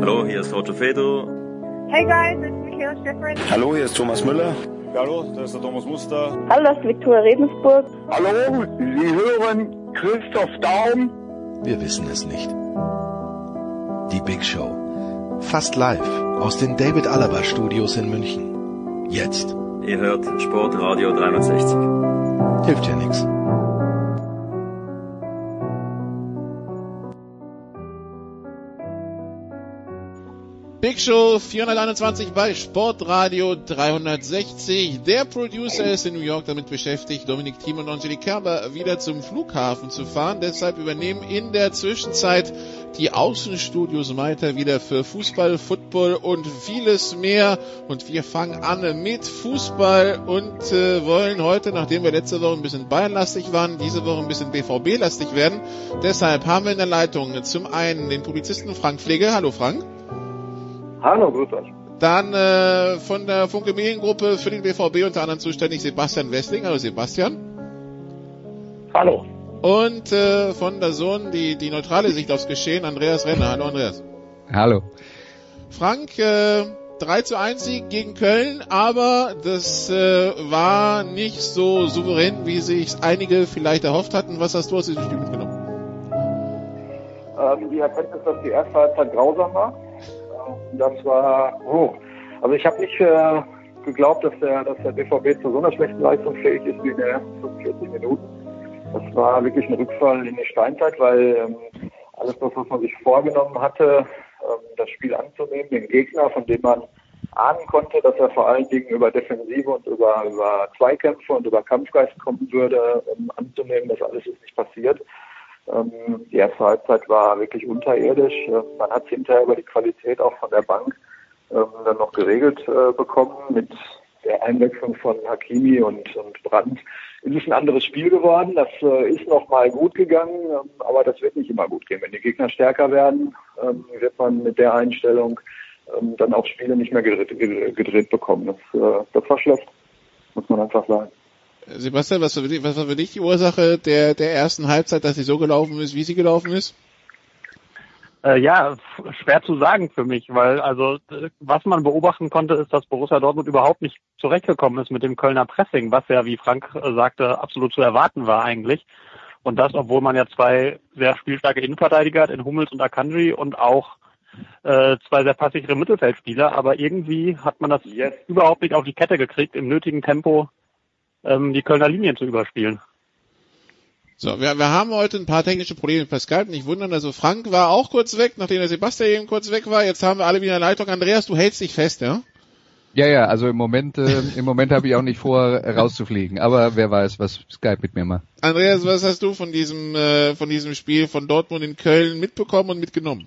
Hallo, hier ist Roger Fedor. Hey guys, it's Michaela Schifrin. Hallo, hier ist Thomas Müller. Hallo, das ist der Thomas Muster. Hallo, das ist Viktoria Redensburg. Hallo, Sie hören Christoph Daum. Wir wissen es nicht. Die Big Show. Fast live aus den David Alaba Studios in München. Jetzt. Ihr hört Sportradio 360. Hilft ja nichts. Big Show 421 bei Sportradio 360. Der Producer ist in New York damit beschäftigt, Dominik Thiem und Angelique Kerber wieder zum Flughafen zu fahren. Deshalb übernehmen in der Zwischenzeit die Außenstudios weiter wieder für Fußball, Football und vieles mehr. Und wir fangen an mit Fußball und äh, wollen heute, nachdem wir letzte Woche ein bisschen Bayernlastig waren, diese Woche ein bisschen BVB-lastig werden. Deshalb haben wir in der Leitung zum einen den Publizisten Frank Pflege. Hallo Frank. Hallo, grüß euch. Dann äh, von der Funke Mediengruppe für den BVB unter anderem zuständig Sebastian Wessling. Hallo Sebastian. Hallo. Und äh, von der Sohn die, die neutrale Sicht aufs Geschehen, Andreas Renner. Hallo Andreas. Hallo. Frank, äh, 3 zu 1 Sieg gegen Köln, aber das äh, war nicht so souverän, wie sich einige vielleicht erhofft hatten. Was hast du aus diesem Spiel mitgenommen? Ähm, die Erkenntnis, dass die erste Halbzeit grausam war. Das war, oh, also ich habe nicht äh, geglaubt, dass der, dass der BVB zu so einer schlechten Leistung fähig ist wie in den ersten 45 Minuten. Das war wirklich ein Rückfall in die Steinzeit, weil ähm, alles was man sich vorgenommen hatte, ähm, das Spiel anzunehmen, den Gegner, von dem man ahnen konnte, dass er vor allen Dingen über Defensive und über, über Zweikämpfe und über Kampfgeist kommen würde, ähm, anzunehmen, das alles ist nicht passiert. Ähm, die erste Halbzeit war wirklich unterirdisch. Ähm, man hat hinterher über die Qualität auch von der Bank ähm, dann noch geregelt äh, bekommen. Mit der Einwechslung von Hakimi und, und Brandt ist es ein anderes Spiel geworden. Das äh, ist noch mal gut gegangen, ähm, aber das wird nicht immer gut gehen. Wenn die Gegner stärker werden, ähm, wird man mit der Einstellung ähm, dann auch Spiele nicht mehr gedreht, gedreht bekommen. Das, äh, das war schlecht, muss man einfach sagen. Sebastian, was war, für dich, was war für dich die Ursache der, der ersten Halbzeit, dass sie so gelaufen ist, wie sie gelaufen ist? Äh, ja, schwer zu sagen für mich, weil also was man beobachten konnte, ist, dass Borussia Dortmund überhaupt nicht zurechtgekommen ist mit dem Kölner Pressing, was ja, wie Frank äh, sagte, absolut zu erwarten war eigentlich. Und das, obwohl man ja zwei sehr spielstarke Innenverteidiger hat, in Hummels und Akanji und auch äh, zwei sehr passivere Mittelfeldspieler, aber irgendwie hat man das yes. überhaupt nicht auf die Kette gekriegt, im nötigen Tempo ähm, die Kölner Linien zu überspielen. So, wir, wir haben heute ein paar technische Probleme per Skype, nicht wundern. Also Frank war auch kurz weg, nachdem der Sebastian eben kurz weg war. Jetzt haben wir alle wieder eine Leitung. Andreas, du hältst dich fest, ja? Ja, ja, also im Moment, äh, im Moment habe ich auch nicht vor, rauszufliegen. Aber wer weiß, was Skype mit mir macht. Andreas, was hast du von diesem, äh, von diesem Spiel von Dortmund in Köln mitbekommen und mitgenommen?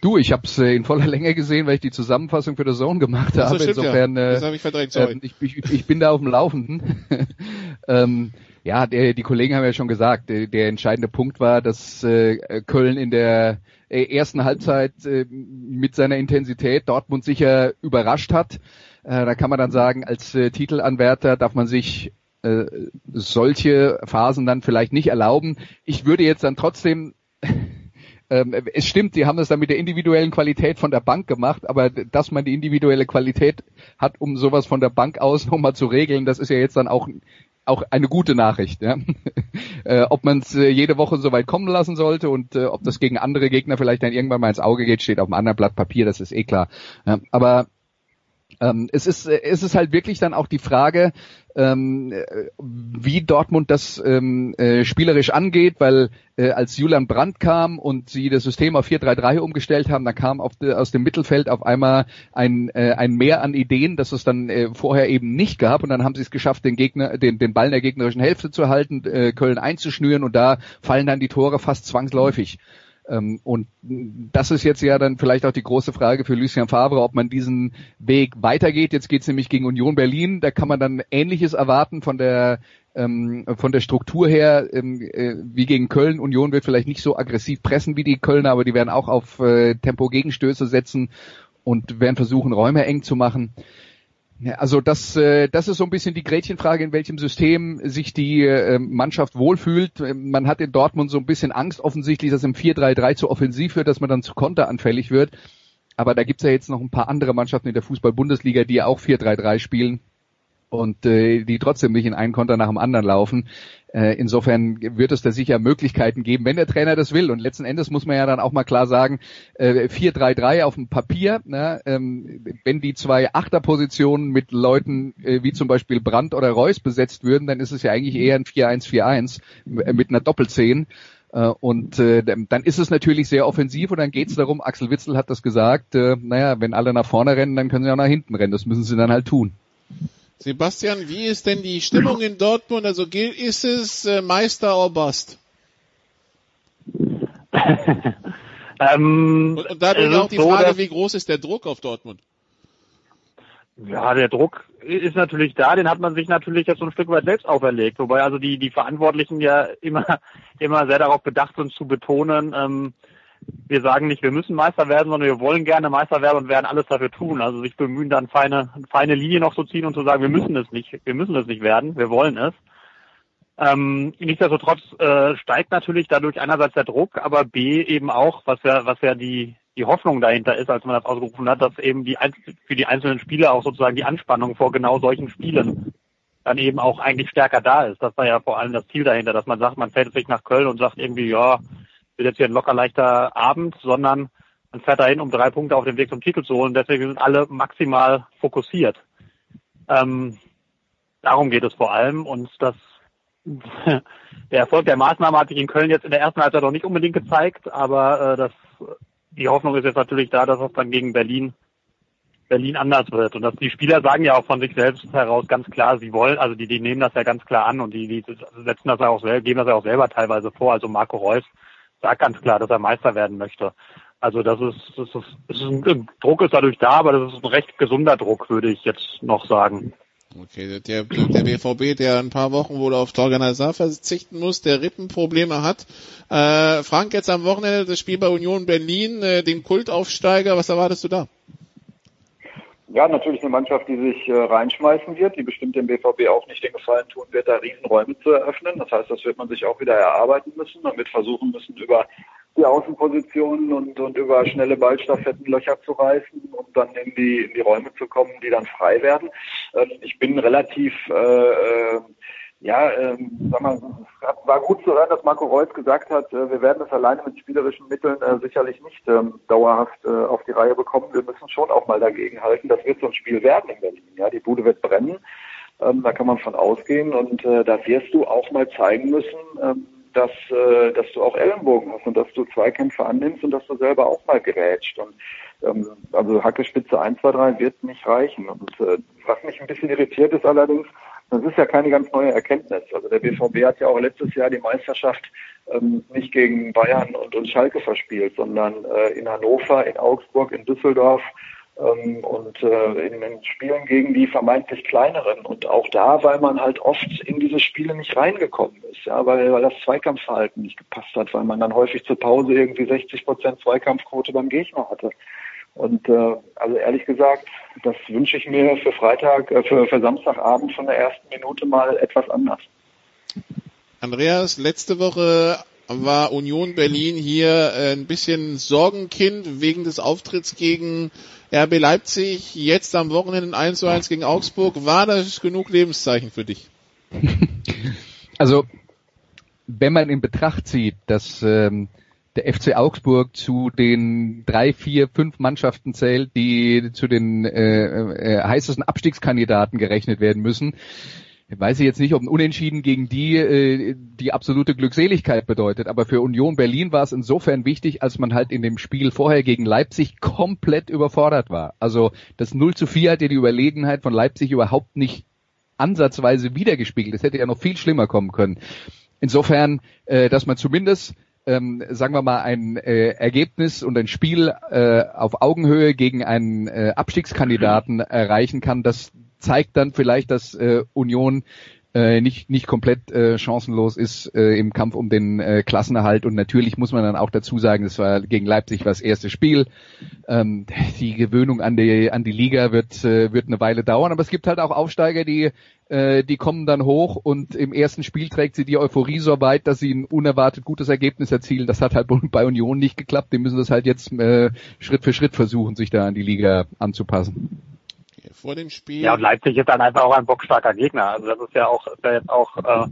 Du, ich habe es äh, in voller Länge gesehen, weil ich die Zusammenfassung für The Zone gemacht Das habe. stimmt, Insofern, ja. äh, Das habe ich verdrängt, sorry. ähm, ich, ich, ich bin da auf dem Laufenden. ähm, ja, der, die Kollegen haben ja schon gesagt, der, der entscheidende Punkt war, dass äh, Köln in der äh, ersten Halbzeit äh, mit seiner Intensität Dortmund sicher überrascht hat. Äh, da kann man dann sagen, als äh, Titelanwärter darf man sich äh, solche Phasen dann vielleicht nicht erlauben. Ich würde jetzt dann trotzdem ähm, es stimmt, sie haben es dann mit der individuellen Qualität von der Bank gemacht, aber dass man die individuelle Qualität hat, um sowas von der Bank aus nochmal zu regeln, das ist ja jetzt dann auch auch eine gute Nachricht. Ja? äh, ob man es äh, jede Woche so weit kommen lassen sollte und äh, ob das gegen andere Gegner vielleicht dann irgendwann mal ins Auge geht, steht auf einem anderen Blatt Papier, das ist eh klar. Ja, aber ähm, es ist es ist halt wirklich dann auch die Frage, ähm, wie Dortmund das ähm, äh, spielerisch angeht, weil äh, als Julian Brandt kam und sie das System auf 4-3-3 umgestellt haben, da kam auf de, aus dem Mittelfeld auf einmal ein, äh, ein Mehr an Ideen, das es dann äh, vorher eben nicht gab und dann haben sie es geschafft, den Gegner, den, den Ball in der gegnerischen Hälfte zu halten, äh, Köln einzuschnüren und da fallen dann die Tore fast zwangsläufig. Ähm, und das ist jetzt ja dann vielleicht auch die große Frage für Lucien Favre, ob man diesen Weg weitergeht. Jetzt geht's nämlich gegen Union Berlin. Da kann man dann Ähnliches erwarten von der ähm, von der Struktur her ähm, äh, wie gegen Köln. Union wird vielleicht nicht so aggressiv pressen wie die Kölner, aber die werden auch auf äh, Tempo-Gegenstöße setzen und werden versuchen, Räume eng zu machen. Also das, äh, das ist so ein bisschen die Gretchenfrage, in welchem System sich die äh, Mannschaft wohlfühlt. Man hat in Dortmund so ein bisschen Angst offensichtlich, dass im 4-3-3 zu offensiv wird, dass man dann zu konteranfällig wird. Aber da gibt's ja jetzt noch ein paar andere Mannschaften in der Fußball-Bundesliga, die ja auch 4-3-3 spielen und äh, die trotzdem nicht in einen Konter nach dem anderen laufen. Äh, insofern wird es da sicher Möglichkeiten geben, wenn der Trainer das will. Und letzten Endes muss man ja dann auch mal klar sagen, äh, 4-3-3 auf dem Papier, ne, ähm, wenn die zwei Achterpositionen mit Leuten äh, wie zum Beispiel Brandt oder Reus besetzt würden, dann ist es ja eigentlich eher ein 4-1-4-1 äh, mit einer Doppelzehn. Äh, und äh, dann ist es natürlich sehr offensiv und dann geht es darum, Axel Witzel hat das gesagt, äh, naja, wenn alle nach vorne rennen, dann können sie auch nach hinten rennen. Das müssen sie dann halt tun. Sebastian, wie ist denn die Stimmung in Dortmund? Also ist es äh, Meister or Bust? ähm, und, und dadurch auch die so, Frage, wie groß ist der Druck auf Dortmund? Ja, der Druck ist natürlich da, den hat man sich natürlich jetzt so ein Stück weit selbst auferlegt, wobei also die, die Verantwortlichen ja immer, immer sehr darauf bedacht sind zu betonen, ähm, wir sagen nicht, wir müssen Meister werden, sondern wir wollen gerne Meister werden und werden alles dafür tun. Also sich bemühen, dann feine, feine Linie noch zu ziehen und zu sagen, wir müssen es nicht, wir müssen es nicht werden, wir wollen es. Ähm, nichtsdestotrotz äh, steigt natürlich dadurch einerseits der Druck, aber B eben auch, was ja, was ja die, die Hoffnung dahinter ist, als man das ausgerufen hat, dass eben die für die einzelnen Spieler auch sozusagen die Anspannung vor genau solchen Spielen dann eben auch eigentlich stärker da ist. Das war ja vor allem das Ziel dahinter, dass man sagt, man fährt sich nach Köln und sagt irgendwie, ja, wird jetzt hier ein locker leichter Abend, sondern man fährt dahin, um drei Punkte auf dem Weg zum Titel zu holen. Deswegen sind alle maximal fokussiert. Ähm, darum geht es vor allem und das der Erfolg der Maßnahme hat sich in Köln jetzt in der ersten Halbzeit noch nicht unbedingt gezeigt, aber äh, das, die Hoffnung ist jetzt natürlich da, dass es dann gegen Berlin Berlin anders wird. Und dass die Spieler sagen ja auch von sich selbst heraus ganz klar, sie wollen, also die, die nehmen das ja ganz klar an und die, die setzen das ja auch selber, geben das ja auch selber teilweise vor. Also Marco Reus sagt ganz klar, dass er Meister werden möchte. Also das ist, das ist, ist ein Druck ist dadurch da, aber das ist ein recht gesunder Druck, würde ich jetzt noch sagen. Okay, der, der BVB, der ein paar Wochen wohl auf Torgan verzichten muss, der Rippenprobleme hat. Äh, Frank, jetzt am Wochenende das Spiel bei Union Berlin, äh, den Kultaufsteiger, was erwartest du da? Ja, natürlich eine Mannschaft, die sich äh, reinschmeißen wird, die bestimmt dem BVB auch nicht den Gefallen tun wird, da Riesenräume zu eröffnen. Das heißt, das wird man sich auch wieder erarbeiten müssen und wird versuchen müssen, über die Außenpositionen und, und über schnelle Ballstaffetten Löcher zu reißen und dann in die, in die Räume zu kommen, die dann frei werden. Ähm, ich bin relativ äh, äh ja, ähm, sag mal, war gut zu hören, dass Marco Reus gesagt hat, äh, wir werden es alleine mit spielerischen Mitteln äh, sicherlich nicht ähm, dauerhaft äh, auf die Reihe bekommen. Wir müssen schon auch mal dagegen halten. Das wird so ein Spiel werden in Berlin. Ja, die Bude wird brennen. Ähm, da kann man von ausgehen und äh, da wirst du auch mal zeigen müssen, ähm, dass, äh, dass du auch Ellenbogen hast und dass du Zweikämpfe annimmst und dass du selber auch mal gerätscht. Und ähm, also Hackespitze 1, 2, 3 wird nicht reichen. Und äh, was mich ein bisschen irritiert ist allerdings, das ist ja keine ganz neue Erkenntnis. Also der BVB hat ja auch letztes Jahr die Meisterschaft ähm, nicht gegen Bayern und, und Schalke verspielt, sondern äh, in Hannover, in Augsburg, in Düsseldorf ähm, und äh, in den Spielen gegen die vermeintlich kleineren. Und auch da, weil man halt oft in diese Spiele nicht reingekommen ist, ja, weil, weil das Zweikampfverhalten nicht gepasst hat, weil man dann häufig zur Pause irgendwie 60 Prozent Zweikampfquote beim Gegner hatte. Und äh, also ehrlich gesagt, das wünsche ich mir für Freitag, äh, für, für Samstagabend von der ersten Minute mal etwas anders. Andreas, letzte Woche war Union Berlin hier äh, ein bisschen Sorgenkind wegen des Auftritts gegen RB Leipzig. Jetzt am Wochenende 1 zu 1 gegen Augsburg. War das genug Lebenszeichen für dich? Also, wenn man in Betracht zieht, dass ähm, der FC Augsburg zu den drei, vier, fünf Mannschaften zählt, die zu den äh, äh, heißesten Abstiegskandidaten gerechnet werden müssen. Ich weiß jetzt nicht, ob ein Unentschieden gegen die äh, die absolute Glückseligkeit bedeutet, aber für Union Berlin war es insofern wichtig, als man halt in dem Spiel vorher gegen Leipzig komplett überfordert war. Also das 0 zu 4 hat ja die Überlegenheit von Leipzig überhaupt nicht ansatzweise wiedergespiegelt. Es hätte ja noch viel schlimmer kommen können. Insofern, äh, dass man zumindest ähm, sagen wir mal, ein äh, Ergebnis und ein Spiel äh, auf Augenhöhe gegen einen äh, Abstiegskandidaten erreichen kann, das zeigt dann vielleicht, dass äh, Union äh, nicht nicht komplett äh, chancenlos ist äh, im Kampf um den äh, Klassenerhalt und natürlich muss man dann auch dazu sagen, das war gegen Leipzig war das erste Spiel. Ähm, die Gewöhnung an die an die Liga wird äh, wird eine Weile dauern, aber es gibt halt auch Aufsteiger, die äh, die kommen dann hoch und im ersten Spiel trägt sie die Euphorie so weit, dass sie ein unerwartet gutes Ergebnis erzielen. Das hat halt bei Union nicht geklappt. Die müssen das halt jetzt äh, Schritt für Schritt versuchen, sich da an die Liga anzupassen vor dem Spiel. Ja, und Leipzig ist dann einfach auch ein bockstarker Gegner. Also das ist ja auch, ist ja jetzt auch, äh,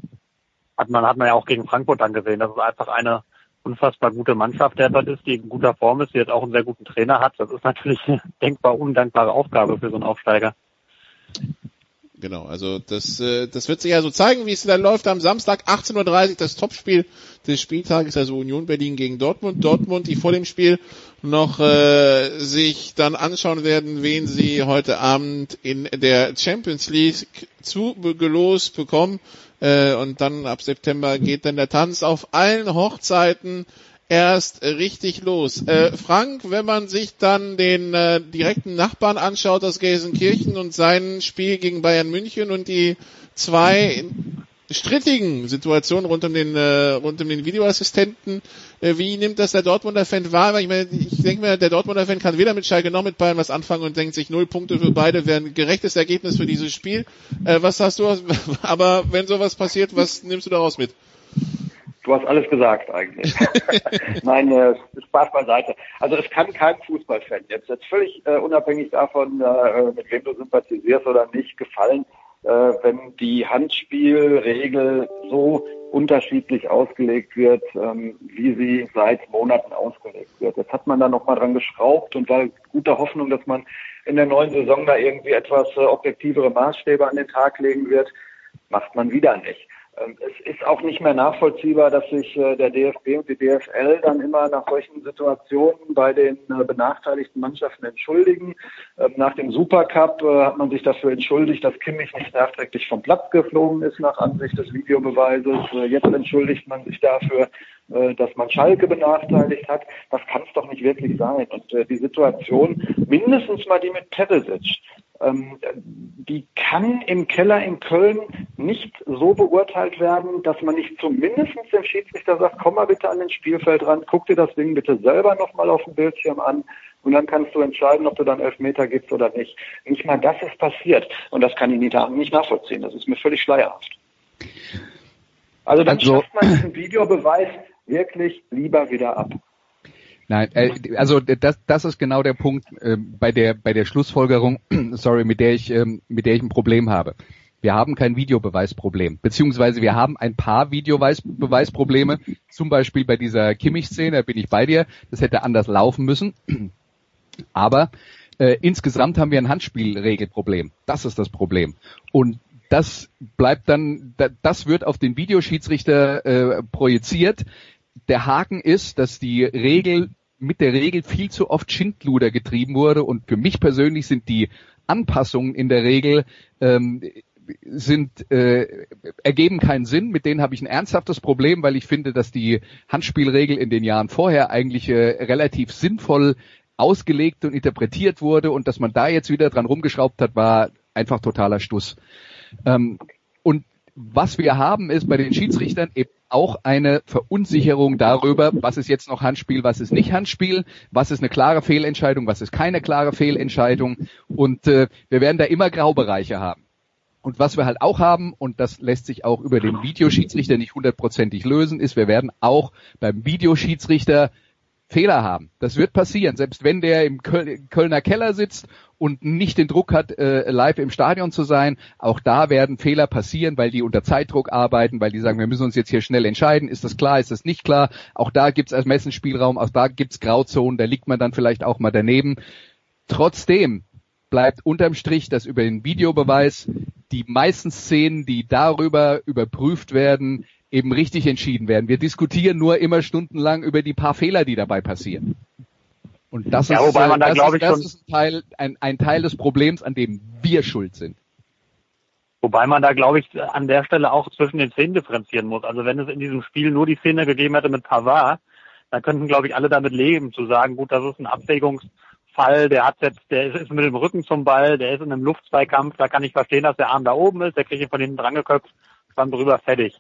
hat man, hat man ja auch gegen Frankfurt dann gesehen. Das ist einfach eine unfassbar gute Mannschaft derzeit ist, die in guter Form ist, die jetzt auch einen sehr guten Trainer hat. Das ist natürlich eine denkbar undankbare Aufgabe für so einen Aufsteiger. Genau, also das, äh, das wird sich ja so zeigen, wie es dann läuft am Samstag 18.30 Uhr, das Topspiel des Spieltages, also Union Berlin gegen Dortmund. Dortmund, die vor dem Spiel noch äh, sich dann anschauen werden, wen sie heute Abend in der Champions League zugelost bekommen. Äh, und dann ab September geht dann der Tanz auf allen Hochzeiten erst richtig los. Äh, Frank, wenn man sich dann den äh, direkten Nachbarn anschaut aus Gelsenkirchen und sein Spiel gegen Bayern München und die zwei strittigen Situationen rund um den äh, rund um den Videoassistenten, äh, wie nimmt das der Dortmunder Fan wahr? Weil ich meine, ich denke mir, der Dortmunder Fan kann weder mit Schalke noch mit Bayern was anfangen und denkt sich null Punkte für beide wären ein gerechtes Ergebnis für dieses Spiel. Äh, was hast du? Aber wenn sowas passiert, was nimmst du daraus mit? Du hast alles gesagt eigentlich. Nein, äh, Spaß beiseite. Also es kann kein Fußballfan jetzt, jetzt völlig äh, unabhängig davon, äh, mit wem du sympathisierst oder nicht, gefallen, wenn die Handspielregel so unterschiedlich ausgelegt wird, ähm, wie sie seit Monaten ausgelegt wird. Jetzt hat man da nochmal dran geschraubt und war guter Hoffnung, dass man in der neuen Saison da irgendwie etwas äh, objektivere Maßstäbe an den Tag legen wird. Macht man wieder nicht. Ähm, es ist auch nicht mehr nachvollziehbar, dass sich äh, der DFB und die DFL dann immer nach solchen Situationen bei den äh, benachteiligten Mannschaften entschuldigen. Ähm, nach dem Supercup äh, hat man sich dafür entschuldigt, dass Kimmich nicht nachträglich vom Platz geflogen ist nach Ansicht des Videobeweises. Jetzt entschuldigt man sich dafür, dass man Schalke benachteiligt hat. Das kann es doch nicht wirklich sein. Und die Situation, mindestens mal die mit Peresic, ähm, die kann im Keller in Köln nicht so beurteilt werden, dass man nicht zumindest dem Schiedsrichter sagt, komm mal bitte an den Spielfeld ran, guck dir das Ding bitte selber nochmal auf dem Bildschirm an und dann kannst du entscheiden, ob du dann Elfmeter gibst oder nicht. Nicht mal das ist passiert und das kann ich nicht nachvollziehen. Das ist mir völlig schleierhaft. Also dann also, schafft man diesen Videobeweis wirklich lieber wieder ab. Nein, äh, also das, das ist genau der Punkt äh, bei der bei der Schlussfolgerung, sorry, mit der ich ähm, mit der ich ein Problem habe. Wir haben kein Videobeweisproblem, beziehungsweise wir haben ein paar Videobeweisprobleme, zum Beispiel bei dieser Kimmich-Szene, da bin ich bei dir, das hätte anders laufen müssen. Aber äh, insgesamt haben wir ein Handspielregelproblem. Das ist das Problem. Und das bleibt dann, das wird auf den Videoschiedsrichter äh, projiziert der Haken ist, dass die Regel mit der Regel viel zu oft Schindluder getrieben wurde und für mich persönlich sind die Anpassungen in der Regel ähm, sind äh, ergeben keinen Sinn. Mit denen habe ich ein ernsthaftes Problem, weil ich finde, dass die Handspielregel in den Jahren vorher eigentlich äh, relativ sinnvoll ausgelegt und interpretiert wurde und dass man da jetzt wieder dran rumgeschraubt hat, war einfach totaler Stuss. Ähm, was wir haben, ist bei den Schiedsrichtern eben auch eine Verunsicherung darüber, was ist jetzt noch Handspiel, was ist nicht Handspiel, was ist eine klare Fehlentscheidung, was ist keine klare Fehlentscheidung. Und äh, wir werden da immer Graubereiche haben. Und was wir halt auch haben, und das lässt sich auch über den Videoschiedsrichter nicht hundertprozentig lösen, ist, wir werden auch beim Videoschiedsrichter Fehler haben. Das wird passieren, selbst wenn der im Kölner Keller sitzt und nicht den Druck hat, äh, live im Stadion zu sein. Auch da werden Fehler passieren, weil die unter Zeitdruck arbeiten, weil die sagen, wir müssen uns jetzt hier schnell entscheiden. Ist das klar, ist das nicht klar? Auch da gibt's als Messenspielraum, auch da gibt's Grauzonen, da liegt man dann vielleicht auch mal daneben. Trotzdem bleibt unterm Strich, dass über den Videobeweis die meisten Szenen, die darüber überprüft werden, eben richtig entschieden werden. Wir diskutieren nur immer stundenlang über die paar Fehler, die dabei passieren. Und das ja, ist, wobei man da, das, ist, das ist ein, Teil, ein, ein Teil des Problems, an dem wir schuld sind. Wobei man da, glaube ich, an der Stelle auch zwischen den Szenen differenzieren muss. Also wenn es in diesem Spiel nur die Szene gegeben hätte mit Pavard, dann könnten, glaube ich, alle damit leben, zu sagen, gut, das ist ein Abwägungsfall, der hat jetzt, der ist mit dem Rücken zum Ball, der ist in einem Luftzweikampf, da kann ich verstehen, dass der Arm da oben ist, der kriegt ihn von hinten dran geköpft, dann drüber fertig.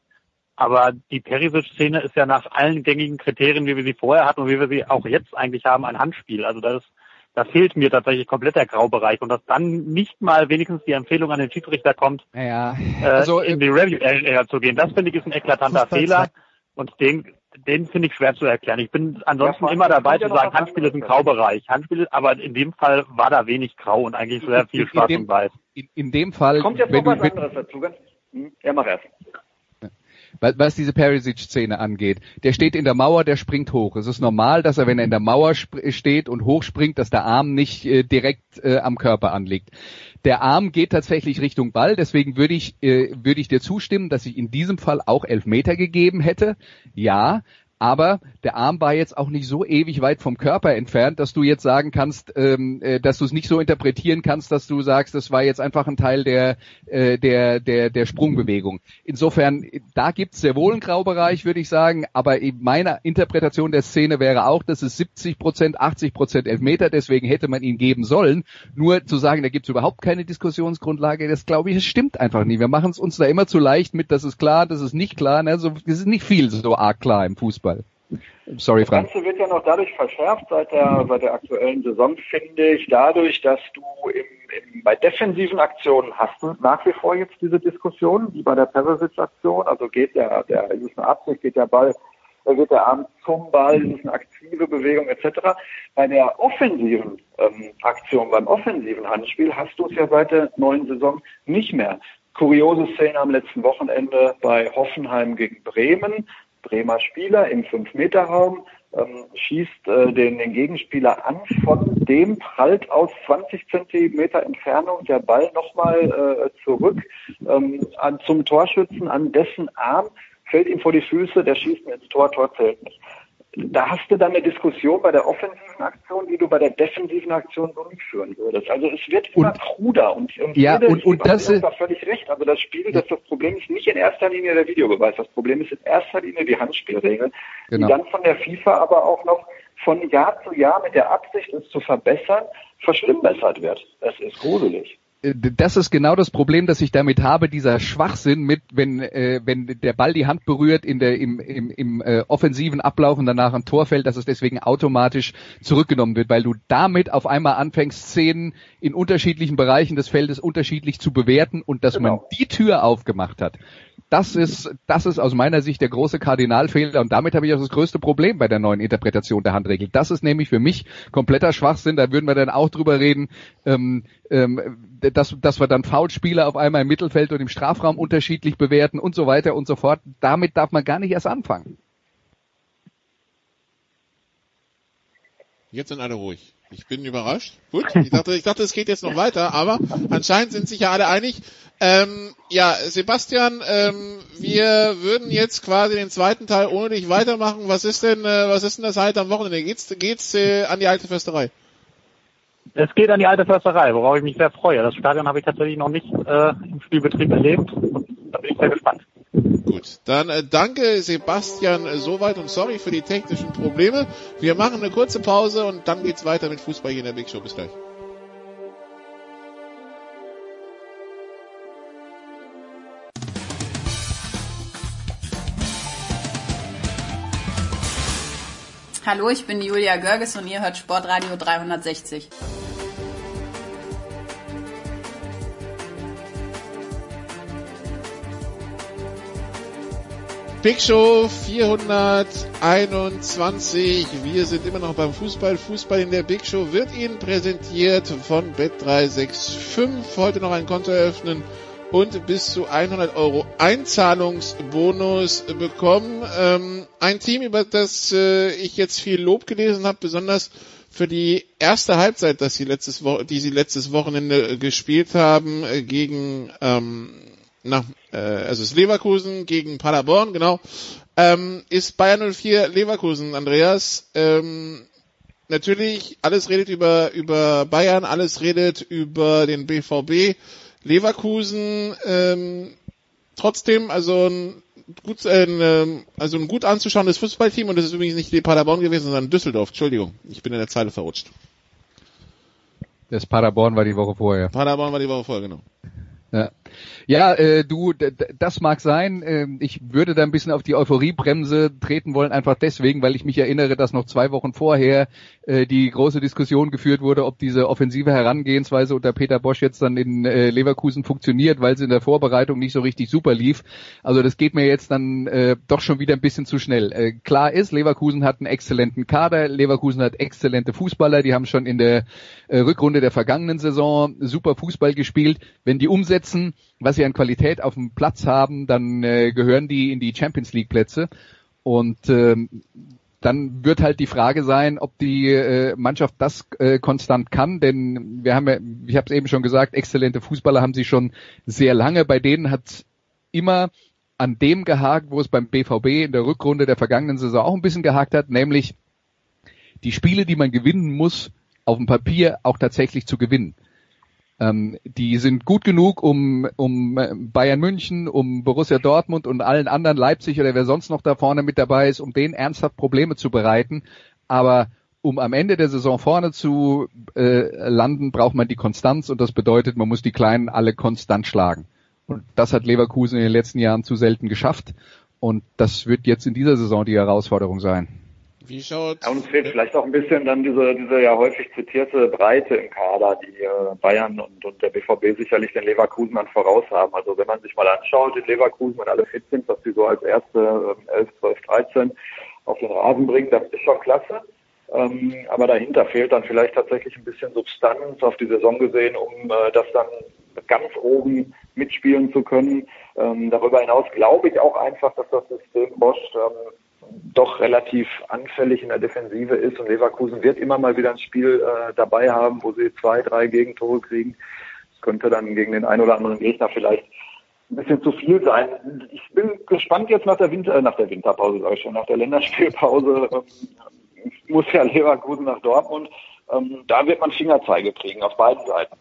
Aber die Perisic-Szene ist ja nach allen gängigen Kriterien, wie wir sie vorher hatten und wie wir sie auch jetzt eigentlich haben, ein Handspiel. Also das ist, da fehlt mir tatsächlich komplett der Graubereich und dass dann nicht mal wenigstens die Empfehlung an den Schiedsrichter kommt, Naja, äh, also in die Review Area zu gehen. Das finde ich ist ein eklatanter Fehler und den, den finde ich schwer zu erklären. Ich bin ansonsten immer dabei ja zu sagen, was Handspiel ist ein. Graubereich. Handspiel, aber in dem Fall war da wenig Grau und eigentlich sehr viel Schwarz und Weiß. in, in dem Fall, Kommt jetzt noch was anderes dazu. Hm? Ja, mach erst. Was diese Perisic-Szene angeht, der steht in der Mauer, der springt hoch. Es ist normal, dass er, wenn er in der Mauer steht und hochspringt, dass der Arm nicht äh, direkt äh, am Körper anliegt. Der Arm geht tatsächlich Richtung Ball, deswegen würde ich, äh, würde ich dir zustimmen, dass ich in diesem Fall auch Elfmeter gegeben hätte. Ja, aber der Arm war jetzt auch nicht so ewig weit vom Körper entfernt, dass du jetzt sagen kannst, ähm, äh, dass du es nicht so interpretieren kannst, dass du sagst, das war jetzt einfach ein Teil der äh, der der der Sprungbewegung. Insofern, da gibt's sehr wohl einen Graubereich, würde ich sagen, aber in meiner Interpretation der Szene wäre auch, dass es 70 Prozent, 80 Prozent Elfmeter, deswegen hätte man ihn geben sollen. Nur zu sagen, da gibt's überhaupt keine Diskussionsgrundlage, das glaube ich, das stimmt einfach nicht. Wir machen es uns da immer zu leicht mit, das ist klar, das ist nicht klar, ne? so, das ist nicht viel so arg klar im Fußball. Sorry, Das Frank. Ganze wird ja noch dadurch verschärft seit der, seit der aktuellen Saison, finde ich, dadurch, dass du im, im, bei defensiven Aktionen hast du nach wie vor jetzt diese Diskussion, wie bei der Perisic-Aktion, also geht der, der, ist es eine Absicht, geht der Ball, äh, geht der Arm zum Ball, ist es eine aktive Bewegung etc. Bei der offensiven ähm, Aktion, beim offensiven Handspiel hast du es ja seit der neuen Saison nicht mehr. Kuriose Szene am letzten Wochenende bei Hoffenheim gegen Bremen. Bremer Spieler im 5-Meter-Raum ähm, schießt äh, den, den Gegenspieler an, von dem prallt aus 20 Zentimeter Entfernung der Ball nochmal äh, zurück ähm, an, zum Torschützen, an dessen Arm, fällt ihm vor die Füße, der schießt ins Tor, Tor zählt nicht. Da hast du dann eine Diskussion bei der offensiven Aktion, die du bei der defensiven Aktion so nicht führen würdest. Also es wird immer Und- kruder und, und Ja, und- und das ist- da völlig recht. Also das Spiel, das, das Problem ist nicht in erster Linie der Videobeweis. Das Problem ist in erster Linie die Handspielregel, Genau. die dann von der FIFA aber auch noch von Jahr zu Jahr mit der Absicht, es zu verbessern, verschlimmbessert wird. Es ist gruselig. Das ist genau das Problem, das ich damit habe, dieser Schwachsinn mit, wenn, äh, wenn der Ball die Hand berührt in der, im, im, im äh, offensiven Ablauf und danach ein Tor fällt, dass es deswegen automatisch zurückgenommen wird, weil du damit auf einmal anfängst, Szenen in unterschiedlichen Bereichen des Feldes unterschiedlich zu bewerten und dass man Genau. die Tür aufgemacht hat. Das ist, das ist aus meiner Sicht der große Kardinalfehler und damit habe ich auch das größte Problem bei der neuen Interpretation der Handregel. Das ist nämlich für mich kompletter Schwachsinn. Da würden wir dann auch drüber reden, ähm, ähm, dass, dass wir dann Foulspieler auf einmal im Mittelfeld und im Strafraum unterschiedlich bewerten und so weiter und so fort. Damit darf man gar nicht erst anfangen. Jetzt sind alle ruhig. Ich bin überrascht. Gut, ich dachte, ich dachte, es geht jetzt noch weiter, aber anscheinend sind sich ja alle einig. Ähm, ja, Sebastian, ähm, wir würden jetzt quasi den zweiten Teil ohne dich weitermachen. Was ist denn, äh, was ist denn das halt am Wochenende? Geht's, geht's äh, an die alte Försterei? Es geht an die alte Försterei, worauf ich mich sehr freue. Das Stadion habe ich tatsächlich noch nicht äh, im Spielbetrieb erlebt. Und da bin ich sehr gespannt. Gut, dann äh, danke Sebastian äh, soweit und sorry für die technischen Probleme. Wir machen eine kurze Pause und dann geht's weiter mit Fußball hier in der Big Show. Bis gleich. Hallo, ich bin Julia Görges und ihr hört Sportradio 360. Big Show 421. Wir sind immer noch beim Fußball. Fußball in der Big Show wird Ihnen präsentiert von Bet365. Heute noch ein Konto eröffnen und bis zu 100 Euro Einzahlungsbonus bekommen. Ähm, ein Team, über das äh, ich jetzt viel Lob gelesen habe, besonders für die erste Halbzeit, dass sie letztes Wo die sie letztes Wochenende äh, gespielt haben äh, gegen ähm, nach, äh, also es ist Leverkusen gegen Paderborn, genau, ähm, ist Bayern 04 Leverkusen, Andreas. Ähm, natürlich, alles redet über, über Bayern, alles redet über den BVB. Leverkusen ähm, trotzdem also ein gut, äh, also ein gut anzuschauendes Fußballteam und das ist übrigens nicht die Paderborn gewesen, sondern Düsseldorf. Entschuldigung, ich bin in der Zeile verrutscht. Das Paderborn war die Woche vorher. Paderborn war die Woche vorher, genau. Ja, ja äh, du, das mag sein. Äh, ich würde da ein bisschen auf die Euphoriebremse treten wollen, einfach deswegen, weil ich mich erinnere, dass noch zwei Wochen vorher äh, die große Diskussion geführt wurde, ob diese offensive Herangehensweise unter Peter Bosch jetzt dann in äh, Leverkusen funktioniert, weil sie in der Vorbereitung nicht so richtig super lief. Also das geht mir jetzt dann äh, doch schon wieder ein bisschen zu schnell. Äh, klar ist, Leverkusen hat einen exzellenten Kader, Leverkusen hat exzellente Fußballer, die haben schon in der äh, Rückrunde der vergangenen Saison super Fußball gespielt. Wenn die umsetzen, was sie an Qualität auf dem Platz haben, dann äh, gehören die in die Champions League Plätze. Und ähm, dann wird halt die Frage sein, ob die äh, Mannschaft das äh, konstant kann, denn wir haben ja, ich habe es eben schon gesagt, exzellente Fußballer haben sie schon sehr lange. Bei denen hat immer an dem gehakt, wo es beim BVB in der Rückrunde der vergangenen Saison auch ein bisschen gehakt hat, nämlich die Spiele, die man gewinnen muss, auf dem Papier auch tatsächlich zu gewinnen. Ähm, die sind gut genug, um, um äh, Bayern München, um Borussia Dortmund und allen anderen Leipzig oder wer sonst noch da vorne mit dabei ist, um denen ernsthaft Probleme zu bereiten. Aber um am Ende der Saison vorne zu äh, landen, braucht man die Konstanz und das bedeutet, man muss die Kleinen alle konstant schlagen. Und das hat Leverkusen in den letzten Jahren zu selten geschafft. Und das wird jetzt in dieser Saison die Herausforderung sein. Wie schaut? Ja, uns fehlt vielleicht auch ein bisschen dann diese, diese ja häufig zitierte Breite im Kader, die äh, Bayern und, und der BVB sicherlich den Leverkusen an voraus haben. Also wenn man sich mal anschaut, in Leverkusen, wenn alle fit sind, was sie so als erste äh, 11, 12, 13 auf den Rasen bringen, das ist schon klasse. Ähm, aber dahinter fehlt dann vielleicht tatsächlich ein bisschen Substanz auf die Saison gesehen, um äh, das dann ganz oben mitspielen zu können. Ähm, darüber hinaus glaube ich auch einfach, dass das System Bosch ähm, doch relativ anfällig in der Defensive ist und Leverkusen wird immer mal wieder ein Spiel äh, dabei haben, wo sie zwei, drei Gegentore kriegen. Das könnte dann gegen den einen oder anderen Gegner vielleicht ein bisschen zu viel sein. Ich bin gespannt jetzt nach der Winter, äh, nach der Winterpause, sage ich schon, nach der Länderspielpause ähm, muss ja Leverkusen nach Dortmund. Ähm, da wird man Fingerzeige kriegen auf beiden Seiten.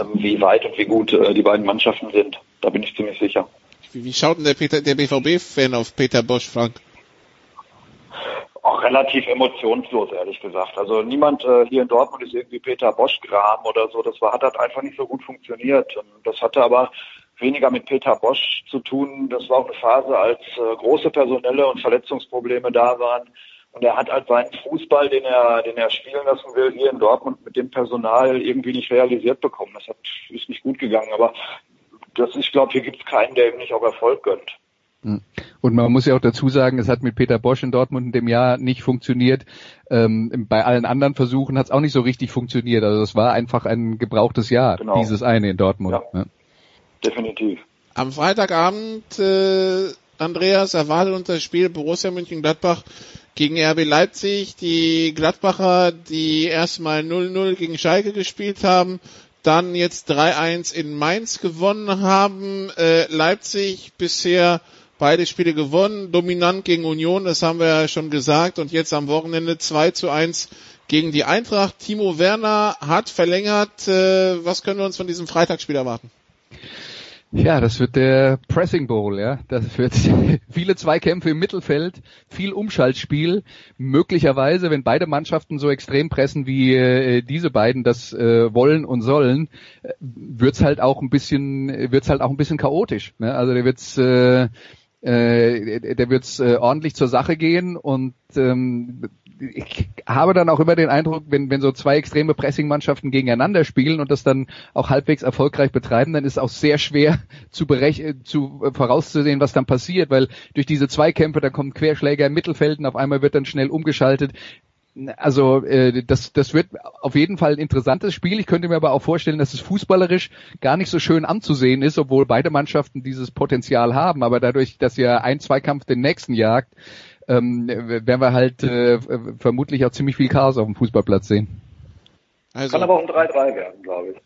Ähm, wie weit und wie gut äh, die beiden Mannschaften sind. Da bin ich ziemlich sicher. Wie, wie schaut denn der, der BVB-Fan auf Peter Bosch, Frank? Auch relativ emotionslos, ehrlich gesagt. Also niemand äh, hier in Dortmund ist irgendwie Peter Bosch-Gram oder so. Das war, hat halt einfach nicht so gut funktioniert. Das hatte aber weniger mit Peter Bosch zu tun. Das war auch eine Phase, als äh, große personelle und Verletzungsprobleme da waren. Und er hat halt seinen Fußball, den er, den er spielen lassen will, hier in Dortmund mit dem Personal irgendwie nicht realisiert bekommen. Das hat, ist nicht gut gegangen. Aber das, ich glaube, hier gibt es keinen, der ihm nicht auch Erfolg gönnt. Hm. Und man muss ja auch dazu sagen, es hat mit Peter Bosch in Dortmund in dem Jahr nicht funktioniert. Ähm, bei allen anderen Versuchen hat es auch nicht so richtig funktioniert. Also es war einfach ein gebrauchtes Jahr, genau. dieses eine in Dortmund. Ja. Ja. Definitiv. Am Freitagabend, äh, Andreas, erwartet uns das Spiel Borussia München-Gladbach gegen RB Leipzig. Die Gladbacher, die erstmal 0-0 gegen Schalke gespielt haben, dann jetzt 3-1 in Mainz gewonnen haben. Äh, Leipzig bisher beide Spiele gewonnen, dominant gegen Union, das haben wir ja schon gesagt, und jetzt am Wochenende 2 zu 1 gegen die Eintracht. Timo Werner hat verlängert. Äh, was können wir uns von diesem Freitagsspiel erwarten? Ja, das wird der Pressing Bowl, ja. Das wird viele Zweikämpfe im Mittelfeld, viel Umschaltspiel. Möglicherweise, wenn beide Mannschaften so extrem pressen, wie äh, diese beiden das äh, wollen und sollen, wird's halt auch ein bisschen, wird's halt auch ein bisschen chaotisch. Ne? Also der wird's äh, äh, der wird's äh, ordentlich zur Sache gehen und ähm, ich habe dann auch immer den Eindruck, wenn, wenn so zwei extreme Pressing-Mannschaften gegeneinander spielen und das dann auch halbwegs erfolgreich betreiben, dann ist auch sehr schwer zu, berech zu äh, vorauszusehen, was dann passiert, weil durch diese Zweikämpfe, da kommen Querschläger im Mittelfeld und auf einmal wird dann schnell umgeschaltet. Also äh, das, das wird auf jeden Fall ein interessantes Spiel. Ich könnte mir aber auch vorstellen, dass es fußballerisch gar nicht so schön anzusehen ist, obwohl beide Mannschaften dieses Potenzial haben. Aber dadurch, dass ja ein Zweikampf den nächsten jagt, ähm, werden wir halt äh, vermutlich auch ziemlich viel Chaos auf dem Fußballplatz sehen. Also. Kann aber auch ein 3-3 werden, glaube ich.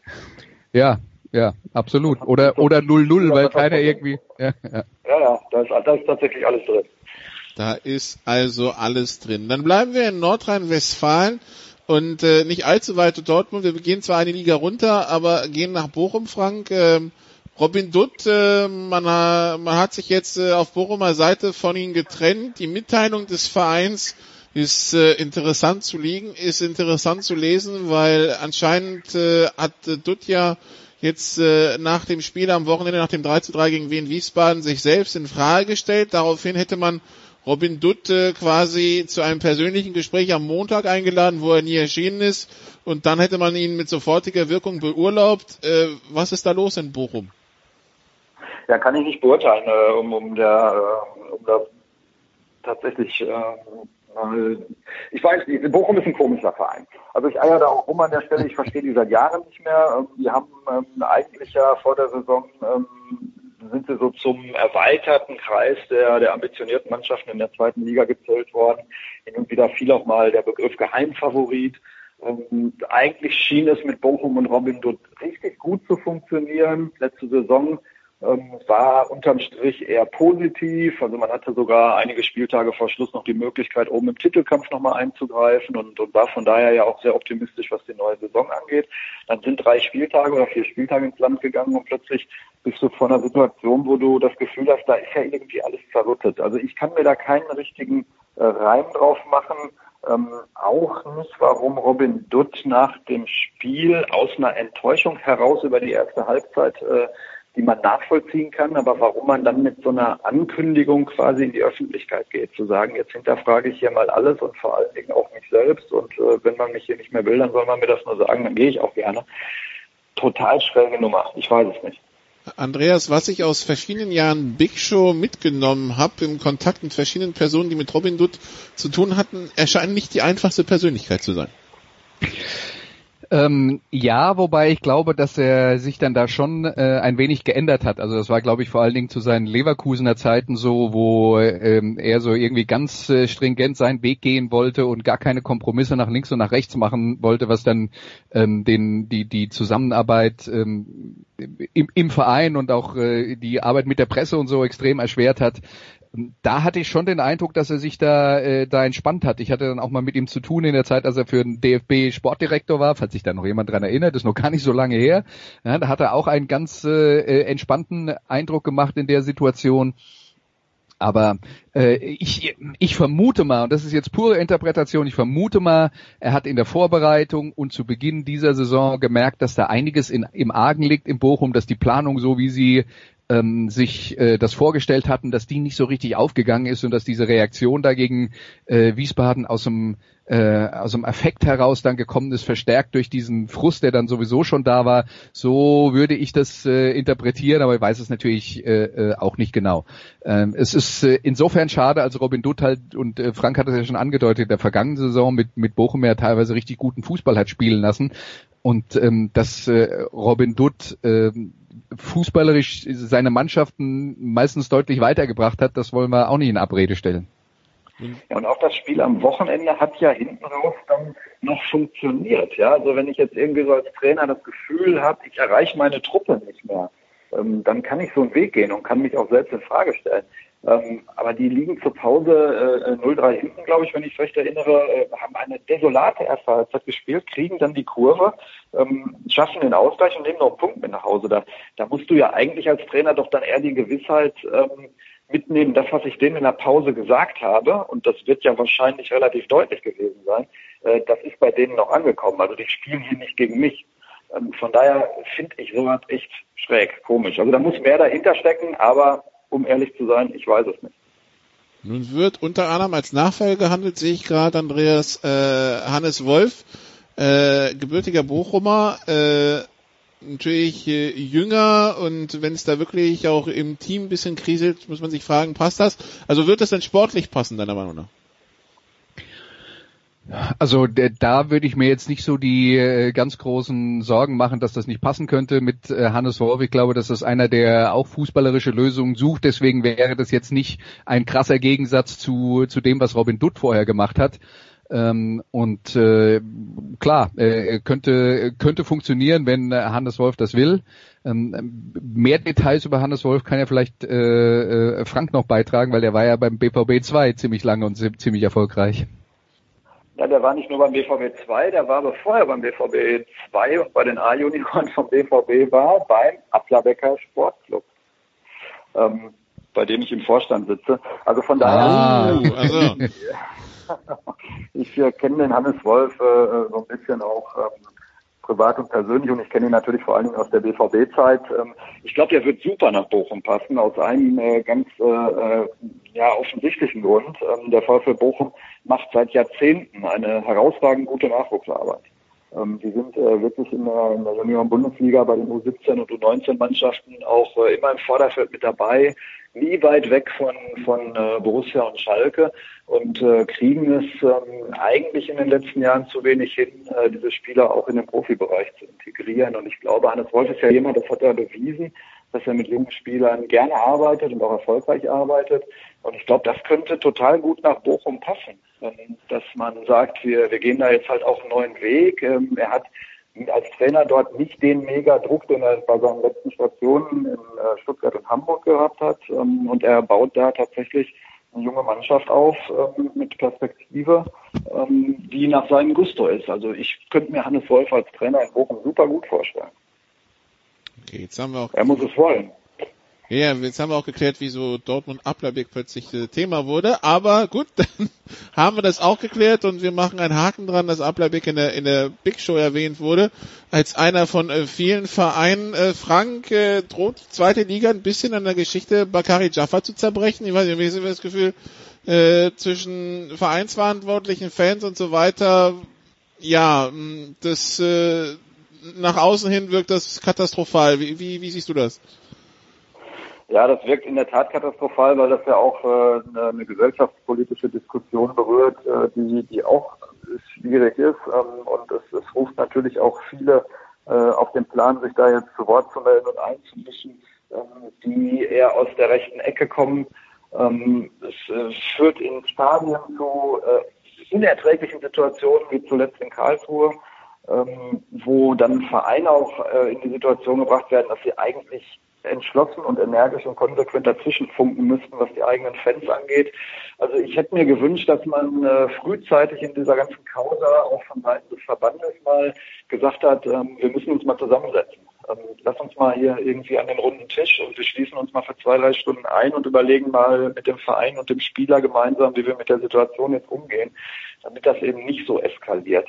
Ja, ja, absolut. Oder oder 0-0, weil keiner irgendwie. Ja, ja, ja, ja da, ist, da ist tatsächlich alles drin. Da ist also alles drin. Dann bleiben wir in Nordrhein-Westfalen und äh, nicht allzu weit Dortmund. Wir gehen zwar eine Liga runter, aber gehen nach Bochum, Frank. Ähm, Robin Dutt, äh, man, man hat sich jetzt äh, auf Bochumer Seite von ihm getrennt. Die Mitteilung des Vereins ist äh, interessant zu liegen, ist interessant zu lesen, weil anscheinend äh, hat äh, Dutt ja jetzt äh, nach dem Spiel am Wochenende, nach dem 3 zu 3 gegen Wien Wiesbaden, sich selbst in Frage gestellt. Daraufhin hätte man Robin Dutt äh, quasi zu einem persönlichen Gespräch am Montag eingeladen, wo er nie erschienen ist. Und dann hätte man ihn mit sofortiger Wirkung beurlaubt. Äh, was ist da los in Bochum? Ja, kann ich nicht beurteilen, äh, um, um, der, äh, um da tatsächlich äh, ich weiß Bochum ist ein komischer Verein. Also ich eier da auch rum an der Stelle, ich verstehe die seit Jahren nicht mehr. Ähm, die haben ähm, eigentlich ja vor der Saison ähm, sind sie so zum erweiterten Kreis der, der ambitionierten Mannschaften in der zweiten Liga gezählt worden. Hin und wieder fiel auch mal der Begriff Geheimfavorit. Ähm, eigentlich schien es mit Bochum und Robin Dutt richtig gut zu funktionieren. Letzte Saison ähm, war unterm Strich eher positiv. Also man hatte sogar einige Spieltage vor Schluss noch die Möglichkeit, oben im Titelkampf nochmal einzugreifen und, und war von daher ja auch sehr optimistisch, was die neue Saison angeht. Dann sind drei Spieltage oder vier Spieltage ins Land gegangen und plötzlich bist du vor einer Situation, wo du das Gefühl hast, da ist ja irgendwie alles zerrüttet. Also ich kann mir da keinen richtigen äh, Reim drauf machen. Ähm, auch nicht, warum Robin Dutt nach dem Spiel aus einer Enttäuschung heraus über die erste Halbzeit äh, die man nachvollziehen kann, aber warum man dann mit so einer Ankündigung quasi in die Öffentlichkeit geht, zu sagen, jetzt hinterfrage ich hier mal alles und vor allen Dingen auch mich selbst und äh, wenn man mich hier nicht mehr will, dann soll man mir das nur sagen, dann gehe ich auch gerne. Total schräge Nummer, ich weiß es nicht. Andreas, was ich aus verschiedenen Jahren Big Show mitgenommen habe, im Kontakt mit verschiedenen Personen, die mit Robin Dutt zu tun hatten, erscheint nicht die einfachste Persönlichkeit zu sein. Ähm, ja, wobei ich glaube, dass er sich dann da schon äh, ein wenig geändert hat. Also das war, glaube ich, vor allen Dingen zu seinen Leverkusener Zeiten so, wo ähm, er so irgendwie ganz äh, stringent seinen Weg gehen wollte und gar keine Kompromisse nach links und nach rechts machen wollte, was dann ähm, den die die Zusammenarbeit ähm, im, im Verein und auch äh, die Arbeit mit der Presse und so extrem erschwert hat da hatte ich schon den Eindruck, dass er sich da, äh, da entspannt hat. Ich hatte dann auch mal mit ihm zu tun in der Zeit, als er für den DFB Sportdirektor war, falls sich da noch jemand dran erinnert, ist noch gar nicht so lange her. Ja, da hat er auch einen ganz äh, äh entspannten Eindruck gemacht in der Situation. Aber äh, ich, ich vermute mal, und das ist jetzt pure Interpretation, ich vermute mal, er hat in der Vorbereitung und zu Beginn dieser Saison gemerkt, dass da einiges in, im Argen liegt in Bochum, dass die Planung so, wie sie ähm, sich äh, das vorgestellt hatten, dass die nicht so richtig aufgegangen ist und dass diese Reaktion dagegen äh, Wiesbaden aus dem äh, aus dem Effekt heraus dann gekommen ist, verstärkt durch diesen Frust, der dann sowieso schon da war. So würde ich das äh, interpretieren, aber ich weiß es natürlich äh, äh, auch nicht genau. Ähm, es ist äh, insofern schade, als Robin Dutt halt, und äh, Frank hat es ja schon angedeutet, in der vergangenen Saison mit, mit Bochum ja teilweise richtig guten Fußball hat spielen lassen. Und ähm, dass äh, Robin Dutt äh, fußballerisch seine Mannschaften meistens deutlich weitergebracht hat, das wollen wir auch nicht in Abrede stellen. Ja, und auch das Spiel am Wochenende hat ja hinten raus dann noch funktioniert. Ja, also wenn ich jetzt irgendwie so als Trainer das Gefühl habe, ich erreiche meine Truppe nicht mehr, ähm, dann kann ich so einen Weg gehen und kann mich auch selbst in Frage stellen. Ähm, aber die liegen zur Pause äh, 0-3 hinten, glaube ich, wenn ich es recht erinnere, äh, haben eine desolate erste Halbzeit gespielt, kriegen dann die Kurve, ähm, schaffen den Ausgleich und nehmen noch einen Punkt mit nach Hause. Da, da musst du ja eigentlich als Trainer doch dann eher die Gewissheit ähm, mitnehmen, das, was ich denen in der Pause gesagt habe, und das wird ja wahrscheinlich relativ deutlich gewesen sein, äh, das ist bei denen noch angekommen. Also die spielen hier nicht gegen mich. Ähm, von daher finde ich sowas echt schräg, komisch. Also da muss mehr dahinter stecken, aber um ehrlich zu sein, ich weiß es nicht. Nun wird unter anderem als Nachfolger gehandelt, sehe ich gerade Andreas äh, Hannes Wolf, äh, gebürtiger Bochumer, äh, natürlich äh, jünger und wenn es da wirklich auch im Team ein bisschen kriselt, muss man sich fragen, passt das? Also wird das denn sportlich passen, deiner Meinung nach? Also da würde ich mir jetzt nicht so die äh, ganz großen Sorgen machen, dass das nicht passen könnte mit äh, Hannes Wolf. Ich glaube, dass das einer, der auch fußballerische Lösungen sucht. Deswegen wäre das jetzt nicht ein krasser Gegensatz zu, zu dem, was Robin Dutt vorher gemacht hat. Ähm, und äh, klar, äh, könnte könnte funktionieren, wenn Hannes Wolf das will. Ähm, mehr Details über Hannes Wolf kann ja vielleicht Frank noch beitragen, weil der war ja beim BVB 2 ziemlich lange und ziemlich erfolgreich. Ja, der war nicht nur beim BVB 2, der war aber vorher beim BVB 2 und bei den A-Junioren vom BVB war beim Applerbecker Sportclub, ähm, bei dem ich im Vorstand sitze. Also von daher, Ah, also. ich äh, kenne den Hannes Wolf äh, so ein bisschen auch ähm, privat und persönlich und ich kenne ihn natürlich vor allen Dingen aus der BVB-Zeit. Ähm, ich glaube, der wird super nach Bochum passen, aus einem äh, ganz äh, äh, ja, offensichtlichen Grund. Ähm, der VfL Bochum macht seit Jahrzehnten eine herausragend gute Nachwuchsarbeit. Ähm, die sind äh, wirklich in der, in der Junioren-Bundesliga bei den U17 und U19-Mannschaften auch immer im Vorderfeld mit dabei, nie weit weg von, von äh, Borussia und Schalke und äh, kriegen es ähm, eigentlich in den letzten Jahren zu wenig hin, äh, diese Spieler auch in den Profibereich zu integrieren. Und ich glaube, Hannes Wolf ist ja jemand, das hat er bewiesen, dass er mit jungen Spielern gerne arbeitet und auch erfolgreich arbeitet. Und ich glaube, das könnte total gut nach Bochum passen, ähm, dass man sagt, wir, wir gehen da jetzt halt auch einen neuen Weg. Ähm, er hat als Trainer dort nicht den mega Druck, den er bei seinen letzten Stationen in äh, Stuttgart und Hamburg gehabt hat. Ähm, und er baut da tatsächlich eine junge Mannschaft auf ähm, mit Perspektive, ähm, die nach seinem Gusto ist. Also ich könnte mir Hannes Wolf als Trainer in Bochum super gut vorstellen. Okay, jetzt haben wir auch Er muss es wollen. Ja, jetzt haben wir auch geklärt, wieso Dortmund Applerbeck plötzlich äh, Thema wurde. Aber gut, dann haben wir das auch geklärt und wir machen einen Haken dran, dass Applerbeck in der, in der Big Show erwähnt wurde. Als einer von äh, vielen Vereinen. Äh, Frank, äh, droht die zweite Liga ein bisschen an der Geschichte Bakari Jaffa zu zerbrechen? Ich weiß nicht, wie das Gefühl, äh, zwischen Vereinsverantwortlichen, Fans und so weiter, ja, das äh, nach außen hin wirkt das katastrophal. Wie, wie, wie siehst du das? Ja, das wirkt in der Tat katastrophal, weil das ja auch äh, eine, eine gesellschaftspolitische Diskussion berührt, äh, die, die auch schwierig ist. Ähm, und es, es ruft natürlich auch viele äh, auf den Plan, sich da jetzt zu Wort zu melden und einzumischen, ähm, die eher aus der rechten Ecke kommen. Ähm, es äh, führt in Stadien zu äh, unerträglichen Situationen, wie zuletzt in Karlsruhe, ähm, wo dann Vereine auch äh, in die Situation gebracht werden, dass sie eigentlich entschlossen und energisch und konsequent dazwischen funken müssten, was die eigenen Fans angeht. Also ich hätte mir gewünscht, dass man äh, frühzeitig in dieser ganzen Causa auch von Seiten des Verbandes mal gesagt hat, ähm, wir müssen uns mal zusammensetzen. Ähm, lass uns mal hier irgendwie an den runden Tisch und wir schließen uns mal für zwei, drei Stunden ein und überlegen mal mit dem Verein und dem Spieler gemeinsam, wie wir mit der Situation jetzt umgehen, damit das eben nicht so eskaliert.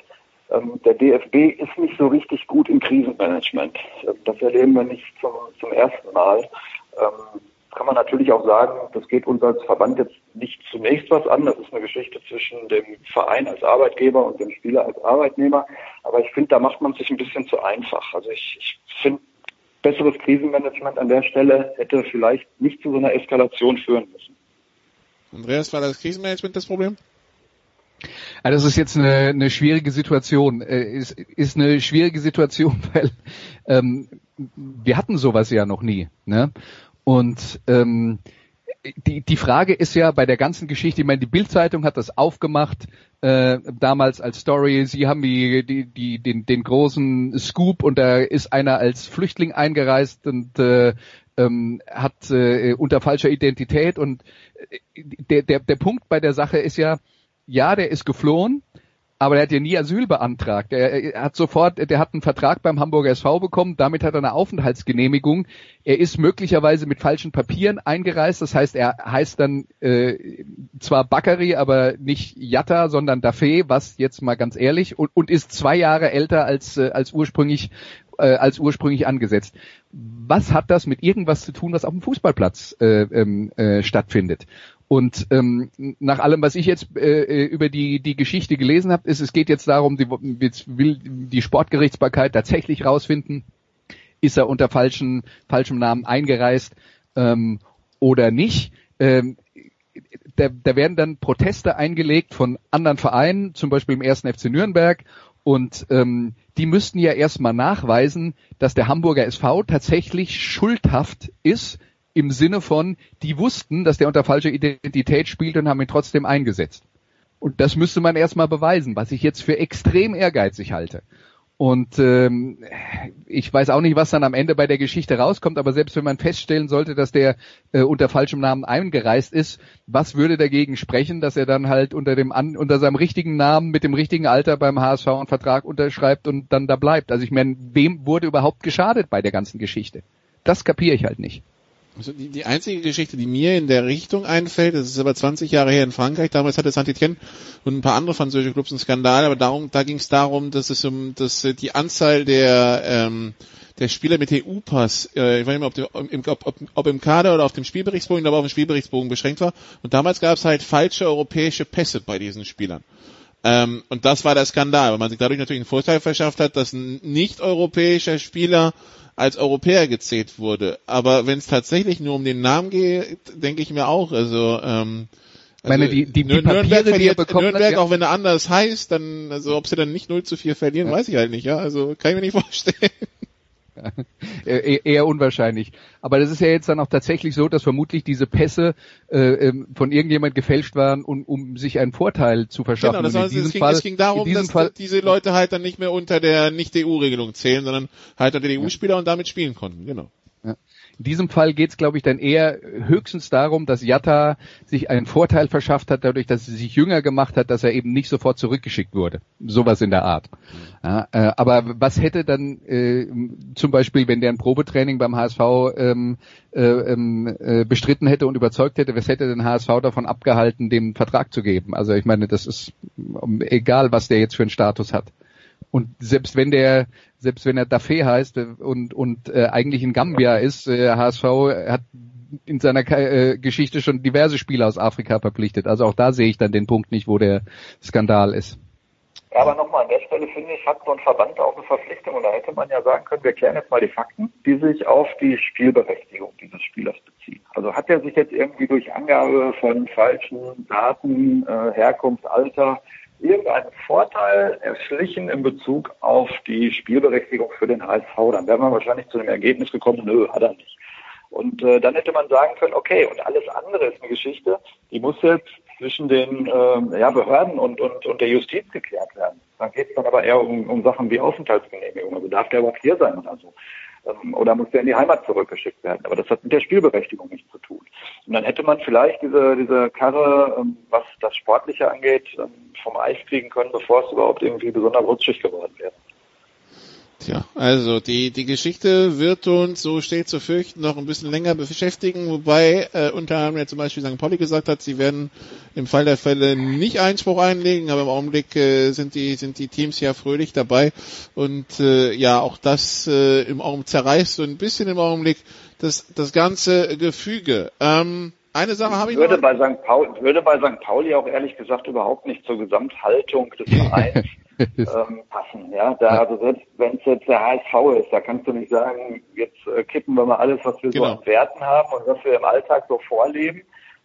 Ähm, der DFB ist nicht so richtig gut im Krisenmanagement. Ähm, das erleben wir nicht zum, zum ersten Mal. Ähm, kann man natürlich auch sagen, das geht uns als Verband jetzt nicht zunächst was an. Das ist eine Geschichte zwischen dem Verein als Arbeitgeber und dem Spieler als Arbeitnehmer. Aber ich finde, da macht man sich ein bisschen zu einfach. Also ich, ich finde, besseres Krisenmanagement an der Stelle hätte vielleicht nicht zu so einer Eskalation führen müssen. Andreas, war das Krisenmanagement das Problem? Also das ist jetzt eine, eine schwierige Situation. Äh, ist, ist eine schwierige Situation, weil ähm, wir hatten sowas ja noch nie. Ne? Und ähm, die, die Frage ist ja bei der ganzen Geschichte, ich meine, die Bildzeitung hat das aufgemacht, äh, damals als Story, sie haben die, die, die, den, den großen Scoop und da ist einer als Flüchtling eingereist und äh, ähm, hat äh, unter falscher Identität und äh, der, der, der Punkt bei der Sache ist ja, ja, der ist geflohen, aber er hat ja nie Asyl beantragt. Er, hat sofort, der hat einen Vertrag beim Hamburger SV bekommen, damit hat er eine Aufenthaltsgenehmigung. Er ist möglicherweise mit falschen Papieren eingereist, das heißt, er heißt dann äh, zwar Bakary, aber nicht Jatta, sondern Dafé, was jetzt mal ganz ehrlich, und, und ist zwei Jahre älter als, äh, als ursprünglich äh, als ursprünglich angesetzt. Was hat das mit irgendwas zu tun, was auf dem Fußballplatz äh, ähm, äh, stattfindet? Und ähm, nach allem, was ich jetzt äh, über die die Geschichte gelesen habe, ist es geht jetzt darum, die, jetzt will die Sportgerichtsbarkeit tatsächlich rausfinden, ist er unter falschen falschem Namen eingereist ähm, oder nicht. Ähm, da, da werden dann Proteste eingelegt von anderen Vereinen, zum Beispiel im ersten FC Nürnberg und ähm, die müssten ja erstmal nachweisen, dass der Hamburger SV tatsächlich schuldhaft ist im Sinne von, die wussten, dass der unter falscher Identität spielt und haben ihn trotzdem eingesetzt. Und das müsste man erstmal beweisen, was ich jetzt für extrem ehrgeizig halte. Und ähm, ich weiß auch nicht, was dann am Ende bei der Geschichte rauskommt, aber selbst wenn man feststellen sollte, dass der äh, unter falschem Namen eingereist ist, was würde dagegen sprechen, dass er dann halt unter dem an, unter seinem richtigen Namen mit dem richtigen Alter beim HSV einen Vertrag unterschreibt und dann da bleibt? Also ich meine, wem wurde überhaupt geschadet bei der ganzen Geschichte? Das kapiere ich halt nicht. Also die, die einzige Geschichte, die mir in der Richtung einfällt, das ist aber 20 Jahre her in Frankreich, damals hatte Saint-Etienne und ein paar andere französische Clubs einen Skandal, aber darum, da ging es darum, dass es um dass die Anzahl der ähm, der Spieler mit EU-Pass, äh, ich weiß nicht mehr, ob, im, ob, ob, ob im Kader oder auf dem Spielberichtsbogen, aber auf dem Spielberichtsbogen beschränkt war. Und damals gab es halt falsche europäische Pässe bei diesen Spielern. Ähm, und das war der Skandal, weil man sich dadurch natürlich einen Vorteil verschafft hat, dass ein nicht-europäischer Spieler als Europäer gezählt wurde. Aber wenn es tatsächlich nur um den Namen geht, denke ich mir auch, also ähm, also meine, die, die, die Nürnberg, Papiere, verliert, die bekommen Nürnberg, ja. auch wenn er anders heißt, dann, also ob sie dann nicht 0 zu 4 verlieren, Ja. weiß ich halt nicht, ja. Also kann ich mir nicht vorstellen. Äh, eher unwahrscheinlich. Aber das ist ja jetzt dann auch tatsächlich so, dass vermutlich diese Pässe äh, ähm, von irgendjemand gefälscht waren, um, um sich einen Vorteil zu verschaffen. Genau, das, diesem es, ging, Fall, es ging darum, dass Fall, diese Leute halt dann nicht mehr unter der Nicht-EU-Regelung zählen, sondern halt unter die EU-Spieler und damit spielen konnten, genau. In diesem Fall geht es, glaube ich, dann eher höchstens darum, dass Jatta sich einen Vorteil verschafft hat, dadurch, dass er sich jünger gemacht hat, dass er eben nicht sofort zurückgeschickt wurde. Sowas in der Art. Ja, äh, aber was hätte dann äh, zum Beispiel, wenn der ein Probetraining beim HSV ähm, äh, ähm, äh, bestritten hätte und überzeugt hätte, was hätte den HSV davon abgehalten, dem Vertrag zu geben? Also ich meine, das ist um, egal, was der jetzt für einen Status hat. Und selbst wenn der, selbst wenn er Dafé heißt äh, und und äh, eigentlich in Gambia ist, äh, HSV hat in seiner äh, Geschichte schon diverse Spieler aus Afrika verpflichtet. Also auch da sehe ich dann den Punkt nicht, wo der Skandal ist. Ja, aber nochmal an der Stelle finde ich, hat so ein Verband auch eine Verpflichtung und da hätte man ja sagen können, wir klären jetzt mal die Fakten, die sich auf die Spielberechtigung dieses Spielers beziehen. Also hat er sich jetzt irgendwie durch Angabe von falschen Daten, äh, Herkunft, Alter irgendeinen Vorteil erschlichen in Bezug auf die Spielberechtigung für den HSV, dann wäre man wahrscheinlich zu dem Ergebnis gekommen, nö, hat er nicht. Und äh, dann hätte man sagen können, okay, und alles andere ist eine Geschichte, die muss jetzt zwischen den äh, ja, Behörden und, und, und der Justiz geklärt werden. Dann geht es dann aber eher um, um Sachen wie Aufenthaltsgenehmigung. Also darf der überhaupt hier sein oder so. Ähm, oder muss der in die Heimat zurückgeschickt werden. Aber das hat mit der Spielberechtigung nichts zu tun. Und dann hätte man vielleicht diese, diese Karre, ähm, was das Sportliche angeht, ähm, vom Eis kriegen können, bevor es überhaupt irgendwie besonders rutschig geworden wäre. Tja, also die, die Geschichte wird uns, so steht zu fürchten, noch ein bisschen länger beschäftigen, wobei äh, unter anderem ja zum Beispiel St. Pauli gesagt hat, sie werden im Fall der Fälle nicht Einspruch einlegen, aber im Augenblick äh, sind die sind die Teams ja fröhlich dabei und äh, ja auch das äh, im Augenblick zerreißt so ein bisschen im Augenblick das das ganze Gefüge. Ähm, eine Sache habe ich würde noch. bei St. Pauli, würde bei St. Pauli auch ehrlich gesagt überhaupt nicht zur Gesamthaltung des Vereins ähm, passen. Ja, da, also selbst wenn es jetzt der HSV ist, da kannst du nicht sagen, jetzt äh, kippen wir mal alles, was wir Genau. so an Werten haben und was wir im Alltag so vorleben,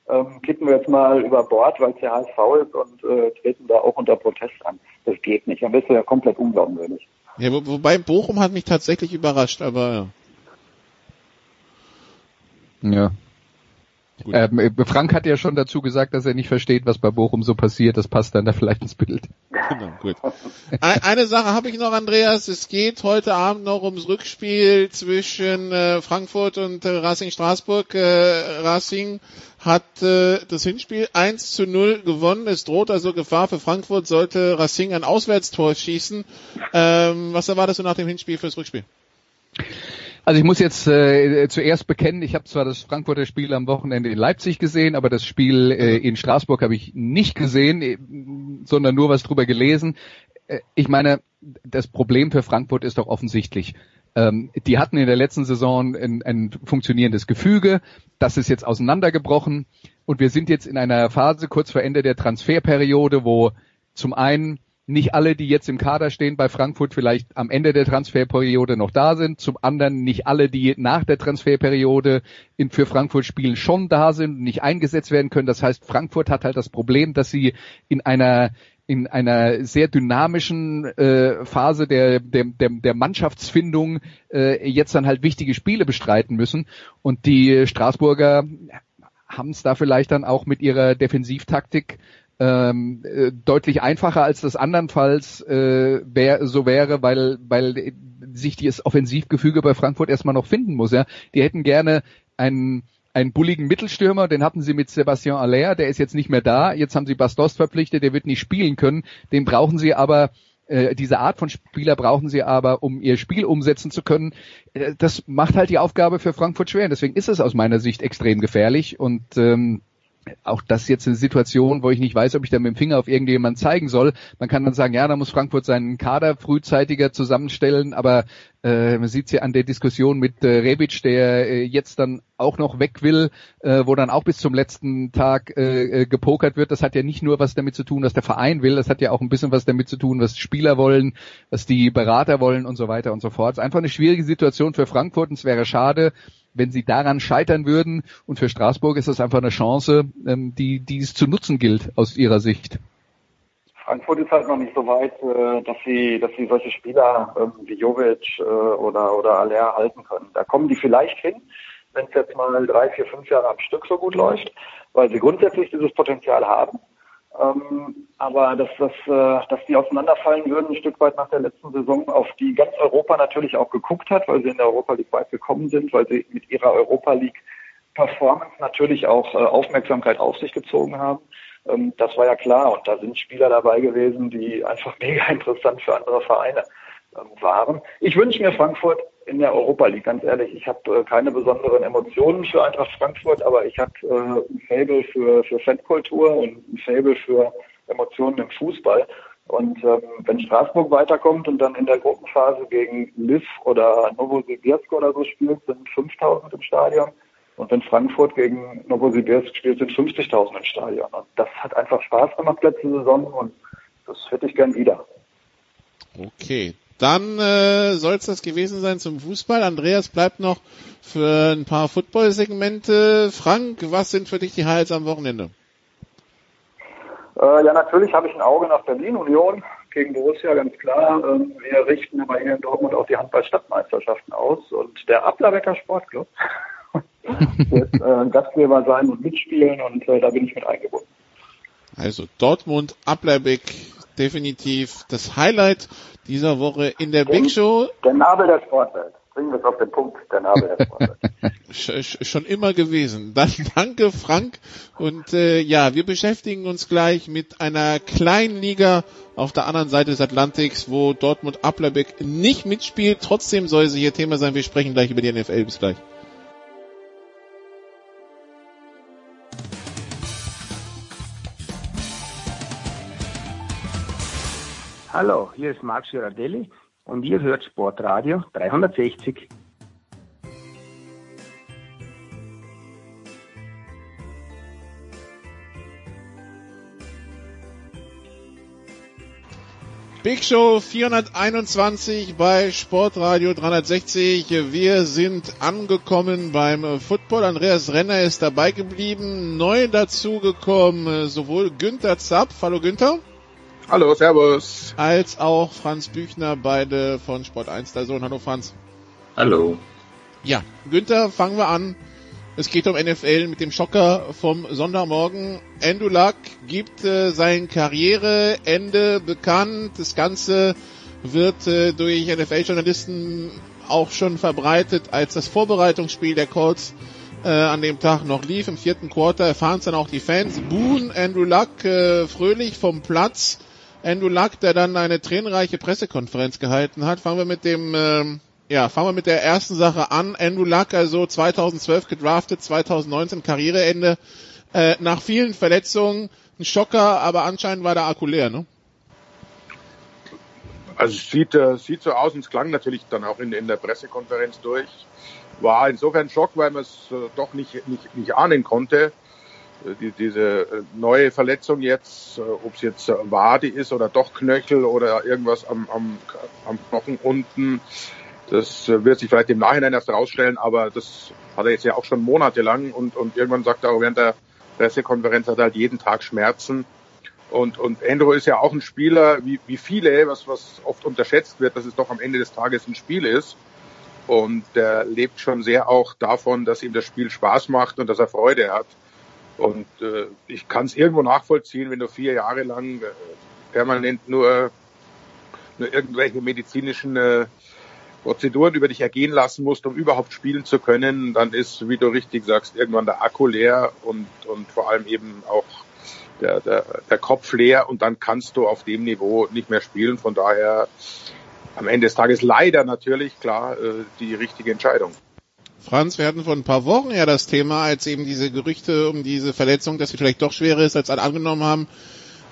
ähm, kippen wir jetzt mal über Bord, weil es der HSV ist und äh, treten da auch unter Protest an. Das geht nicht. Dann bist du ja komplett unglaubwürdig. Ja, wo, wobei Bochum hat mich tatsächlich überrascht, aber ja. Ja. Ähm, äh, Frank hat ja schon dazu gesagt, dass er nicht versteht, was bei Bochum so passiert. Das passt dann da vielleicht ins Bild. Genau, gut. Ein- Eine Sache habe ich noch, Andreas. Es geht heute Abend noch ums Rückspiel zwischen äh, Frankfurt und äh, Racing Straßburg. Äh, Racing hat äh, das Hinspiel 1 zu 0 gewonnen. Es droht also Gefahr für Frankfurt, sollte Racing ein Auswärtstor schießen. Ähm, was erwartest du nach dem Hinspiel fürs Rückspiel? Also ich muss jetzt äh, zuerst bekennen, ich habe zwar das Frankfurter Spiel am Wochenende in Leipzig gesehen, aber das Spiel äh, in Straßburg habe ich nicht gesehen, äh, sondern nur was drüber gelesen. Äh, ich meine, das Problem für Frankfurt ist doch offensichtlich. Ähm, die hatten in der letzten Saison ein, ein funktionierendes Gefüge, das ist jetzt auseinandergebrochen und wir sind jetzt in einer Phase kurz vor Ende der Transferperiode, wo zum einen nicht alle, die jetzt im Kader stehen bei Frankfurt, vielleicht am Ende der Transferperiode noch da sind. Zum anderen nicht alle, die nach der Transferperiode in, für Frankfurt spielen, schon da sind und nicht eingesetzt werden können. Das heißt, Frankfurt hat halt das Problem, dass sie in einer in einer sehr dynamischen äh, Phase der, der, der, der Mannschaftsfindung äh, jetzt dann halt wichtige Spiele bestreiten müssen. Und die Straßburger haben es da vielleicht dann auch mit ihrer Defensivtaktik ähm, äh, deutlich einfacher als das andernfalls äh, wär, so wäre, weil, weil sich das Offensivgefüge bei Frankfurt erstmal noch finden muss. Ja? Die hätten gerne einen einen bulligen Mittelstürmer, den hatten sie mit Sebastian Aller, der ist jetzt nicht mehr da. Jetzt haben sie Bastos verpflichtet, der wird nicht spielen können. Den brauchen sie aber äh, diese Art von Spieler brauchen sie aber, um ihr Spiel umsetzen zu können. Äh, das macht halt die Aufgabe für Frankfurt schwer. Deswegen ist es aus meiner Sicht extrem gefährlich und ähm, auch das jetzt eine Situation, wo ich nicht weiß, ob ich da mit dem Finger auf irgendjemanden zeigen soll. Man kann dann sagen, ja, da muss Frankfurt seinen Kader frühzeitiger zusammenstellen, aber äh, man sieht es ja an der Diskussion mit äh, Rebic, der äh, jetzt dann auch noch weg will, äh, wo dann auch bis zum letzten Tag äh, äh, gepokert wird. Das hat ja nicht nur was damit zu tun, was der Verein will, das hat ja auch ein bisschen was damit zu tun, was Spieler wollen, was die Berater wollen und so weiter und so fort. Es ist einfach eine schwierige Situation für Frankfurt und es wäre schade, wenn sie daran scheitern würden. Und für Straßburg ist das einfach eine Chance, ähm, die, die es zu nutzen gilt aus ihrer Sicht. Frankfurt ist halt noch nicht so weit, äh, dass sie, dass sie solche Spieler ähm, wie Jovic äh, oder oder Aller halten können. Da kommen die vielleicht hin, wenn es jetzt mal drei, vier, fünf Jahre am Stück so gut läuft, weil sie grundsätzlich dieses Potenzial haben. Ähm, aber dass, dass, äh, dass die auseinanderfallen würden, ein Stück weit nach der letzten Saison, auf die ganz Europa natürlich auch geguckt hat, weil sie in der Europa League weit gekommen sind, weil sie mit ihrer Europa League Performance natürlich auch äh, Aufmerksamkeit auf sich gezogen haben. Ähm, das war ja klar. Und da sind Spieler dabei gewesen, die einfach mega interessant für andere Vereine ähm, waren. Ich wünsche mir Frankfurt in der Europa League, ganz ehrlich. Ich habe äh, keine besonderen Emotionen für Eintracht Frankfurt, aber ich habe äh, ein Fable für, für Fankultur und ein Fable für Emotionen im Fußball. Und ähm, wenn Straßburg weiterkommt und dann in der Gruppenphase gegen Liv oder Novosibirsk oder so spielt, sind 5000 im Stadion. Und wenn Frankfurt gegen Novosibirsk spielt, sind 50.000 im Stadion. Und das hat einfach Spaß gemacht letzte Saison und das hätte ich gern wieder. Okay, dann äh, soll es das gewesen sein zum Fußball. Andreas bleibt noch für ein paar Football-Segmente. Frank, was sind für dich die Highlights am Wochenende? Äh, ja, natürlich habe ich ein Auge nach Berlin, Union gegen Borussia, ganz klar. Ähm, wir richten aber hier in Dortmund auch die Handball-Stadtmeisterschaften aus. Und der Ablerbecker Sportclub wird äh, Gastgeber sein und mitspielen und äh, da bin ich mit eingebunden. Also Dortmund, Ablerbeck, definitiv das Highlight dieser Woche in der Big Show. Der Nabel der Sportwelt. Bringen wir es auf den Punkt, der Nabel der Sportwelt. Schon immer gewesen. Dann danke Frank und äh, ja, wir beschäftigen uns gleich mit einer kleinen Liga auf der anderen Seite des Atlantiks, wo Dortmund Applerbeck nicht mitspielt. Trotzdem soll sie hier Thema sein. Wir sprechen gleich über die NFL. Bis gleich. Hallo, hier ist Marc Girardelli und ihr hört Sportradio 360. Big Show 421 bei Sportradio 360. Wir sind angekommen beim Football. Andreas Renner ist dabei geblieben. Neu dazugekommen sowohl Günther Zapp. Hallo Günther. Hallo, Servus. Als auch Franz Büchner, beide von Sport 1 der Sohn. Hallo Franz. Hallo. Ja, Günther, fangen wir an. Es geht um NFL mit dem Schocker vom Sonntagmorgen. Andrew Luck gibt äh, sein Karriereende bekannt. Das Ganze wird äh, durch NFL-Journalisten auch schon verbreitet, als das Vorbereitungsspiel der Colts äh, an dem Tag noch lief. Im vierten Quarter erfahren es dann auch die Fans. Boone, Andrew Luck äh, fröhlich vom Platz. Andrew Luck, der dann eine tränenreiche Pressekonferenz gehalten hat. Fangen wir mit dem, ähm, ja, fangen wir mit der ersten Sache an. Andrew Luck, also 2012 gedraftet, 2019 Karriereende. Äh, nach vielen Verletzungen ein Schocker, aber anscheinend war der Akku leer, ne? Also es sieht, äh, sieht so aus und es klang natürlich dann auch in, in der Pressekonferenz durch. War insofern Schock, weil man es äh, doch nicht, nicht, nicht ahnen konnte. Äh, die, diese äh, neue Verletzung jetzt, ob es jetzt Wade ist oder doch Knöchel oder irgendwas am, am, am Knochen unten, das wird sich vielleicht im Nachhinein erst rausstellen, aber das hat er jetzt ja auch schon monatelang und, und irgendwann sagt er auch während der Pressekonferenz hat er halt jeden Tag Schmerzen. Und, und Andrew ist ja auch ein Spieler, wie, wie viele, was, was oft unterschätzt wird, dass es doch am Ende des Tages ein Spiel ist. Und der lebt schon sehr auch davon, dass ihm das Spiel Spaß macht und dass er Freude hat. Und äh, ich kann es irgendwo nachvollziehen, wenn du vier Jahre lang äh, permanent nur, nur irgendwelche medizinischen äh, Prozeduren über dich ergehen lassen musst, um überhaupt spielen zu können, dann ist, wie du richtig sagst, irgendwann der Akku leer und, und vor allem eben auch der, der, der Kopf leer und dann kannst du auf dem Niveau nicht mehr spielen. Von daher am Ende des Tages leider natürlich klar äh, die richtige Entscheidung. Franz, wir hatten vor ein paar Wochen ja das Thema, als eben diese Gerüchte um diese Verletzung, dass sie vielleicht doch schwerer ist, als alle angenommen haben,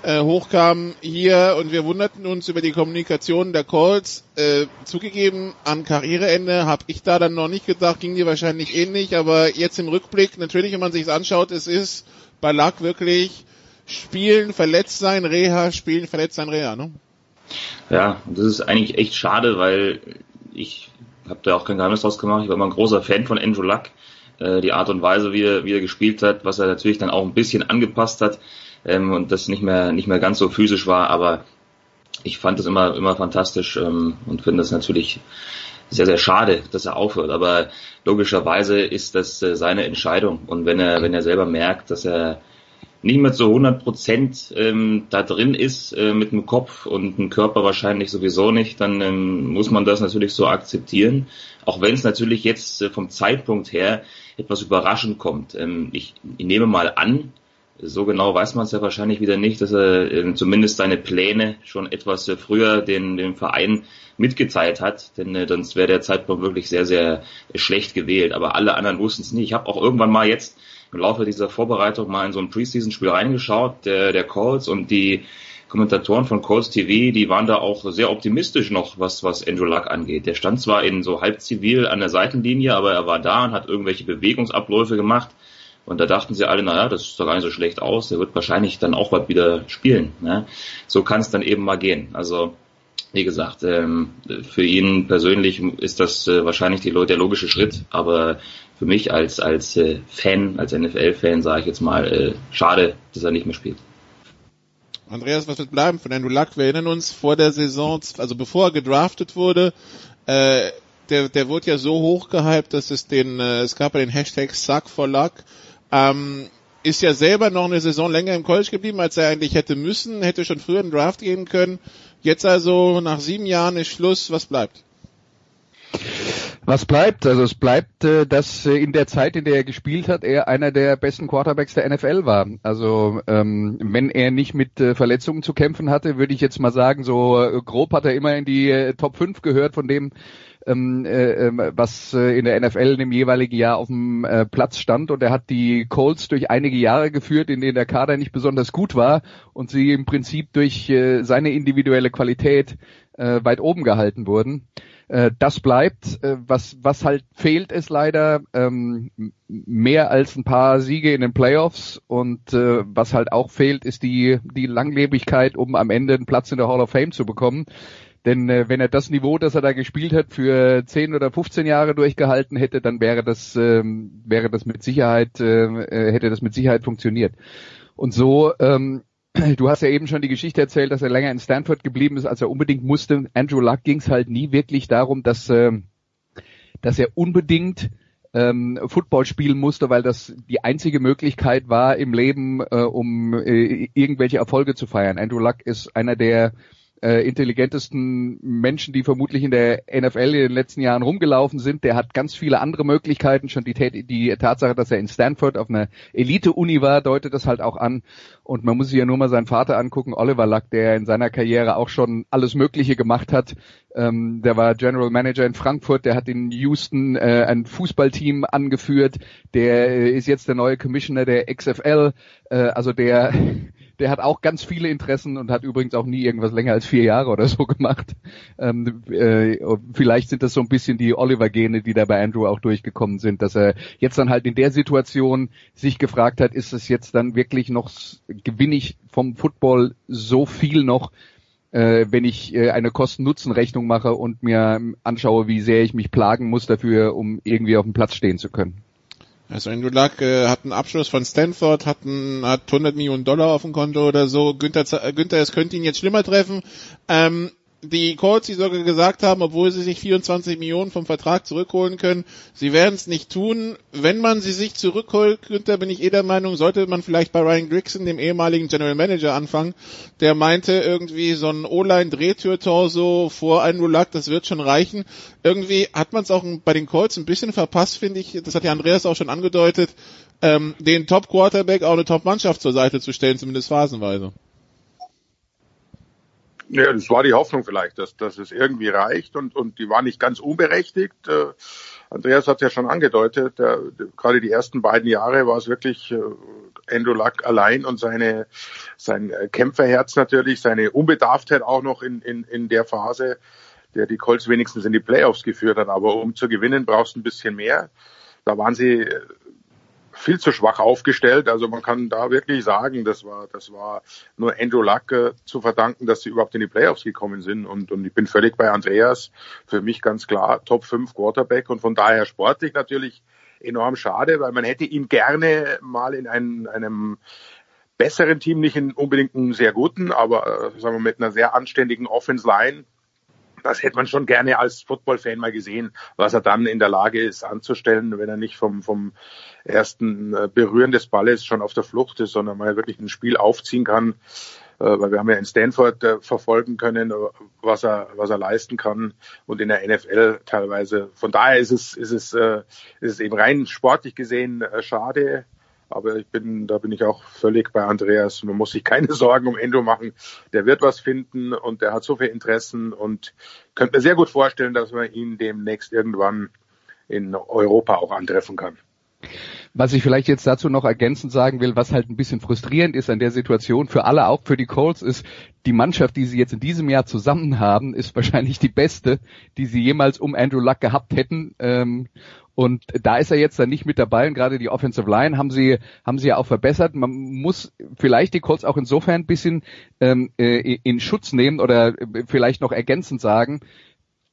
äh, hochkamen hier und wir wunderten uns über die Kommunikation der Calls. Äh, zugegeben, an Karriereende habe ich da dann noch nicht gedacht, ging dir wahrscheinlich ähnlich, aber jetzt im Rückblick, natürlich, wenn man sich anschaut, es ist bei Lack wirklich spielen, verletzt sein, Reha, spielen, verletzt sein, Reha, ne? Ja, das ist eigentlich echt schade, weil ich habe da auch kein Geheimnis draus gemacht. Ich war immer ein großer Fan von Andrew Luck. Äh, die Art und Weise, wie er, wie er gespielt hat, was er natürlich dann auch ein bisschen angepasst hat ähm, und das nicht mehr nicht mehr ganz so physisch war, aber ich fand das immer immer fantastisch ähm, und finde das natürlich sehr sehr schade, dass er aufhört. Aber logischerweise ist das äh, seine Entscheidung und wenn er wenn er selber merkt, dass er nicht mehr zu 100 Prozent ähm, da drin ist äh, mit dem Kopf und dem Körper wahrscheinlich sowieso nicht, dann ähm, muss man das natürlich so akzeptieren. Auch wenn es natürlich jetzt äh, vom Zeitpunkt her etwas überraschend kommt. Ähm, ich, ich nehme mal an, so genau weiß man es ja wahrscheinlich wieder nicht, dass er äh, zumindest seine Pläne schon etwas äh, früher den, den Verein mitgeteilt hat, denn äh, sonst wäre der Zeitpunkt wirklich sehr, sehr schlecht gewählt. Aber alle anderen wussten es nicht. Ich habe auch irgendwann mal jetzt im Laufe dieser Vorbereitung mal in so ein Preseason-Spiel reingeschaut, der, der Colts und die Kommentatoren von Colts TV, die waren da auch sehr optimistisch noch, was, was Andrew Luck angeht. Der stand zwar in so halb zivil an der Seitenlinie, aber er war da und hat irgendwelche Bewegungsabläufe gemacht. Und da dachten sie alle, naja, das sieht doch gar nicht so schlecht aus, der wird wahrscheinlich dann auch bald wieder spielen. Ne? So kann es dann eben mal gehen. Also wie gesagt, ähm, für ihn persönlich ist das äh, wahrscheinlich der logische Schritt, aber für mich als, als äh, Fan, als NFL-Fan sage ich jetzt mal, äh, schade, dass er nicht mehr spielt. Andreas, was wird bleiben von Andrew Luck? Wir erinnern uns vor der Saison, also bevor er gedraftet wurde, äh, der, der wurde ja so hoch gehypt, dass es den, äh, es gab ja den Hashtag Suck for Luck. Ähm, ist ja selber noch eine Saison länger im College geblieben, als er eigentlich hätte müssen, hätte schon früher einen Draft gehen können. Jetzt also nach sieben Jahren ist Schluss. Was bleibt? Was bleibt? Also es bleibt, äh, dass äh, in der Zeit, in der er gespielt hat, er einer der besten Quarterbacks der NFL war. Also ähm, wenn er nicht mit äh, Verletzungen zu kämpfen hatte, würde ich jetzt mal sagen, so grob hat er immer in die Top 5 gehört von dem, ähm, äh, ähm, was in der NFL im jeweiligen Jahr auf dem Platz stand. Und er hat die Colts durch einige Jahre geführt, in denen der Kader nicht besonders gut war und sie im Prinzip durch seine individuelle Qualität weit oben gehalten wurden. Äh, das bleibt. Äh, was, was halt fehlt, ist leider ähm, mehr als ein paar Siege in den Playoffs. Und äh, was halt auch fehlt, ist die, die Langlebigkeit, um am Ende einen Platz in der Hall of Fame zu bekommen. Denn äh, wenn er das Niveau, das er da gespielt hat, für 10 oder 15 Jahre durchgehalten hätte, dann wäre das, ähm, wäre das mit Sicherheit, äh, äh, hätte das mit Sicherheit funktioniert. Und so ähm, du hast ja eben schon die Geschichte erzählt, dass er länger in Stanford geblieben ist, als er unbedingt musste. Andrew Luck ging es halt nie wirklich darum, dass, äh, dass er unbedingt ähm, Football spielen musste, weil das die einzige Möglichkeit war im Leben, äh, um äh, irgendwelche Erfolge zu feiern. Andrew Luck ist einer der äh, intelligentesten Menschen, die vermutlich in der NFL in den letzten Jahren rumgelaufen sind. Der hat ganz viele andere Möglichkeiten. Schon die, die Tatsache, dass er in Stanford auf einer Elite-Uni war, deutet das halt auch an. Und man muss sich ja nur mal seinen Vater angucken, Oliver Luck, der in seiner Karriere auch schon alles Mögliche gemacht hat. Ähm, der war General Manager in Frankfurt, der hat in Houston äh, ein Fußballteam angeführt, der äh, ist jetzt der neue Commissioner der XFL. Äh, also der der hat auch ganz viele Interessen und hat übrigens auch nie irgendwas länger als vier Jahre oder so gemacht. Ähm, äh, vielleicht sind das so ein bisschen die Oliver-Gene, die da bei Andrew auch durchgekommen sind, dass er jetzt dann halt in der Situation sich gefragt hat, ist es jetzt dann wirklich noch, gewinne ich vom Football so viel noch, äh, wenn ich äh, eine Kosten-Nutzen-Rechnung mache und mir anschaue, wie sehr ich mich plagen muss dafür, um irgendwie auf dem Platz stehen zu können. Also Andrew Luck äh, hat einen Abschluss von Stanford, hat, einen, hat 100 Millionen Dollar auf dem Konto oder so. Günther, Günther, es könnte ihn jetzt schlimmer treffen. Ähm, die Colts, die sogar gesagt haben, obwohl sie sich 24 Millionen vom Vertrag zurückholen können, sie werden es nicht tun. Wenn man sie sich zurückholt, da bin ich eh der Meinung, sollte man vielleicht bei Ryan Grigson, dem ehemaligen General Manager, anfangen. Der meinte irgendwie so ein O-Line-Drehtür-Torso vor Andrew Luck, das wird schon reichen. Irgendwie hat man es auch bei den Colts ein bisschen verpasst, finde ich. Das hat ja Andreas auch schon angedeutet, ähm, den Top-Quarterback auch eine Top-Mannschaft zur Seite zu stellen, zumindest phasenweise. Ja, das war die Hoffnung vielleicht, dass, dass es irgendwie reicht und, und die war nicht ganz unberechtigt. Äh, Andreas hat es ja schon angedeutet, der, gerade die ersten beiden Jahre war es wirklich äh, Endolac allein und seine, sein Kämpferherz natürlich, seine Unbedarftheit auch noch in, in, in der Phase, der die Colts wenigstens in die Playoffs geführt hat. Aber um zu gewinnen, brauchst du ein bisschen mehr. Da waren sie viel zu schwach aufgestellt. Also man kann da wirklich sagen, das war, das war nur Andrew Luck äh, zu verdanken, dass sie überhaupt in die Playoffs gekommen sind. Und, und ich bin völlig bei Andreas. Für mich ganz klar Top 5 Quarterback und von daher sportlich natürlich enorm schade, weil man hätte ihn gerne mal in einem, einem besseren Team, nicht in unbedingt einem sehr guten, aber äh, sagen wir mit einer sehr anständigen Offense Line das hätte man schon gerne als Football-Fan mal gesehen, was er dann in der Lage ist anzustellen, wenn er nicht vom, vom ersten äh, Berühren des Balles schon auf der Flucht ist, sondern mal wirklich ein Spiel aufziehen kann. Äh, weil wir haben ja in Stanford äh, verfolgen können, was er, was er leisten kann und in der NFL teilweise. Von daher ist es, ist es, ist es eben rein sportlich gesehen schade, aber ich bin, da bin ich auch völlig bei Andreas. Man muss sich keine Sorgen um Endo machen. Der wird was finden und der hat so viele Interessen und könnte mir sehr gut vorstellen, dass man ihn demnächst irgendwann in Europa auch antreffen kann. Was ich vielleicht jetzt dazu noch ergänzend sagen will, was halt ein bisschen frustrierend ist an der Situation für alle, auch für die Colts, ist, die Mannschaft, die sie jetzt in diesem Jahr zusammen haben, ist wahrscheinlich die beste, die sie jemals um Andrew Luck gehabt hätten. Ähm, und da ist er jetzt dann nicht mit dabei und gerade die Offensive Line haben sie haben sie ja auch verbessert. Man muss vielleicht die Colts auch insofern ein bisschen ähm, äh, in Schutz nehmen oder äh, vielleicht noch ergänzend sagen.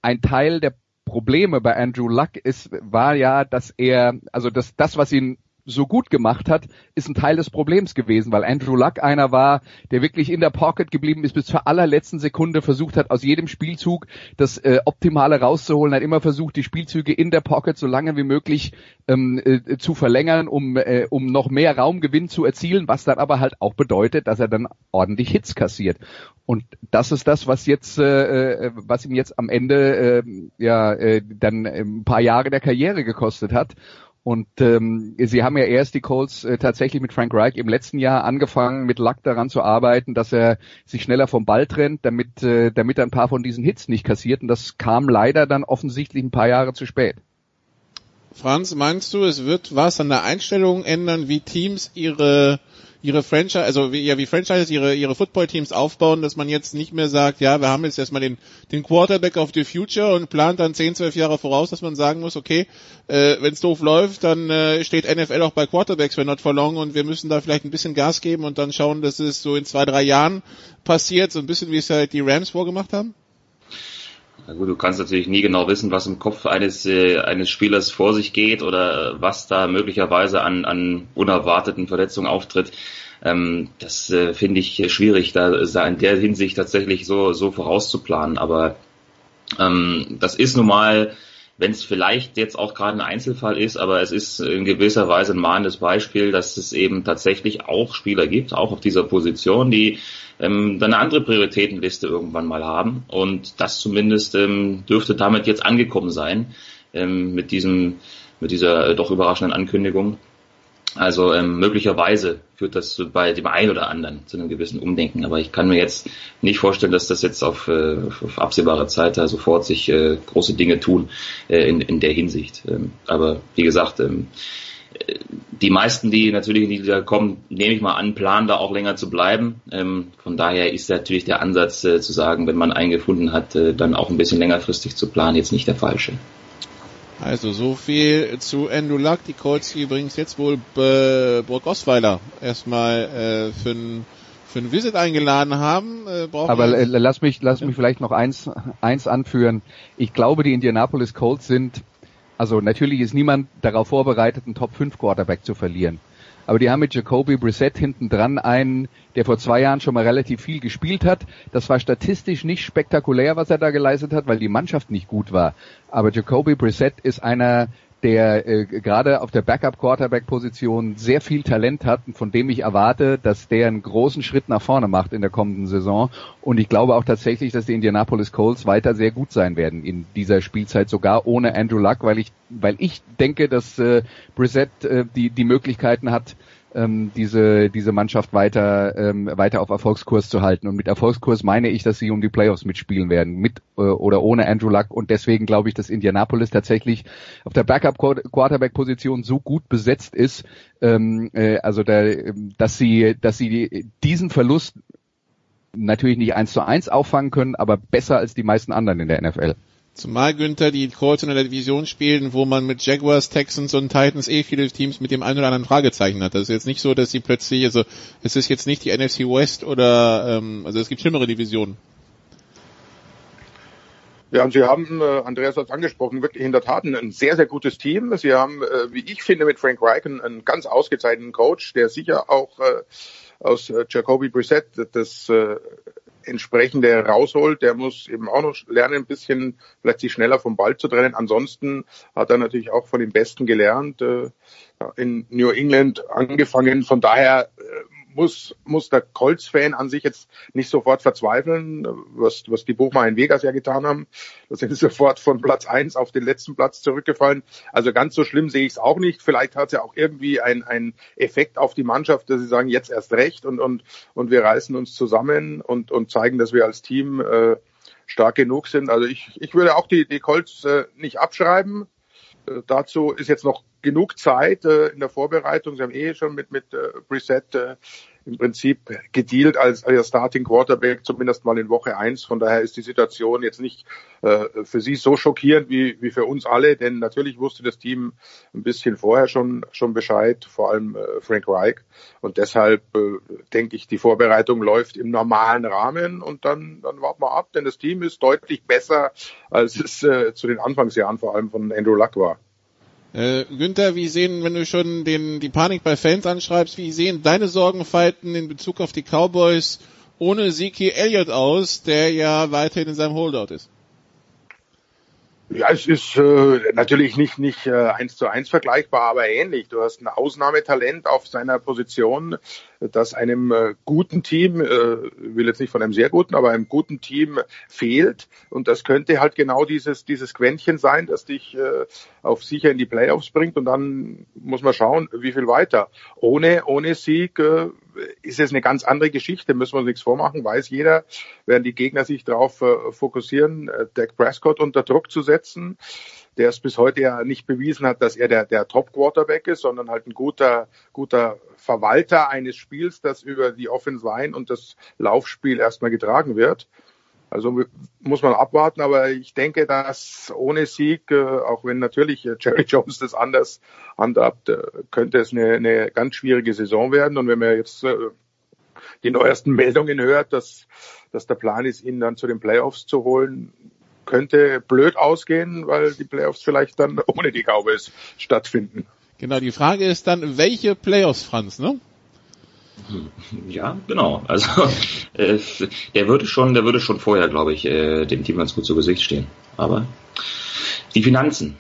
Ein Teil der Probleme bei Andrew Luck ist war ja, dass er also das das was ihn so gut gemacht hat, ist ein Teil des Problems gewesen, weil Andrew Luck einer war, der wirklich in der Pocket geblieben ist, bis zur allerletzten Sekunde versucht hat, aus jedem Spielzug das äh, Optimale rauszuholen, hat immer versucht, die Spielzüge in der Pocket so lange wie möglich ähm, äh, zu verlängern, um, äh, um noch mehr Raumgewinn zu erzielen, was dann aber halt auch bedeutet, dass er dann ordentlich Hits kassiert. Und das ist das, was jetzt, äh, äh was ihm jetzt am Ende äh, ja äh, dann ein paar Jahre der Karriere gekostet hat. Und ähm, sie haben ja erst die Colts äh, tatsächlich mit Frank Reich im letzten Jahr angefangen, mit Luck daran zu arbeiten, dass er sich schneller vom Ball trennt, damit, äh, damit er ein paar von diesen Hits nicht kassiert. Und das kam leider dann offensichtlich ein paar Jahre zu spät. Franz, meinst du, es wird was an der Einstellung ändern, wie Teams ihre ihre Franchise, also wie, ja, wie Franchises ihre, ihre Football-Teams aufbauen, dass man jetzt nicht mehr sagt, ja, wir haben jetzt erstmal den, den Quarterback of the Future und plant dann 10, 12 Jahre voraus, dass man sagen muss, okay, äh, wenn es doof läuft, dann äh, steht NFL auch bei Quarterbacks for not for long und wir müssen da vielleicht ein bisschen Gas geben und dann schauen, dass es so in zwei, drei Jahren passiert, so ein bisschen wie es halt die Rams vorgemacht haben? Na gut, du kannst natürlich nie genau wissen, was im Kopf eines, äh, eines Spielers vor sich geht oder was da möglicherweise an, an unerwarteten Verletzungen auftritt. Ähm, das äh, finde ich schwierig, da, in der Hinsicht tatsächlich so, so vorauszuplanen. Aber ähm, das ist nun mal, wenn es vielleicht jetzt auch gerade ein Einzelfall ist, aber es ist in gewisser Weise ein mahnendes Beispiel, dass es eben tatsächlich auch Spieler gibt, auch auf dieser Position, die ähm, dann eine andere Prioritätenliste irgendwann mal haben. Und das zumindest ähm, dürfte damit jetzt angekommen sein ähm, mit diesem, mit dieser äh, doch überraschenden Ankündigung. Also ähm, möglicherweise führt das bei dem einen oder anderen zu einem gewissen Umdenken. Aber ich kann mir jetzt nicht vorstellen, dass das jetzt auf, äh, auf absehbare Zeit da sofort sich äh, große Dinge tun äh, in, in der Hinsicht. Ähm, aber wie gesagt, ähm, die meisten, die natürlich in die Liga kommen, nehme ich mal an, planen da auch länger zu bleiben. Ähm, von daher ist natürlich der Ansatz äh, zu sagen, wenn man einen gefunden hat, äh, dann auch ein bisschen längerfristig zu planen, jetzt nicht der falsche. Also so viel zu Endulak. Die Colts übrigens jetzt wohl äh, Burg Osweiler erstmal äh, für ein für ein Visit eingeladen haben. Äh, Aber lass mich lass mich vielleicht noch eins eins anführen. Ich glaube, die Indianapolis Colts sind also natürlich ist niemand darauf vorbereitet, einen Top 5 Quarterback zu verlieren. Aber die haben mit Jacoby Brissett hinten dran einen, der vor zwei Jahren schon mal relativ viel gespielt hat. Das war statistisch nicht spektakulär, was er da geleistet hat, weil die Mannschaft nicht gut war. Aber Jacoby Brissett ist einer, der äh, gerade auf der Backup-Quarterback-Position sehr viel Talent hat und von dem ich erwarte, dass der einen großen Schritt nach vorne macht in der kommenden Saison. Und ich glaube auch tatsächlich, dass die Indianapolis Colts weiter sehr gut sein werden in dieser Spielzeit, sogar ohne Andrew Luck, weil ich, weil ich denke, dass äh, Brissett äh, die, die Möglichkeiten hat, ähm, diese, diese Mannschaft weiter, ähm, weiter auf Erfolgskurs zu halten. Und mit Erfolgskurs meine ich, dass sie um die Playoffs mitspielen werden, mit äh, oder ohne Andrew Luck. Und deswegen glaube ich, dass Indianapolis tatsächlich auf der Backup-Quarterback-Position so gut besetzt ist, ähm, äh, also da, dass sie, dass sie diesen Verlust natürlich nicht eins zu eins auffangen können, aber besser als die meisten anderen in der NFL. Zumal Günther die Colts in der Division spielen, wo man mit Jaguars, Texans und Titans eh viele Teams mit dem einen oder anderen Fragezeichen hat. Das ist jetzt nicht so, dass sie plötzlich, also es ist jetzt nicht die NFC West oder ähm, also es gibt schlimmere Divisionen. Ja, und Sie haben, äh, Andreas hat es angesprochen, wirklich in der Tat ein sehr, sehr gutes Team. Sie haben, äh, wie ich finde, mit Frank Reich einen, ganz ausgezeichneten Coach, der sicher auch äh, aus äh, Jacoby Brissett das äh, entsprechende rausholt. Der muss eben auch noch lernen, ein bisschen vielleicht sich schneller vom Ball zu trennen. Ansonsten hat er natürlich auch von den Besten gelernt, äh, in New England angefangen. Von daher äh, muss, muss der Colts-Fan an sich jetzt nicht sofort verzweifeln, was, was die Buchmacher in Vegas ja getan haben. Da sind sie sofort von Platz eins auf den letzten Platz zurückgefallen. Also ganz so schlimm sehe ich es auch nicht. Vielleicht hat es ja auch irgendwie ein, ein Effekt auf die Mannschaft, dass sie sagen, jetzt erst recht und, und, und wir reißen uns zusammen und, und zeigen, dass wir als Team äh, stark genug sind. Also ich, ich würde auch die, die Colts äh, nicht abschreiben. Äh, dazu ist jetzt noch genug Zeit äh, in der Vorbereitung. Sie haben eh schon mit, mit äh, Preset äh, im Prinzip gedealt als, als Starting Quarterback, zumindest mal in Woche eins. Von daher ist die Situation jetzt nicht äh, für Sie so schockierend wie, wie für uns alle, denn natürlich wusste das Team ein bisschen vorher schon, schon Bescheid, vor allem äh, Frank Reich. Und deshalb äh, denke ich, die Vorbereitung läuft im normalen Rahmen und dann, dann warten wir ab, denn das Team ist deutlich besser, als es äh, zu den Anfangsjahren vor allem von Andrew Luck war. Äh, Günther, wie sehen, wenn du schon den, die Panik bei Fans anschreibst, wie sehen deine Sorgenfalten in Bezug auf die Cowboys ohne Zeke Elliott aus, der ja weiterhin in seinem Holdout ist? Ja, es ist äh, natürlich nicht nicht äh, eins zu eins vergleichbar, aber ähnlich. Du hast ein Ausnahmetalent auf seiner Position, das einem äh, guten Team, äh, will jetzt nicht von einem sehr guten, aber einem guten Team fehlt. Und das könnte halt genau dieses dieses Quäntchen sein, das dich äh, auf sicher in die Playoffs bringt. Und dann muss man schauen, wie viel weiter. Ohne ohne Sieg äh, ist es eine ganz andere Geschichte, müssen wir uns nichts vormachen, weiß jeder, werden die Gegner sich darauf äh, fokussieren, äh, Dak Prescott unter Druck zu setzen, der es bis heute ja nicht bewiesen hat, dass er der, der Top-Quarterback ist, sondern halt ein guter, guter Verwalter eines Spiels, das über die Offense Line und das Laufspiel erstmal getragen wird. Also muss man abwarten, aber ich denke, dass ohne Sieg, äh, auch wenn natürlich äh, Jerry Jones das anders handhabt, äh, könnte es eine, eine ganz schwierige Saison werden. Und wenn man jetzt die neuesten Meldungen hört, dass, dass der Plan ist, ihn dann zu den Playoffs zu holen, könnte blöd ausgehen, weil die Playoffs vielleicht dann ohne die Cowboys stattfinden. Genau, die Frage ist dann, welche Playoffs, Franz, ne? Ja, genau. Also äh, der würde schon, der würde schon vorher, glaube ich, äh, dem Team ganz gut zu Gesicht stehen. Aber die Finanzen.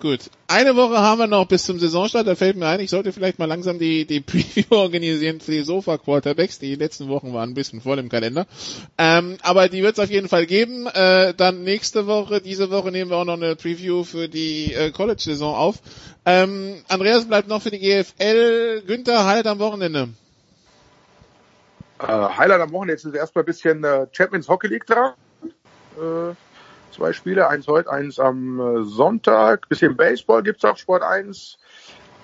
Gut. Eine Woche haben wir noch bis zum Saisonstart. Da fällt mir ein, ich sollte vielleicht mal langsam die, die Preview organisieren für die Sofa-Quarterbacks. Die letzten Wochen waren ein bisschen voll im Kalender. Ähm, aber die wird es auf jeden Fall geben. Äh, dann nächste Woche, diese Woche nehmen wir auch noch eine Preview für die äh, College-Saison auf. Ähm, Andreas bleibt noch für die GFL. Günther, Highlight am Wochenende. Äh, Highlight am Wochenende ist erstmal ein bisschen äh, Champions Hockey League dran. Äh, zwei Spiele, eins heute, eins am äh, Sonntag. Bisschen Baseball gibt's auch, Sport 1.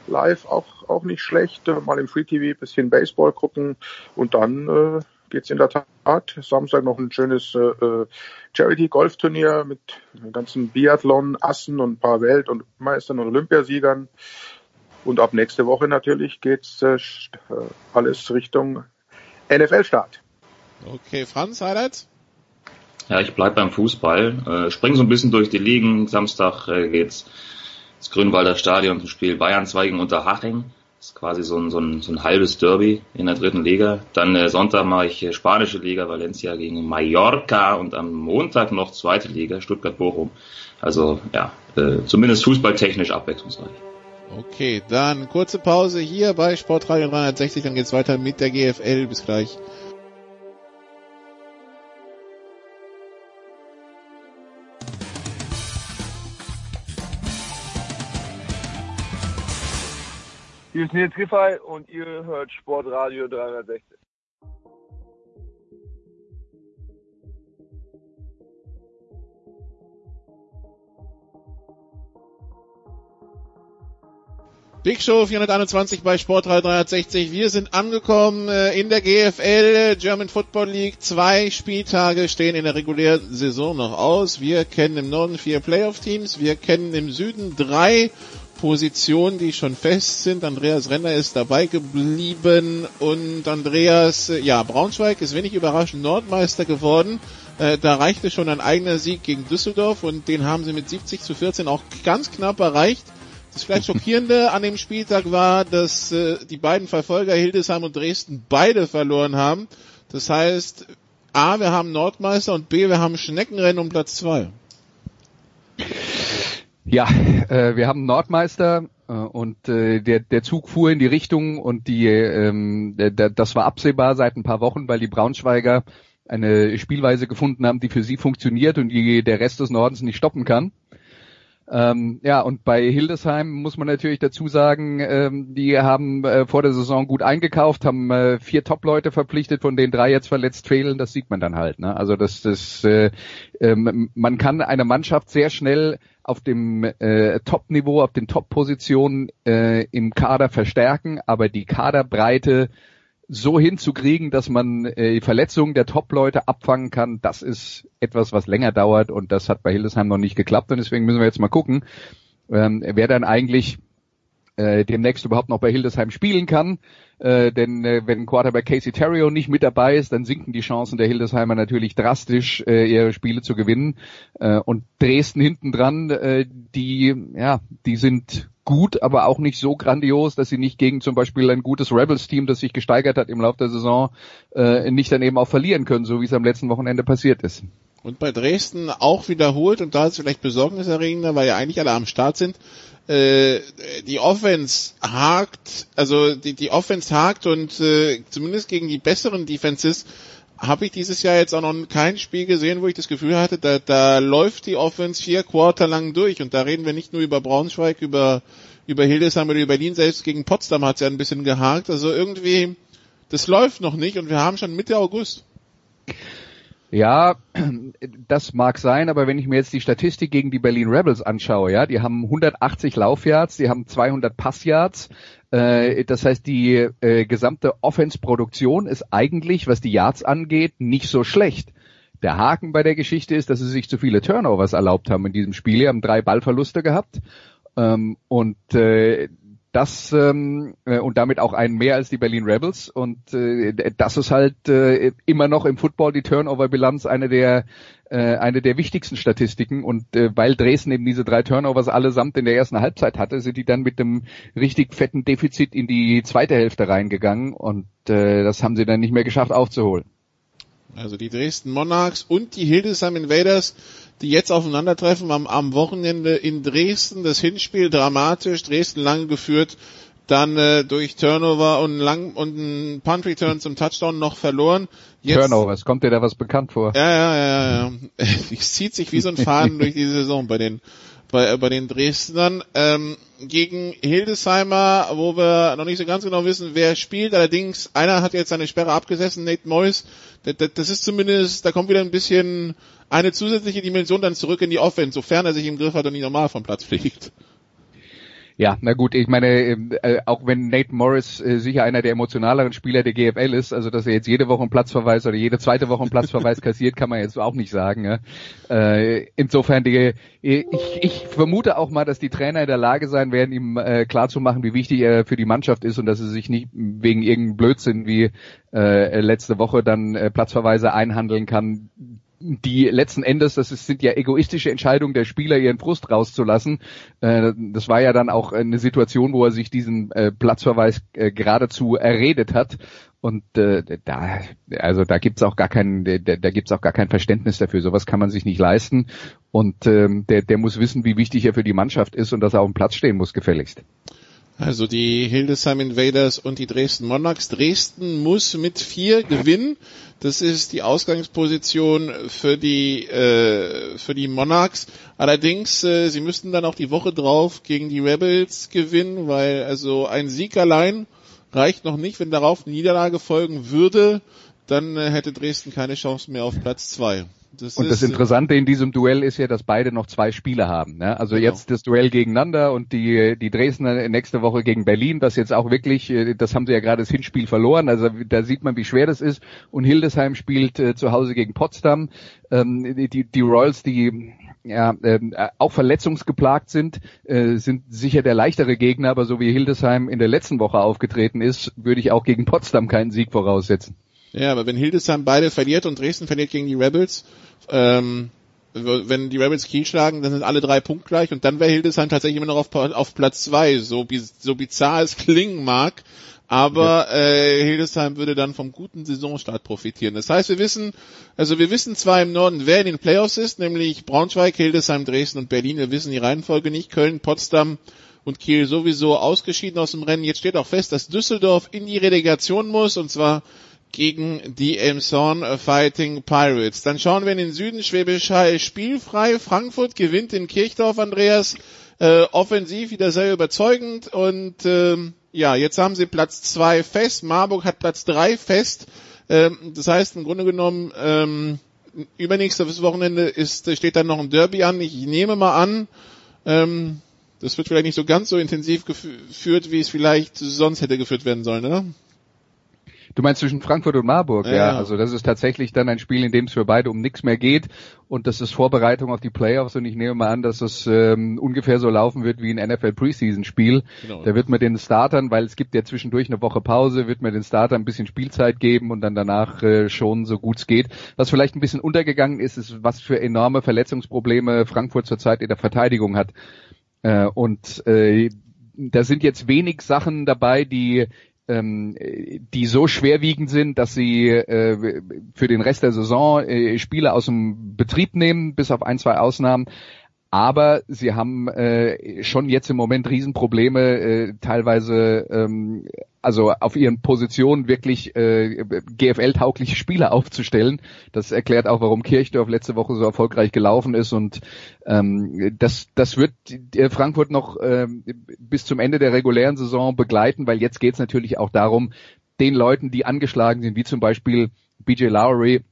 Live auch, auch nicht schlecht. Äh, mal im Free TV bisschen Baseball gucken. Und dann äh, geht's in der Tat Samstag noch ein schönes äh, Charity-Golf-Turnier mit ganzen Biathlon-Assen und ein paar Welt- und Meistern und Olympiasiegern. Und ab nächste Woche natürlich geht's äh, alles Richtung NFL-Start. Okay, Franz, Highlights? Ja, ich bleib beim Fußball. Äh, spring so ein bisschen durch die Ligen. Samstag äh, geht's ins Grünwalder Stadion zum Spiel Bayern 2 gegen Unterhaching. Das ist quasi so ein, so ein, so ein halbes Derby in der dritten Liga. Dann äh, Sonntag mache ich äh, spanische Liga, Valencia gegen Mallorca und am Montag noch zweite Liga, Stuttgart-Bochum. Also ja, äh, zumindest fußballtechnisch abwechslungsreich. Okay, dann kurze Pause hier bei Sportradio 360, dann geht's weiter mit der GFL. Bis gleich. Hier ist Nils Giffey und ihr hört Sportradio 360. Big Show 421 bei Sportradio 360. Wir sind angekommen äh, in der GFL German Football League. Zwei Spieltage stehen in der regulären Saison noch aus. Wir kennen im Norden vier Playoff-Teams. Wir kennen im Süden drei Positionen, die schon fest sind. Andreas Renner ist dabei geblieben und Andreas, äh, ja, Braunschweig ist wenig überraschend Nordmeister geworden. Äh, da reichte schon ein eigener Sieg gegen Düsseldorf und den haben sie mit 70 zu 14 auch ganz knapp erreicht. Das vielleicht schockierende an dem Spieltag war, dass äh, die beiden Verfolger Hildesheim und Dresden beide verloren haben. Das heißt, A, wir haben Nordmeister und B, wir haben Schneckenrennen um Platz zwei. Ja, äh, wir haben Nordmeister äh, und äh, der, der Zug fuhr in die Richtung und die ähm, der, das war absehbar seit ein paar Wochen, weil die Braunschweiger eine Spielweise gefunden haben, die für sie funktioniert und die der Rest des Nordens nicht stoppen kann. Ähm, ja, und bei Hildesheim muss man natürlich dazu sagen, ähm, die haben äh, vor der Saison gut eingekauft, haben äh, vier Top-Leute verpflichtet, von denen drei jetzt verletzt fehlen. Das sieht man dann halt. Ne? Also das, das, äh, ähm, man kann eine Mannschaft sehr schnell auf dem äh, Top-Niveau, auf den Top-Positionen äh, im Kader verstärken, aber die Kaderbreite so hinzukriegen, dass man äh, Verletzungen der Top-Leute abfangen kann, das ist etwas, was länger dauert und das hat bei Hildesheim noch nicht geklappt und deswegen müssen wir jetzt mal gucken, ähm, wer dann eigentlich äh, demnächst überhaupt noch bei Hildesheim spielen kann. Äh, denn äh, wenn Quarterback Casey Terrio nicht mit dabei ist, dann sinken die Chancen der Hildesheimer natürlich drastisch, äh, ihre Spiele zu gewinnen. Äh, und Dresden hinten dran, äh, die, ja, die sind gut, aber auch nicht so grandios, dass sie nicht gegen zum Beispiel ein gutes Rebels-Team, das sich gesteigert hat im Laufe der Saison, äh, nicht dann eben auch verlieren können, so wie es am letzten Wochenende passiert ist. Und bei Dresden auch wiederholt, und da ist es vielleicht besorgniserregender, weil ja eigentlich alle am Start sind, äh, die Offense hakt, also die, die Offense hakt und äh, zumindest gegen die besseren Defenses habe ich dieses Jahr jetzt auch noch kein Spiel gesehen, wo ich das Gefühl hatte, da, da läuft die Offense vier Quarter lang durch. Und da reden wir nicht nur über Braunschweig, über, über Hildesheim oder über Berlin, selbst gegen Potsdam hat es ja ein bisschen gehakt, also irgendwie, das läuft noch nicht. Und wir haben schon Mitte August. Ja, das mag sein, aber wenn ich mir jetzt die Statistik gegen die Berlin Rebels anschaue, ja, die haben 180 Laufyards, die haben 200 Passyards, äh, das heißt, die äh, gesamte Offense-Produktion ist eigentlich, was die Yards angeht, nicht so schlecht. Der Haken bei der Geschichte ist, dass sie sich zu viele Turnovers erlaubt haben in diesem Spiel. Sie haben drei Ballverluste gehabt. Ähm, und äh, das ähm, äh, und damit auch einen mehr als die Berlin Rebels. Und äh, das ist halt äh, immer noch im Football die Turnover-Bilanz eine der äh, eine der wichtigsten Statistiken. Und äh, weil Dresden eben diese drei Turnovers allesamt in der ersten Halbzeit hatte, sind die dann mit einem richtig fetten Defizit in die zweite Hälfte reingegangen. Und äh, das haben sie dann nicht mehr geschafft aufzuholen. Also die Dresden Monarchs und die Hildesheim Invaders die jetzt aufeinandertreffen am, am Wochenende in Dresden. Das Hinspiel dramatisch, Dresden lang geführt, dann äh, durch Turnover und lang und ein Punt Return zum Touchdown noch verloren. Jetzt, Turnovers, kommt dir da was bekannt vor? Ja, ja, ja, ja. Es zieht sich wie so ein Faden durch die Saison bei den bei, bei den Dresdnern. Ähm, gegen Hildesheimer, wo wir noch nicht so ganz genau wissen, wer spielt. Allerdings, einer hat jetzt seine Sperre abgesessen, Nate Morris. Das, das ist zumindest, da kommt wieder ein bisschen eine zusätzliche Dimension dann zurück in die Offense, sofern er sich im Griff hat und nicht normal vom Platz fliegt. Ja, na gut, ich meine, äh, auch wenn Nate Morris äh, sicher einer der emotionaleren Spieler der GFL ist, also dass er jetzt jede Woche einen Platzverweis oder jede zweite Woche einen Platzverweis kassiert, kann man jetzt auch nicht sagen. Ja? Äh, insofern, die, ich, ich vermute auch mal, dass die Trainer in der Lage sein werden, ihm äh, klarzumachen, wie wichtig er für die Mannschaft ist und dass er sich nicht wegen irgendeinem Blödsinn wie äh, letzte Woche dann äh, Platzverweise einhandeln kann, die letzten Endes, das ist, sind ja egoistische Entscheidungen der Spieler, ihren Frust rauszulassen. Äh, das war ja dann auch eine Situation, wo er sich diesen äh, Platzverweis äh, geradezu erredet hat. Und äh, da, also da gibt's auch gar kein, da, da gibt's auch gar kein Verständnis dafür. Sowas kann man sich nicht leisten. Und ähm, der, der muss wissen, wie wichtig er für die Mannschaft ist und dass er auf dem Platz stehen muss, gefälligst. Also die Hildesheim Invaders und die Dresden Monarchs. Dresden muss mit vier gewinnen. Das ist die Ausgangsposition für die äh, für die Monarchs. Allerdings, äh, sie müssten dann auch die Woche drauf gegen die Rebels gewinnen, weil also ein Sieg allein reicht noch nicht. Wenn darauf eine Niederlage folgen würde, dann äh, hätte Dresden keine Chance mehr auf Platz zwei. Das und das Interessante in diesem Duell ist ja, dass beide noch zwei Spiele haben. Ne? Also genau. jetzt das Duell gegeneinander und die, die Dresdner nächste Woche gegen Berlin, das jetzt auch wirklich, äh, das haben sie ja gerade das Hinspiel verloren. Also da sieht man, wie schwer das ist. Und Hildesheim spielt äh, zu Hause gegen Potsdam. Ähm, die, die Royals, die ja, ähm, äh, auch verletzungsgeplagt sind, äh, sind sicher der leichtere Gegner, aber so wie Hildesheim in der letzten Woche aufgetreten ist, würde ich auch gegen Potsdam keinen Sieg voraussetzen. Ja, aber wenn Hildesheim beide verliert und Dresden verliert gegen die Rebels, ähm, wenn die Rebels Kiel schlagen, dann sind alle drei punktgleich und dann wäre Hildesheim tatsächlich immer noch auf, auf Platz zwei, so, so bizarr es klingen mag. Aber äh, Hildesheim würde dann vom guten Saisonstart profitieren. Das heißt, wir wissen, also wir wissen zwar im Norden, wer in den Playoffs ist, nämlich Braunschweig, Hildesheim, Dresden und Berlin. Wir wissen die Reihenfolge nicht. Köln, Potsdam und Kiel sowieso ausgeschieden aus dem Rennen. Jetzt steht auch fest, dass Düsseldorf in die Relegation muss und zwar gegen die Elmshorn Fighting Pirates. Dann schauen wir in den Süden. Schwäbisch Hall spielfrei. Frankfurt gewinnt in Kirchdorf, Andreas. Äh, offensiv wieder sehr überzeugend. Und ähm, ja, jetzt haben sie Platz zwei fest. Marburg hat Platz drei fest. Ähm, das heißt im Grunde genommen, ähm, übernächstes Wochenende ist, steht dann noch ein Derby an. Ich nehme mal an, ähm, das wird vielleicht nicht so ganz so intensiv geführt, wie es vielleicht sonst hätte geführt werden sollen, oder? Du meinst zwischen Frankfurt und Marburg, ja. ja. Also das ist tatsächlich dann ein Spiel, in dem es für beide um nichts mehr geht. Und das ist Vorbereitung auf die Playoffs. Und ich nehme mal an, dass es ähm, ungefähr so laufen wird wie ein NFL Preseason Spiel. Genau. Da wird man den Startern, weil es gibt ja zwischendurch eine Woche Pause, wird man den Startern ein bisschen Spielzeit geben und dann danach äh, schon so gut es geht. Was vielleicht ein bisschen untergegangen ist, ist, was für enorme Verletzungsprobleme Frankfurt zurzeit in der Verteidigung hat. Äh, und äh, da sind jetzt wenig Sachen dabei, die ähm, die so schwerwiegend sind, dass sie äh, für den Rest der Saison äh, Spiele aus dem Betrieb nehmen, bis auf ein, zwei Ausnahmen aber sie haben äh, schon jetzt im Moment Riesenprobleme, äh, teilweise ähm, also auf ihren Positionen wirklich äh, GFL-taugliche Spieler aufzustellen. Das erklärt auch, warum Kirchdorf letzte Woche so erfolgreich gelaufen ist und ähm, das, das wird Frankfurt noch äh, bis zum Ende der regulären Saison begleiten, weil jetzt geht es natürlich auch darum, den Leuten, die angeschlagen sind, wie zum Beispiel BJ Lowry,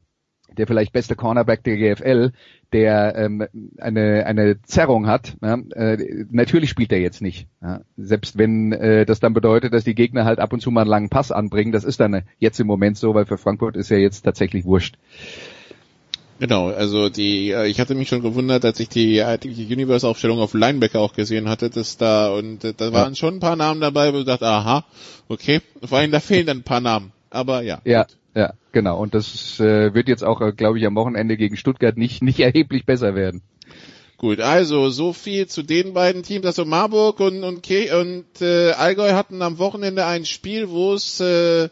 der vielleicht beste Cornerback der GFL, der ähm, eine, eine Zerrung hat, ja, äh, natürlich spielt er jetzt nicht. Ja. Selbst wenn äh, das dann bedeutet, dass die Gegner halt ab und zu mal einen langen Pass anbringen, das ist dann jetzt im Moment so, weil für Frankfurt ist ja jetzt tatsächlich wurscht. Genau, also die, äh, ich hatte mich schon gewundert, als ich die, die Universe-Aufstellung auf Linebacker auch gesehen hatte, dass da, und äh, da waren schon ein paar Namen dabei, wo ich dachte, aha, okay, vor allem da fehlen dann ein paar Namen. Aber ja. Ja, gut. Ja, genau. Und das äh, wird jetzt auch, äh, glaube ich, am Wochenende gegen Stuttgart nicht, nicht erheblich besser werden. Gut, also so viel zu den beiden Teams. Also Marburg und, und, Ke und äh, Allgäu hatten am Wochenende ein Spiel, wo es äh,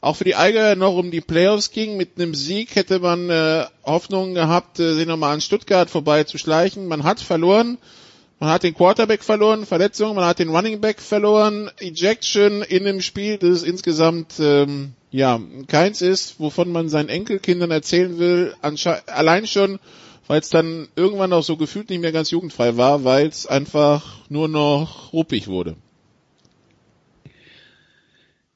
auch für die Allgäuer noch um die Playoffs ging. Mit einem Sieg hätte man äh, Hoffnung gehabt, äh, sie nochmal an Stuttgart vorbeizuschleichen. Man hat verloren. Man hat den Quarterback verloren, Verletzung, man hat den Running Back verloren, Ejection in dem Spiel, das ist insgesamt ähm, ja, keins ist, wovon man seinen Enkelkindern erzählen will, allein schon, weil es dann irgendwann auch so gefühlt nicht mehr ganz jugendfrei war, weil es einfach nur noch ruppig wurde.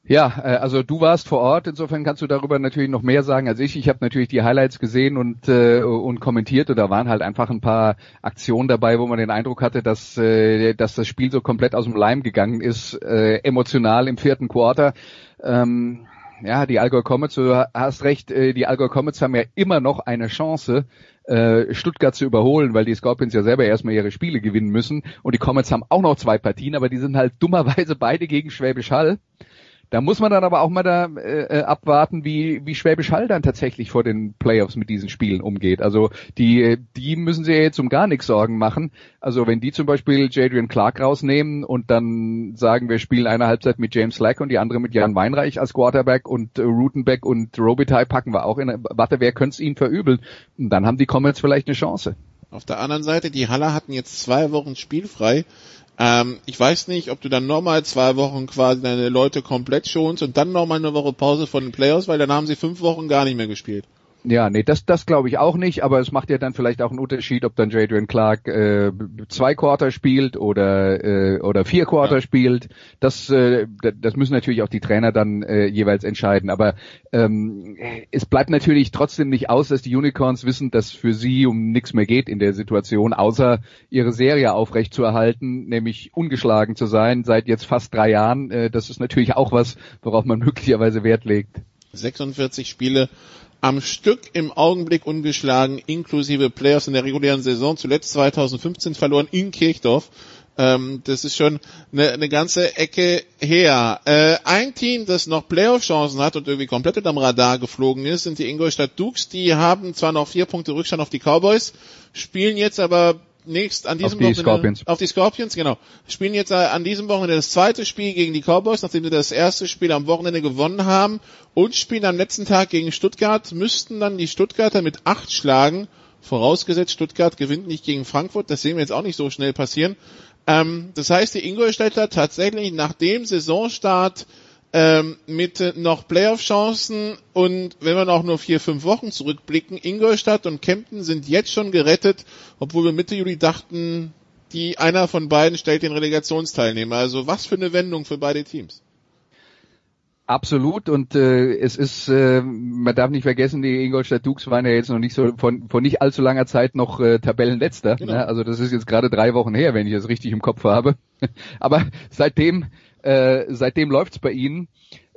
Ja, äh, also du warst vor Ort, insofern kannst du darüber natürlich noch mehr sagen als ich. Ich habe natürlich die Highlights gesehen und, äh, und kommentiert und da waren halt einfach ein paar Aktionen dabei, wo man den Eindruck hatte, dass, äh, dass das Spiel so komplett aus dem Leim gegangen ist, äh, emotional im vierten Quarter. Ähm, ja, die Allgäu Comets, du hast recht, äh, die Allgäu Comets haben ja immer noch eine Chance, äh, Stuttgart zu überholen, weil die Scorpions ja selber erstmal ihre Spiele gewinnen müssen. Und die Comets haben auch noch zwei Partien, aber die sind halt dummerweise beide gegen Schwäbisch Hall. Da muss man dann aber auch mal da äh, abwarten, wie, wie Schwäbisch Hall dann tatsächlich vor den Playoffs mit diesen Spielen umgeht. Also die, die müssen sich ja jetzt um gar nichts Sorgen machen. Also wenn die zum Beispiel Jadrian Clark rausnehmen und dann sagen, wir spielen eine Halbzeit mit James Slack und die andere mit Jan Weinreich als Quarterback und äh, Rutenbeck und Robitaille packen wir auch in Warte, wer könnte es ihnen verübeln? Und dann haben die Comets vielleicht eine Chance. Auf der anderen Seite, die Haller hatten jetzt zwei Wochen spielfrei. Ähm, ich weiß nicht, ob du dann nochmal zwei Wochen quasi deine Leute komplett schonst und dann nochmal eine Woche Pause von den Playoffs, weil dann haben sie fünf Wochen gar nicht mehr gespielt. Ja, nee, das, das glaube ich auch nicht, aber es macht ja dann vielleicht auch einen Unterschied, ob dann Jadrian Clark äh, zwei Quarter spielt oder äh, oder vier Quarter ja. spielt. Das, äh, das müssen natürlich auch die Trainer dann äh, jeweils entscheiden. Aber ähm, es bleibt natürlich trotzdem nicht aus, dass die Unicorns wissen, dass für sie um nichts mehr geht in der Situation, außer ihre Serie aufrechtzuerhalten, nämlich ungeschlagen zu sein seit jetzt fast drei Jahren. Äh, das ist natürlich auch was, worauf man möglicherweise Wert legt. 46 Spiele am Stück im Augenblick ungeschlagen, inklusive Playoffs in der regulären Saison, zuletzt 2015 verloren in Kirchdorf. Ähm, das ist schon eine, eine ganze Ecke her. Äh, ein Team, das noch Playoff-Chancen hat und irgendwie komplett unterm Radar geflogen ist, sind die Ingolstadt Dukes. Die haben zwar noch vier Punkte Rückstand auf die Cowboys, spielen jetzt aber nächst an diesem auf die Wochenende Scorpions. auf die Scorpions, genau. Spielen jetzt äh, an diesem Wochenende das zweite Spiel gegen die Cowboys, nachdem sie das erste Spiel am Wochenende gewonnen haben und spielen am letzten Tag gegen Stuttgart, müssten dann die Stuttgarter mit acht schlagen, vorausgesetzt Stuttgart gewinnt nicht gegen Frankfurt, das sehen wir jetzt auch nicht so schnell passieren. Ähm, das heißt, die Ingolstädter tatsächlich nach dem Saisonstart ähm, mit äh, noch Playoff-Chancen und wenn wir auch nur vier, fünf Wochen zurückblicken, Ingolstadt und Kempten sind jetzt schon gerettet, obwohl wir Mitte Juli dachten, die einer von beiden stellt den Relegationsteilnehmer. Also was für eine Wendung für beide Teams. Absolut und äh, es ist, äh, man darf nicht vergessen, die Ingolstadt Dukes waren ja jetzt noch nicht so von, von nicht allzu langer Zeit noch äh, Tabellenletzter. Genau. Ne? Also das ist jetzt gerade drei Wochen her, wenn ich das richtig im Kopf habe. Aber seitdem äh, seitdem läuft's bei ihnen.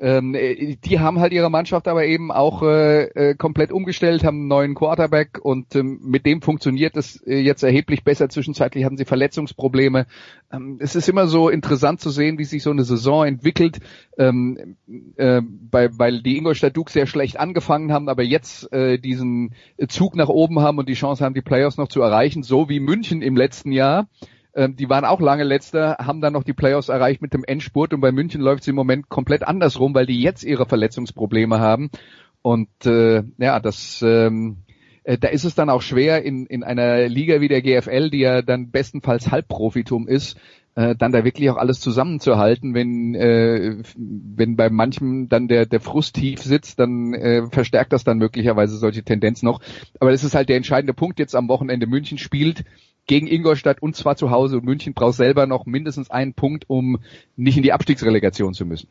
Ähm, äh, die haben halt ihre Mannschaft aber eben auch äh, äh, komplett umgestellt, haben einen neuen Quarterback und ähm, mit dem funktioniert es äh, jetzt erheblich besser. Zwischenzeitlich hatten sie Verletzungsprobleme. Ähm, es ist immer so interessant zu sehen, wie sich so eine Saison entwickelt, ähm, äh, bei, weil die Ingolstadt Duke sehr schlecht angefangen haben, aber jetzt äh, diesen Zug nach oben haben und die Chance haben, die Playoffs noch zu erreichen, so wie München im letzten Jahr. Ähm, die waren auch lange letzter, haben dann noch die Playoffs erreicht mit dem Endspurt und bei München läuft es im Moment komplett andersrum, weil die jetzt ihre Verletzungsprobleme haben. Und äh, ja, das ähm, äh, da ist es dann auch schwer in, in einer Liga wie der GFL, die ja dann bestenfalls Halbprofitum ist, äh, dann da wirklich auch alles zusammenzuhalten. Wenn, äh, wenn bei manchem dann der, der Frust tief sitzt, dann äh, verstärkt das dann möglicherweise solche Tendenz noch. Aber das ist halt der entscheidende Punkt. Jetzt am Wochenende München spielt gegen Ingolstadt und zwar zu Hause München braucht selber noch mindestens einen Punkt, um nicht in die Abstiegsrelegation zu müssen.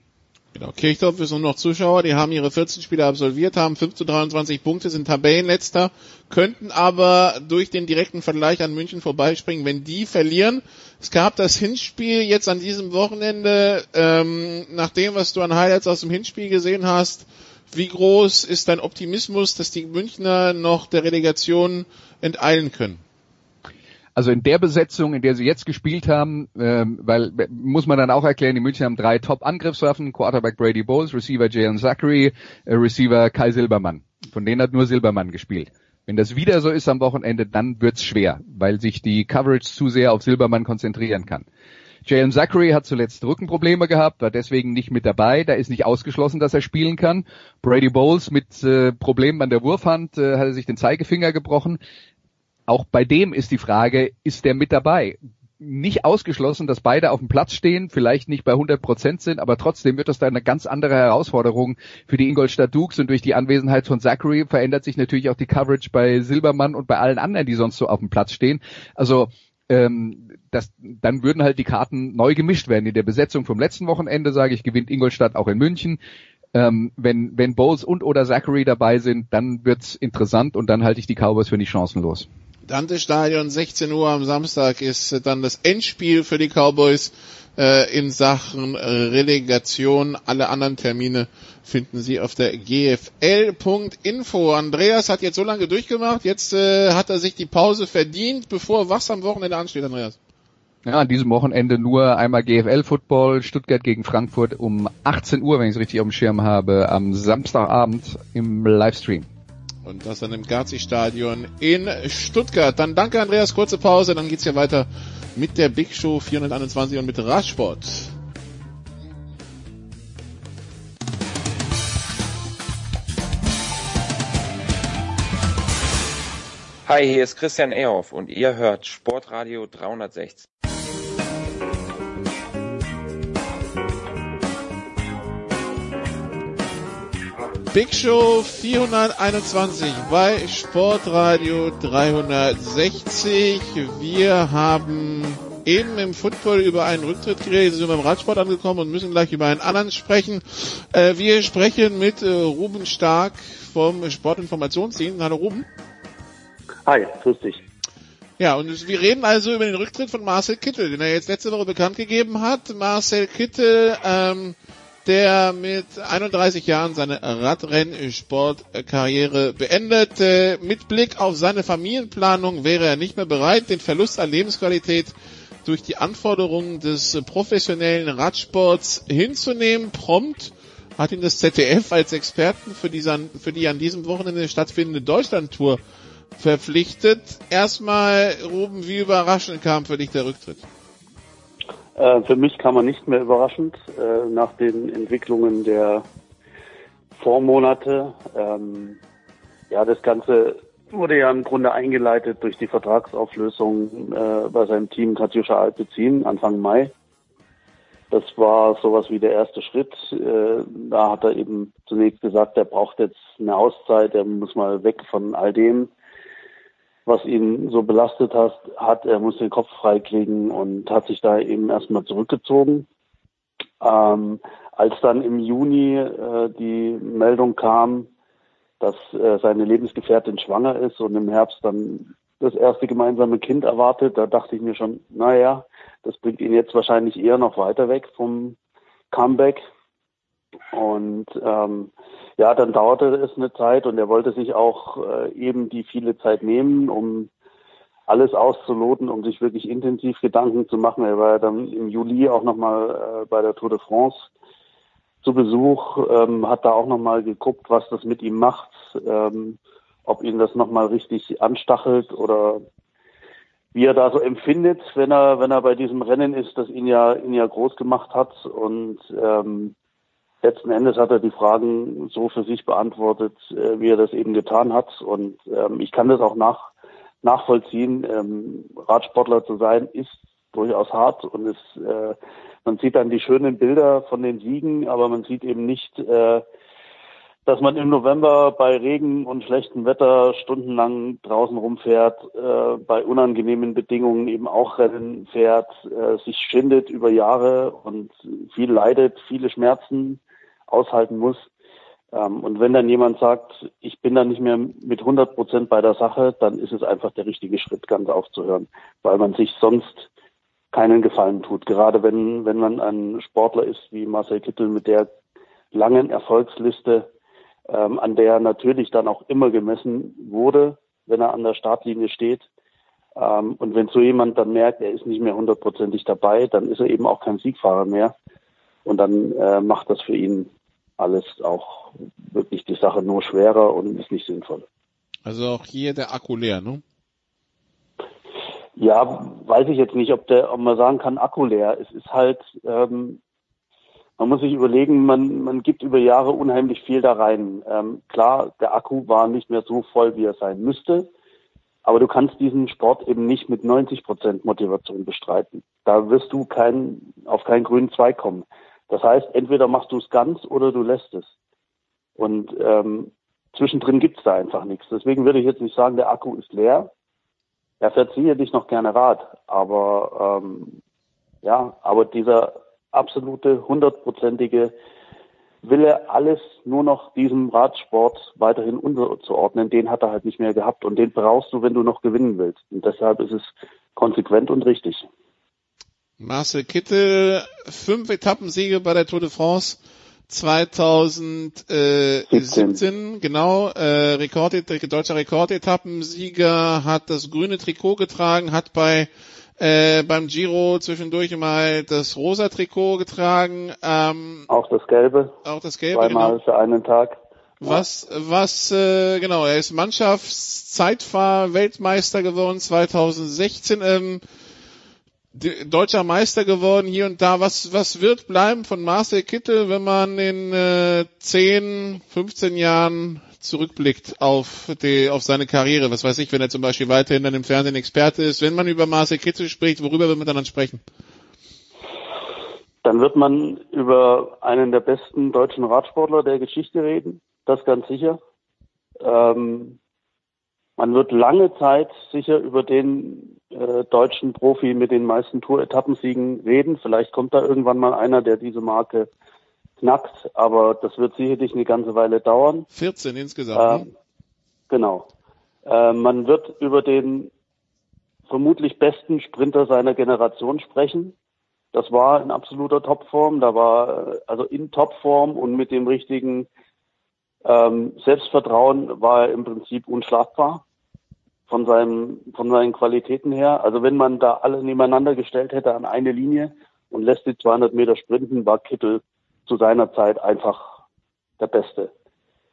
Genau, Kirchdorf ist nur noch Zuschauer, die haben ihre 14 Spiele absolviert, haben 5 zu 23 Punkte, sind Tabellenletzter, könnten aber durch den direkten Vergleich an München vorbeispringen, wenn die verlieren. Es gab das Hinspiel jetzt an diesem Wochenende, ähm, nach dem, was du an Highlights aus dem Hinspiel gesehen hast, wie groß ist dein Optimismus, dass die Münchner noch der Relegation enteilen können? Also in der Besetzung, in der sie jetzt gespielt haben, ähm, weil muss man dann auch erklären, die München haben drei Top-Angriffswaffen, Quarterback Brady Bowles, Receiver Jalen Zachary, äh, Receiver Kai Silbermann. Von denen hat nur Silbermann gespielt. Wenn das wieder so ist am Wochenende, dann wird's schwer, weil sich die Coverage zu sehr auf Silbermann konzentrieren kann. Jalen Zachary hat zuletzt Rückenprobleme gehabt, war deswegen nicht mit dabei. Da ist nicht ausgeschlossen, dass er spielen kann. Brady Bowles mit äh, Problemen an der Wurfhand äh, hat er sich den Zeigefinger gebrochen auch bei dem ist die Frage, ist der mit dabei? Nicht ausgeschlossen, dass beide auf dem Platz stehen, vielleicht nicht bei 100 Prozent sind, aber trotzdem wird das da eine ganz andere Herausforderung für die Ingolstadt Dukes und durch die Anwesenheit von Zachary verändert sich natürlich auch die Coverage bei Silbermann und bei allen anderen, die sonst so auf dem Platz stehen. Also ähm, das, dann würden halt die Karten neu gemischt werden. In der Besetzung vom letzten Wochenende, sage ich, gewinnt Ingolstadt auch in München. Ähm, wenn, wenn Bowles und oder Zachary dabei sind, dann wird's interessant und dann halte ich die Cowboys für nicht chancenlos. Dante Stadion, 16 Uhr am Samstag ist dann das Endspiel für die Cowboys äh, in Sachen Relegation. Alle anderen Termine finden Sie auf der gfl.info. Andreas hat jetzt so lange durchgemacht, jetzt äh, hat er sich die Pause verdient, bevor was am Wochenende ansteht, Andreas? Ja, an diesem Wochenende nur einmal GFL-Football, Stuttgart gegen Frankfurt um 18 Uhr, wenn ich es richtig auf dem Schirm habe, am Samstagabend im Livestream. Und das dann im Gazi-Stadion in Stuttgart. Dann danke Andreas, kurze Pause, dann geht's hier weiter mit der Big Show 421 und mit Radsport. Hi, hier ist Christian Ehoff und ihr hört Sportradio 360. Big Show 421 bei Sportradio 360. Wir haben eben im Football über einen Rücktritt geredet, sind beim Radsport angekommen und müssen gleich über einen anderen sprechen. Äh, wir sprechen mit äh, Ruben Stark vom Sportinformationsdienst. Hallo Ruben. Hi, grüß dich. Ja, und wir reden also über den Rücktritt von Marcel Kittel, den er jetzt letzte Woche bekannt gegeben hat. Marcel Kittel, ähm, der mit 31 Jahren seine Radrennsportkarriere beendet. Äh, mit Blick auf seine Familienplanung wäre er nicht mehr bereit, den Verlust an Lebensqualität durch die Anforderungen des professionellen Radsports hinzunehmen. Prompt hat ihn das ZDF als Experten für die, für die an diesem Wochenende stattfindende Deutschlandtour verpflichtet. Erstmal, Ruben, wie überraschend kam für dich der Rücktritt? Äh, für mich kam er nicht mehr überraschend äh, nach den Entwicklungen der Vormonate. Ähm, ja, das Ganze wurde ja im Grunde eingeleitet durch die Vertragsauflösung äh, bei seinem Team Katjuscha Alpezin Anfang Mai. Das war sowas wie der erste Schritt. Äh, da hat er eben zunächst gesagt, er braucht jetzt eine Auszeit, er muss mal weg von all dem, was ihn so belastet hat, hat, er muss den Kopf freikriegen und hat sich da eben erstmal zurückgezogen. Ähm, als dann im Juni äh, die Meldung kam, dass äh, seine Lebensgefährtin schwanger ist und im Herbst dann das erste gemeinsame Kind erwartet, da dachte ich mir schon, naja, das bringt ihn jetzt wahrscheinlich eher noch weiter weg vom Comeback. Und ähm, ja, dann dauerte es eine Zeit und er wollte sich auch äh, eben die viele Zeit nehmen, um alles auszuloten, um sich wirklich intensiv Gedanken zu machen. Er war dann im Juli auch nochmal äh, bei der Tour de France zu Besuch, ähm, hat da auch nochmal geguckt, was das mit ihm macht, ähm, ob ihn das nochmal richtig anstachelt oder wie er da so empfindet, wenn er, wenn er bei diesem Rennen ist, das ihn ja, ihn ja groß gemacht hat und ähm, letzten Endes hat er die Fragen so für sich beantwortet, äh, wie er das eben getan hat. Und ähm, ich kann das auch nach, nachvollziehen. Ähm, Radsportler zu sein ist durchaus hart und es, äh, man sieht dann die schönen Bilder von den Siegen, aber man sieht eben nicht, äh, dass man im November bei Regen und schlechtem Wetter stundenlang draußen rumfährt, äh, bei unangenehmen Bedingungen eben auch Rennen fährt, äh, sich schindet über Jahre und viel leidet, viele Schmerzen aushalten muss. Ähm, und wenn dann jemand sagt, ich bin da nicht mehr mit 100 Prozent bei der Sache, dann ist es einfach der richtige Schritt, ganz aufzuhören, weil man sich sonst keinen Gefallen tut. Gerade wenn, wenn man ein Sportler ist wie Marcel Kittel mit der langen Erfolgsliste, ähm, an der natürlich dann auch immer gemessen wurde, wenn er an der Startlinie steht. Ähm, und wenn so jemand dann merkt, er ist nicht mehr hundertprozentig dabei, dann ist er eben auch kein Siegfahrer mehr. Und dann äh, macht das für ihn alles auch wirklich die Sache nur schwerer und ist nicht sinnvoll. Also auch hier der Akku leer, ne? Ja, weiß ich jetzt nicht, ob der, ob man sagen kann, Akku leer. Es ist halt, ähm, man muss sich überlegen, man, man gibt über Jahre unheimlich viel da rein. Ähm, klar, der Akku war nicht mehr so voll, wie er sein müsste, aber du kannst diesen Sport eben nicht mit 90 Prozent Motivation bestreiten. Da wirst du kein, auf keinen grünen Zweig kommen. Das heißt, entweder machst du es ganz oder du lässt es. Und ähm, zwischendrin gibt's da einfach nichts. Deswegen würde ich jetzt nicht sagen, der Akku ist leer. Er fährt sicherlich noch gerne Rad, aber ähm, ja, aber dieser absolute hundertprozentige Wille, alles nur noch diesem Radsport weiterhin unterzuordnen, den hat er halt nicht mehr gehabt und den brauchst du, wenn du noch gewinnen willst. Und deshalb ist es konsequent und richtig. Marcel Kittel, fünf Etappensiege bei der Tour de France 2017, genau, äh, Rekord, deutscher Rekordetappensieger, hat das grüne Trikot getragen, hat bei äh, beim Giro zwischendurch mal das rosa Trikot getragen. Ähm, auch das Gelbe. Auch das Gelbe. Zweimal genau. für einen Tag. Was, was, äh, genau, er ist Mannschaftszeitfahr-Weltmeister geworden 2016. Ähm, deutscher Meister geworden hier und da. Was, was wird bleiben von Marcel Kittel, wenn man in äh, 10, 15 Jahren zurückblickt auf, die, auf seine Karriere? Was weiß ich, wenn er zum Beispiel weiterhin dann im Fernsehen Experte ist. Wenn man über Marcel Kittel spricht, worüber wird man dann sprechen? Dann wird man über einen der besten deutschen Radsportler der Geschichte reden. Das ganz sicher. Ähm, man wird lange Zeit sicher über den äh, deutschen Profi mit den meisten Tour-Etappensiegen reden. Vielleicht kommt da irgendwann mal einer, der diese Marke knackt, aber das wird sicherlich eine ganze Weile dauern. 14 insgesamt. Ähm, genau. Äh, man wird über den vermutlich besten Sprinter seiner Generation sprechen. Das war in absoluter Topform. Da war äh, also in Topform und mit dem richtigen ähm, Selbstvertrauen war er im Prinzip unschlagbar von seinem, von seinen Qualitäten her. Also wenn man da alle nebeneinander gestellt hätte an eine Linie und lässt die 200 Meter sprinten, war Kittel zu seiner Zeit einfach der Beste.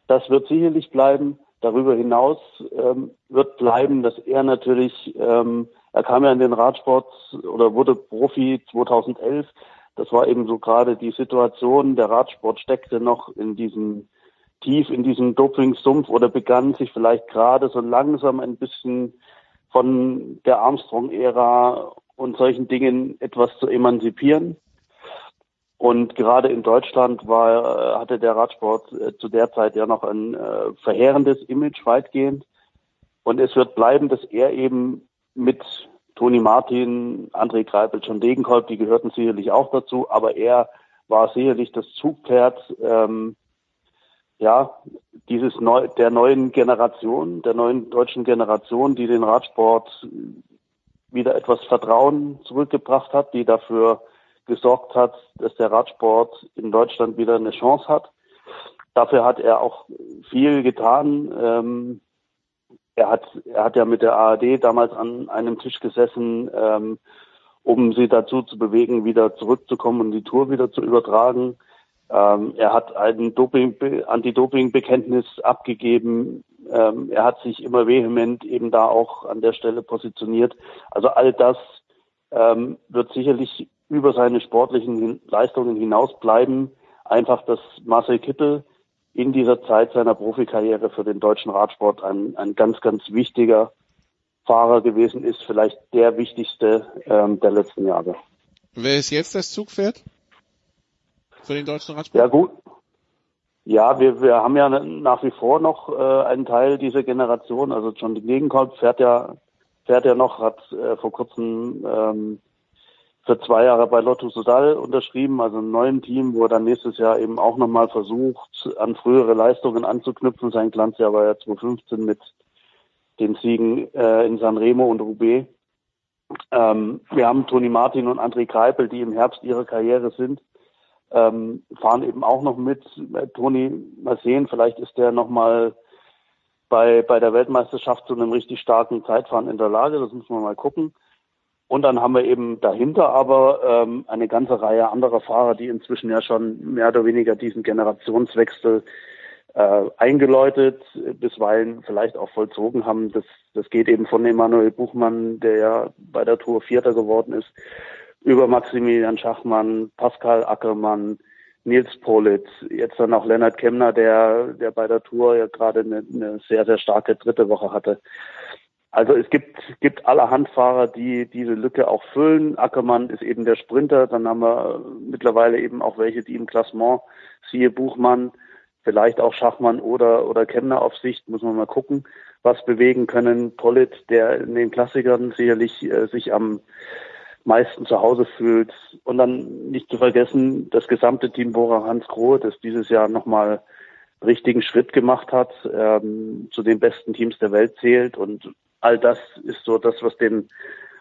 Das wird sicherlich bleiben. Darüber hinaus ähm, wird bleiben, dass er natürlich, ähm, er kam ja in den Radsport oder wurde Profi 2011. Das war eben so gerade die Situation. Der Radsport steckte noch in diesem tief in diesem Doping-Sumpf oder begann sich vielleicht gerade so langsam ein bisschen von der Armstrong-Ära und solchen Dingen etwas zu emanzipieren. Und gerade in Deutschland war, hatte der Radsport zu der Zeit ja noch ein äh, verheerendes Image weitgehend. Und es wird bleiben, dass er eben mit Toni Martin, André Greipel, John Degenkolb, die gehörten sicherlich auch dazu, aber er war sicherlich das Zugpferd ähm, ja, dieses neu, der neuen Generation, der neuen deutschen Generation, die den Radsport wieder etwas Vertrauen zurückgebracht hat, die dafür gesorgt hat, dass der Radsport in Deutschland wieder eine Chance hat. Dafür hat er auch viel getan. Ähm, er hat, er hat ja mit der ARD damals an einem Tisch gesessen, ähm, um sie dazu zu bewegen, wieder zurückzukommen und die Tour wieder zu übertragen. Ähm, er hat ein Doping, Anti-Doping-Bekenntnis abgegeben. Ähm, er hat sich immer vehement eben da auch an der Stelle positioniert. Also all das ähm, wird sicherlich über seine sportlichen Leistungen hinaus bleiben. Einfach, dass Marcel Kittel in dieser Zeit seiner Profikarriere für den deutschen Radsport ein, ein ganz, ganz wichtiger Fahrer gewesen ist, vielleicht der wichtigste ähm, der letzten Jahre. Wer ist jetzt das Zugpferd? Für den deutschen Radsport? Ja gut. Ja, wir, wir haben ja nach wie vor noch äh, einen Teil dieser Generation. Also John Gegenkolb fährt ja fährt ja noch, hat äh, vor kurzem ähm, für zwei Jahre bei Lotto Sodal unterschrieben, also einem neuen Team, wo er dann nächstes Jahr eben auch nochmal versucht, an frühere Leistungen anzuknüpfen. Sein Glanzjahr war ja 2015 mit den Siegen äh, in Sanremo und Roubaix. Ähm, wir haben Toni Martin und André Greipel, die im Herbst ihrer Karriere sind ähm, fahren eben auch noch mit. Toni, mal sehen, vielleicht ist der nochmal bei, bei der Weltmeisterschaft zu einem richtig starken Zeitfahren in der Lage. Das müssen wir mal gucken. Und dann haben wir eben dahinter aber ähm, eine ganze Reihe anderer Fahrer, die inzwischen ja schon mehr oder weniger diesen Generationswechsel äh, eingeläutet, bisweilen vielleicht auch vollzogen haben. Das, das geht eben von Emanuel Buchmann, der ja bei der Tour Vierter geworden ist, über Maximilian Schachmann, Pascal Ackermann, Nils Politz, jetzt dann auch Lennart Kemner, der, der bei der Tour ja gerade eine, eine sehr, sehr starke dritte Woche hatte. Also es gibt, gibt allerhand Fahrer, die diese Lücke auch füllen. Ackermann ist eben der Sprinter. Dann haben wir mittlerweile eben auch welche, die im Klassement, siehe Buchmann, vielleicht auch Schachmann oder, oder Kemner auf Sicht, muss man mal gucken, was bewegen können. Pollitt, der in den Klassikern sicherlich äh, sich am meisten zu Hause fühlt. Und dann nicht zu vergessen, das gesamte Team Bora Hans Grohe, das dieses Jahr nochmal richtigen Schritt gemacht hat, ähm, zu den besten Teams der Welt zählt. Und all das ist so das, was den,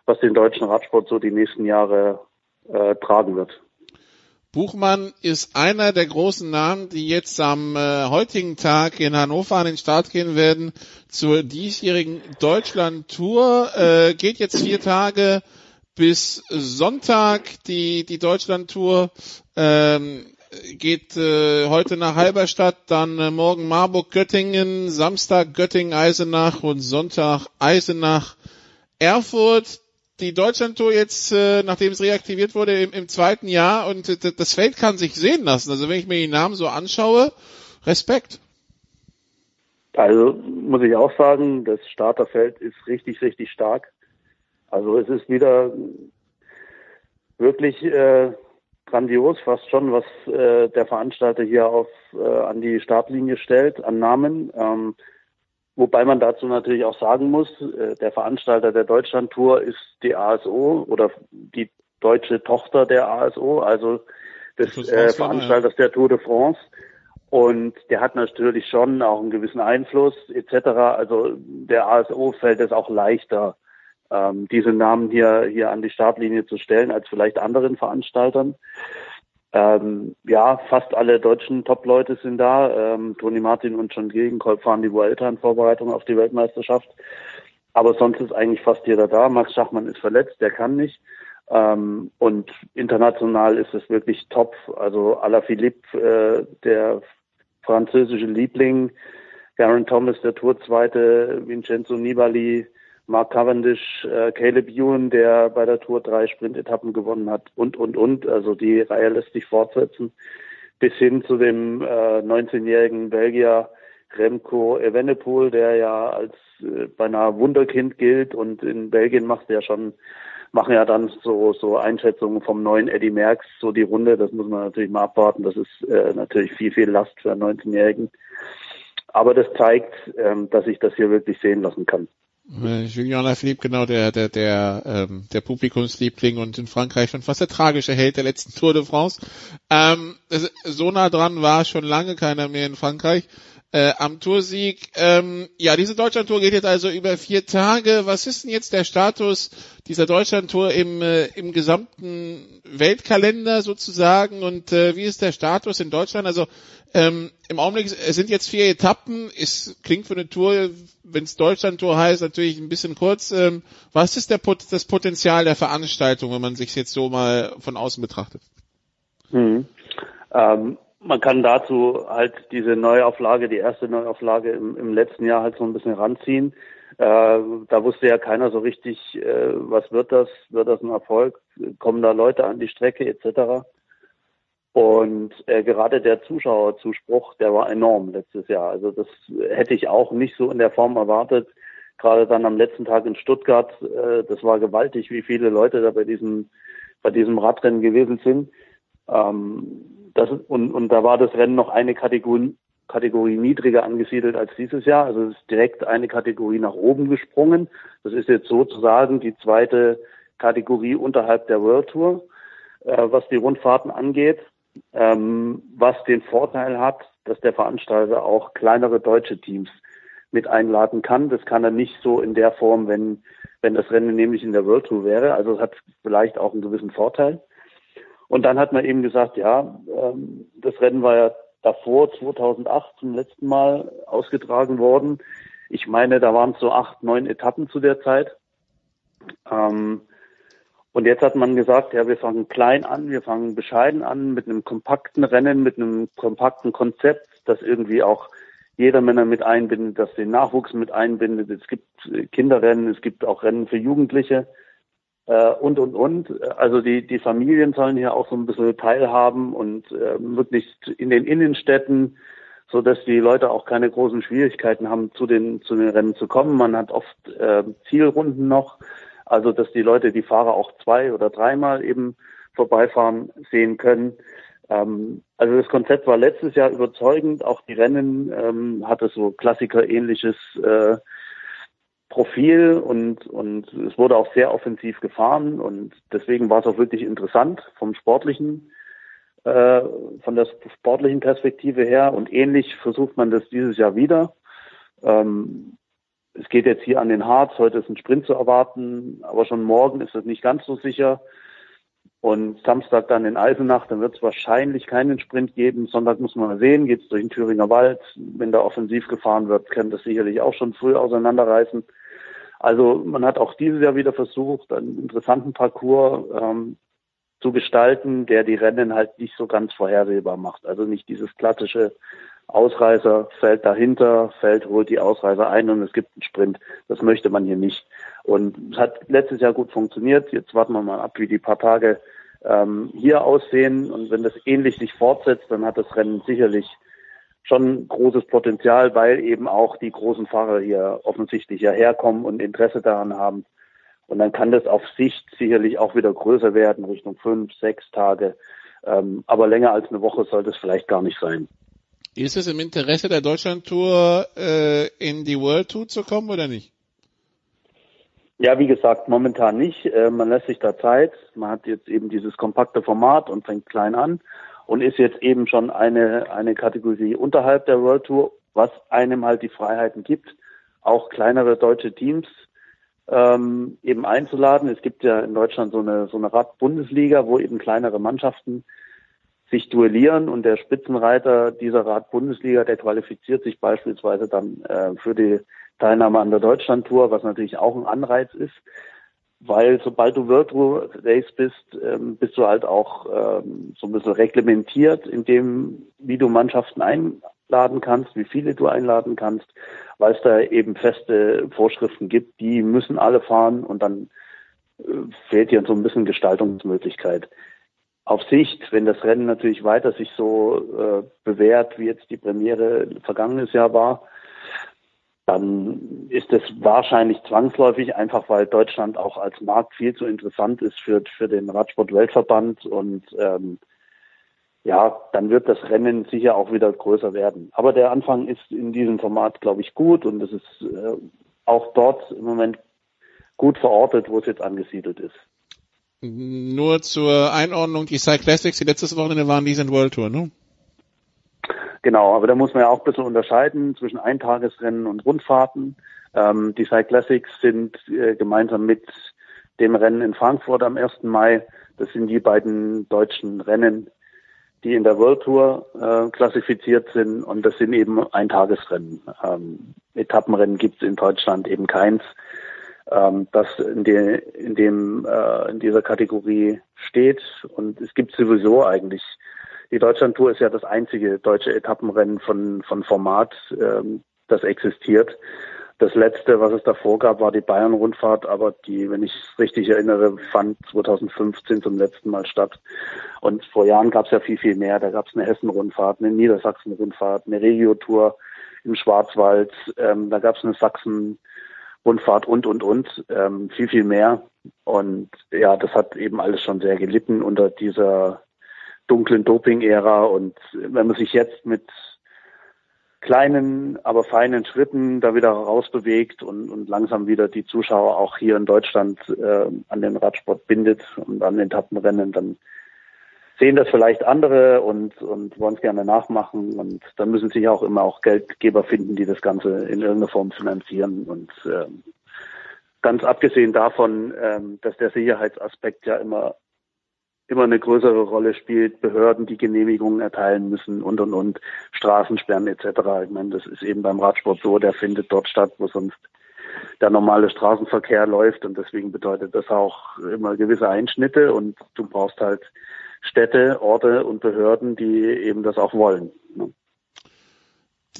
was den deutschen Radsport so die nächsten Jahre äh, tragen wird. Buchmann ist einer der großen Namen, die jetzt am äh, heutigen Tag in Hannover an den Start gehen werden zur diesjährigen Deutschland Tour. Äh, geht jetzt vier Tage bis Sonntag die, die Deutschland-Tour. Ähm, geht äh, heute nach Halberstadt, dann äh, morgen Marburg, Göttingen, Samstag Göttingen, Eisenach und Sonntag Eisenach, Erfurt. Die Deutschlandtour jetzt, äh, nachdem es reaktiviert wurde, im, im zweiten Jahr und äh, das Feld kann sich sehen lassen. Also wenn ich mir die Namen so anschaue, Respekt. Also muss ich auch sagen, das Starterfeld ist richtig, richtig stark. Also es ist wieder wirklich äh, grandios, fast schon, was äh, der Veranstalter hier auf äh, an die Startlinie stellt, an Namen. Ähm, wobei man dazu natürlich auch sagen muss, äh, der Veranstalter der Deutschlandtour ist die ASO oder die deutsche Tochter der ASO, also des äh, Veranstalters der Tour de France. Und der hat natürlich schon auch einen gewissen Einfluss etc. Also der ASO fällt es auch leichter, ähm, diese Namen hier, hier an die Startlinie zu stellen als vielleicht anderen Veranstaltern. Ähm, ja, fast alle deutschen Top-Leute sind da. Ähm, Toni Martin und John Gegenkolb fahren die Vuelta in Vorbereitung auf die Weltmeisterschaft. Aber sonst ist eigentlich fast jeder da. Max Schachmann ist verletzt, der kann nicht. Ähm, und international ist es wirklich top. Also Alaphilippe, äh, der französische Liebling, Garen Thomas, der Tourzweite, Vincenzo Nibali, Mark Cavendish, äh, Caleb Ewan, der bei der Tour drei Sprintetappen gewonnen hat und, und, und. Also die Reihe lässt sich fortsetzen. Bis hin zu dem äh, 19-jährigen Belgier Remco Evenepoel, der ja als äh, beinahe Wunderkind gilt und in Belgien macht er schon machen ja dann so, so Einschätzungen vom neuen Eddie Merckx so die Runde. Das muss man natürlich mal abwarten. Das ist äh, natürlich viel, viel Last für einen 19-Jährigen. Aber das zeigt, ähm, dass ich das hier wirklich sehen lassen kann. Äh, Julien Alaphilippe, genau, der, der, der, ähm, der Publikumsliebling und in Frankreich schon fast der tragische Held der letzten Tour de France. Ähm, so nah dran war schon lange keiner mehr in Frankreich äh, am Toursieg. Ähm, ja, diese Deutschlandtour geht jetzt also über vier Tage. Was ist denn jetzt der Status dieser Deutschlandtour im, äh, im gesamten Weltkalender sozusagen und äh, wie ist der Status in Deutschland? Also ähm, Im Augenblick es sind jetzt vier Etappen. Es klingt für eine Tour, wenn es Deutschland-Tour heißt, natürlich ein bisschen kurz. Ähm, was ist der, das Potenzial der Veranstaltung, wenn man sich jetzt so mal von außen betrachtet? Hm. Ähm, man kann dazu halt diese Neuauflage, die erste Neuauflage im, im letzten Jahr halt so ein bisschen ranziehen. Äh, da wusste ja keiner so richtig, äh, was wird das? Wird das ein Erfolg? Kommen da Leute an die Strecke etc.? Und äh, gerade der Zuschauerzuspruch, der war enorm letztes Jahr. Also das hätte ich auch nicht so in der Form erwartet. Gerade dann am letzten Tag in Stuttgart, äh, das war gewaltig, wie viele Leute da bei diesem bei diesem Radrennen gewesen sind. Ähm, das, und, und da war das Rennen noch eine Kategorie, Kategorie niedriger angesiedelt als dieses Jahr. Also es ist direkt eine Kategorie nach oben gesprungen. Das ist jetzt sozusagen die zweite Kategorie unterhalb der World Tour, äh, was die Rundfahrten angeht ähm, was den Vorteil hat, dass der Veranstalter auch kleinere deutsche Teams mit einladen kann. Das kann er nicht so in der Form, wenn, wenn das Rennen nämlich in der World Tour wäre. Also es hat vielleicht auch einen gewissen Vorteil. Und dann hat man eben gesagt, ja, ähm, das Rennen war ja davor, 2008 zum letzten Mal ausgetragen worden. Ich meine, da waren es so acht, neun Etappen zu der Zeit. Ähm, und jetzt hat man gesagt, ja, wir fangen klein an, wir fangen bescheiden an mit einem kompakten Rennen, mit einem kompakten Konzept, das irgendwie auch jeder Männer mit einbindet, das den Nachwuchs mit einbindet. Es gibt Kinderrennen, es gibt auch Rennen für Jugendliche äh, und, und, und. Also die, die Familien sollen hier auch so ein bisschen teilhaben und äh, wirklich in den Innenstädten, so dass die Leute auch keine großen Schwierigkeiten haben, zu den, zu den Rennen zu kommen. Man hat oft äh, Zielrunden noch. Also, dass die Leute die Fahrer auch zwei oder dreimal eben vorbeifahren sehen können. Ähm, also das Konzept war letztes Jahr überzeugend. Auch die Rennen ähm, hatte so Klassiker-ähnliches äh, Profil und, und es wurde auch sehr offensiv gefahren und deswegen war es auch wirklich interessant vom sportlichen, äh, von der sportlichen Perspektive her und ähnlich versucht man das dieses Jahr wieder. Ähm, es geht jetzt hier an den Harz, heute ist ein Sprint zu erwarten, aber schon morgen ist es nicht ganz so sicher. Und Samstag dann in Eisenach, dann wird es wahrscheinlich keinen Sprint geben. Sonntag muss man mal sehen, geht es durch den Thüringer Wald. Wenn da offensiv gefahren wird, kann das sicherlich auch schon früh auseinanderreißen. Also man hat auch dieses Jahr wieder versucht, einen interessanten Parcours ähm, zu gestalten, der die Rennen halt nicht so ganz vorhersehbar macht. Also nicht dieses klassische Ausreißer fällt dahinter, fällt, holt die Ausreißer ein und es gibt einen Sprint. Das möchte man hier nicht. Und es hat letztes Jahr gut funktioniert. Jetzt warten wir mal ab, wie die paar Tage ähm, hier aussehen. Und wenn das ähnlich sich fortsetzt, dann hat das Rennen sicherlich schon großes Potenzial, weil eben auch die großen Fahrer hier offensichtlich ja herkommen und Interesse daran haben. Und dann kann das auf Sicht sicherlich auch wieder größer werden, Richtung fünf, sechs Tage. Ähm, aber länger als eine Woche sollte es vielleicht gar nicht sein. Ist es im Interesse der Deutschlandtour äh, in die World Tour zu kommen oder nicht? Ja, wie gesagt, momentan nicht. Äh, man lässt sich da Zeit. Man hat jetzt eben dieses kompakte Format und fängt klein an und ist jetzt eben schon eine, eine Kategorie unterhalb der World Tour, was einem halt die Freiheiten gibt, auch kleinere deutsche Teams ähm, eben einzuladen. Es gibt ja in Deutschland so eine, so eine Rad-Bundesliga, wo eben kleinere Mannschaften sich duellieren und der Spitzenreiter dieser Rad-Bundesliga, der qualifiziert sich beispielsweise dann äh, für die Teilnahme an der Deutschlandtour, was natürlich auch ein Anreiz ist, weil sobald du Tour Race bist, ähm, bist du halt auch ähm, so ein bisschen reglementiert in dem, wie du Mannschaften einladen kannst, wie viele du einladen kannst, weil es da eben feste Vorschriften gibt, die müssen alle fahren und dann äh, fehlt hier so ein bisschen Gestaltungsmöglichkeit. Auf Sicht, wenn das Rennen natürlich weiter sich so äh, bewährt, wie jetzt die Premiere vergangenes Jahr war, dann ist es wahrscheinlich zwangsläufig, einfach weil Deutschland auch als Markt viel zu interessant ist für, für den Radsport-Weltverband und ähm, ja, dann wird das Rennen sicher auch wieder größer werden. Aber der Anfang ist in diesem Format, glaube ich, gut und es ist äh, auch dort im Moment gut verortet, wo es jetzt angesiedelt ist. Nur zur Einordnung, die Cyclassics, die letztes Wochenende waren, die sind World Tour, ne? Genau, aber da muss man ja auch ein bisschen unterscheiden zwischen Eintagesrennen und Rundfahrten. Ähm, die Cyclassics sind äh, gemeinsam mit dem Rennen in Frankfurt am 1. Mai. Das sind die beiden deutschen Rennen, die in der World Tour äh, klassifiziert sind und das sind eben Eintagesrennen. Ähm, Etappenrennen gibt es in Deutschland eben keins, ähm, das in, de, in dem äh, in dieser Kategorie steht und es gibt sowieso eigentlich die Deutschlandtour ist ja das einzige deutsche Etappenrennen von, von Format, ähm, das existiert. Das letzte, was es davor gab, war die Bayern-Rundfahrt, aber die, wenn ich es richtig erinnere, fand 2015 zum letzten Mal statt. Und vor Jahren gab es ja viel, viel mehr. Da gab es eine Hessen-Rundfahrt, eine Niedersachsen-Rundfahrt, eine Regio-Tour im Schwarzwald, ähm, da gab es eine Sachsen-Rundfahrt und, und, und, ähm, viel, viel mehr. Und ja, das hat eben alles schon sehr gelitten unter dieser dunklen Doping-Ära. Und wenn man sich jetzt mit kleinen, aber feinen Schritten da wieder rausbewegt und, und langsam wieder die Zuschauer auch hier in Deutschland äh, an den Radsport bindet und an den Etappenrennen, dann sehen das vielleicht andere und, und wollen es gerne nachmachen. Und dann müssen sich auch immer auch Geldgeber finden, die das Ganze in irgendeiner Form finanzieren. Und äh, ganz abgesehen davon, ähm, dass der Sicherheitsaspekt ja immer immer eine größere Rolle spielt, Behörden, die Genehmigungen erteilen müssen und und und, Straßensperren etc. Ich meine, das ist eben beim Radsport so, der findet dort statt, wo sonst der normale Straßenverkehr läuft und deswegen bedeutet das auch immer gewisse Einschnitte und du brauchst halt Städte, Orte und Behörden, die eben das auch wollen. Ne?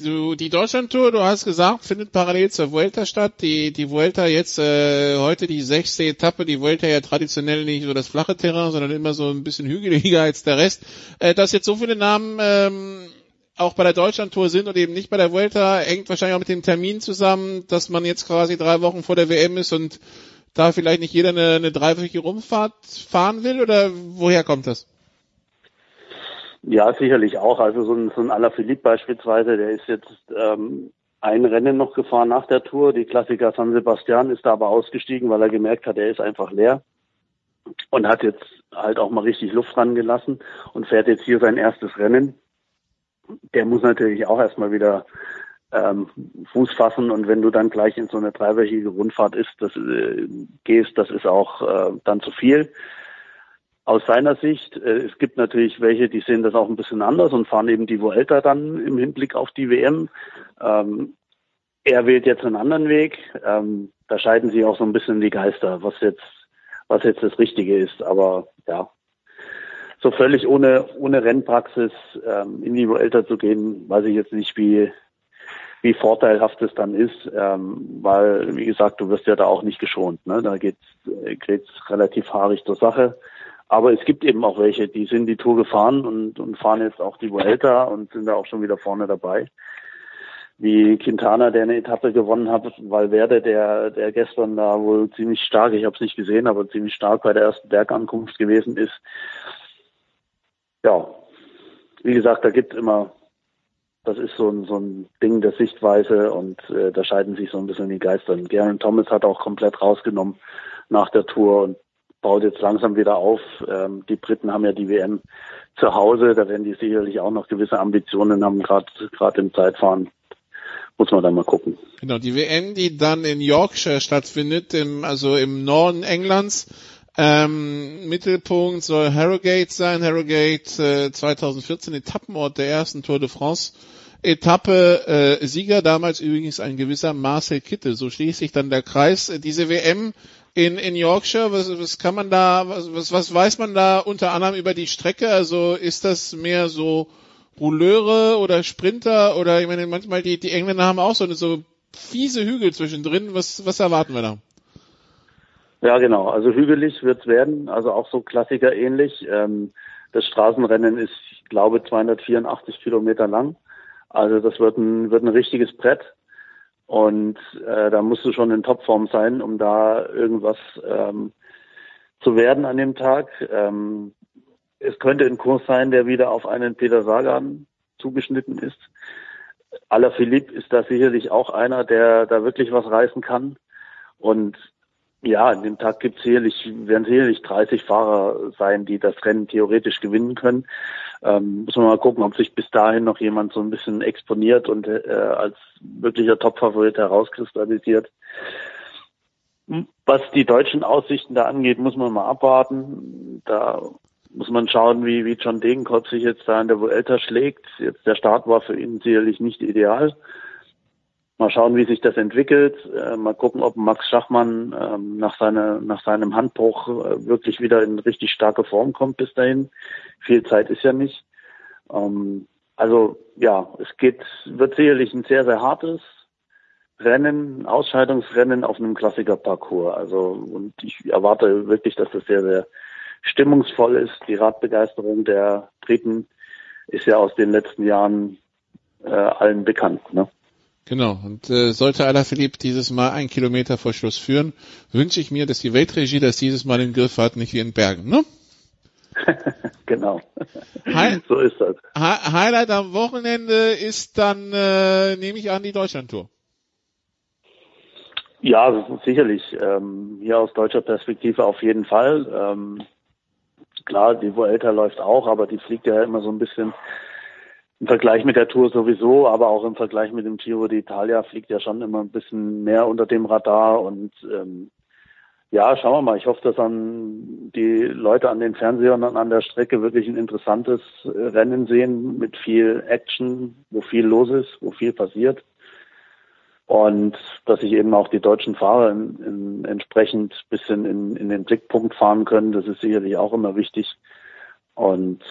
du, die Deutschlandtour, du hast gesagt, findet parallel zur Vuelta statt. Die, die Vuelta jetzt äh, heute die sechste Etappe. Die Vuelta ja traditionell nicht so das flache Terrain, sondern immer so ein bisschen hügeliger als der Rest. Äh, dass jetzt so viele Namen ähm, auch bei der Deutschlandtour sind und eben nicht bei der Vuelta, hängt wahrscheinlich auch mit dem Termin zusammen, dass man jetzt quasi drei Wochen vor der WM ist und da vielleicht nicht jeder eine, eine dreiwöchige Rumfahrt fahren will oder woher kommt das? Ja, sicherlich auch. Also so ein, so ein Alaphilippe beispielsweise, der ist jetzt ähm, ein Rennen noch gefahren nach der Tour. Die Klassiker San Sebastian ist da aber ausgestiegen, weil er gemerkt hat, er ist einfach leer und hat jetzt halt auch mal richtig Luft dran gelassen und fährt jetzt hier sein erstes Rennen. Der muss natürlich auch erstmal wieder ähm, Fuß fassen und wenn du dann gleich in so eine dreiwöchige Rundfahrt ist, das, äh, gehst, das ist auch äh, dann zu viel aus seiner Sicht. Äh, es gibt natürlich welche, die sehen das auch ein bisschen anders und fahren eben die Vuelta dann im Hinblick auf die WM. Ähm, er wählt jetzt einen anderen Weg. Ähm, da scheiden sich auch so ein bisschen die Geister, was jetzt, was jetzt das Richtige ist. Aber ja, so völlig ohne, ohne Rennpraxis ähm, in die Vuelta zu gehen, weiß ich jetzt nicht, wie, wie vorteilhaft es dann ist, ähm, weil, wie gesagt, du wirst ja da auch nicht geschont. Ne? Da geht's, geht's relativ haarig zur Sache. Aber es gibt eben auch welche, die sind die Tour gefahren und, und fahren jetzt auch die Vuelta und sind da auch schon wieder vorne dabei. Wie Quintana, der eine Etappe gewonnen hat, Valverde, der, der gestern da wohl ziemlich stark, ich habe es nicht gesehen, aber ziemlich stark bei der ersten Bergankunft gewesen ist. Ja, wie gesagt, da gibt immer, das ist so ein, so ein Ding der Sichtweise und äh, da scheiden sich so ein bisschen die Geister. Garen Thomas hat auch komplett rausgenommen nach der Tour und baut jetzt langsam wieder auf. Ähm, die Briten haben ja die WM zu Hause, da werden die sicherlich auch noch gewisse Ambitionen haben, gerade im Zeitfahren. Muss man dann mal gucken. Genau, die WM, die dann in Yorkshire stattfindet, im, also im Norden Englands. Ähm, Mittelpunkt soll Harrogate sein. Harrogate äh, 2014 Etappenort der ersten Tour de France. Etappe äh, Sieger damals übrigens ein gewisser Marcel Kittel. So schließt sich dann der Kreis. Diese WM in, in Yorkshire, was, was kann man da, was, was weiß man da unter anderem über die Strecke? Also ist das mehr so Rouleure oder Sprinter oder ich meine manchmal die, die Engländer haben auch so eine so fiese Hügel zwischendrin. Was, was erwarten wir da? Ja, genau. Also hügelig wird's werden, also auch so Klassiker ähnlich. Ähm, das Straßenrennen ist, ich glaube, 284 Kilometer lang. Also das wird ein, wird ein richtiges Brett. Und äh, da musst du schon in Topform sein, um da irgendwas ähm, zu werden an dem Tag. Ähm, es könnte ein Kurs sein, der wieder auf einen Peter Sagan zugeschnitten ist. Aller Philipp ist da sicherlich auch einer, der da wirklich was reißen kann. Und ja, an dem Tag gibt sicherlich, werden sicherlich 30 Fahrer sein, die das Rennen theoretisch gewinnen können. Ähm, muss man mal gucken, ob sich bis dahin noch jemand so ein bisschen exponiert und äh, als wirklicher Topfavorit herauskristallisiert. Was die deutschen Aussichten da angeht, muss man mal abwarten. Da muss man schauen, wie, wie John Degenkopf sich jetzt da in der Vuelta schlägt. Jetzt der Start war für ihn sicherlich nicht ideal. Mal schauen, wie sich das entwickelt. Äh, mal gucken, ob Max Schachmann ähm, nach, seiner, nach seinem Handbruch äh, wirklich wieder in richtig starke Form kommt bis dahin. Viel Zeit ist ja nicht. Ähm, also ja, es geht, wird sicherlich ein sehr, sehr hartes Rennen, Ausscheidungsrennen auf einem Klassikerparcours. Also und ich erwarte wirklich, dass das sehr, sehr stimmungsvoll ist. Die Radbegeisterung der Briten ist ja aus den letzten Jahren äh, allen bekannt. Ne? Genau. Und äh, sollte Alaphilippe dieses Mal ein Kilometer vor Schluss führen, wünsche ich mir, dass die Weltregie das dieses Mal im Griff hat, nicht wie in Bergen, ne? genau. Hi so ist das. Hi Highlight am Wochenende ist dann, äh, nehme ich an, die Deutschlandtour. Ja, sicherlich. Ähm, hier aus deutscher Perspektive auf jeden Fall. Ähm, klar, die Vuelta läuft auch, aber die fliegt ja immer so ein bisschen im Vergleich mit der Tour sowieso, aber auch im Vergleich mit dem Giro d'Italia fliegt ja schon immer ein bisschen mehr unter dem Radar und ähm, ja, schauen wir mal. Ich hoffe, dass an die Leute an den Fernsehern und an der Strecke wirklich ein interessantes äh, Rennen sehen mit viel Action, wo viel los ist, wo viel passiert. Und dass sich eben auch die deutschen Fahrer in, in, entsprechend bisschen in, in den Blickpunkt fahren können, das ist sicherlich auch immer wichtig. Und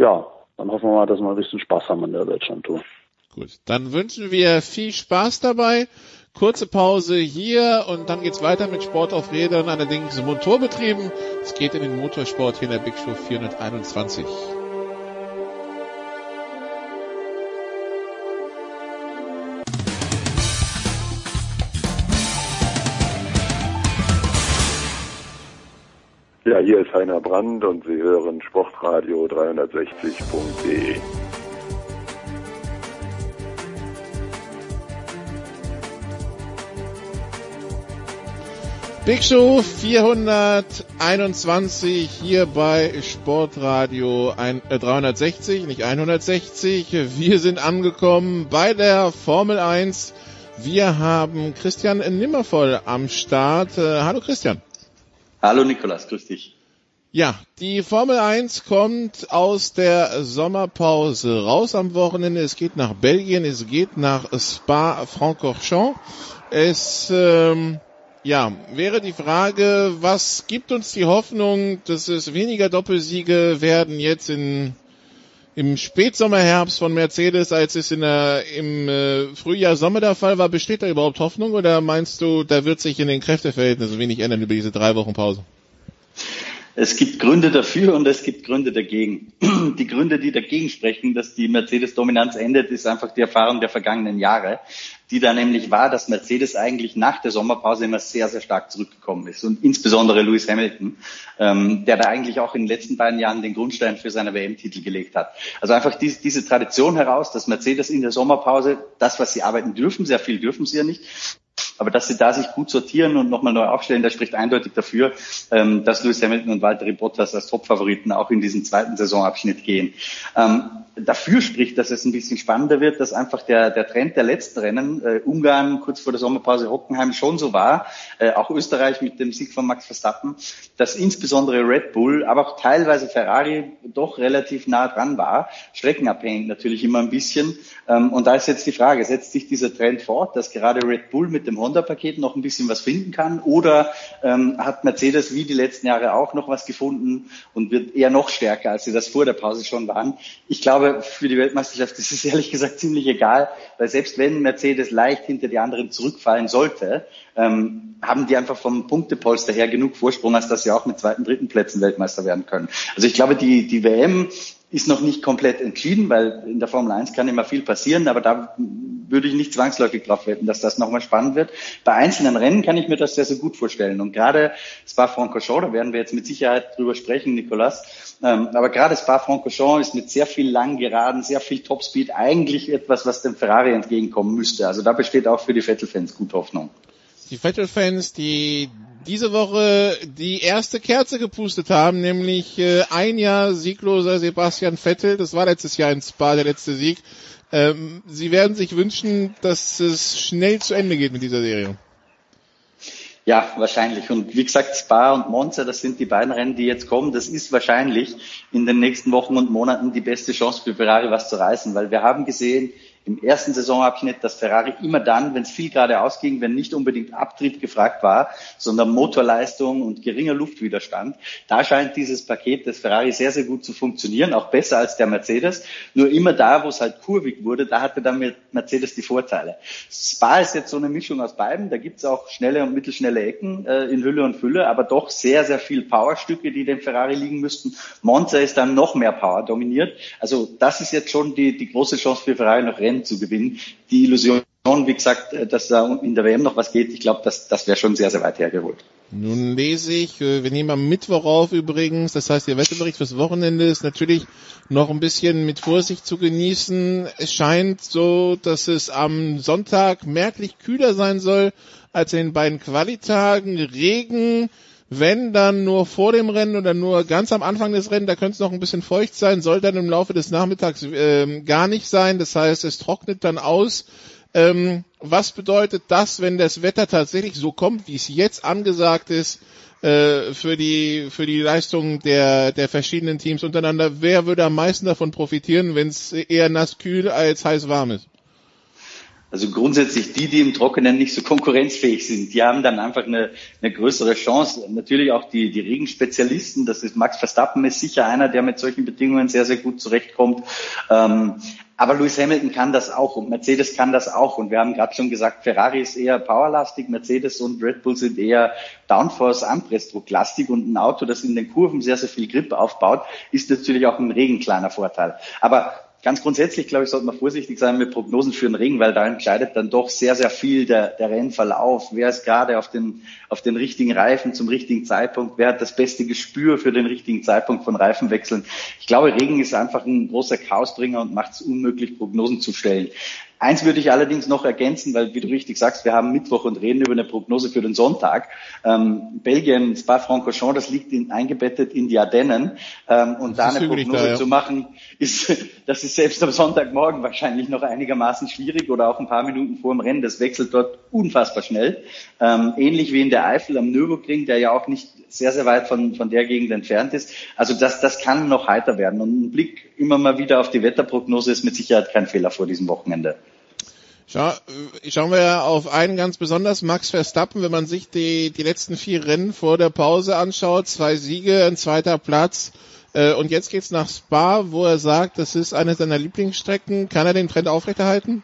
ja, dann hoffen wir mal, dass wir ein bisschen Spaß haben an der Deutschlandtour. Gut, dann wünschen wir viel Spaß dabei. Kurze Pause hier und dann geht's weiter mit Sport auf Rädern, allerdings motorbetrieben. Es geht in den Motorsport hier in der Big Show 421. Ja, hier ist Heiner Brand und Sie hören Sportradio 360.de. Big Show 421 hier bei Sportradio 360, äh, nicht 160. Wir sind angekommen bei der Formel 1. Wir haben Christian Nimmervoll am Start. Äh, hallo Christian. Hallo Nikolas, grüß dich. Ja, die Formel 1 kommt aus der Sommerpause raus am Wochenende. Es geht nach Belgien, es geht nach Spa-Francorchamps. Es ähm, ja, wäre die Frage, was gibt uns die Hoffnung, dass es weniger Doppelsiege werden jetzt in im Spätsommerherbst von Mercedes, als es in der, im äh, Frühjahr, Sommer der Fall war, besteht da überhaupt Hoffnung oder meinst du, da wird sich in den Kräfteverhältnissen wenig ändern über diese drei Wochen Pause? Es gibt Gründe dafür und es gibt Gründe dagegen. Die Gründe, die dagegen sprechen, dass die Mercedes-Dominanz endet, ist einfach die Erfahrung der vergangenen Jahre, die da nämlich war, dass Mercedes eigentlich nach der Sommerpause immer sehr, sehr stark zurückgekommen ist und insbesondere Lewis Hamilton, ähm, der da eigentlich auch in den letzten beiden Jahren den Grundstein für seine WM-Titel gelegt hat. Also einfach diese, diese Tradition heraus, dass Mercedes in der Sommerpause das, was sie arbeiten dürfen, sehr viel dürfen sie ja nicht, aber dass sie da sich gut sortieren und nochmal neu aufstellen, das spricht eindeutig dafür, ähm, dass Lewis Hamilton und Valtteri Bottas als Topfavoriten auch in diesen zweiten Saisonabschnitt gehen. Ähm, dafür spricht, dass es ein bisschen spannender wird, dass einfach der, der Trend der letzten Rennen, äh, Ungarn kurz vor der Sommerpause Hockenheim schon so war, äh, auch Österreich mit dem Sieg von Max Verstappen, dass insbesondere Red Bull, aber auch teilweise Ferrari doch relativ nah dran war, streckenabhängig natürlich immer ein bisschen. Ähm, und da ist jetzt die Frage, setzt sich dieser Trend fort, dass gerade Red Bull mit dem Honda-Paket noch ein bisschen was finden kann oder ähm, hat Mercedes wie die letzten Jahre auch noch was gefunden und wird eher noch stärker, als sie das vor der Pause schon waren? Ich glaube, für die Weltmeisterschaft ist es ehrlich gesagt ziemlich egal, weil selbst wenn Mercedes leicht hinter die anderen zurückfallen sollte, ähm, haben die einfach vom Punktepolster her genug Vorsprung, als dass sie auch mit zweiten, dritten Plätzen Weltmeister werden können. Also ich glaube, die, die WM ist noch nicht komplett entschieden, weil in der Formel 1 kann immer viel passieren, aber da würde ich nicht zwangsläufig drauf wetten, dass das nochmal spannend wird. Bei einzelnen Rennen kann ich mir das sehr, sehr gut vorstellen. Und gerade Spa-Francorchamps, da werden wir jetzt mit Sicherheit drüber sprechen, Nicolas, ähm, aber gerade Spa-Francorchamps ist mit sehr viel langen Geraden, sehr viel Topspeed eigentlich etwas, was dem Ferrari entgegenkommen müsste. Also da besteht auch für die Vettel-Fans gute Hoffnung. Die Vettel-Fans, die diese Woche die erste Kerze gepustet haben, nämlich äh, ein Jahr siegloser Sebastian Vettel. Das war letztes Jahr in Spa der letzte Sieg. Ähm, Sie werden sich wünschen, dass es schnell zu Ende geht mit dieser Serie. Ja, wahrscheinlich. Und wie gesagt, Spa und Monza, das sind die beiden Rennen, die jetzt kommen. Das ist wahrscheinlich in den nächsten Wochen und Monaten die beste Chance für Ferrari, was zu reißen, weil wir haben gesehen, im ersten Saisonabschnitt, dass Ferrari immer dann, wenn es viel geradeaus ging, wenn nicht unbedingt Abtritt gefragt war, sondern Motorleistung und geringer Luftwiderstand, da scheint dieses Paket des Ferrari sehr, sehr gut zu funktionieren, auch besser als der Mercedes. Nur immer da, wo es halt kurvig wurde, da hatte dann Mercedes die Vorteile. Spa ist jetzt so eine Mischung aus beiden. Da gibt's auch schnelle und mittelschnelle Ecken äh, in Hülle und Fülle, aber doch sehr, sehr viel Powerstücke, die dem Ferrari liegen müssten. Monza ist dann noch mehr Power dominiert. Also das ist jetzt schon die, die große Chance für Ferrari noch Rennen WM zu gewinnen. Die Illusion, wie gesagt, äh, dass da in der WM noch was geht, ich glaube, das, das wäre schon sehr, sehr weit hergeholt. Nun lese ich, äh, wir nehmen am Mittwoch auf übrigens, das heißt, der Wetterbericht fürs Wochenende ist natürlich noch ein bisschen mit Vorsicht zu genießen. Es scheint so, dass es am Sonntag merklich kühler sein soll als in den beiden Qualitagen. Regen, wenn dann nur vor dem Rennen oder nur ganz am Anfang des Rennens, da könnte es noch ein bisschen feucht sein, soll dann im Laufe des Nachmittags äh, gar nicht sein. Das heißt, es trocknet dann aus. Ähm, was bedeutet das, wenn das Wetter tatsächlich so kommt, wie es jetzt angesagt ist, äh, für die für die Leistung der der verschiedenen Teams untereinander? Wer würde am meisten davon profitieren, wenn es eher nass kühl als heiß warm ist? Also grundsätzlich die, die im Trockenen nicht so konkurrenzfähig sind, die haben dann einfach eine, eine größere Chance. Natürlich auch die, die Regenspezialisten, das ist Max Verstappen, ist sicher einer, der mit solchen Bedingungen sehr, sehr gut zurechtkommt. Ähm, aber Lewis Hamilton kann das auch und Mercedes kann das auch. Und wir haben gerade schon gesagt, Ferrari ist eher powerlastig, Mercedes und Red Bull sind eher Downforce Anpressdrucklastig und ein Auto, das in den Kurven sehr, sehr viel Grip aufbaut, ist natürlich auch im Regen kleiner Vorteil. Aber Ganz grundsätzlich, glaube ich, sollte man vorsichtig sein mit Prognosen für den Ring, weil da entscheidet dann doch sehr, sehr viel der, der Rennverlauf. Wer ist gerade auf den, auf den richtigen Reifen zum richtigen Zeitpunkt? Wer hat das beste Gespür für den richtigen Zeitpunkt von Reifenwechseln? Ich glaube, Regen ist einfach ein großer Chaosbringer und macht es unmöglich, Prognosen zu stellen. Eins würde ich allerdings noch ergänzen, weil wie du richtig sagst, wir haben Mittwoch und reden über eine Prognose für den Sonntag. Ähm, Belgien, Spa-Francorchamps, das liegt in, eingebettet in die Ardennen. Ähm, und da eine Prognose da, ja. zu machen, ist, das ist selbst am Sonntagmorgen wahrscheinlich noch einigermaßen schwierig oder auch ein paar Minuten vor dem Rennen. Das wechselt dort unfassbar schnell. Ähm, ähnlich wie in der Eifel am Nürburgring, der ja auch nicht sehr, sehr weit von, von der Gegend entfernt ist. Also das, das kann noch heiter werden. Und ein Blick immer mal wieder auf die Wetterprognose ist mit Sicherheit kein Fehler vor diesem Wochenende. Schau, äh, schauen wir auf einen ganz besonders, Max Verstappen, wenn man sich die, die letzten vier Rennen vor der Pause anschaut, zwei Siege, ein zweiter Platz. Äh, und jetzt geht's nach Spa, wo er sagt, das ist eine seiner Lieblingsstrecken. Kann er den Trend aufrechterhalten?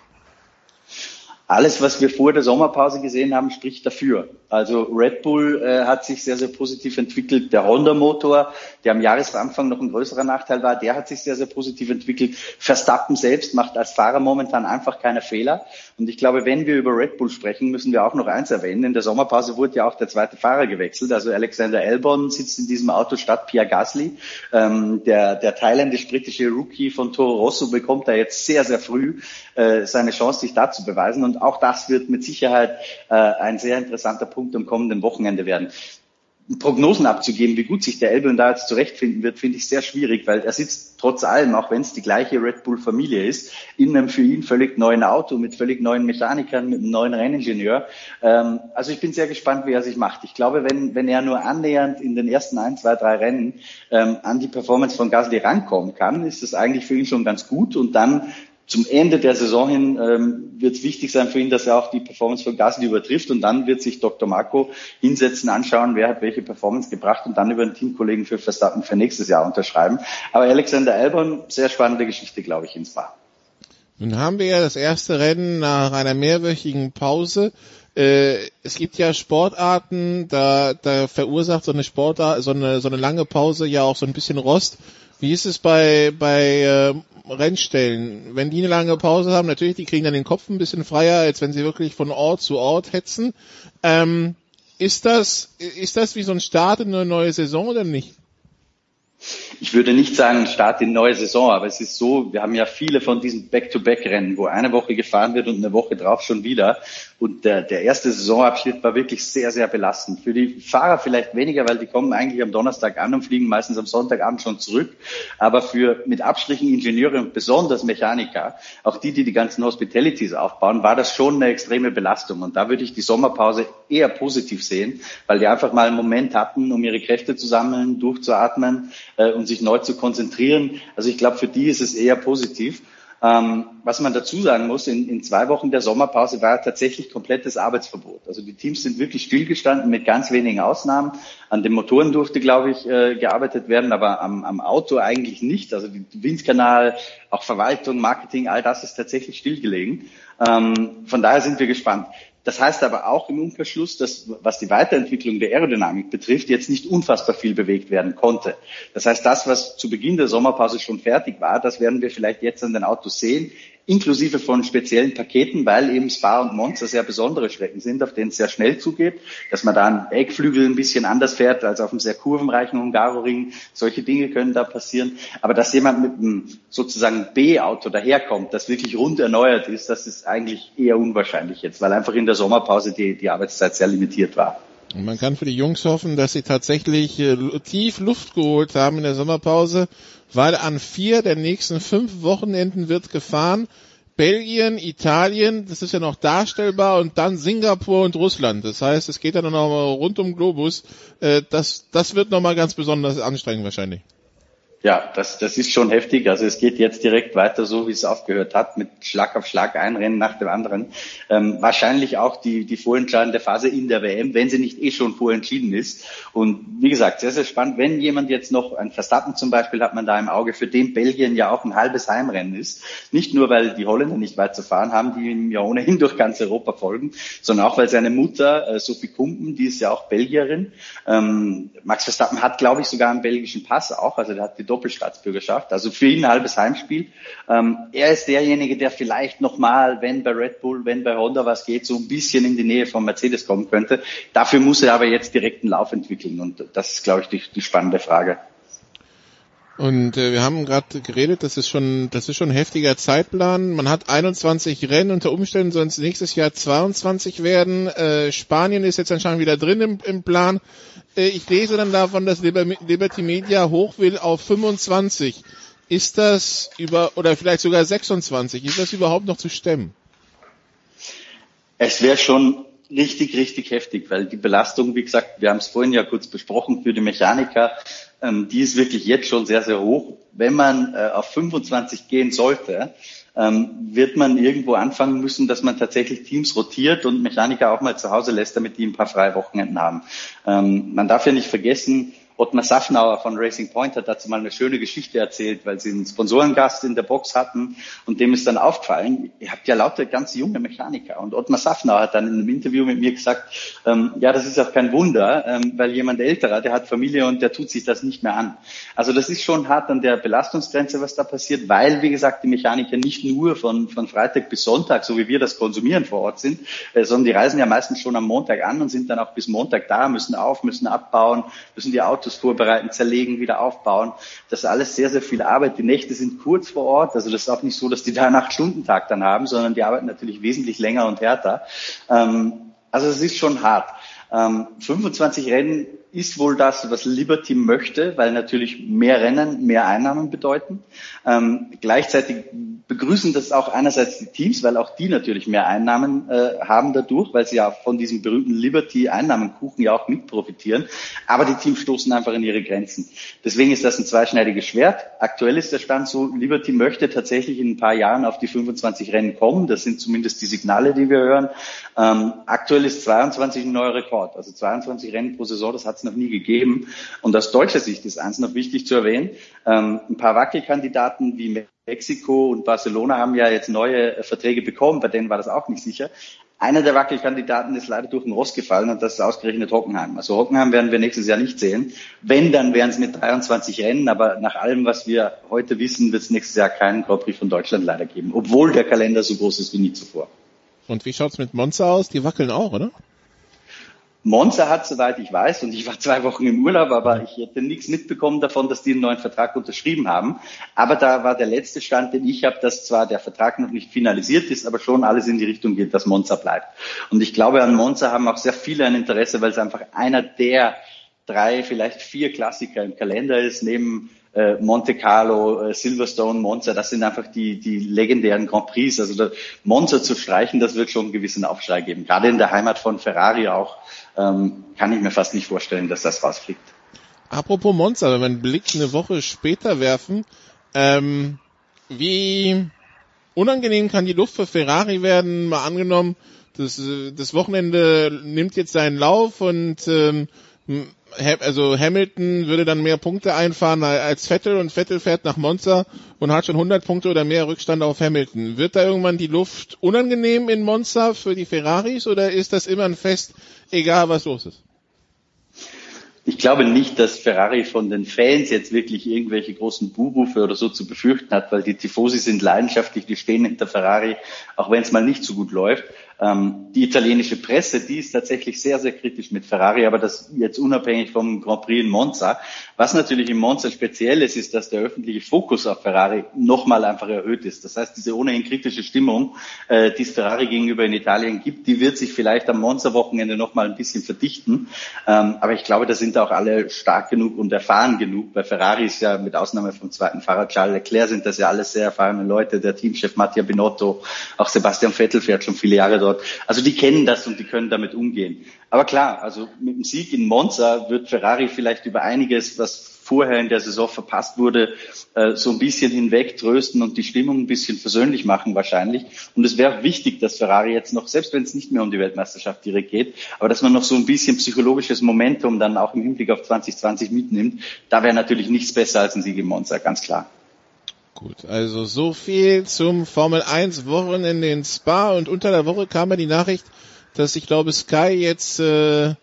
Alles, was wir vor der Sommerpause gesehen haben, spricht dafür. Also Red Bull äh, hat sich sehr, sehr positiv entwickelt. Der Honda-Motor, der am Jahresanfang noch ein größerer Nachteil war, der hat sich sehr, sehr positiv entwickelt. Verstappen selbst macht als Fahrer momentan einfach keine Fehler. Und ich glaube, wenn wir über Red Bull sprechen, müssen wir auch noch eins erwähnen. In der Sommerpause wurde ja auch der zweite Fahrer gewechselt. Also Alexander Albon sitzt in diesem Auto statt Pierre Gasly. Ähm, der der thailändisch-britische Rookie von Toro Rosso bekommt da jetzt sehr, sehr früh äh, seine Chance, sich da zu beweisen. Und auch das wird mit Sicherheit äh, ein sehr interessanter Punkt am kommenden Wochenende werden. Prognosen abzugeben, wie gut sich der Elbe da jetzt zurechtfinden wird, finde ich sehr schwierig, weil er sitzt trotz allem, auch wenn es die gleiche Red Bull Familie ist, in einem für ihn völlig neuen Auto mit völlig neuen Mechanikern, mit einem neuen Renningenieur. Ähm, also ich bin sehr gespannt, wie er sich macht. Ich glaube, wenn, wenn er nur annähernd in den ersten ein, zwei, drei Rennen ähm, an die Performance von Gasly rankommen kann, ist das eigentlich für ihn schon ganz gut und dann zum Ende der Saison hin ähm, wird es wichtig sein für ihn, dass er auch die Performance von Gasly übertrifft und dann wird sich Dr. Marco hinsetzen, anschauen, wer hat welche Performance gebracht und dann über einen Teamkollegen für Verstappen für nächstes Jahr unterschreiben. Aber Alexander Albon, sehr spannende Geschichte, glaube ich, ins Spa. Nun haben wir ja das erste Rennen nach einer mehrwöchigen Pause. Äh, es gibt ja Sportarten, da, da verursacht so eine Sportart, so eine, so eine lange Pause ja auch so ein bisschen Rost. Wie ist es bei, bei äh, Rennstellen? Wenn die eine lange Pause haben, natürlich, die kriegen dann den Kopf ein bisschen freier, als wenn sie wirklich von Ort zu Ort hetzen. Ähm, ist das, ist das wie so ein Start in eine neue Saison oder nicht? ich würde nicht sagen Start in neue Saison, aber es ist so, wir haben ja viele von diesen Back-to-Back-Rennen, wo eine Woche gefahren wird und eine Woche drauf schon wieder. Und der, der erste Saisonabschnitt war wirklich sehr, sehr belastend. Für die Fahrer vielleicht weniger, weil die kommen eigentlich am Donnerstag an und fliegen meistens am Sonntagabend schon zurück. Aber für mit Abstrichen Ingenieure und besonders Mechaniker, auch die, die die ganzen Hospitalities aufbauen, war das schon eine extreme Belastung. Und da würde ich die Sommerpause eher positiv sehen, weil die einfach mal einen Moment hatten, um ihre Kräfte zu sammeln, durchzuatmen äh, und sich neu zu konzentrieren. Also ich glaube, für die ist es eher positiv. Ähm, was man dazu sagen muss, in, in zwei Wochen der Sommerpause war tatsächlich komplettes Arbeitsverbot. Also die Teams sind wirklich stillgestanden mit ganz wenigen Ausnahmen. An den Motoren durfte, glaube ich, äh, gearbeitet werden, aber am, am Auto eigentlich nicht. Also die Windkanal, auch Verwaltung, Marketing, all das ist tatsächlich stillgelegen. Ähm, von daher sind wir gespannt. Das heißt aber auch im Umkehrschluss, dass was die Weiterentwicklung der Aerodynamik betrifft, jetzt nicht unfassbar viel bewegt werden konnte. Das heißt, das, was zu Beginn der Sommerpause schon fertig war, das werden wir vielleicht jetzt an den Autos sehen inklusive von speziellen Paketen, weil eben Spa und Monza sehr besondere Strecken sind, auf denen es sehr schnell zugeht, dass man da einen Eckflügel ein bisschen anders fährt als auf einem sehr kurvenreichen Hungaroring. Solche Dinge können da passieren. Aber dass jemand mit einem sozusagen B-Auto daherkommt, das wirklich rund erneuert ist, das ist eigentlich eher unwahrscheinlich jetzt, weil einfach in der Sommerpause die, die Arbeitszeit sehr limitiert war. Und man kann für die Jungs hoffen, dass sie tatsächlich äh, tief Luft geholt haben in der Sommerpause weil an vier der nächsten fünf Wochenenden wird gefahren. Belgien, Italien, das ist ja noch darstellbar und dann Singapur und Russland. Das heißt, es geht dann noch mal rund um Globus. Äh, das, das wird nochmal ganz besonders anstrengend wahrscheinlich. Ja, das, das ist schon heftig. Also es geht jetzt direkt weiter, so wie es aufgehört hat, mit Schlag auf Schlag ein Rennen nach dem anderen. Ähm, wahrscheinlich auch die, die vorentscheidende Phase in der WM, wenn sie nicht eh schon vorentschieden ist. Und wie gesagt, sehr, sehr spannend. Wenn jemand jetzt noch, ein Verstappen zum Beispiel hat man da im Auge, für den Belgien ja auch ein halbes Heimrennen ist. Nicht nur, weil die Holländer nicht weit zu fahren haben, die ihm ja ohnehin durch ganz Europa folgen, sondern auch, weil seine Mutter, äh, Sophie Kumpen, die ist ja auch Belgierin. Ähm, Max Verstappen hat, glaube ich, sogar einen belgischen Pass auch. Also der hat die Doppelstaatsbürgerschaft. Also für ihn ein halbes Heimspiel. Ähm, er ist derjenige, der vielleicht nochmal, wenn bei Red Bull, wenn bei Honda was geht, so ein bisschen in die Nähe von Mercedes kommen könnte. Dafür muss er aber jetzt direkt einen Lauf entwickeln. Und das ist, glaube ich, die, die spannende Frage. Und äh, wir haben gerade geredet, das ist schon, das ist schon ein heftiger Zeitplan. Man hat 21 Rennen, unter Umständen sollen es nächstes Jahr 22 werden. Äh, Spanien ist jetzt anscheinend wieder drin im, im Plan. Äh, ich lese dann davon, dass Liberty Media hoch will auf 25. Ist das über, oder vielleicht sogar 26, ist das überhaupt noch zu stemmen? Es wäre schon richtig, richtig heftig, weil die Belastung, wie gesagt, wir haben es vorhin ja kurz besprochen, für die Mechaniker, ähm, die ist wirklich jetzt schon sehr, sehr hoch. Wenn man äh, auf 25 gehen sollte, ähm, wird man irgendwo anfangen müssen, dass man tatsächlich Teams rotiert und Mechaniker auch mal zu Hause lässt, damit die ein paar freie Wochenenden haben. Ähm, man darf ja nicht vergessen, Ottmar Safnauer von Racing Point hat dazu mal eine schöne Geschichte erzählt, weil sie einen Sponsorengast in der Box hatten und dem ist dann aufgefallen, ihr habt ja lauter ganz junge Mechaniker und Ottmar Safnauer hat dann in einem Interview mit mir gesagt, ähm, ja, das ist auch kein Wunder, ähm, weil jemand älterer, der hat Familie und der tut sich das nicht mehr an. Also das ist schon hart an der Belastungsgrenze, was da passiert, weil, wie gesagt, die Mechaniker nicht nur von, von Freitag bis Sonntag, so wie wir das konsumieren vor Ort sind, äh, sondern die reisen ja meistens schon am Montag an und sind dann auch bis Montag da, müssen auf, müssen abbauen, müssen die Autos Autos vorbereiten, zerlegen, wieder aufbauen. Das ist alles sehr, sehr viel Arbeit. Die Nächte sind kurz vor Ort. Also das ist auch nicht so, dass die da einen Acht-Stunden-Tag dann haben, sondern die arbeiten natürlich wesentlich länger und härter. Ähm, also es ist schon hart. 25 ähm, Rennen ist wohl das, was Liberty möchte, weil natürlich mehr Rennen, mehr Einnahmen bedeuten. Ähm, gleichzeitig begrüßen das auch einerseits die Teams, weil auch die natürlich mehr Einnahmen äh, haben dadurch, weil sie ja von diesem berühmten Liberty-Einnahmenkuchen ja auch mit profitieren. Aber die Teams stoßen einfach in ihre Grenzen. Deswegen ist das ein zweischneidiges Schwert. Aktuell ist der Stand so, Liberty möchte tatsächlich in ein paar Jahren auf die 25 Rennen kommen. Das sind zumindest die Signale, die wir hören. Ähm, aktuell ist 22 ein neuer Rekord. Also 22 Rennen pro Saison, das hat es noch nie gegeben. Und aus deutscher Sicht ist eins noch wichtig zu erwähnen. Ähm, ein paar Wackelkandidaten wie Mexiko und Barcelona haben ja jetzt neue äh, Verträge bekommen, bei denen war das auch nicht sicher. Einer der Wackelkandidaten ist leider durch den Rost gefallen und das ist ausgerechnet Hockenheim. Also Hockenheim werden wir nächstes Jahr nicht sehen. Wenn, dann wären es mit 23 Rennen, aber nach allem, was wir heute wissen, wird es nächstes Jahr keinen Grand Prix von Deutschland leider geben, obwohl der Kalender so groß ist wie nie zuvor. Und wie schaut's mit Monza aus? Die wackeln auch, oder? Monza hat, soweit ich weiß, und ich war zwei Wochen im Urlaub, aber ich hätte nichts mitbekommen davon, dass die einen neuen Vertrag unterschrieben haben. Aber da war der letzte Stand, den ich habe, dass zwar der Vertrag noch nicht finalisiert ist, aber schon alles in die Richtung geht, dass Monza bleibt. Und ich glaube, an Monza haben auch sehr viele ein Interesse, weil es einfach einer der drei, vielleicht vier Klassiker im Kalender ist, neben äh, Monte Carlo, äh, Silverstone, Monza, das sind einfach die, die legendären Grand Prix. Also Monza zu streichen, das wird schon einen gewissen Aufschrei geben. Gerade in der Heimat von Ferrari auch ähm, kann ich mir fast nicht vorstellen, dass das rausfliegt. Apropos Monza, wenn wir einen Blick eine Woche später werfen, ähm, wie unangenehm kann die Luft für Ferrari werden? Mal angenommen, das, das Wochenende nimmt jetzt seinen Lauf und ähm, also Hamilton würde dann mehr Punkte einfahren als Vettel und Vettel fährt nach Monza und hat schon 100 Punkte oder mehr Rückstand auf Hamilton. Wird da irgendwann die Luft unangenehm in Monza für die Ferraris oder ist das immer ein Fest, egal was los ist? Ich glaube nicht, dass Ferrari von den Fans jetzt wirklich irgendwelche großen Buhrufe oder so zu befürchten hat, weil die Tifosi sind leidenschaftlich, die stehen hinter Ferrari, auch wenn es mal nicht so gut läuft. Ähm, die italienische Presse, die ist tatsächlich sehr, sehr kritisch mit Ferrari, aber das jetzt unabhängig vom Grand Prix in Monza. Was natürlich in Monza speziell ist, ist, dass der öffentliche Fokus auf Ferrari nochmal einfach erhöht ist. Das heißt, diese ohnehin kritische Stimmung, äh, die es Ferrari gegenüber in Italien gibt, die wird sich vielleicht am Monza-Wochenende nochmal ein bisschen verdichten. Ähm, aber ich glaube, da sind auch alle stark genug und erfahren genug. Bei Ferrari ist ja mit Ausnahme vom zweiten Fahrer Charles Leclerc sind das ja alles sehr erfahrene Leute. Der Teamchef Mattia Binotto, auch Sebastian Vettel fährt schon viele Jahre dort dort. Also die kennen das und die können damit umgehen. Aber klar, also mit dem Sieg in Monza wird Ferrari vielleicht über einiges, was vorher in der Saison verpasst wurde, äh, so ein bisschen hinwegtrösten und die Stimmung ein bisschen versöhnlich machen wahrscheinlich. Und es wäre wichtig, dass Ferrari jetzt noch, selbst wenn es nicht mehr um die Weltmeisterschaft direkt geht, aber dass man noch so ein bisschen psychologisches Momentum dann auch im Hinblick auf 2020 mitnimmt. Da wäre natürlich nichts besser als ein Sieg in Monza, ganz klar. Gut, also so viel zum Formel 1 Wochenende in Spa und unter der Woche kam ja die Nachricht, dass ich glaube Sky jetzt äh,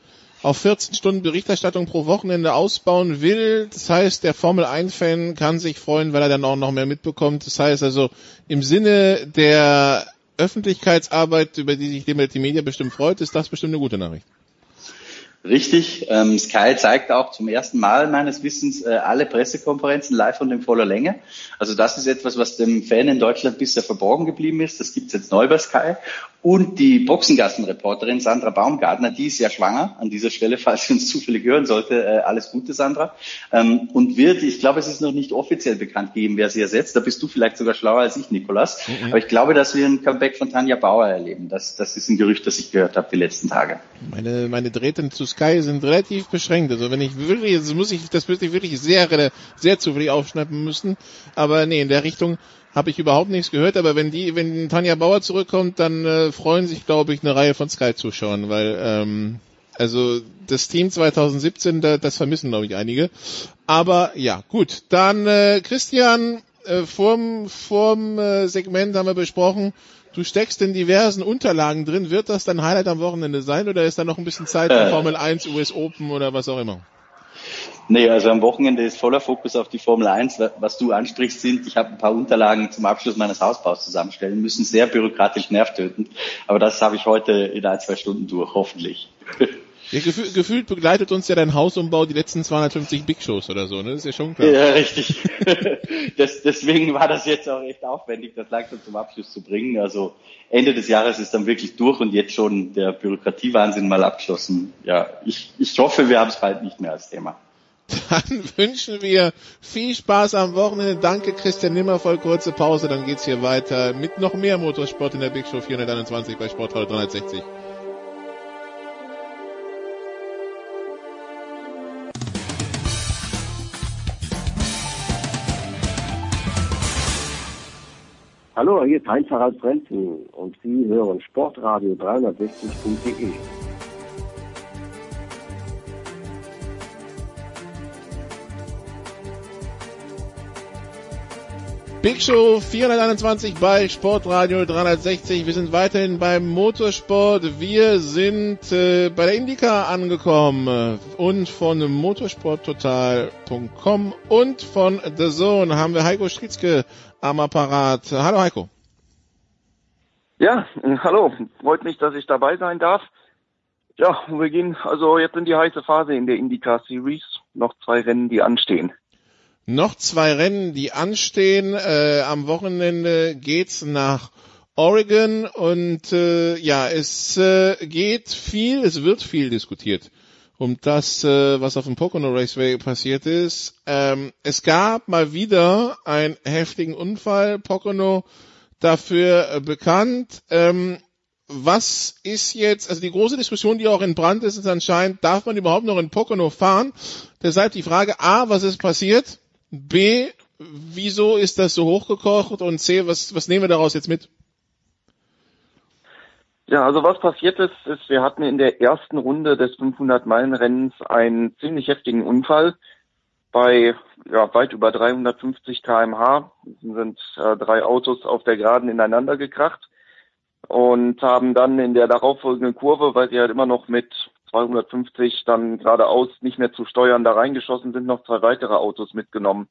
auf 14 Stunden Berichterstattung pro Wochenende ausbauen will. Das heißt, der Formel 1 Fan kann sich freuen, weil er dann auch noch mehr mitbekommt. Das heißt also im Sinne der Öffentlichkeitsarbeit, über die sich die Media bestimmt freut, ist das bestimmt eine gute Nachricht. Richtig. Ähm, Sky zeigt auch zum ersten Mal meines Wissens äh, alle Pressekonferenzen live und in voller Länge. Also das ist etwas, was dem Fan in Deutschland bisher verborgen geblieben ist. Das gibt's jetzt neu bei Sky. Und die Boxengassen-Reporterin Sandra Baumgartner, die ist ja schwanger. An dieser Stelle, falls sie uns zufällig hören sollte, äh, alles Gute, Sandra. Ähm, und wird, ich glaube, es ist noch nicht offiziell bekannt gegeben, wer sie ersetzt. Da bist du vielleicht sogar schlauer als ich, Nikolas. Mhm. Aber ich glaube, dass wir ein Comeback von Tanja Bauer erleben. Das, das ist ein Gerücht, das ich gehört habe die letzten Tage. Meine, meine Drähte zu Sky sind relativ beschränkt. Also wenn ich wirklich, das muss ich, das müsste ich wirklich sehr, sehr zufällig aufschnappen müssen. Aber nee, in der Richtung habe ich überhaupt nichts gehört. Aber wenn die, wenn Tanja Bauer zurückkommt, dann äh, freuen sich, glaube ich, eine Reihe von Sky-Zuschauern, weil ähm, also das Team 2017, da, das vermissen, glaube ich, einige. Aber ja, gut. Dann äh, Christian, äh, vorm, vorm äh, Segment haben wir besprochen, du steckst in diversen Unterlagen drin. Wird das dein Highlight am Wochenende sein oder ist da noch ein bisschen Zeit für äh. Formel 1, US Open oder was auch immer? Nee, also am Wochenende ist voller Fokus auf die Formel 1. Was du ansprichst, sind, ich habe ein paar Unterlagen zum Abschluss meines Hausbaus zusammenstellen müssen. Sehr bürokratisch nervtötend. Aber das habe ich heute in ein, zwei Stunden durch, hoffentlich. Ja, gefühl, gefühlt begleitet uns ja dein Hausumbau die letzten 250 Big Shows oder so, ne? Das ist ja schon klar. Ja, richtig. das, deswegen war das jetzt auch echt aufwendig, das langsam zum Abschluss zu bringen. Also Ende des Jahres ist dann wirklich durch und jetzt schon der Bürokratiewahnsinn mal abgeschlossen. Ja, ich, ich hoffe, wir haben es bald nicht mehr als Thema. Dann wünschen wir viel Spaß am Wochenende. Danke Christian Nimmer, voll kurze Pause, dann geht's hier weiter mit noch mehr Motorsport in der Big Show 421 bei Sportradio 360. Hallo, hier ist Heinz Harald Frenzen und Sie hören Sportradio 360.de. Big Show 421 bei Sportradio 360. Wir sind weiterhin beim Motorsport. Wir sind äh, bei der Indica angekommen und von motorsporttotal.com und von The Zone haben wir Heiko Stritzke am Apparat. Hallo Heiko. Ja, hallo. Freut mich, dass ich dabei sein darf. Ja, wir gehen also jetzt in die heiße Phase in der IndyCar Series. Noch zwei Rennen, die anstehen. Noch zwei Rennen, die anstehen. Äh, am Wochenende geht's nach Oregon und äh, ja, es äh, geht viel, es wird viel diskutiert um das, äh, was auf dem Pocono Raceway passiert ist. Ähm, es gab mal wieder einen heftigen Unfall. Pocono dafür äh, bekannt. Ähm, was ist jetzt, also die große Diskussion, die auch in Brand ist, ist anscheinend, darf man überhaupt noch in Pocono fahren? Deshalb die Frage A, was ist passiert? B, wieso ist das so hochgekocht? Und C, was, was nehmen wir daraus jetzt mit? Ja, also was passiert ist, ist, wir hatten in der ersten Runde des 500-Meilen-Rennens einen ziemlich heftigen Unfall bei ja, weit über 350 kmh. sind äh, drei Autos auf der Geraden ineinander gekracht und haben dann in der darauffolgenden Kurve, weil sie halt immer noch mit 250 dann geradeaus nicht mehr zu steuern da reingeschossen sind, noch zwei weitere Autos mitgenommen.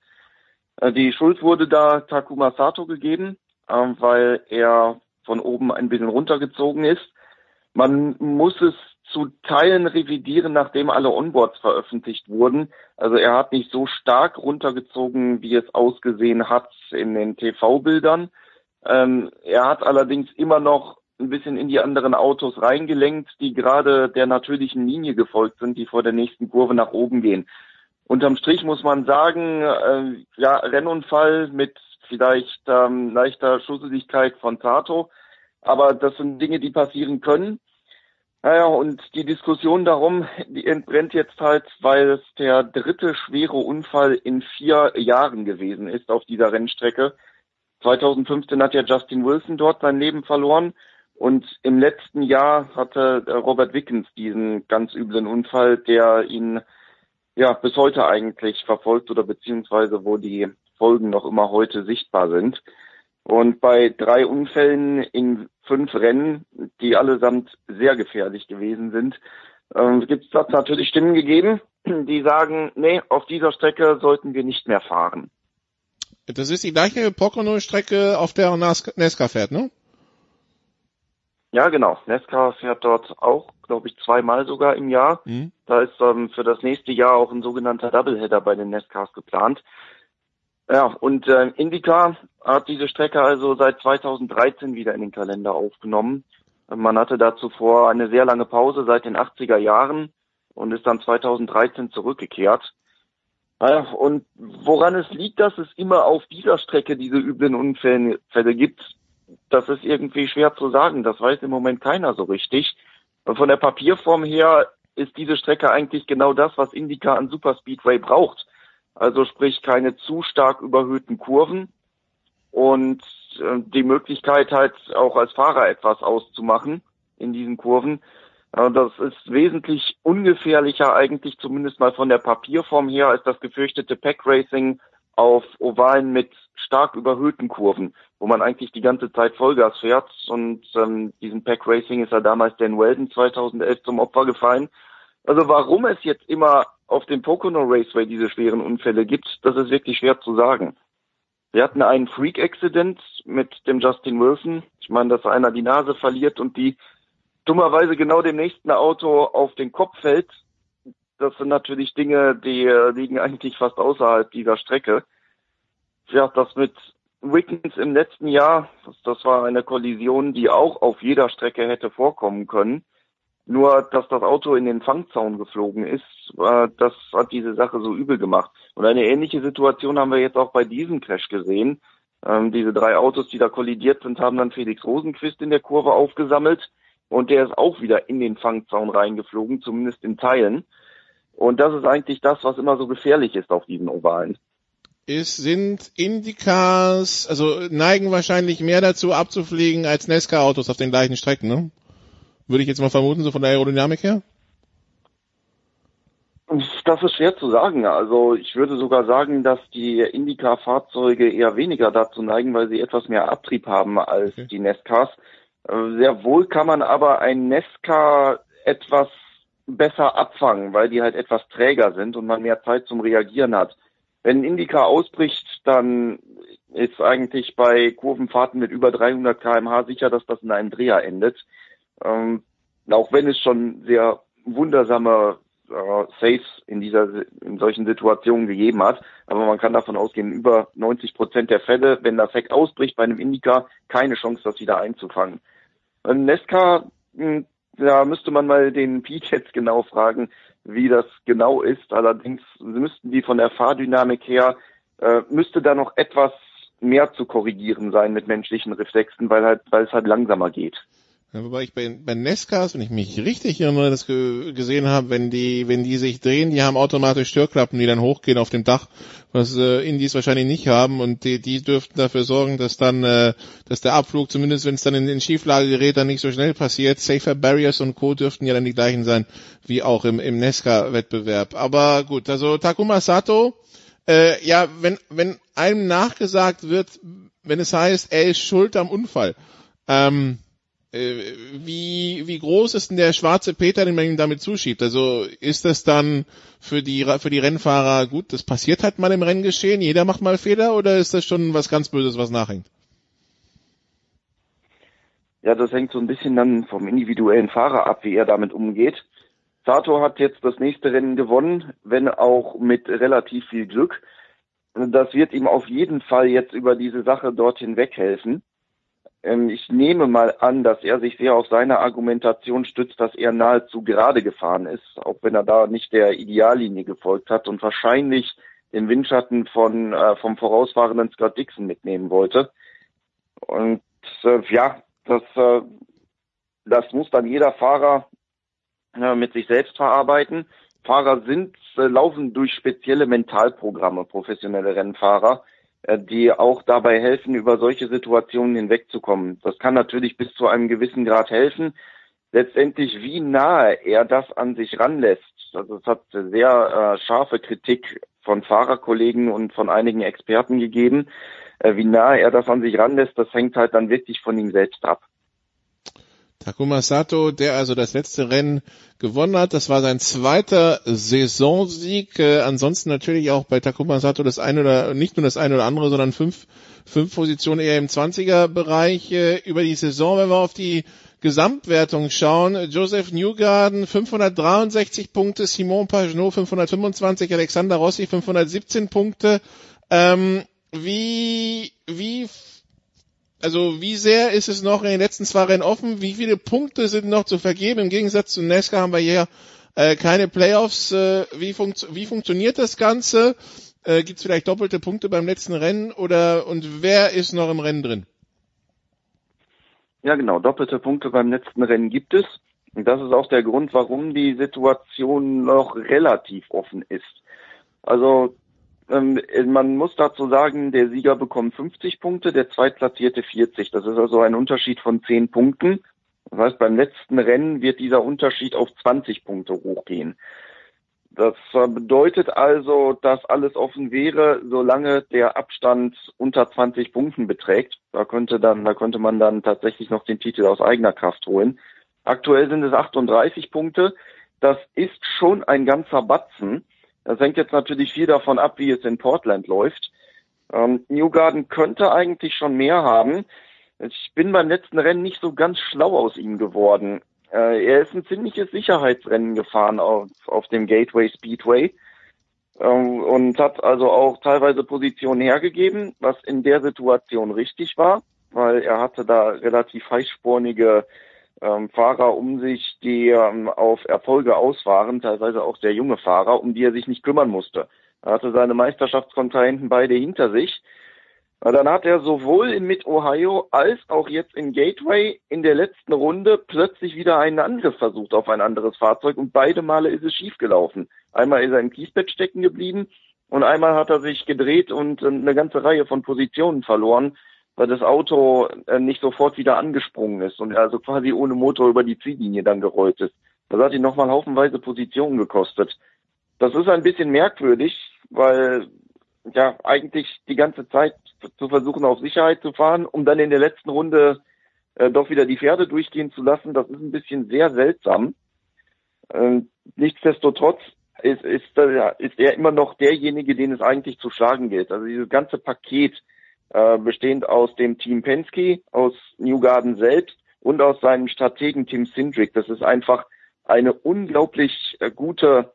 Äh, die Schuld wurde da Takuma Sato gegeben, äh, weil er von oben ein bisschen runtergezogen ist. Man muss es zu Teilen revidieren, nachdem alle Onboards veröffentlicht wurden. Also er hat nicht so stark runtergezogen, wie es ausgesehen hat in den TV-Bildern. Ähm, er hat allerdings immer noch ein bisschen in die anderen Autos reingelenkt, die gerade der natürlichen Linie gefolgt sind, die vor der nächsten Kurve nach oben gehen. Unterm Strich muss man sagen, äh, ja, Rennunfall mit vielleicht ähm, leichter Schusseligkeit von Tato, aber das sind Dinge, die passieren können. Naja, und die Diskussion darum, die entbrennt jetzt halt, weil es der dritte schwere Unfall in vier Jahren gewesen ist auf dieser Rennstrecke. 2015 hat ja Justin Wilson dort sein Leben verloren und im letzten Jahr hatte äh, Robert Wickens diesen ganz üblen Unfall, der ihn ja bis heute eigentlich verfolgt oder beziehungsweise wo die Folgen noch immer heute sichtbar sind. Und bei drei Unfällen in fünf Rennen, die allesamt sehr gefährlich gewesen sind, äh, gibt es natürlich Stimmen gegeben, die sagen, nee, auf dieser Strecke sollten wir nicht mehr fahren. Das ist die gleiche Pocono-Strecke, auf der Nesca fährt, ne? Ja, genau. Nesca fährt dort auch, glaube ich, zweimal sogar im Jahr. Mhm. Da ist ähm, für das nächste Jahr auch ein sogenannter Doubleheader bei den Nescas geplant. Ja, und äh, Indica hat diese Strecke also seit 2013 wieder in den Kalender aufgenommen. Man hatte da zuvor eine sehr lange Pause seit den 80er Jahren und ist dann 2013 zurückgekehrt. Naja, und woran es liegt, dass es immer auf dieser Strecke diese üblen Unfälle gibt, das ist irgendwie schwer zu sagen. Das weiß im Moment keiner so richtig. Und von der Papierform her ist diese Strecke eigentlich genau das, was Indica an Superspeedway braucht. Also sprich keine zu stark überhöhten Kurven und äh, die Möglichkeit halt auch als Fahrer etwas auszumachen in diesen Kurven. Das ist wesentlich ungefährlicher eigentlich zumindest mal von der Papierform her als das gefürchtete Pack Racing auf Ovalen mit stark überhöhten Kurven, wo man eigentlich die ganze Zeit Vollgas fährt. Und ähm, diesem Pack Racing ist ja damals Dan Weldon 2011 zum Opfer gefallen. Also warum es jetzt immer auf dem Pocono Raceway diese schweren Unfälle gibt, das ist wirklich schwer zu sagen. Wir hatten einen Freak-Accident mit dem Justin Wilson. Ich meine, dass einer die Nase verliert und die dummerweise genau dem nächsten Auto auf den Kopf fällt. Das sind natürlich Dinge, die liegen eigentlich fast außerhalb dieser Strecke. Ja, das mit Wickens im letzten Jahr, das, das war eine Kollision, die auch auf jeder Strecke hätte vorkommen können. Nur, dass das Auto in den Fangzaun geflogen ist, äh, das hat diese Sache so übel gemacht. Und eine ähnliche Situation haben wir jetzt auch bei diesem Crash gesehen. Ähm, diese drei Autos, die da kollidiert sind, haben dann Felix Rosenquist in der Kurve aufgesammelt und der ist auch wieder in den Fangzaun reingeflogen, zumindest in Teilen. Und das ist eigentlich das, was immer so gefährlich ist auf diesen Ovalen. Ist, sind Indicas, also neigen wahrscheinlich mehr dazu abzufliegen als Nesca-Autos auf den gleichen Strecken, ne? Würde ich jetzt mal vermuten, so von der Aerodynamik her? Das ist schwer zu sagen. Also ich würde sogar sagen, dass die Indica-Fahrzeuge eher weniger dazu neigen, weil sie etwas mehr Abtrieb haben als okay. die Nescas. Äh, sehr wohl kann man aber ein Nesca etwas besser abfangen, weil die halt etwas träger sind und man mehr Zeit zum Reagieren hat. Wenn ein Indica ausbricht, dann ist eigentlich bei Kurvenfahrten mit über 300 kmh sicher, dass das in einem Dreher endet. Ähm, auch wenn es schon sehr wundersame äh, Saves in dieser in solchen Situationen gegeben hat, aber man kann davon ausgehen, über 90 Prozent der Fälle, wenn das Heck ausbricht bei einem Indica, keine Chance, das wieder einzufangen. Ein Nesca, hm, da müsste man mal den Pete jetzt genau fragen, wie das genau ist. Allerdings müssten die von der Fahrdynamik her, äh, müsste da noch etwas mehr zu korrigieren sein mit menschlichen Reflexen, weil halt, weil es halt langsamer geht. Ja, wobei ich bei, bei Nescas, wenn ich mich richtig erinnere, das ge gesehen habe, wenn die, wenn die sich drehen, die haben automatisch Störklappen, die dann hochgehen auf dem Dach, was äh, Indies wahrscheinlich nicht haben und die, die dürften dafür sorgen, dass dann, äh, dass der Abflug, zumindest wenn es dann in, in Schieflage gerät, dann nicht so schnell passiert. Safer Barriers und Co. dürften ja dann die gleichen sein, wie auch im, im Nesca-Wettbewerb. Aber gut, also Takuma Sato, äh, ja, wenn, wenn einem nachgesagt wird, wenn es heißt, er ist schuld am Unfall, ähm, äh, wie, wie groß ist denn der schwarze Peter, den man ihm damit zuschiebt? Also ist das dann für die, für die Rennfahrer gut, das passiert halt mal im Renngeschehen, jeder macht mal Fehler oder ist das schon was ganz Böses, was nachhängt? Ja, das hängt so ein bisschen dann vom individuellen Fahrer ab, wie er damit umgeht. Sato hat jetzt das nächste Rennen gewonnen, wenn auch mit relativ viel Glück. Das wird ihm auf jeden Fall jetzt über diese Sache dorthin weghelfen. Ähm, ich nehme mal an, dass er sich sehr auf seine Argumentation stützt, dass er nahezu gerade gefahren ist, auch wenn er da nicht der Ideallinie gefolgt hat und wahrscheinlich den Windschatten von äh, vom vorausfahrenden Scott Dixon mitnehmen wollte. Und äh, ja, das äh, das muss dann jeder Fahrer äh, mit sich selbst verarbeiten. Fahrer sind äh, laufen durch spezielle Mentalprogramme, professionelle Rennfahrer die auch dabei helfen, über solche Situationen hinwegzukommen. Das kann natürlich bis zu einem gewissen Grad helfen. Letztendlich, wie nahe er das an sich ranlässt, also es hat sehr äh, scharfe Kritik von Fahrerkollegen und von einigen Experten gegeben. Äh, wie nahe er das an sich ranlässt, das hängt halt dann wirklich von ihm selbst ab. Takuma Sato, der also das letzte Rennen gewonnen hat. Das war sein zweiter Saisonsieg. Äh, ansonsten natürlich auch bei Takuma Sato das eine oder nicht nur das eine oder andere, sondern fünf, fünf Positionen eher im 20er Bereich äh, über die Saison, wenn wir auf die Gesamtwertung schauen, Joseph Newgarden 563 Punkte, Simon Pagenaud 525, Alexander Rossi 517 Punkte. Ähm, wie, wie, also wie sehr ist es noch in den letzten zwei Rennen offen? Wie viele Punkte sind noch zu vergeben? Im Gegensatz zu Nesca haben wir hier äh, keine Playoffs. Äh, wie, funkt, wie funktioniert das Ganze? Äh, Gibt es vielleicht doppelte Punkte beim letzten Rennen oder und wer ist noch im Rennen drin? Ja, genau. Doppelte Punkte beim letzten Rennen gibt es. Und das ist auch der Grund, warum die Situation noch relativ offen ist. Also ähm, man muss dazu sagen, der Sieger bekommt 50 Punkte, der Zweitplatzierte 40. Das ist also ein Unterschied von 10 Punkten. Das heißt, beim letzten Rennen wird dieser Unterschied auf 20 Punkte hochgehen. Das bedeutet also, dass alles offen wäre, solange der Abstand unter 20 Punkten beträgt. Da könnte dann, da könnte man dann tatsächlich noch den Titel aus eigener Kraft holen. Aktuell sind es 38 Punkte. Das ist schon ein ganzer Batzen. Das hängt jetzt natürlich viel davon ab, wie es in Portland läuft. Ähm, Newgarden könnte eigentlich schon mehr haben. Ich bin beim letzten Rennen nicht so ganz schlau aus ihm geworden. Äh, er ist ein ziemliches Sicherheitsrennen gefahren auf, auf dem Gateway Speedway ähm, und hat also auch teilweise Positionen hergegeben, was in der Situation richtig war, weil er hatte da relativ heißspornige ähm, Fahrer um sich, die ähm, auf Erfolge aus waren, teilweise auch sehr junge Fahrer, um die er sich nicht kümmern musste. Er hatte seine Meisterschaftskontrahenten beide hinter sich dann hat er sowohl in Mid-Ohio als auch jetzt in Gateway in der letzten Runde plötzlich wieder einen Angriff versucht auf ein anderes Fahrzeug und beide Male ist es schiefgelaufen. Einmal ist er im Kiesbett stecken geblieben und einmal hat er sich gedreht und äh, eine ganze Reihe von Positionen verloren, weil das Auto äh, nicht sofort wieder angesprungen ist und also quasi ohne Motor über die Ziellinie dann gerollt ist. Das hat ihn nochmal haufenweise Positionen gekostet. Das ist ein bisschen merkwürdig, weil ja eigentlich die ganze Zeit zu versuchen, auf Sicherheit zu fahren, um dann in der letzten Runde äh, doch wieder die Pferde durchgehen zu lassen. Das ist ein bisschen sehr seltsam. Ähm, nichtsdestotrotz ist, ist, äh, ist er immer noch derjenige, den es eigentlich zu schlagen gilt. Also dieses ganze Paket äh, bestehend aus dem Team Penske, aus Newgarden selbst und aus seinem Strategen Tim Sindrick. Das ist einfach eine unglaublich äh, gute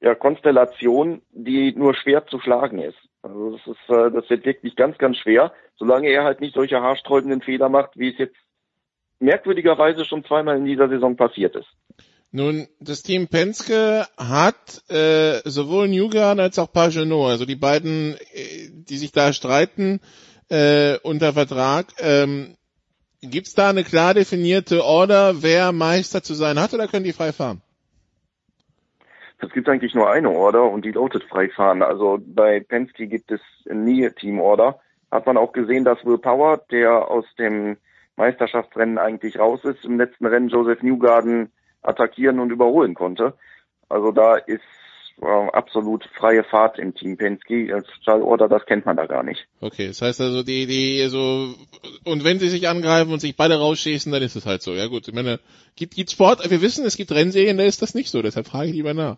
ja, Konstellation, die nur schwer zu schlagen ist. Also das ist, äh, das wird wirklich ganz, ganz schwer, solange er halt nicht solche haarsträubenden Fehler macht, wie es jetzt merkwürdigerweise schon zweimal in dieser Saison passiert ist. Nun, das Team Penske hat äh, sowohl Newgarden als auch Pagenot, also die beiden, äh, die sich da streiten, äh, unter Vertrag. Ähm, Gibt es da eine klar definierte Order, wer Meister zu sein hat, oder können die frei fahren? Es gibt eigentlich nur eine Order und die lautet freifahren. Also bei Penske gibt es nie Teamorder. Hat man auch gesehen, dass Will Power, der aus dem Meisterschaftsrennen eigentlich raus ist, im letzten Rennen Joseph Newgarden attackieren und überholen konnte. Also da ist äh, absolut freie Fahrt im Team Penske. Als das kennt man da gar nicht. Okay, das heißt also, die, die, so, und wenn sie sich angreifen und sich beide rausschießen, dann ist es halt so. Ja gut, ich meine, gibt, gibt Sport, wir wissen, es gibt Rennserien, da ist das nicht so, deshalb frage ich lieber nach.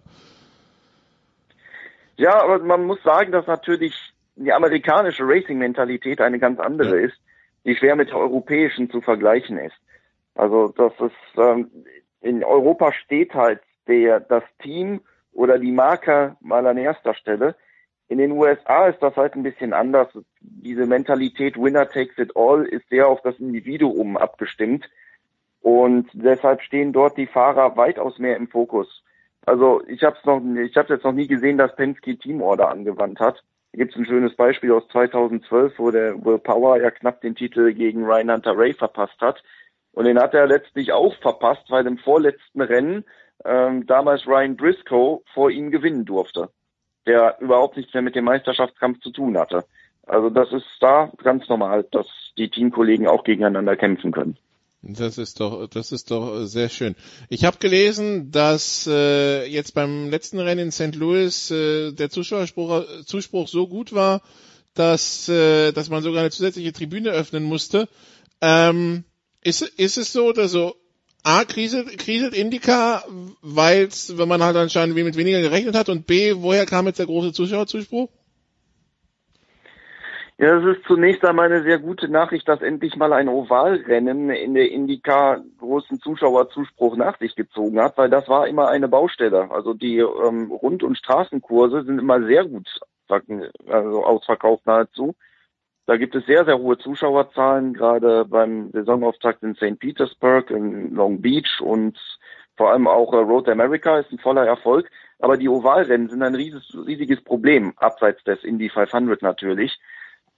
Ja, aber man muss sagen, dass natürlich die amerikanische Racing-Mentalität eine ganz andere ja. ist, die schwer mit der europäischen zu vergleichen ist. Also das ist, ähm, in Europa steht halt der, das Team oder die Marke mal an erster Stelle. In den USA ist das halt ein bisschen anders. Diese Mentalität Winner takes it all ist sehr auf das Individuum abgestimmt. Und deshalb stehen dort die Fahrer weitaus mehr im Fokus. Also ich habe es noch, ich habe jetzt noch nie gesehen, dass Penske Teamorder angewandt hat. Hier gibt es ein schönes Beispiel aus 2012, wo der Will Power ja knapp den Titel gegen Ryan Hunter Ray verpasst hat. Und den hat er letztlich auch verpasst, weil im vorletzten Rennen ähm, damals Ryan Briscoe vor ihm gewinnen durfte, der überhaupt nichts mehr mit dem Meisterschaftskampf zu tun hatte. Also das ist da ganz normal, dass die Teamkollegen auch gegeneinander kämpfen können. Das ist doch, das ist doch sehr schön. Ich habe gelesen, dass äh, jetzt beim letzten Rennen in St. Louis äh, der Zuschauerspruch, Zuspruch so gut war, dass, äh, dass man sogar eine zusätzliche Tribüne öffnen musste. Ähm, ist, ist es so oder so? A, kriselt, kriselt Indica, weil wenn man halt anscheinend mit weniger gerechnet hat und B, woher kam jetzt der große Zuschauerzuspruch? Ja, das ist zunächst einmal eine sehr gute Nachricht, dass endlich mal ein Ovalrennen in der Indica großen Zuschauerzuspruch nach sich gezogen hat, weil das war immer eine Baustelle. Also die ähm, Rund- und Straßenkurse sind immer sehr gut also ausverkauft nahezu. Da gibt es sehr, sehr hohe Zuschauerzahlen, gerade beim Saisonauftakt in St. Petersburg, in Long Beach und vor allem auch äh, Road America ist ein voller Erfolg. Aber die Ovalrennen sind ein riesiges, riesiges Problem, abseits des Indy 500 natürlich.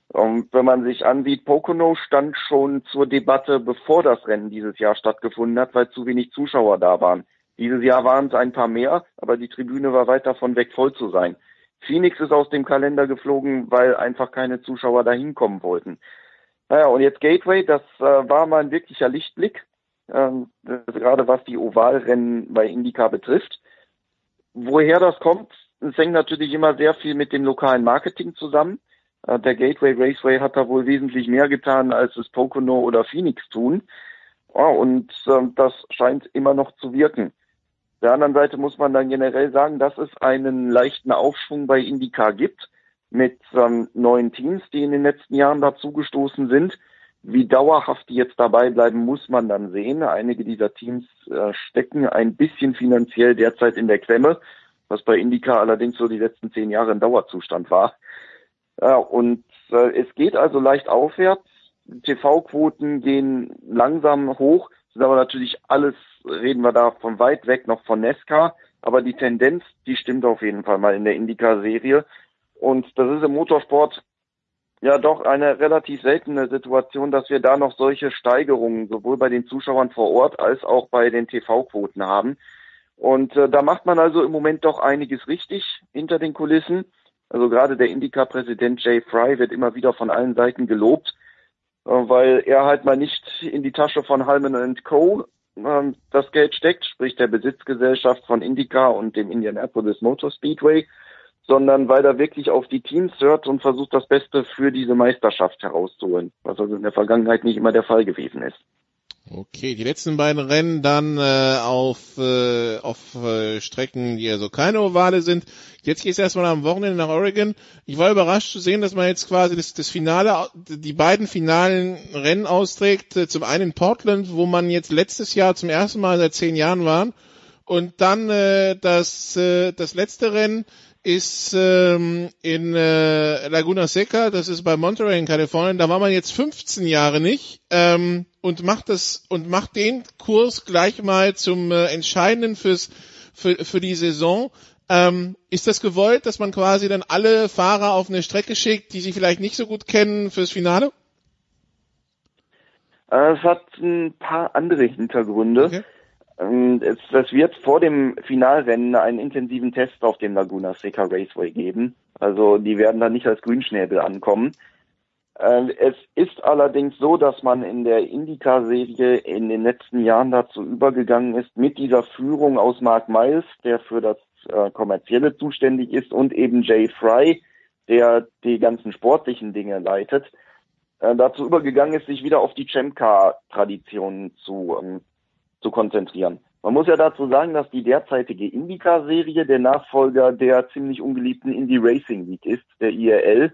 Und wenn man sich ansieht, Pocono stand schon zur Debatte, bevor das Rennen dieses Jahr stattgefunden hat, weil zu wenig Zuschauer da waren. Dieses Jahr waren es ein paar mehr, aber die Tribüne war weit davon weg, voll zu sein. Phoenix ist aus dem Kalender geflogen, weil einfach keine Zuschauer da hinkommen wollten. Naja, und jetzt Gateway, das äh, war mal ein wirklicher Lichtblick, ähm, gerade was die Ovalrennen bei Indica betrifft. Woher das kommt, es hängt natürlich immer sehr viel mit dem lokalen Marketing zusammen. Äh, der Gateway Raceway hat da wohl wesentlich mehr getan, als es Pocono oder Phoenix tun. Ja, und äh, das scheint immer noch zu wirken. Der anderen Seite muss man dann generell sagen, dass es einen leichten Aufschwung bei IndyCar gibt mit ähm, neuen Teams, die in den letzten Jahren dazugestoßen sind. Wie dauerhaft die jetzt dabei bleiben, muss man dann sehen. Einige dieser Teams äh, stecken ein bisschen finanziell derzeit in der Klemme, was bei IndyCar allerdings so die letzten zehn Jahre ein Dauerzustand war. Ja, und äh, es geht also leicht aufwärts. TV-Quoten gehen langsam hoch, sind aber natürlich alles, reden wir da von weit weg noch von Nesca, aber die Tendenz, die stimmt auf jeden Fall mal in der Indica-Serie. Und das ist im Motorsport ja doch eine relativ seltene Situation, dass wir da noch solche Steigerungen sowohl bei den Zuschauern vor Ort als auch bei den TV-Quoten haben. Und äh, da macht man also im Moment doch einiges richtig hinter den Kulissen. Also gerade der Indica-Präsident Jay Fry wird immer wieder von allen Seiten gelobt, weil er halt mal nicht in die Tasche von Halman Co. Ähm, das Geld steckt, sprich der Besitzgesellschaft von Indica und dem Indianapolis Motor Speedway, sondern weil er wirklich auf die Teams hört und versucht, das Beste für diese Meisterschaft herauszuholen, was also in der Vergangenheit nicht immer der Fall gewesen ist. Okay, die letzten beiden Rennen dann äh, auf, äh, auf äh, Strecken, die also keine Ovale sind. Jetzt geht es erstmal am Wochenende nach Oregon. Ich war überrascht zu sehen, dass man jetzt quasi das, das Finale, die beiden finalen Rennen austrägt. Äh, zum einen in Portland, wo man jetzt letztes Jahr zum ersten Mal seit zehn Jahren war. Und dann äh, das, äh, das letzte Rennen ist ähm, in äh, Laguna Seca, das ist bei Monterey in Kalifornien, da war man jetzt 15 Jahre nicht ähm, und macht das und macht den Kurs gleich mal zum äh, entscheidenden fürs für, für die Saison. Ähm, ist das gewollt, dass man quasi dann alle Fahrer auf eine Strecke schickt, die sie vielleicht nicht so gut kennen fürs Finale? Äh, es hat ein paar andere Hintergründe. Okay. Ähm, es, wird vor dem Finalrennen einen intensiven Test auf dem Laguna Seca Raceway geben. Also die werden da nicht als Grünschnäbel ankommen. Ähm, es ist allerdings so, dass man in der Indica-Serie in den letzten Jahren dazu übergegangen ist, mit dieser Führung aus Mark Miles, der für das äh, Kommerzielle zuständig ist, und eben Jay Fry, der die ganzen sportlichen Dinge leitet, äh, dazu übergegangen ist, sich wieder auf die Champ-Car-Tradition zu ähm, zu konzentrieren. Man muss ja dazu sagen, dass die derzeitige Indica-Serie der Nachfolger der ziemlich ungeliebten Indie Racing League ist, der IRL,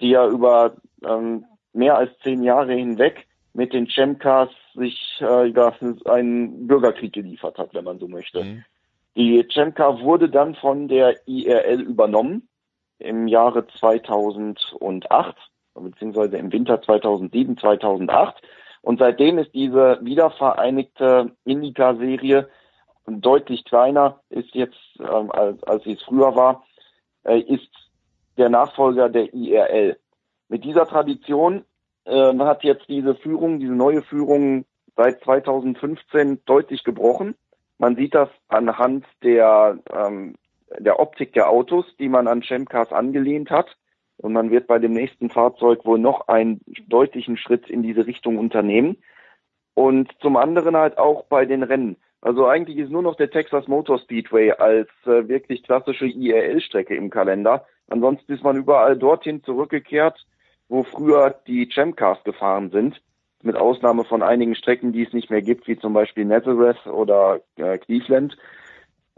die ja über ähm, mehr als zehn Jahre hinweg mit den Champ-Cars sich äh, einen Bürgerkrieg geliefert hat, wenn man so möchte. Mhm. Die Champ-Car wurde dann von der IRL übernommen im Jahre 2008, beziehungsweise im Winter 2007, 2008 und seitdem ist diese wiedervereinigte Indica-Serie deutlich kleiner, ist jetzt, ähm, als, als sie es früher war, äh, ist der Nachfolger der IRL. Mit dieser Tradition äh, hat jetzt diese Führung, diese neue Führung seit 2015 deutlich gebrochen. Man sieht das anhand der, ähm, der Optik der Autos, die man an Chemcars angelehnt hat. Und man wird bei dem nächsten Fahrzeug wohl noch einen deutlichen Schritt in diese Richtung unternehmen. Und zum anderen halt auch bei den Rennen. Also eigentlich ist nur noch der Texas Motor Speedway als äh, wirklich klassische IRL-Strecke im Kalender. Ansonsten ist man überall dorthin zurückgekehrt, wo früher die Champ Cars gefahren sind. Mit Ausnahme von einigen Strecken, die es nicht mehr gibt, wie zum Beispiel Nazareth oder äh, Cleveland.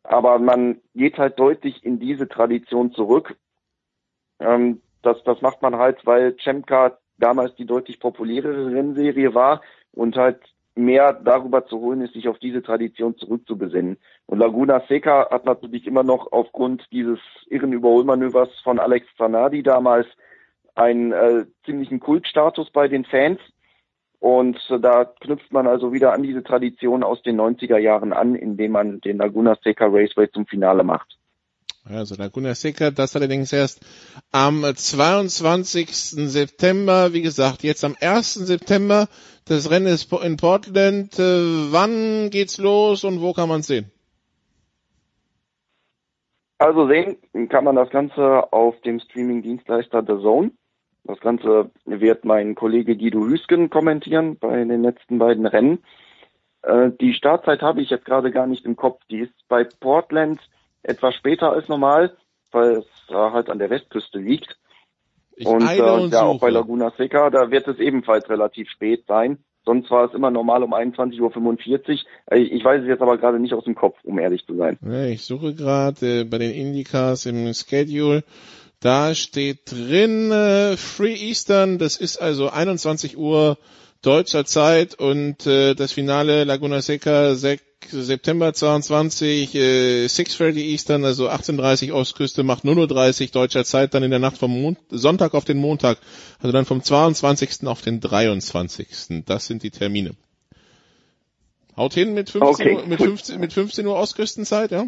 Aber man geht halt deutlich in diese Tradition zurück. Ähm, das, das macht man halt, weil Chemka damals die deutlich populärere Rennserie war und halt mehr darüber zu holen ist, sich auf diese Tradition zurückzubesinnen. Und Laguna Seca hat natürlich immer noch aufgrund dieses irren Überholmanövers von Alex Zanardi damals einen äh, ziemlichen Kultstatus bei den Fans. Und äh, da knüpft man also wieder an diese Tradition aus den 90er Jahren an, indem man den Laguna Seca Raceway zum Finale macht. Also Laguna Seca, das allerdings erst am 22. September. Wie gesagt, jetzt am 1. September. Das Rennen ist in Portland. Äh, wann geht's los und wo kann man sehen? Also sehen kann man das Ganze auf dem Streaming-Dienstleister The Zone. Das Ganze wird mein Kollege Guido Hüsken kommentieren bei den letzten beiden Rennen. Äh, die Startzeit habe ich jetzt gerade gar nicht im Kopf. Die ist bei Portland etwas später als normal, weil es äh, halt an der Westküste liegt. Ich und äh, ja, auch suche. bei Laguna Seca, da wird es ebenfalls relativ spät sein. Sonst war es immer normal um 21.45 Uhr. Äh, Ich weiß es jetzt aber gerade nicht aus dem Kopf, um ehrlich zu sein. Ich suche gerade äh, bei den Indycars im Schedule. Da steht drin äh, Free Eastern, das ist also 21 Uhr deutscher Zeit und äh, das Finale Laguna Seca 6, September 22, äh, 6.30 Eastern, also 18.30 Ostküste, macht 0.30 Uhr deutscher Zeit, dann in der Nacht vom Mon Sonntag auf den Montag, also dann vom 22. auf den 23. Das sind die Termine. Haut hin mit 15, Okay, Uhr, mit gut. 15, mit 15 Uhr Ostküstenzeit, ja?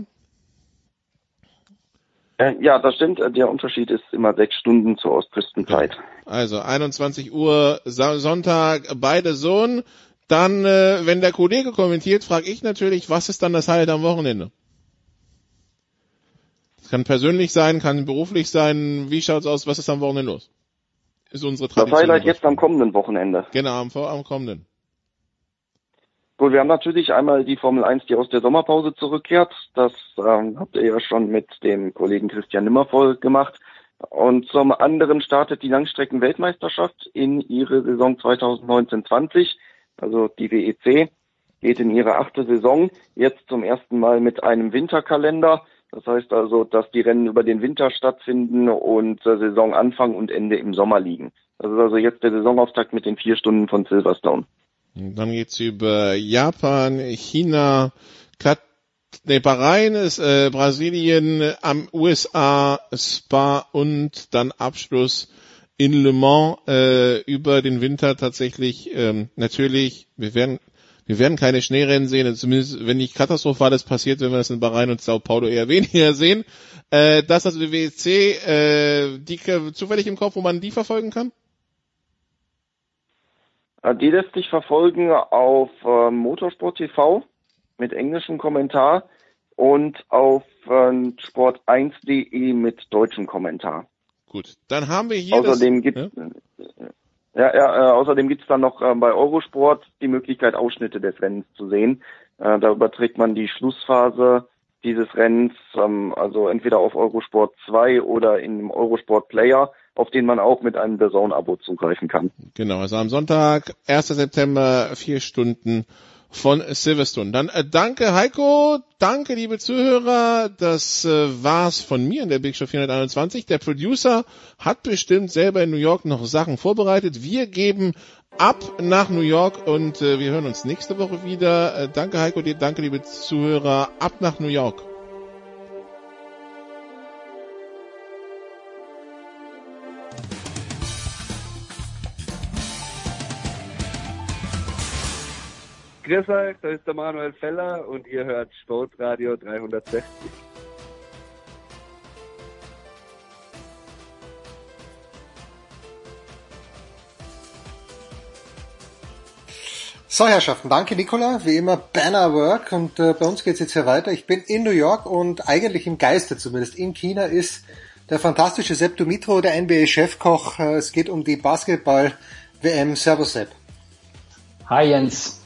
Äh, Ja, das stimmt. Äh, Der Unterschied ist immer sechs Stunden zur Ostküstenzeit. Also 21 Uhr Sonntag beide Sohn. Dann, äh, wenn der Kollege kommentiert, frage ich natürlich, was ist dann das Highlight am Wochenende? Das kann persönlich sein, kann beruflich sein. Wie schaut's aus? Was ist am Wochenende los? Ist unsere Das Tradition. Highlight jetzt am kommenden Wochenende. Genau, am, am kommenden. Gut, wir haben natürlich einmal die Formel 1, die aus der Sommerpause zurückkehrt. Das ähm, habt ihr ja schon mit dem Kollegen Christian Nimmervoll gemacht. Und zum anderen startet die Langstrecken-Weltmeisterschaft in ihre Saison 2019-20. Also die WEC geht in ihre achte Saison, jetzt zum ersten Mal mit einem Winterkalender. Das heißt also, dass die Rennen über den Winter stattfinden und äh, Saisonanfang und Ende im Sommer liegen. Das ist also jetzt der Saisonauftakt mit den vier Stunden von Silverstone. Und dann geht's über Japan, China, Kat nee, Bahrain ist äh, Brasilien, am USA, Spa und dann Abschluss in Le Mans äh, über den Winter tatsächlich ähm, natürlich, wir werden wir werden keine Schneerennen sehen, also zumindest wenn nicht katastrophales passiert, wenn wir das in Bahrain und Sao Paulo eher weniger sehen. Äh, das also die WEC, äh, die zufällig im Kopf, wo man die verfolgen kann? Äh, Die lässt sich verfolgen auf äh, Motorsport TV mit englischem Kommentar und auf äh, sport1.de mit deutschem Kommentar. Gut, dann haben wir hier Außerdem gibt ja, ja, äh, außerdem gibt's dann noch äh, bei Eurosport die Möglichkeit, Ausschnitte des Rennens zu sehen. Äh, da überträgt man die Schlussphase dieses Rennens, ähm, also entweder auf Eurosport 2 oder in dem Eurosport Player, auf den man auch mit einem Zone-Abo zugreifen kann. Genau, also am Sonntag, 1. September, vier Stunden von Silverstone. Dann äh, danke Heiko, danke liebe Zuhörer, das äh, war's von mir in der Big Show 421. Der Producer hat bestimmt selber in New York noch Sachen vorbereitet. Wir geben ab nach New York und äh, wir hören uns nächste Woche wieder. Äh, danke Heiko, dir, danke liebe Zuhörer, ab nach New York. Grüß euch, da ist der Manuel Feller und ihr hört Sportradio 360. So, Herrschaften, danke Nicola. Wie immer Banner Work und äh, bei uns geht's jetzt hier weiter. Ich bin in New York und eigentlich im Geiste zumindest. In China ist der fantastische Sepp Dumitro, der NBA-Chefkoch. Äh, es geht um die Basketball-WM. Servus Sepp. Hi Jens.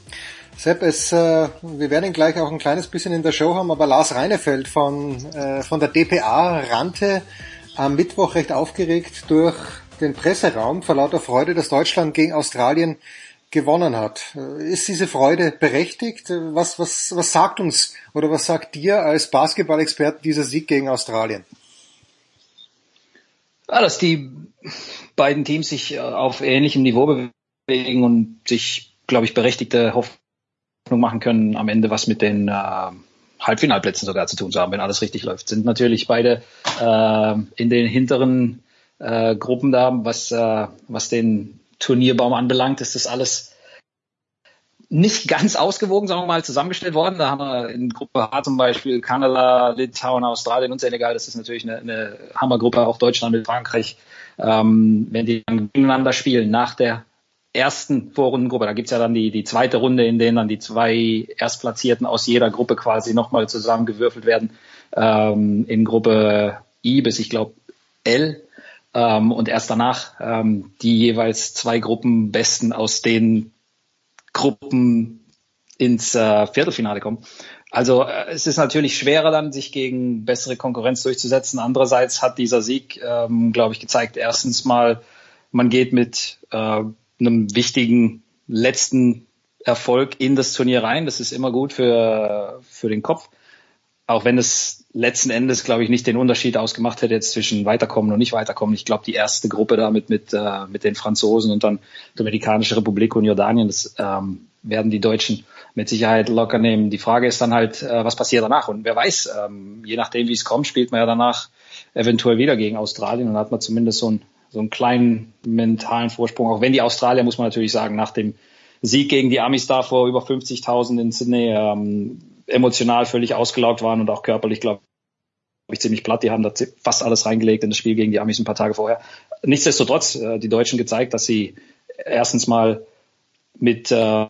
Sepp, es, äh, wir werden ihn gleich auch ein kleines bisschen in der Show haben, aber Lars Reinefeld von, äh, von der DPA rannte am Mittwoch recht aufgeregt durch den Presseraum vor lauter Freude, dass Deutschland gegen Australien gewonnen hat. Ist diese Freude berechtigt? Was, was, was sagt uns oder was sagt dir als Basketballexperte dieser Sieg gegen Australien? Ja, dass die beiden Teams sich äh, auf ähnlichem Niveau bewegen und sich, glaube ich, berechtigte Hoffnung machen können, am Ende was mit den äh, Halbfinalplätzen sogar zu tun zu haben, wenn alles richtig läuft. Sind natürlich beide äh, in den hinteren äh, Gruppen da, was, äh, was den Turnierbaum anbelangt, ist das alles nicht ganz ausgewogen, sagen wir mal, zusammengestellt worden. Da haben wir in Gruppe H zum Beispiel Kanada, Litauen, Australien und Senegal. Das ist natürlich eine, eine Hammergruppe, auch Deutschland mit Frankreich. Ähm, wenn die dann gegeneinander spielen nach der ersten Vorrundengruppe, da gibt's ja dann die, die zweite Runde, in denen dann die zwei Erstplatzierten aus jeder Gruppe quasi nochmal zusammengewürfelt werden. Ähm, in Gruppe I bis ich glaube L ähm, und erst danach ähm, die jeweils zwei Gruppen Besten aus den Gruppen ins äh, Viertelfinale kommen. Also äh, es ist natürlich schwerer dann, sich gegen bessere Konkurrenz durchzusetzen. Andererseits hat dieser Sieg, ähm, glaube ich, gezeigt, erstens mal, man geht mit äh, einem wichtigen letzten Erfolg in das Turnier rein. Das ist immer gut für, für den Kopf. Auch wenn es letzten Endes, glaube ich, nicht den Unterschied ausgemacht hätte jetzt zwischen weiterkommen und nicht weiterkommen. Ich glaube, die erste Gruppe damit mit, äh, mit den Franzosen und dann Dominikanische Republik und Jordanien, das ähm, werden die Deutschen mit Sicherheit locker nehmen. Die Frage ist dann halt, äh, was passiert danach? Und wer weiß, ähm, je nachdem, wie es kommt, spielt man ja danach eventuell wieder gegen Australien und hat man zumindest so einen, so einen kleinen mentalen Vorsprung. Auch wenn die Australier, muss man natürlich sagen, nach dem Sieg gegen die Amis da vor über 50.000 in Sydney ähm, emotional völlig ausgelaugt waren und auch körperlich, glaube ich, ziemlich platt. Die haben da fast alles reingelegt in das Spiel gegen die Amis ein paar Tage vorher. Nichtsdestotrotz, äh, die Deutschen gezeigt, dass sie erstens mal mit äh,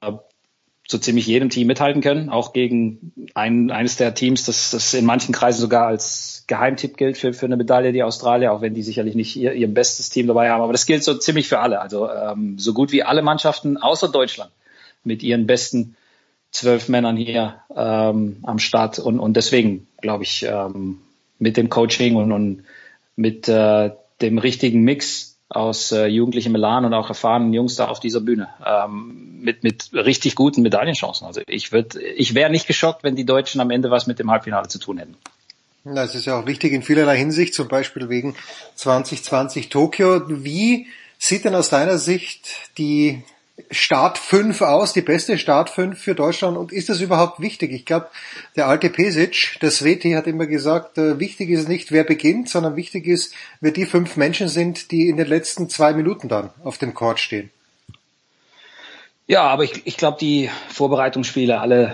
so ziemlich jedem Team mithalten können, auch gegen ein, eines der Teams, das, das in manchen Kreisen sogar als Geheimtipp gilt für, für eine Medaille, die Australier, auch wenn die sicherlich nicht ihr, ihr bestes Team dabei haben. Aber das gilt so ziemlich für alle. Also ähm, so gut wie alle Mannschaften außer Deutschland mit ihren besten zwölf Männern hier ähm, am Start und, und deswegen glaube ich ähm, mit dem Coaching und, und mit äh, dem richtigen Mix aus äh, jugendlichem Elan und auch erfahrenen Jungs da auf dieser Bühne ähm, mit mit richtig guten Medaillenchancen. Also ich würde, ich wäre nicht geschockt, wenn die Deutschen am Ende was mit dem Halbfinale zu tun hätten. Das ist ja auch wichtig in vielerlei Hinsicht, zum Beispiel wegen 2020 Tokio. Wie sieht denn aus deiner Sicht die Start 5 aus, die beste Start 5 für Deutschland und ist das überhaupt wichtig? Ich glaube, der alte Pesic, der Sveti hat immer gesagt, äh, wichtig ist nicht, wer beginnt, sondern wichtig ist, wer die fünf Menschen sind, die in den letzten zwei Minuten dann auf dem Court stehen. Ja, aber ich, ich glaube, die Vorbereitungsspiele, alle,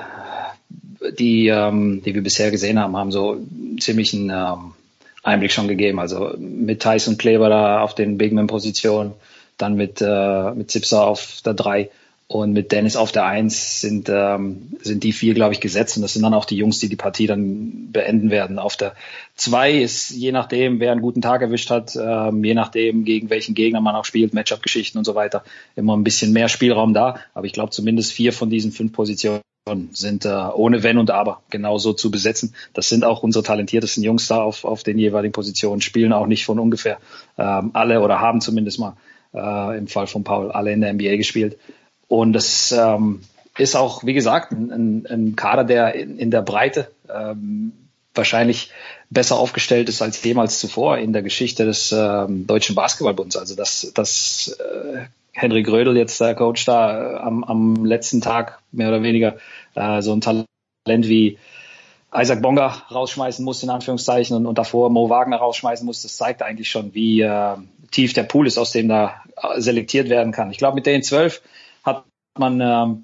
die, ähm, die wir bisher gesehen haben, haben so ziemlich einen ähm, Einblick schon gegeben. Also mit Tyson Kleber da auf den Bigman-Positionen, dann mit, äh, mit Zipser auf der 3 und mit Dennis auf der 1 sind, ähm, sind die vier, glaube ich, gesetzt. Und das sind dann auch die Jungs, die die Partie dann beenden werden. Auf der 2 ist, je nachdem, wer einen guten Tag erwischt hat, ähm, je nachdem, gegen welchen Gegner man auch spielt, Matchup-Geschichten und so weiter, immer ein bisschen mehr Spielraum da. Aber ich glaube, zumindest vier von diesen fünf Positionen sind äh, ohne Wenn und Aber genauso zu besetzen. Das sind auch unsere talentiertesten Jungs da auf, auf den jeweiligen Positionen, spielen auch nicht von ungefähr ähm, alle oder haben zumindest mal äh, im Fall von Paul alle in der NBA gespielt. Und das ähm, ist auch, wie gesagt, ein, ein Kader, der in, in der Breite ähm, wahrscheinlich besser aufgestellt ist als jemals zuvor in der Geschichte des ähm, Deutschen Basketballbunds. Also dass, dass äh, Henry Grödel jetzt der Coach da äh, am, am letzten Tag mehr oder weniger äh, so ein Talent wie Isaac Bonga rausschmeißen muss, in Anführungszeichen, und, und davor Mo Wagner rausschmeißen muss, das zeigt eigentlich schon, wie äh, tief der Pool ist, aus dem da äh, selektiert werden kann. Ich glaube, mit den zwölf hat man ähm,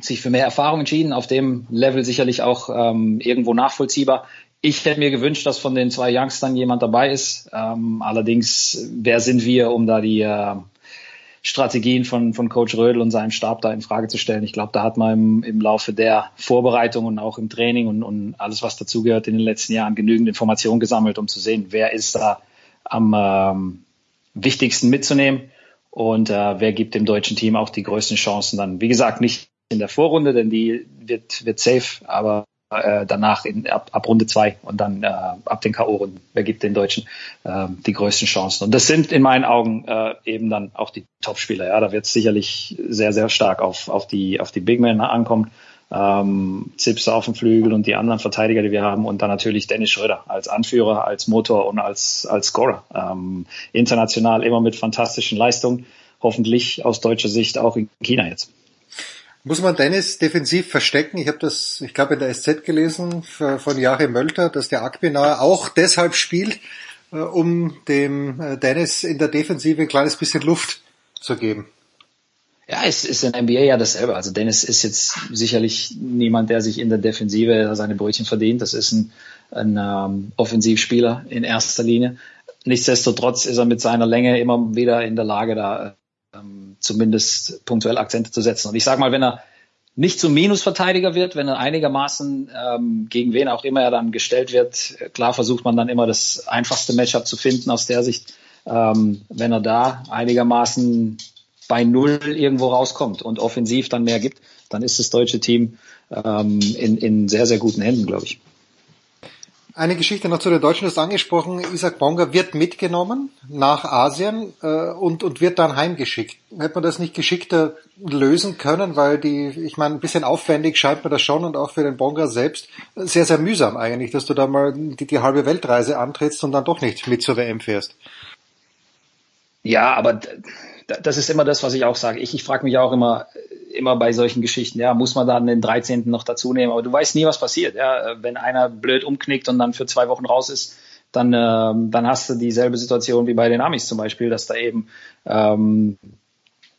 sich für mehr Erfahrung entschieden, auf dem Level sicherlich auch ähm, irgendwo nachvollziehbar. Ich hätte mir gewünscht, dass von den zwei Youngstern jemand dabei ist. Ähm, allerdings, wer sind wir, um da die äh, Strategien von, von Coach Rödel und seinem Stab da in Frage zu stellen. Ich glaube, da hat man im, im Laufe der Vorbereitung und auch im Training und, und alles, was dazugehört, in den letzten Jahren genügend Informationen gesammelt, um zu sehen, wer ist da am ähm, wichtigsten mitzunehmen und äh, wer gibt dem deutschen Team auch die größten Chancen dann. Wie gesagt, nicht in der Vorrunde, denn die wird, wird safe, aber äh, danach in, ab, ab Runde zwei und dann äh, ab den K.O.-Runden. Wer gibt den Deutschen äh, die größten Chancen? Und das sind in meinen Augen äh, eben dann auch die Topspieler. Ja, da wird es sicherlich sehr, sehr stark auf, auf die, auf die Big Men ankommen. Ähm, Zipse auf dem Flügel und die anderen Verteidiger, die wir haben und dann natürlich Dennis Schröder als Anführer, als Motor und als, als Scorer. Ähm, international immer mit fantastischen Leistungen, hoffentlich aus deutscher Sicht auch in China jetzt. Muss man Dennis defensiv verstecken? Ich habe das, ich glaube, in der SZ gelesen von Joachim Mölter, dass der Akbinaer auch deshalb spielt, äh, um dem äh, Dennis in der Defensive ein kleines bisschen Luft zu geben. Ja, es ist in NBA ja dasselbe. Also Dennis ist jetzt sicherlich niemand, der sich in der Defensive seine Brötchen verdient. Das ist ein, ein ähm, Offensivspieler in erster Linie. Nichtsdestotrotz ist er mit seiner Länge immer wieder in der Lage, da ähm, zumindest punktuell Akzente zu setzen. Und ich sage mal, wenn er nicht zum Minusverteidiger wird, wenn er einigermaßen ähm, gegen wen auch immer er dann gestellt wird, klar versucht man dann immer das einfachste Matchup zu finden aus der Sicht. Ähm, wenn er da einigermaßen bei Null irgendwo rauskommt und offensiv dann mehr gibt, dann ist das deutsche Team ähm, in, in sehr, sehr guten Händen, glaube ich. Eine Geschichte noch zu den Deutschen, du hast angesprochen, Isaac Bonga wird mitgenommen nach Asien äh, und, und wird dann heimgeschickt. Hätte man das nicht geschickter lösen können, weil die, ich meine, ein bisschen aufwendig scheint mir das schon und auch für den Bonga selbst sehr, sehr mühsam eigentlich, dass du da mal die, die halbe Weltreise antrittst und dann doch nicht mit zur WM fährst. Ja, aber das ist immer das, was ich auch sage. Ich, ich frage mich auch immer, immer bei solchen Geschichten, ja, muss man dann den 13. noch dazu nehmen, aber du weißt nie, was passiert. Ja, wenn einer blöd umknickt und dann für zwei Wochen raus ist, dann, äh, dann hast du dieselbe Situation wie bei den Amis zum Beispiel, dass da eben ähm,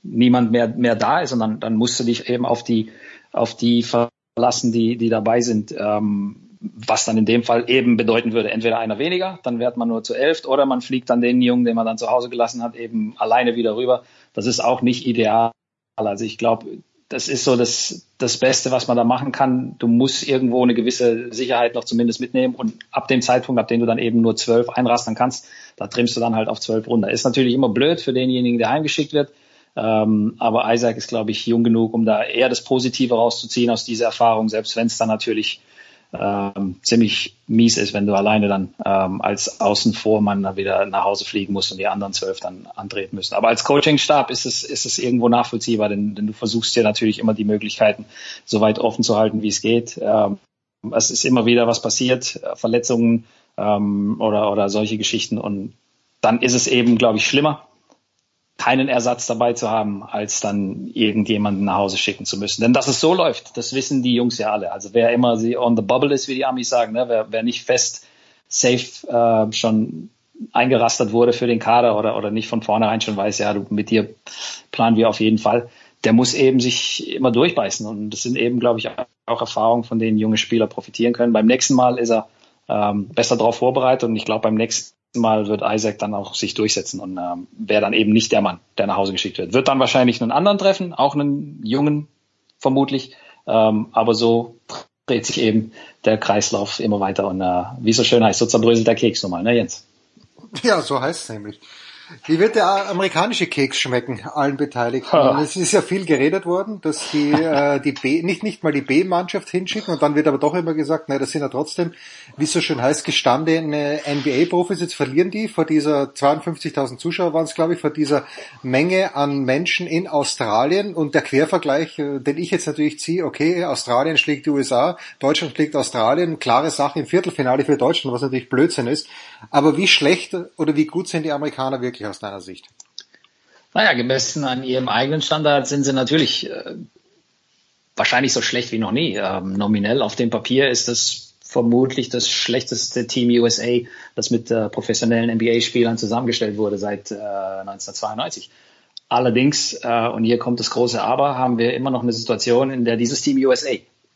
niemand mehr, mehr da ist und dann, dann musst du dich eben auf die, auf die verlassen, die, die dabei sind. Ähm, was dann in dem Fall eben bedeuten würde, entweder einer weniger, dann wäre man nur zu elf, oder man fliegt dann den Jungen, den man dann zu Hause gelassen hat, eben alleine wieder rüber. Das ist auch nicht ideal. Also ich glaube, das ist so das, das Beste, was man da machen kann. Du musst irgendwo eine gewisse Sicherheit noch zumindest mitnehmen und ab dem Zeitpunkt, ab dem du dann eben nur zwölf einrastern kannst, da trimmst du dann halt auf zwölf runter. Ist natürlich immer blöd für denjenigen, der heimgeschickt wird. Ähm, aber Isaac ist, glaube ich, jung genug, um da eher das Positive rauszuziehen aus dieser Erfahrung, selbst wenn es dann natürlich ähm, ziemlich mies ist, wenn du alleine dann ähm, als Außenvormann dann wieder nach Hause fliegen musst und die anderen zwölf dann antreten müssen. Aber als Coachingstab ist es, ist es irgendwo nachvollziehbar, denn, denn du versuchst dir natürlich immer die Möglichkeiten so weit offen zu halten, wie es geht. Ähm, es ist immer wieder was passiert, Verletzungen ähm, oder, oder solche Geschichten und dann ist es eben, glaube ich, schlimmer, keinen Ersatz dabei zu haben, als dann irgendjemanden nach Hause schicken zu müssen. Denn dass es so läuft, das wissen die Jungs ja alle. Also wer immer sie on the bubble ist, wie die Amis sagen, ne, wer, wer nicht fest safe äh, schon eingerastert wurde für den Kader oder, oder nicht von vornherein schon weiß, ja, du, mit dir planen wir auf jeden Fall, der muss eben sich immer durchbeißen. Und das sind eben, glaube ich, auch Erfahrungen, von denen junge Spieler profitieren können. Beim nächsten Mal ist er ähm, besser darauf vorbereitet und ich glaube, beim nächsten Mal wird Isaac dann auch sich durchsetzen und ähm, wäre dann eben nicht der Mann, der nach Hause geschickt wird. Wird dann wahrscheinlich einen anderen treffen, auch einen jungen vermutlich, ähm, aber so dreht sich eben der Kreislauf immer weiter und äh, wie so schön heißt, so zerbröselt der Keks nochmal, ne Jens? Ja, so heißt es nämlich. Wie wird der amerikanische Keks schmecken, allen Beteiligten? Ha. Es ist ja viel geredet worden, dass die, äh, die B, nicht, nicht mal die B-Mannschaft hinschicken und dann wird aber doch immer gesagt, naja, das sind ja trotzdem, wie es so schön heißt, gestandene NBA-Profis. Jetzt verlieren die vor dieser 52.000 Zuschauer waren es, glaube ich, vor dieser Menge an Menschen in Australien und der Quervergleich, äh, den ich jetzt natürlich ziehe, okay, Australien schlägt die USA, Deutschland schlägt Australien, klare Sache im Viertelfinale für Deutschland, was natürlich Blödsinn ist. Aber wie schlecht oder wie gut sind die Amerikaner wirklich aus deiner Sicht? Naja, gemessen an ihrem eigenen Standard sind sie natürlich äh, wahrscheinlich so schlecht wie noch nie. Ähm, nominell auf dem Papier ist das vermutlich das schlechteste Team USA, das mit äh, professionellen NBA-Spielern zusammengestellt wurde seit äh, 1992. Allerdings, äh, und hier kommt das große Aber, haben wir immer noch eine Situation, in der dieses Team USA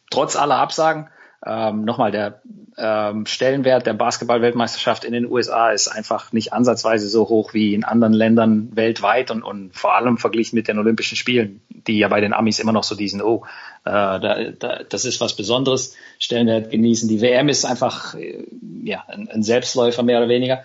trotz aller Absagen ähm, nochmal, der ähm, Stellenwert der Basketball-Weltmeisterschaft in den USA ist einfach nicht ansatzweise so hoch wie in anderen Ländern weltweit und, und vor allem verglichen mit den Olympischen Spielen, die ja bei den Amis immer noch so diesen, oh, äh, da, da, das ist was Besonderes, Stellenwert genießen. Die WM ist einfach äh, ja, ein, ein Selbstläufer mehr oder weniger.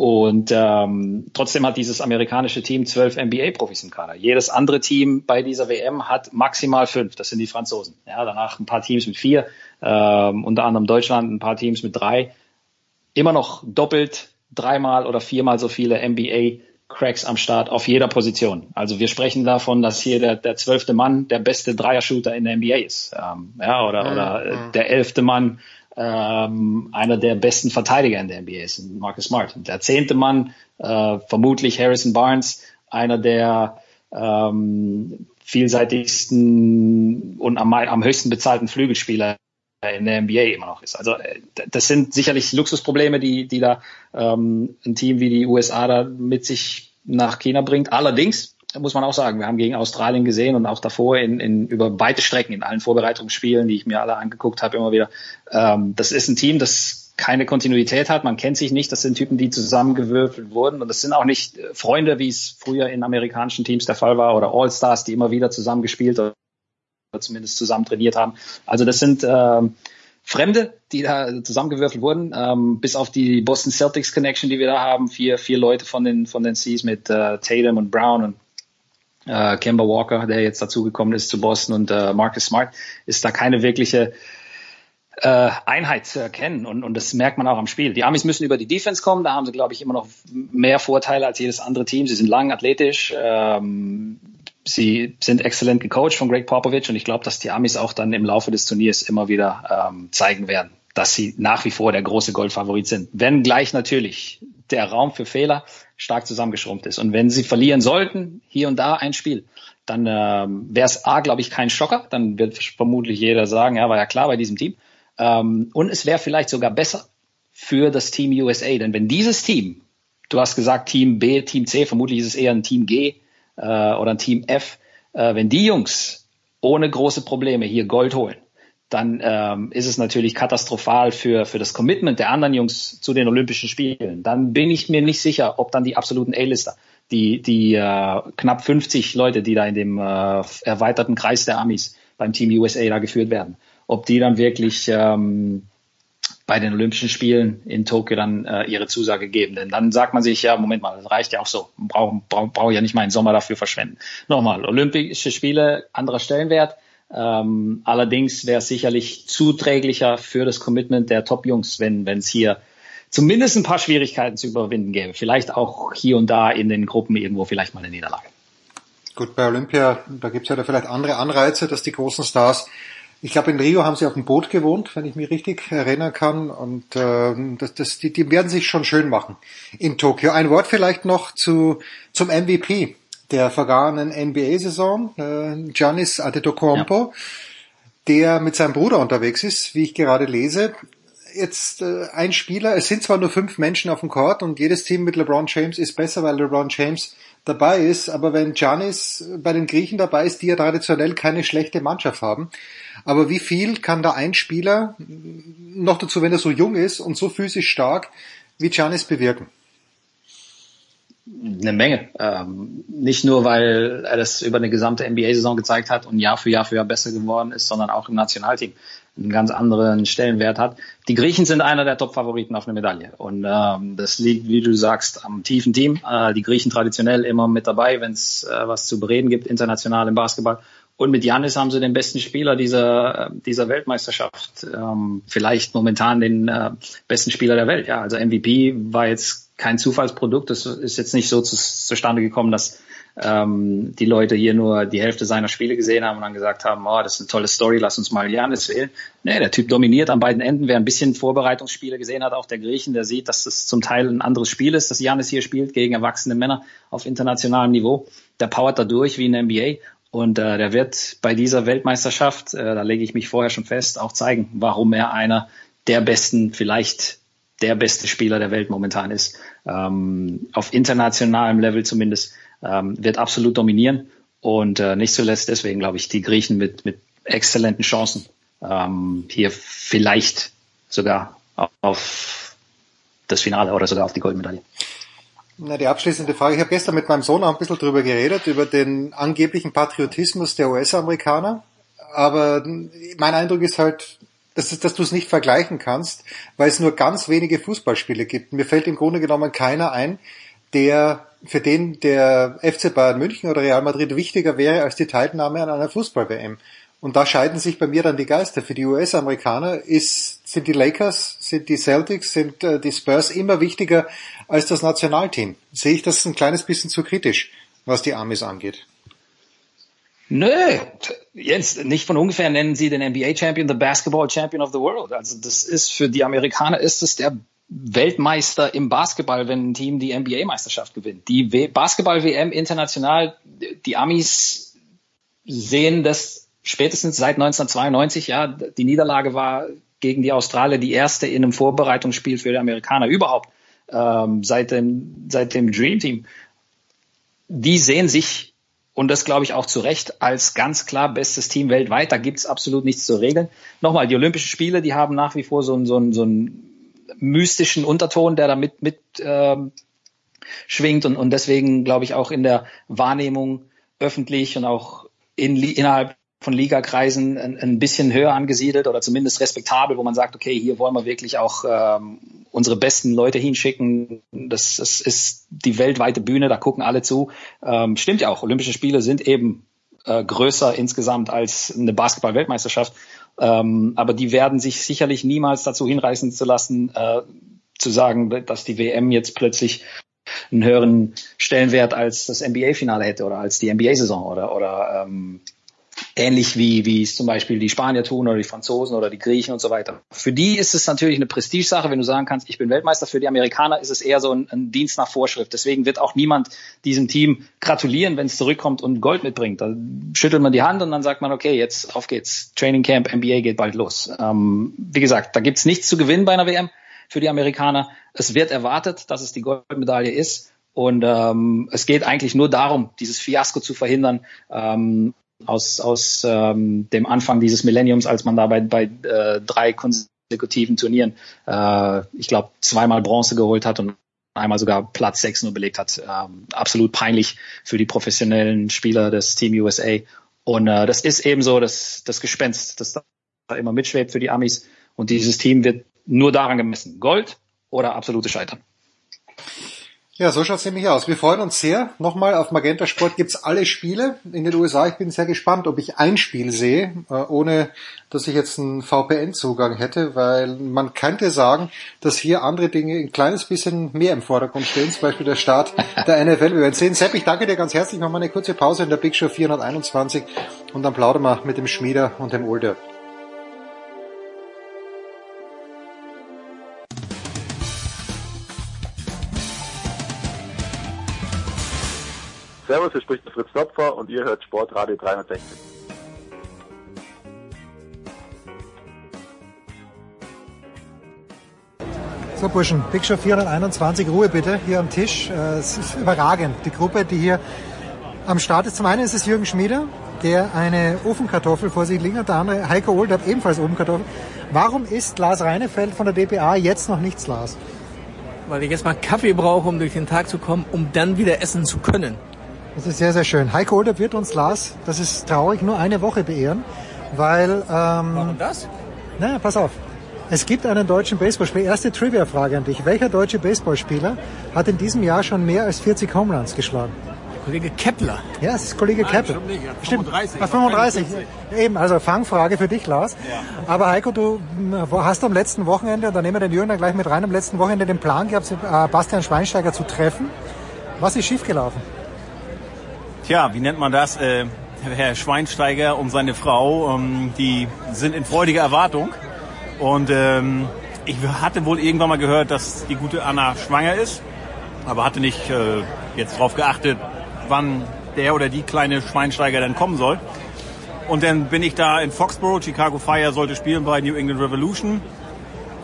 Und ähm, trotzdem hat dieses amerikanische Team zwölf NBA-Profis im Kader. Jedes andere Team bei dieser WM hat maximal fünf. Das sind die Franzosen. Ja, danach ein paar Teams mit vier, ähm, unter anderem Deutschland, ein paar Teams mit drei. Immer noch doppelt, dreimal oder viermal so viele NBA Cracks am Start auf jeder Position. Also wir sprechen davon, dass hier der, der zwölfte Mann der beste Dreier-Shooter in der NBA ist. Ähm, ja, oder, mhm. oder äh, der elfte Mann ähm, einer der besten Verteidiger in der NBA ist, Marcus Smart. Der zehnte Mann, äh, vermutlich Harrison Barnes, einer der ähm, vielseitigsten und am, am höchsten bezahlten Flügelspieler in der NBA immer noch ist. Also äh, das sind sicherlich Luxusprobleme, die, die da ähm, ein Team wie die USA da mit sich nach China bringt. Allerdings muss man auch sagen, wir haben gegen Australien gesehen und auch davor in, in über weite Strecken in allen Vorbereitungsspielen, die ich mir alle angeguckt habe, immer wieder. Ähm, das ist ein Team, das keine Kontinuität hat. Man kennt sich nicht. Das sind Typen, die zusammengewürfelt wurden. Und das sind auch nicht Freunde, wie es früher in amerikanischen Teams der Fall war oder All-Stars, die immer wieder zusammengespielt zumindest zusammen trainiert haben. Also das sind ähm, Fremde, die da zusammengewürfelt wurden, ähm, bis auf die Boston Celtics Connection, die wir da haben. Vier, vier Leute von den, von den Seas mit äh, Tatum und Brown und äh, Kemba Walker, der jetzt dazugekommen ist zu Boston und äh, Marcus Smart, ist da keine wirkliche äh, Einheit zu erkennen und, und das merkt man auch am Spiel. Die Amis müssen über die Defense kommen, da haben sie, glaube ich, immer noch mehr Vorteile als jedes andere Team. Sie sind lang, athletisch, ähm, sie sind exzellent gecoacht von Greg Popovich und ich glaube, dass die Amis auch dann im Laufe des Turniers immer wieder ähm, zeigen werden, dass sie nach wie vor der große Goldfavorit sind. Wenn gleich natürlich der Raum für Fehler stark zusammengeschrumpft ist. Und wenn sie verlieren sollten, hier und da ein Spiel, dann ähm, wäre es A, glaube ich, kein Schocker. Dann wird vermutlich jeder sagen, ja, war ja klar bei diesem Team. Ähm, und es wäre vielleicht sogar besser für das Team USA. Denn wenn dieses Team, du hast gesagt Team B, Team C, vermutlich ist es eher ein Team G, äh, oder ein Team F, äh, wenn die Jungs ohne große Probleme hier Gold holen, dann ähm, ist es natürlich katastrophal für, für das Commitment der anderen Jungs zu den Olympischen Spielen. Dann bin ich mir nicht sicher, ob dann die absoluten A-Lister, die, die äh, knapp 50 Leute, die da in dem äh, erweiterten Kreis der Amis beim Team USA da geführt werden, ob die dann wirklich ähm, bei den Olympischen Spielen in Tokio dann äh, ihre Zusage geben. Denn dann sagt man sich, ja, Moment mal, das reicht ja auch so. Brauche brauch, brauch ja nicht meinen Sommer dafür verschwenden. Nochmal, Olympische Spiele, anderer Stellenwert. Ähm, allerdings wäre es sicherlich zuträglicher für das Commitment der Top-Jungs, wenn es hier zumindest ein paar Schwierigkeiten zu überwinden gäbe. Vielleicht auch hier und da in den Gruppen irgendwo vielleicht mal eine Niederlage. Gut, bei Olympia, da gibt es ja da vielleicht andere Anreize, dass die großen Stars ich glaube, in Rio haben sie auf dem Boot gewohnt, wenn ich mich richtig erinnern kann. Und äh, das, das, die, die werden sich schon schön machen in Tokio. Ein Wort vielleicht noch zu zum MVP der vergangenen NBA-Saison, äh, Giannis Antetokounmpo, ja. der mit seinem Bruder unterwegs ist, wie ich gerade lese. Jetzt äh, ein Spieler, es sind zwar nur fünf Menschen auf dem Court und jedes Team mit LeBron James ist besser, weil LeBron James dabei ist, aber wenn Giannis bei den Griechen dabei ist, die ja traditionell keine schlechte Mannschaft haben, aber wie viel kann da ein Spieler, noch dazu, wenn er so jung ist und so physisch stark, wie Giannis bewirken? Eine Menge. Ähm, nicht nur, weil er das über eine gesamte NBA-Saison gezeigt hat und Jahr für Jahr für Jahr besser geworden ist, sondern auch im Nationalteam einen ganz anderen Stellenwert hat. Die Griechen sind einer der Top-Favoriten auf eine Medaille. Und ähm, das liegt, wie du sagst, am tiefen Team. Äh, die Griechen traditionell immer mit dabei, wenn es äh, was zu bereden gibt, international im Basketball. Und mit Janis haben sie den besten Spieler dieser, dieser Weltmeisterschaft. Ähm, vielleicht momentan den äh, besten Spieler der Welt. Ja, also MVP war jetzt kein Zufallsprodukt. Das ist jetzt nicht so zu, zustande gekommen, dass ähm, die Leute hier nur die Hälfte seiner Spiele gesehen haben und dann gesagt haben, oh, das ist eine tolle Story, lass uns mal Janis wählen. Nee, der Typ dominiert an beiden Enden. Wer ein bisschen Vorbereitungsspiele gesehen hat, auch der Griechen, der sieht, dass das zum Teil ein anderes Spiel ist, dass Janis hier spielt gegen erwachsene Männer auf internationalem Niveau. Der powert da durch wie in der NBA und äh, der wird bei dieser Weltmeisterschaft, äh, da lege ich mich vorher schon fest, auch zeigen, warum er einer der besten, vielleicht der beste Spieler der Welt momentan ist. Ähm, auf internationalem Level zumindest ähm, wird absolut dominieren. Und äh, nicht zuletzt deswegen, glaube ich, die Griechen mit, mit exzellenten Chancen ähm, hier vielleicht sogar auf das Finale oder sogar auf die Goldmedaille. Na, die abschließende Frage. Ich habe gestern mit meinem Sohn auch ein bisschen drüber geredet, über den angeblichen Patriotismus der US-Amerikaner. Aber mein Eindruck ist halt, dass, dass du es nicht vergleichen kannst, weil es nur ganz wenige Fußballspiele gibt. Mir fällt im Grunde genommen keiner ein, der für den der FC Bayern München oder Real Madrid wichtiger wäre als die Teilnahme an einer Fußball-WM. und da scheiden sich bei mir dann die Geister. Für die US-Amerikaner ist, sind die Lakers, sind die Celtics, sind äh, die Spurs immer wichtiger als das Nationalteam. Sehe ich das ein kleines bisschen zu kritisch, was die Amis angeht? Nö, Jens, nicht von ungefähr nennen sie den NBA Champion the Basketball Champion of the World. Also das ist für die Amerikaner ist es der Weltmeister im Basketball, wenn ein Team die NBA-Meisterschaft gewinnt. Die Basketball-WM international, die Amis sehen das spätestens seit 1992, ja, die Niederlage war gegen die Australier die erste in einem Vorbereitungsspiel für die Amerikaner überhaupt ähm, seit dem seit dem Dream Team. Die sehen sich und das glaube ich auch zu Recht als ganz klar bestes Team weltweit. Da gibt's absolut nichts zu regeln. Nochmal, die Olympischen Spiele, die haben nach wie vor so, einen so, einen so einen mystischen Unterton, der da mit, mit ähm, schwingt und, und deswegen glaube ich auch in der Wahrnehmung öffentlich und auch in, innerhalb von Ligakreisen ein, ein bisschen höher angesiedelt oder zumindest respektabel, wo man sagt, okay, hier wollen wir wirklich auch ähm, unsere besten Leute hinschicken. Das, das ist die weltweite Bühne, da gucken alle zu. Ähm, stimmt ja auch, Olympische Spiele sind eben äh, größer insgesamt als eine Basketball-Weltmeisterschaft. Ähm, aber die werden sich sicherlich niemals dazu hinreißen zu lassen, äh, zu sagen, dass die WM jetzt plötzlich einen höheren Stellenwert als das NBA-Finale hätte oder als die NBA-Saison oder, oder ähm, ähnlich wie, wie es zum Beispiel die Spanier tun oder die Franzosen oder die Griechen und so weiter. Für die ist es natürlich eine Prestigesache, wenn du sagen kannst, ich bin Weltmeister. Für die Amerikaner ist es eher so ein, ein Dienst nach Vorschrift. Deswegen wird auch niemand diesem Team gratulieren, wenn es zurückkommt und Gold mitbringt. Da schüttelt man die Hand und dann sagt man, okay, jetzt auf geht's. Training Camp, NBA geht bald los. Ähm, wie gesagt, da gibt's nichts zu gewinnen bei einer WM für die Amerikaner. Es wird erwartet, dass es die Goldmedaille ist. Und ähm, es geht eigentlich nur darum, dieses Fiasko zu verhindern. Ähm, aus, aus ähm, dem Anfang dieses Millenniums, als man da bei, bei äh, drei konsekutiven Turnieren, äh, ich glaube, zweimal Bronze geholt hat und einmal sogar Platz sechs nur belegt hat. Ähm, absolut peinlich für die professionellen Spieler des Team USA. Und äh, das ist eben so das, das Gespenst, das da immer mitschwebt für die Amis. Und dieses Team wird nur daran gemessen. Gold oder absolute Scheitern. Ja, so schaut's nämlich aus. Wir freuen uns sehr. Nochmal, auf Magenta Sport gibt's alle Spiele in den USA. Ich bin sehr gespannt, ob ich ein Spiel sehe, äh, ohne dass ich jetzt einen VPN-Zugang hätte, weil man könnte sagen, dass hier andere Dinge ein kleines bisschen mehr im Vordergrund stehen, zum Beispiel der Start der NFL. Wir werden sehen. Sepp, ich danke dir ganz herzlich. Wir eine kurze Pause in der Big Show 421 und dann plaudern wir mit dem Schmieder und dem Older. Servus, hier spricht der Fritz Topfer und ihr hört Sportradio 360. So Burschen, Big Show 421, Ruhe bitte, hier am Tisch. Äh, es ist überragend, die Gruppe, die hier am Start ist. Zum einen ist es Jürgen Schmieder, der eine Ofenkartoffel vor sich liegt hat, der andere Heiko Old hat ebenfalls Ofenkartoffel. Warum ist Lars Reinefeld von der DPA jetzt noch nichts, Lars? Weil ich jetzt mal Kaffee brauche, um durch den Tag zu kommen, um dann wieder essen zu können. Das ist sehr, sehr schön. Heiko Older wird uns, Lars, das ist traurig, nur eine Woche beehren, weil... Ähm, Warum das? Na, pass auf. Es gibt einen deutschen Baseballspieler. Erste Trivia-Frage an dich. Welcher deutsche Baseballspieler hat in diesem Jahr schon mehr als 40 Homeruns geschlagen? Kollege Kepler. Ja, es ist Kollege Nein, Kepler. stimmt nicht. Er hat Stimmt. 35. Ah, 35. Eben, also Fangfrage für dich, Lars. Ja. Aber Heiko, du hast am letzten Wochenende, und da nehmen wir den Jürgen dann gleich mit rein, am letzten Wochenende den Plan gehabt, äh, Bastian Schweinsteiger zu treffen. Was ist schiefgelaufen? Tja, wie nennt man das? Äh, Herr Schweinsteiger und seine Frau, ähm, die sind in freudiger Erwartung. Und ähm, ich hatte wohl irgendwann mal gehört, dass die gute Anna schwanger ist, aber hatte nicht äh, jetzt darauf geachtet, wann der oder die kleine Schweinsteiger dann kommen soll. Und dann bin ich da in Foxborough, Chicago Fire sollte spielen bei New England Revolution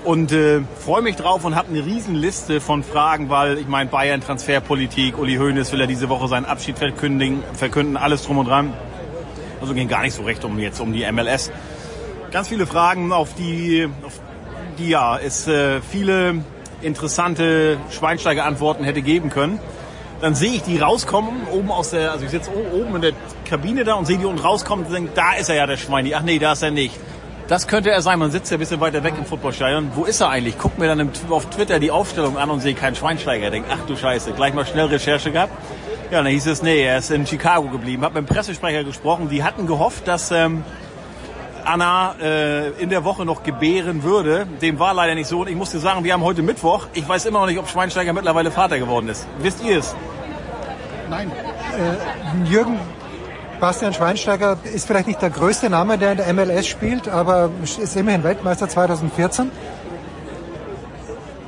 und äh, freue mich drauf und habe eine riesen Liste von Fragen, weil ich meine Bayern Transferpolitik, Uli Hoeneß will ja diese Woche seinen Abschied verkündigen, verkünden, alles drum und dran. Also ging gar nicht so recht um jetzt um die MLS. Ganz viele Fragen, auf die, auf die ja es äh, viele interessante Schweinsteiger-Antworten hätte geben können. Dann sehe ich die rauskommen, oben aus der, also ich sitze oben in der Kabine da und sehe die unten rauskommen und denke, da ist er ja der Schweini. Ach nee, da ist er nicht. Das könnte er sein. Man sitzt ja ein bisschen weiter weg im Footballstadion. Wo ist er eigentlich? Guck mir dann auf Twitter die Aufstellung an und sehe keinen Schweinsteiger. Denk, ach du Scheiße, gleich mal schnell Recherche gehabt. Ja, dann hieß es, nee, er ist in Chicago geblieben. Hab mit dem Pressesprecher gesprochen. Die hatten gehofft, dass ähm, Anna äh, in der Woche noch gebären würde. Dem war leider nicht so. Und ich muss dir sagen, wir haben heute Mittwoch. Ich weiß immer noch nicht, ob Schweinsteiger mittlerweile Vater geworden ist. Wisst ihr es? Nein. Äh, Jürgen Bastian Schweinsteiger ist vielleicht nicht der größte Name, der in der MLS spielt, aber ist immerhin Weltmeister 2014.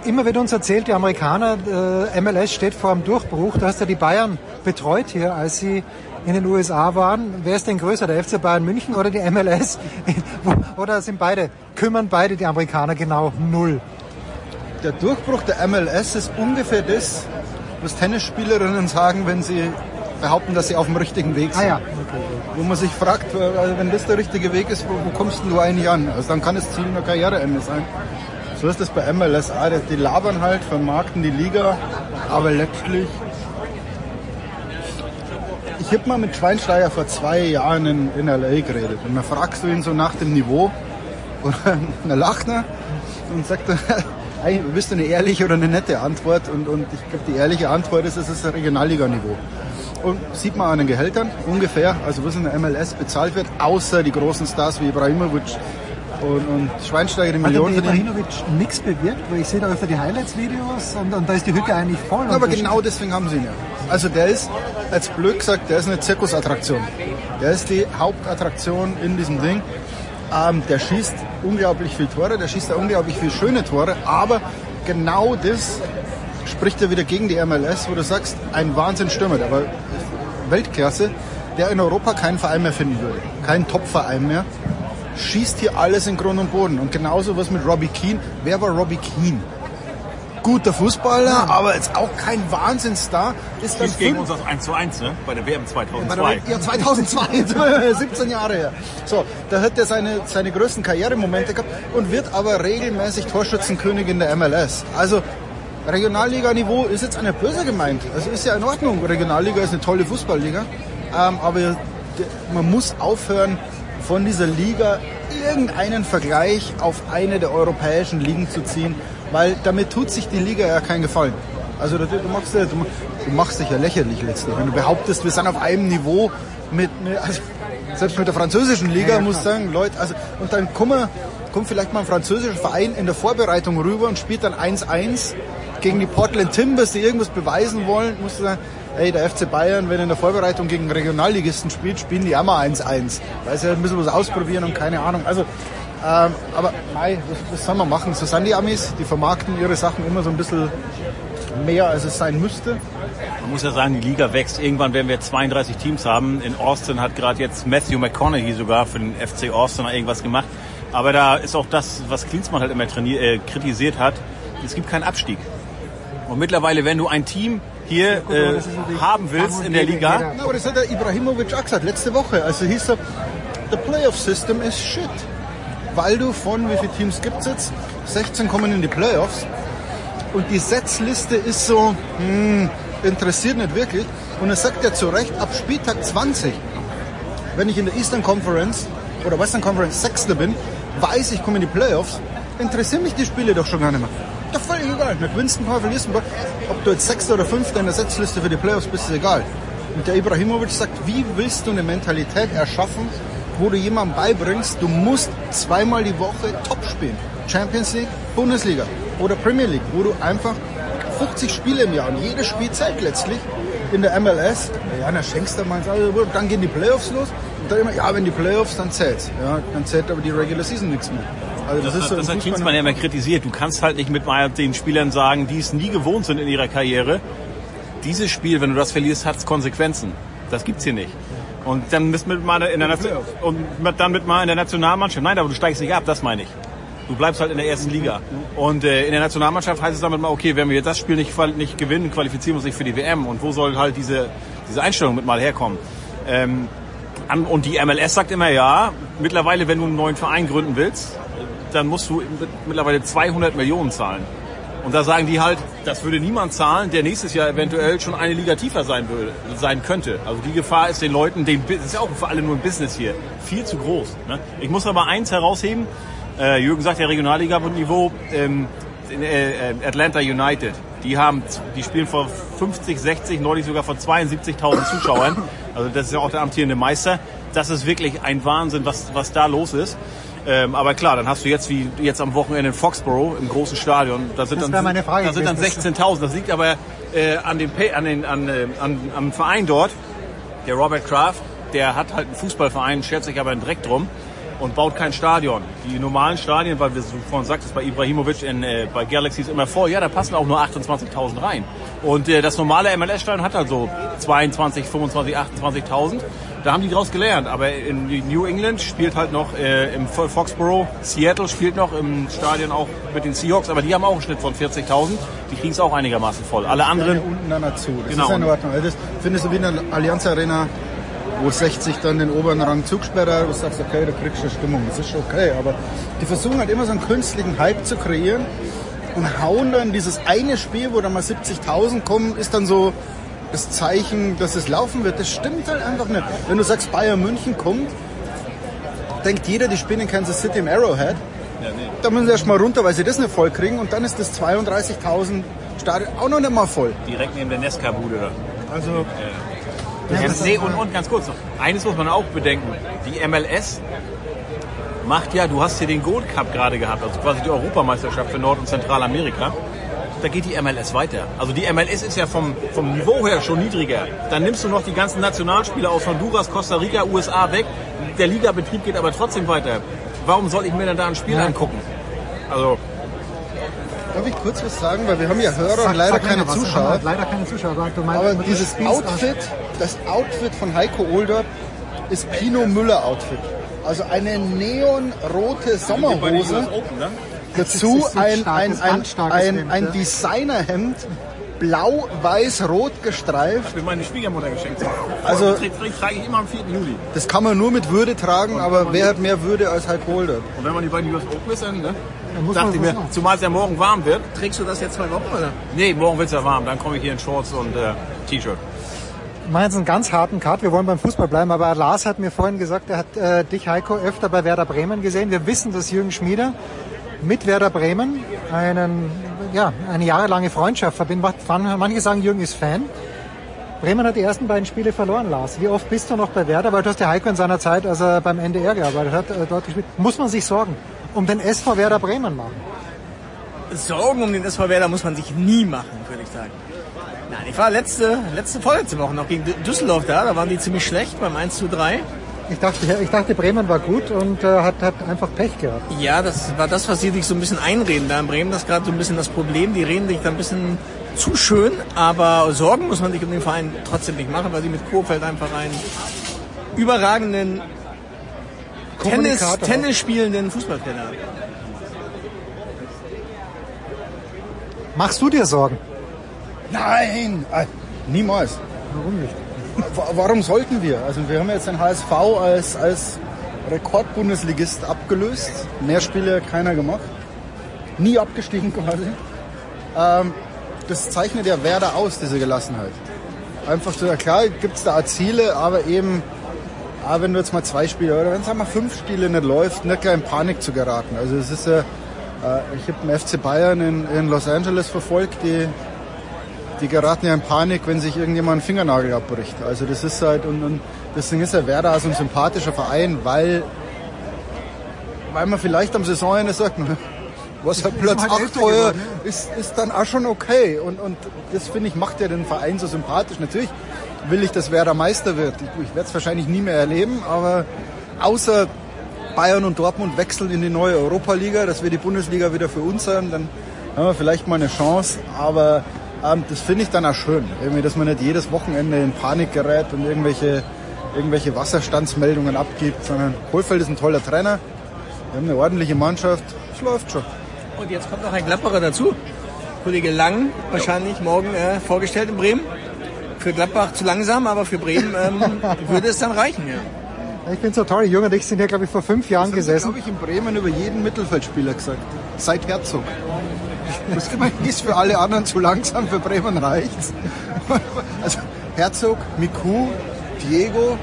Immer wird uns erzählt, die Amerikaner, äh, MLS steht vor einem Durchbruch. Du hast ja die Bayern betreut hier, als sie in den USA waren. Wer ist denn größer, der FC Bayern München oder die MLS? oder sind beide, kümmern beide die Amerikaner genau null? Der Durchbruch der MLS ist ungefähr das, was Tennisspielerinnen sagen, wenn sie behaupten, dass sie auf dem richtigen Weg sind. Ah, ja. okay. Wo man sich fragt, äh, wenn das der richtige Weg ist, wo, wo kommst du eigentlich an? Also dann kann das Ziel einer Karriereende sein. So ist das bei MLS. Die labern halt, vermarkten die Liga, aber letztlich ich habe mal mit Schweinsteiger vor zwei Jahren in, in L.A. geredet und dann fragst du ihn so nach dem Niveau und dann lacht er und sagt bist du eine ehrliche oder eine nette Antwort und, und ich glaube, die ehrliche Antwort ist, es ist ein Regionalliganiveau. Und sieht man an den Gehältern ungefähr, also was in der MLS bezahlt wird, außer die großen Stars wie Ibrahimovic und, und Schweinsteiger die Millionen Hat Ibrahimovic nichts bewirkt? Weil ich sehe da öfter die Highlights-Videos und, und, da ist die Hütte eigentlich voll. Aber genau deswegen haben sie ihn ja. Also der ist, als blöd gesagt, der ist eine Zirkusattraktion. Der ist die Hauptattraktion in diesem Ding. Ähm, der schießt unglaublich viel Tore, der schießt unglaublich viel schöne Tore, aber genau das spricht ja wieder gegen die MLS, wo du sagst, ein Wahnsinnsstürmer, aber Weltklasse, der in Europa keinen Verein mehr finden würde, keinen Top-Verein mehr, schießt hier alles in Grund und Boden. Und genauso was mit Robbie Keane. Wer war Robbie Keane? guter Fußballer, aber jetzt auch kein Wahnsinnsstar. Ist dann gegen uns das 1 zu 1, ne? Bei der WM 2002. Ja, 2002, 17 Jahre her. So, da hat er seine, seine größten Karrieremomente gehabt und wird aber regelmäßig Torschützenkönig in der MLS. Also, Regionalliga-Niveau ist jetzt eine böse gemeint. Also ist ja in Ordnung. Regionalliga ist eine tolle Fußballliga. Ähm, aber man muss aufhören, von dieser Liga irgendeinen Vergleich auf eine der europäischen Ligen zu ziehen weil damit tut sich die Liga ja keinen Gefallen. Also du, du, machst, du, du machst dich ja lächerlich letztlich, wenn du behauptest, wir sind auf einem Niveau mit, also selbst mit der französischen Liga ja, muss sagen, Leute, also und dann kommen, kommt vielleicht mal ein französischer Verein in der Vorbereitung rüber und spielt dann 1-1 gegen die Portland Timbers, die irgendwas beweisen wollen, musst du sagen, hey, der FC Bayern, wenn in der Vorbereitung gegen Regionalligisten spielt, spielen die mal 1-1, weil sie ein bisschen was ausprobieren und keine Ahnung. Also ähm, aber mei, was, was soll man machen? So sind die Amis, die vermarkten ihre Sachen immer so ein bisschen mehr, als es sein müsste. Man muss ja sagen, die Liga wächst. Irgendwann werden wir 32 Teams haben. In Austin hat gerade jetzt Matthew McConaughey sogar für den FC Austin irgendwas gemacht. Aber da ist auch das, was Klinsmann halt immer trainiert, äh, kritisiert hat. Es gibt keinen Abstieg. Und mittlerweile, wenn du ein Team hier äh, haben willst in der Liga. Na, aber das hat der Ibrahimovic auch gesagt, letzte Woche. Also hieß er, the playoff system is shit weil du von, wie viele Teams gibt es jetzt? 16 kommen in die Playoffs. Und die Setzliste ist so, hm, interessiert nicht wirklich. Und er sagt ja zu Recht, ab Spieltag 20, wenn ich in der Eastern Conference oder Western Conference Sechster bin, weiß ich, komme in die Playoffs, interessieren mich die Spiele doch schon gar nicht mehr. Egal. Mit Winston verlierst du, ob du jetzt Sechster oder Fünfter in der Setzliste für die Playoffs bist, ist egal. Und der Ibrahimovic sagt, wie willst du eine Mentalität erschaffen, wo du jemandem beibringst, du musst zweimal die Woche top spielen. Champions League, Bundesliga oder Premier League, wo du einfach 50 Spiele im Jahr und jedes Spiel zählt letztlich in der MLS. Ja, dann schenkst du mal, also, dann gehen die Playoffs los und dann immer, ja, wenn die Playoffs, dann zählt's. Ja, dann zählt aber die Regular Season nichts mehr. Also das, das, ist so das hat Klinsmann ja immer kritisiert. Du kannst halt nicht mit den Spielern sagen, die es nie gewohnt sind in ihrer Karriere. Dieses Spiel, wenn du das verlierst, hat Konsequenzen. Das gibt's hier nicht. Und dann bist mit mal in der Nation und dann mit mal in der Nationalmannschaft. Nein, aber du steigst nicht ab, das meine ich. Du bleibst halt in der ersten Liga. Und äh, in der Nationalmannschaft heißt es damit mal, okay, wenn wir jetzt das Spiel nicht, nicht gewinnen, qualifizieren wir uns nicht für die WM. Und wo soll halt diese, diese Einstellung mit mal herkommen? Ähm, und die MLS sagt immer, ja, mittlerweile, wenn du einen neuen Verein gründen willst, dann musst du mittlerweile 200 Millionen zahlen. Und da sagen die halt, das würde niemand zahlen, der nächstes Jahr eventuell schon eine Liga tiefer sein, würde, sein könnte. Also die Gefahr ist den Leuten, den, das ist ja auch für alle nur ein Business hier, viel zu groß. Ne? Ich muss aber eins herausheben, äh, Jürgen sagt ja Regionalliga-Niveau, ähm, äh, Atlanta United, die haben, die spielen vor 50, 60, neulich sogar vor 72.000 Zuschauern. Also das ist ja auch der amtierende Meister. das ist wirklich ein Wahnsinn, was, was da los ist. Ähm, aber klar, dann hast du jetzt wie jetzt am Wochenende in Foxborough im großen Stadion. Da sind Das dann, wäre meine Frage da sind dann gewesen. 16.000. Das liegt aber äh, an dem an den, an, äh, an, am Verein dort. Der Robert Kraft, der hat halt einen Fußballverein, schert sich aber einen Dreck drum und baut kein Stadion. Die normalen Stadien, weil wir so vorhin sagtest, bei Ibrahimovic in, äh, bei Galaxy ist immer voll, ja, da passen auch nur 28.000 rein. Und äh, das normale MLS-Stadion hat halt so 22, 25, 28.000. Da haben die draus gelernt. Aber in New England spielt halt noch äh, im Foxborough, Seattle spielt noch im Stadion auch mit den Seahawks, aber die haben auch einen Schnitt von 40.000. Die kriegen es auch einigermaßen voll. Alle anderen Ja, unten dann dazu. Das Genau. ist in Ordnung. Also das findest du wie in der Allianz Arena, wo 60 dann den oberen Rang Zugsperrer, wo du sagst, okay, da kriegst du Stimmung, das ist schon okay. Aber die versuchen halt immer so einen künstlichen Hype zu kreieren und hauen dann dieses eine Spiel, wo dann mal 70.000 kommen, ist dann so das Zeichen, dass es laufen wird. Das stimmt halt einfach nicht. Wenn du sagst, Bayern München kommt, denkt jeder, die spielen in Kansas City im Arrowhead. Ja, nee. Da müssen sie erst mal runter, weil sie das nicht voll kriegen. Und dann ist das 32.000 Stadion auch noch nicht mal voll. direkt neben der Nesca-Bude da. Also, Ja, ist- nee, und, und ganz kurz noch. Eines muss man auch bedenken. Die MLS macht ja, du hast hier den Gold Cup gerade gehabt, also quasi die Europameisterschaft für Nord- und Zentralamerika. Da geht die MLS weiter. Also die MLS ist ja vom, vom Niveau her schon niedriger. Dann nimmst du noch die ganzen Nationalspieler aus Honduras, Costa Rica, USA weg. Der Ligabetrieb geht aber trotzdem weiter. Warum soll ich mir denn da ein Spiel Ja. angucken? Also, darf ich kurz was sagen? Weil wir haben ja Hörer Sag- und leider keine was. Haben Zuschauer. halt Leider keine Zuschauer. aber Du meinst, Aber dieses Outfit, das Outfit von Heiko Older ist Pino Müller Outfit. Also eine neonrote Sommerhose. Dazu Das ist so ein, ein, das ein, ein, ein ja. Designerhemd, blau-weiß-rot gestreift. für meine Schwiegermutter geschenkt. Also- Trage trage ich immer am 4. Juli. Das kann man nur mit Würde tragen, aber wer hat mehr Würde als Heiko Older? Und wenn man die beiden US Open ist, dann, ne? Dachte ich mir, machen. zumal es ja morgen warm wird. Trägst du das jetzt zwei Wochen, oder? Nee, morgen wird's ja warm. Dann komme ich hier in Shorts und äh, T-Shirt. Wir machen jetzt einen ganz harten Cut. Wir wollen beim Fußball bleiben, aber Lars hat mir vorhin gesagt, er hat äh, dich, Heiko, öfter bei Werder Bremen gesehen. Wir wissen, dass Jürgen Schmieder mit Werder Bremen einen, ja, eine jahrelange Freundschaft verbindet. Manche sagen, Jürgen ist Fan. Bremen hat die ersten beiden Spiele verloren, Lars. Wie oft bist du noch bei Werder? Weil du hast ja Heiko in seiner Zeit, als er beim NDR gearbeitet hat, äh, dort gespielt. Muss man sich Sorgen um den SV Werder Bremen machen? Sorgen um den SV Werder muss man sich nie machen, würde ich sagen. Nein, ich war letzte, letzte, vorletzte Woche noch gegen Dü- Düsseldorf da, da waren die ziemlich schlecht beim 1 zu 3. Ich dachte, ich dachte Bremen war gut und äh, hat, hat einfach Pech gehabt. Ja, das war das, was sie sich so ein bisschen einreden da in Bremen. Das ist gerade so ein bisschen das Problem. Die reden sich da ein bisschen zu schön, aber Sorgen muss man sich um den Verein trotzdem nicht machen, weil sie mit Kurfeld einfach einen überragenden Tennis. Tennis spielenden Fußballtrainer. Machst du dir Sorgen? Nein, äh, niemals. Warum nicht? Wa- Warum sollten wir? Also wir haben jetzt den HSV als, als Rekordbundesligist abgelöst. Mehr Spiele hat keiner gemacht. Nie abgestiegen quasi. Ähm, das zeichnet ja Werder aus, diese Gelassenheit. Einfach so, ja klar gibt's da Ziele, aber eben, ah, wenn du jetzt mal zwei Spiele oder wenn es einmal fünf Spiele nicht läuft, nicht gleich in Panik zu geraten. Also es ist ja, äh, ich habe den FC Bayern in, in Los Angeles verfolgt, die die geraten ja in Panik, wenn sich irgendjemand einen Fingernagel abbricht. Also das ist halt, und, und deswegen ist ja Werder so ein sympathischer Verein, weil, weil man vielleicht am Saisonende sagt, was halt Platz halt 8 Elfter heuer geworden, ist, ist dann auch schon okay. Und, und das finde ich macht ja den Verein so sympathisch. Natürlich will ich, dass Werder Meister wird. Ich, ich werde es wahrscheinlich nie mehr erleben, aber außer Bayern und Dortmund wechseln in die neue Europa-Liga, dass wir die Bundesliga wieder für uns haben, dann haben wir vielleicht mal eine Chance. Aber ähm, das finde ich dann auch schön, irgendwie, dass man nicht jedes Wochenende in Panik gerät und irgendwelche, irgendwelche Wasserstandsmeldungen abgibt, sondern Kohlfeld ist ein toller Trainer. Wir haben eine ordentliche Mannschaft. Es läuft schon. Und jetzt kommt noch ein Gladbacher dazu. Kollege Lang, wahrscheinlich morgen äh, vorgestellt in Bremen. Für Gladbach zu langsam, aber für Bremen ähm, würde es dann reichen. Ja. Ich bin so toll. Jürgen und ich sind hier, glaube ich, vor fünf Jahren Das gesessen. habe ich in Bremen über jeden Mittelfeldspieler gesagt. Seit Herzog. Das ist für alle anderen zu langsam, für Bremen reicht's. Also Herzog, Miku, Diego,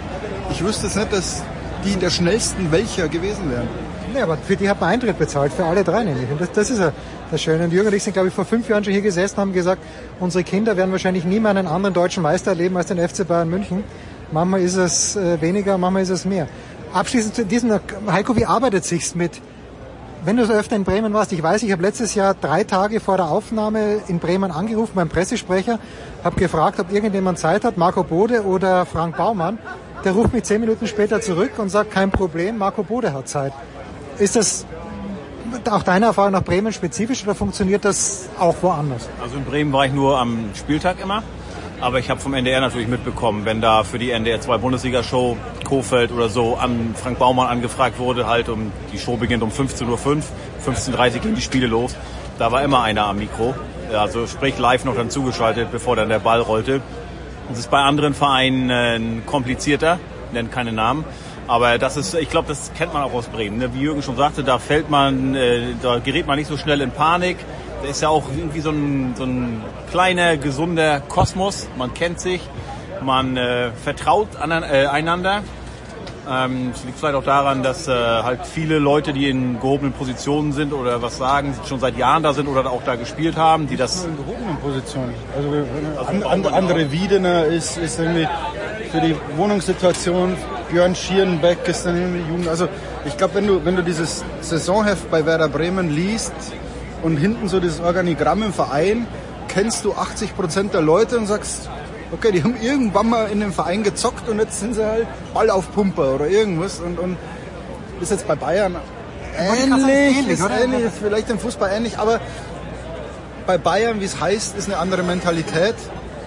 ich wüsste jetzt nicht, dass die in der schnellsten welcher gewesen wären. Nee, aber für die hat man Eintritt bezahlt, für alle drei nämlich. Und das, das ist ja das Schöne. Und Jürgen und ich sind, glaube ich, vor fünf Jahren schon hier gesessen und haben gesagt, unsere Kinder werden wahrscheinlich nie mehr einen anderen deutschen Meister erleben als den FC Bayern München. manchmal ist es äh, weniger, manchmal ist es mehr. Abschließend zu diesem, Heiko, wie arbeitet sich's mit, wenn du so öfter in Bremen warst, ich weiß, ich habe letztes Jahr drei Tage vor der Aufnahme in Bremen angerufen beim Pressesprecher, habe gefragt, ob irgendjemand Zeit hat, Marco Bode oder Frank Baumann. Der ruft mich zehn Minuten später zurück und sagt, kein Problem, Marco Bode hat Zeit. Ist das auch deiner Erfahrung nach Bremen spezifisch oder funktioniert das auch woanders? Also in Bremen war ich nur am Spieltag immer. Aber ich habe vom NDR natürlich mitbekommen, wenn da für die NDR 2 Bundesliga-Show Kofeld oder so an Frank Baumann angefragt wurde, halt um die Show beginnt um 15.05 Uhr, 15.30 Uhr gehen die Spiele los. Da war immer einer am Mikro. Also sprich live noch dann zugeschaltet, bevor dann der Ball rollte. Das ist bei anderen Vereinen äh, komplizierter, nennt keine Namen. Aber das ist, ich glaube, das kennt man auch aus Bremen. Ne? Wie Jürgen schon sagte, da fällt man, äh, da gerät man nicht so schnell in Panik. Da ist ja auch irgendwie so ein, so ein kleiner, gesunder Kosmos. Man kennt sich, man äh, vertraut an, äh, einander. Ähm, es liegt vielleicht auch daran, dass äh, halt viele Leute, die in gehobenen Positionen sind oder was sagen, schon seit Jahren da sind oder auch da gespielt haben, die das... In gehobenen Positionen. Also, also an, andere Wiedener ist, ist irgendwie für die Wohnungssituation Björn Schierenbeck ist dann irgendwie Jugend. Also ich glaube, wenn du, wenn du dieses Saisonheft bei Werder Bremen liest und hinten so dieses Organigramm im Verein, kennst du 80 Prozent der Leute und sagst, okay, die haben irgendwann mal in dem Verein gezockt und jetzt sind sie halt Ball auf Pumper oder irgendwas und, und ist jetzt bei Bayern ähnlich, ähnlich, ist ähnlich, ist vielleicht im Fußball ähnlich, aber bei Bayern, wie es heißt, ist eine andere Mentalität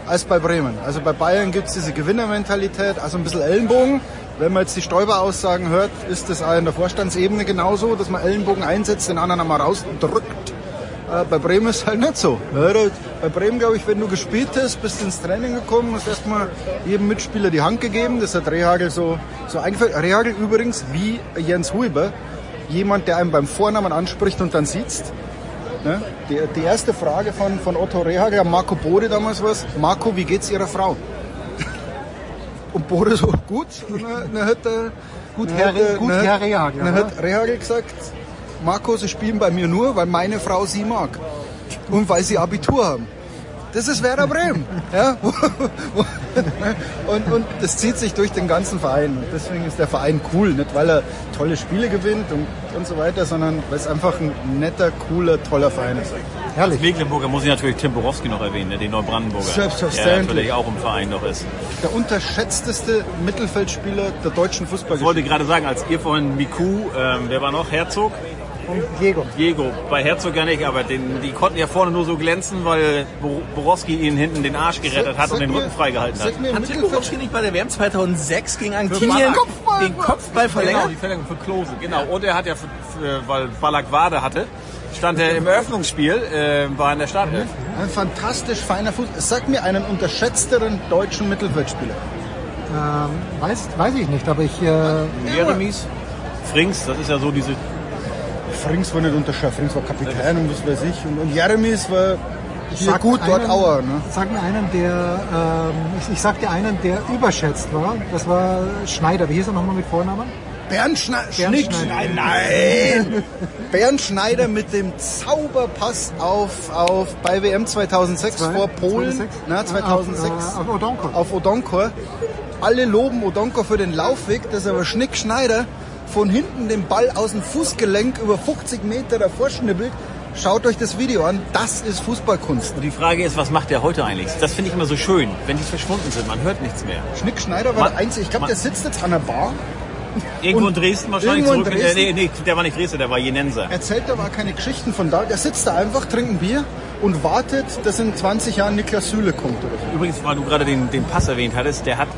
als bei Bremen. Also bei Bayern gibt es diese Gewinnermentalität, also ein bisschen Ellenbogen. Wenn man jetzt die Stoiber-Aussagen hört, ist das auch in der Vorstandsebene genauso, dass man Ellenbogen einsetzt, den anderen einmal rausdrückt. Äh, bei Bremen ist es halt nicht so. Bei Bremen, glaube ich, wenn du gespielt hast, bist ins Training gekommen, hast erstmal jedem Mitspieler die Hand gegeben. Das hat Rehagel so, so eingeführt. Rehagel übrigens wie Jens Huber, jemand, der einem beim Vornamen anspricht und dann sieht. Ne? Die, die, erste Frage von, von Otto Rehagel an Marco Bode damals war, Marco, wie geht's Ihrer Frau? Und Bode so, gut. Und dann, dann hat er, gut, Herr, hat, gut, Herr Rehagel. Dann hat Rehagel gesagt, Marco, Sie spielen bei mir nur, weil meine Frau Sie mag. Und weil Sie Abitur haben. Das ist Werder Bremen. ja? und, und das zieht sich durch den ganzen Verein. Deswegen ist der Verein cool. Nicht weil er tolle Spiele gewinnt und, und so weiter, sondern weil es einfach ein netter, cooler, toller Verein ist. Herrlich. Mecklenburger muss ich natürlich Tim Borowski noch erwähnen, ne, den Neubrandenburger. Selbstverständlich. Der natürlich auch im Verein noch ist. Der unterschätzteste Mittelfeldspieler der deutschen Fußballgeschichte. Ich wollte gerade sagen, als ihr vorhin Miku, ähm, wer war noch? Herzog? Und Diego. Diego. Bei Herzog ja nicht, aber den, die konnten ja vorne nur so glänzen, weil Borowski ihnen hinten den Arsch gerettet hat und den Rücken freigehalten hat. Hat Tim Borowski nicht bei der WM 2006 gegen Argentinien Kopfball, den Kopfball verlängert? Genau, die Verlängerung für Klose, genau. Und er hat ja, für, für, weil Ballack Wade hatte, stand er im Eröffnungsspiel, äh, war in der Startelf. Ein fantastisch feiner Fuß. Sag mir einen unterschätzteren deutschen Mittelfeldspieler. Ähm, weiß, weiß ich nicht, aber ich... Äh, Jeremies, Frings, das ist ja so diese Frings war nicht unterschätzt. Frings war Kapitän und was weiß ich. Und, und Jeremies war sag gut einen, dort Auer. Ne? Sag mir einen, der, ähm, ich, ich sag dir einen, der überschätzt war. Das war Schneider. Wie hieß er nochmal mit Vornamen? Bernd, Schne Bernd Schnick. Schneider. Nein! Bernd Schneider mit dem Zauberpass auf, auf bei WM 2006 Zwei, vor Polen. 2006? Na, 2006. Auf, auf Odonkor. Auf Odonkor. Alle loben Odonkor für den Laufweg, das ist aber Schnick Schneider von hinten den Ball aus dem Fußgelenk über 50 Meter davor schnibbelt. Schaut euch das Video an, das ist Fußballkunst. Und die Frage ist, was macht der heute eigentlich? Das finde ich immer so schön, wenn die verschwunden sind, man hört nichts mehr. Schnick Schneider war man, der Einzige, ich glaube, der sitzt jetzt an der Bar. Irgendwo in Dresden wahrscheinlich zurück. In Dresden. Nee, nee, der war nicht Dresden, der war Jenenser. Erzählt aber keine Geschichten von da. Der sitzt da einfach, trinkt ein Bier und wartet, dass in 20 Jahren Niklas Süle kommt. Übrigens, weil du gerade den, den Pass erwähnt hattest, der hat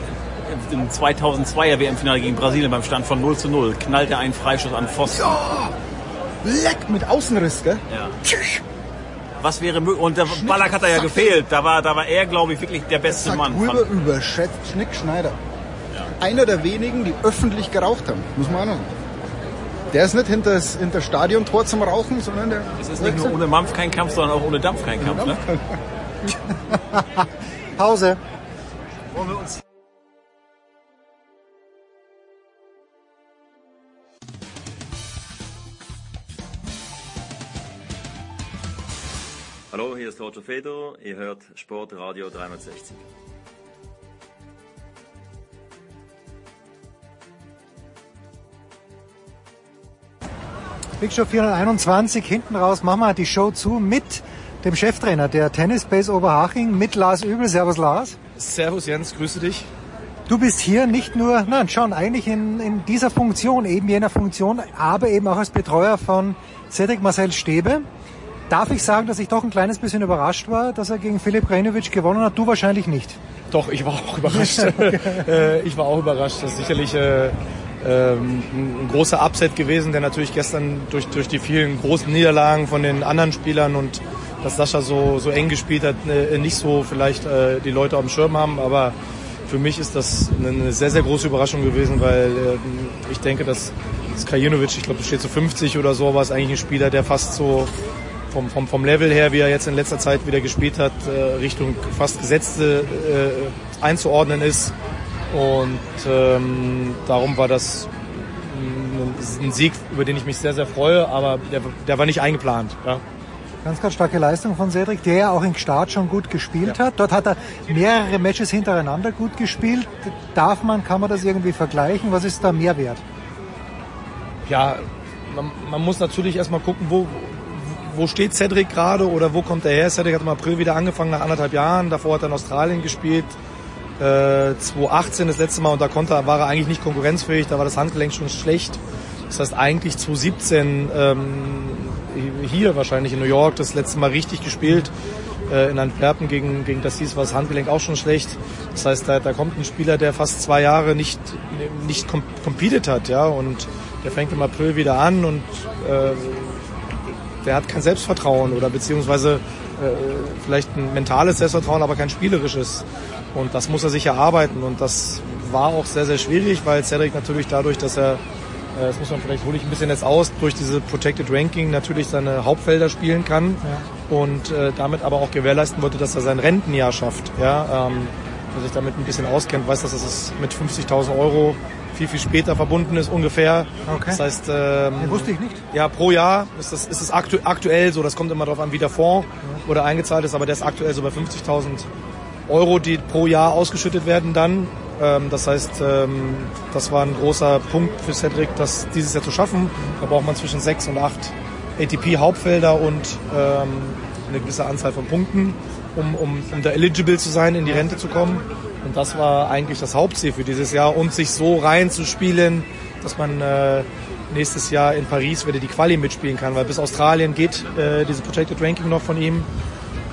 im 2002er WM-Finale gegen Brasilien beim Stand von 0 zu 0 knallt er einen Freischuss an Pfosten. Ja, leck mit Außenriss, gell? Ja. Was wäre möglich? Und der Ballack hat da ja gefehlt. Da war, da war er, glaube ich, wirklich der beste Mann. Huber überschätzt Schnick Schneider. Ja. Einer der wenigen, die öffentlich geraucht haben, muss man auch sagen. Der ist nicht hinter das, hinter das Stadiontor zum Rauchen, sondern der. Es ist nicht nur ohne Mampf kein Kampf, sondern auch ohne Dampf kein Kampf, ne? Pause. Wollen wir uns Hallo, hier ist Roger Fedor. Ihr hört Sportradio 360. Big Show 421 hinten raus. Machen wir die Show zu mit dem Cheftrainer der Tennis Base Oberhaching, mit Lars Übel. Servus Lars. Servus Jens, grüße dich. Du bist hier nicht nur, nein, schon eigentlich in, in dieser Funktion, eben jener Funktion, aber eben auch als Betreuer von Cedric Marcel Stäbe Darf ich sagen, dass ich doch ein kleines bisschen überrascht war, dass er gegen Filip Renovic gewonnen hat? Du wahrscheinlich nicht. Doch, ich war auch überrascht. Äh, ich war auch überrascht. Das ist sicherlich äh, ähm, ein großer Upset gewesen, der natürlich gestern durch, durch die vielen großen Niederlagen von den anderen Spielern und dass Sascha so, so eng gespielt hat, äh, nicht so vielleicht die Leute auf dem Schirm haben. Aber für mich ist das eine sehr, sehr große Überraschung gewesen, weil ich denke, dass, Krajinovic, ich glaube, das steht zu 50 oder so, war es eigentlich ein Spieler, der fast so vom, vom, vom Level her, wie er jetzt in letzter Zeit wieder gespielt hat, äh, Richtung fast Gesetzte äh, einzuordnen ist. Und ähm, darum war das ein, Sieg, über den ich mich sehr, sehr freue, aber der, der war nicht eingeplant. Ja. Ganz, ganz starke Leistung von Cedric, der ja auch im Start schon gut gespielt ja. hat. Dort hat er mehrere Matches hintereinander gut gespielt. Darf man, kann man das irgendwie vergleichen? Was ist da Mehrwert? Ja, man, man muss natürlich erstmal gucken, wo, wo steht Cedric gerade oder wo kommt er her? Cedric hat im April wieder angefangen nach anderthalb Jahren. Davor hat er in Australien gespielt. Äh, 2018 das letzte Mal und da konnte, war er eigentlich nicht konkurrenzfähig. Da war das Handgelenk schon schlecht. Das heißt eigentlich 2017 ähm, hier wahrscheinlich in New York das letzte Mal richtig gespielt. Äh, in Antwerpen gegen, gegen das hieß war das Handgelenk auch schon schlecht. Das heißt, da, da kommt ein Spieler, der fast zwei Jahre nicht, nicht competed hat, ja, und der fängt im April wieder an und äh, der hat kein Selbstvertrauen oder beziehungsweise äh, vielleicht ein mentales Selbstvertrauen, aber kein spielerisches. Und das muss er sich erarbeiten und das war auch sehr, sehr schwierig, weil Cedric natürlich dadurch, dass er äh, das muss man vielleicht hole ich ein bisschen jetzt aus, durch diese Protected Ranking natürlich seine Hauptfelder spielen kann ja. und äh, damit aber auch gewährleisten wollte, dass er sein Rentenjahr schafft. Ja, ähm, wer sich damit ein bisschen auskennt, weiß, dass das mit 50.000 Euro viel, viel später verbunden ist ungefähr. Okay. Das heißt, ähm, ja, wusste ich nicht. Ja, pro Jahr ist das, ist das aktu aktuell so, das kommt immer darauf an, wie der Fonds ja. oder eingezahlt ist, aber der ist aktuell so bei 50.000 Euro, die pro Jahr ausgeschüttet werden dann ähm, das heißt, ähm, das war ein großer Punkt für Cedric, das dieses Jahr zu schaffen. Da braucht man zwischen sechs und acht ATP-Hauptfelder und ähm, eine gewisse Anzahl von Punkten, um, um, um da eligible zu sein, in die Rente zu kommen. Und das war eigentlich das Hauptziel für dieses Jahr und sich so reinzuspielen, dass man äh, nächstes Jahr in Paris wieder die Quali mitspielen kann, weil bis Australien geht äh, diese Projected Ranking noch von ihm.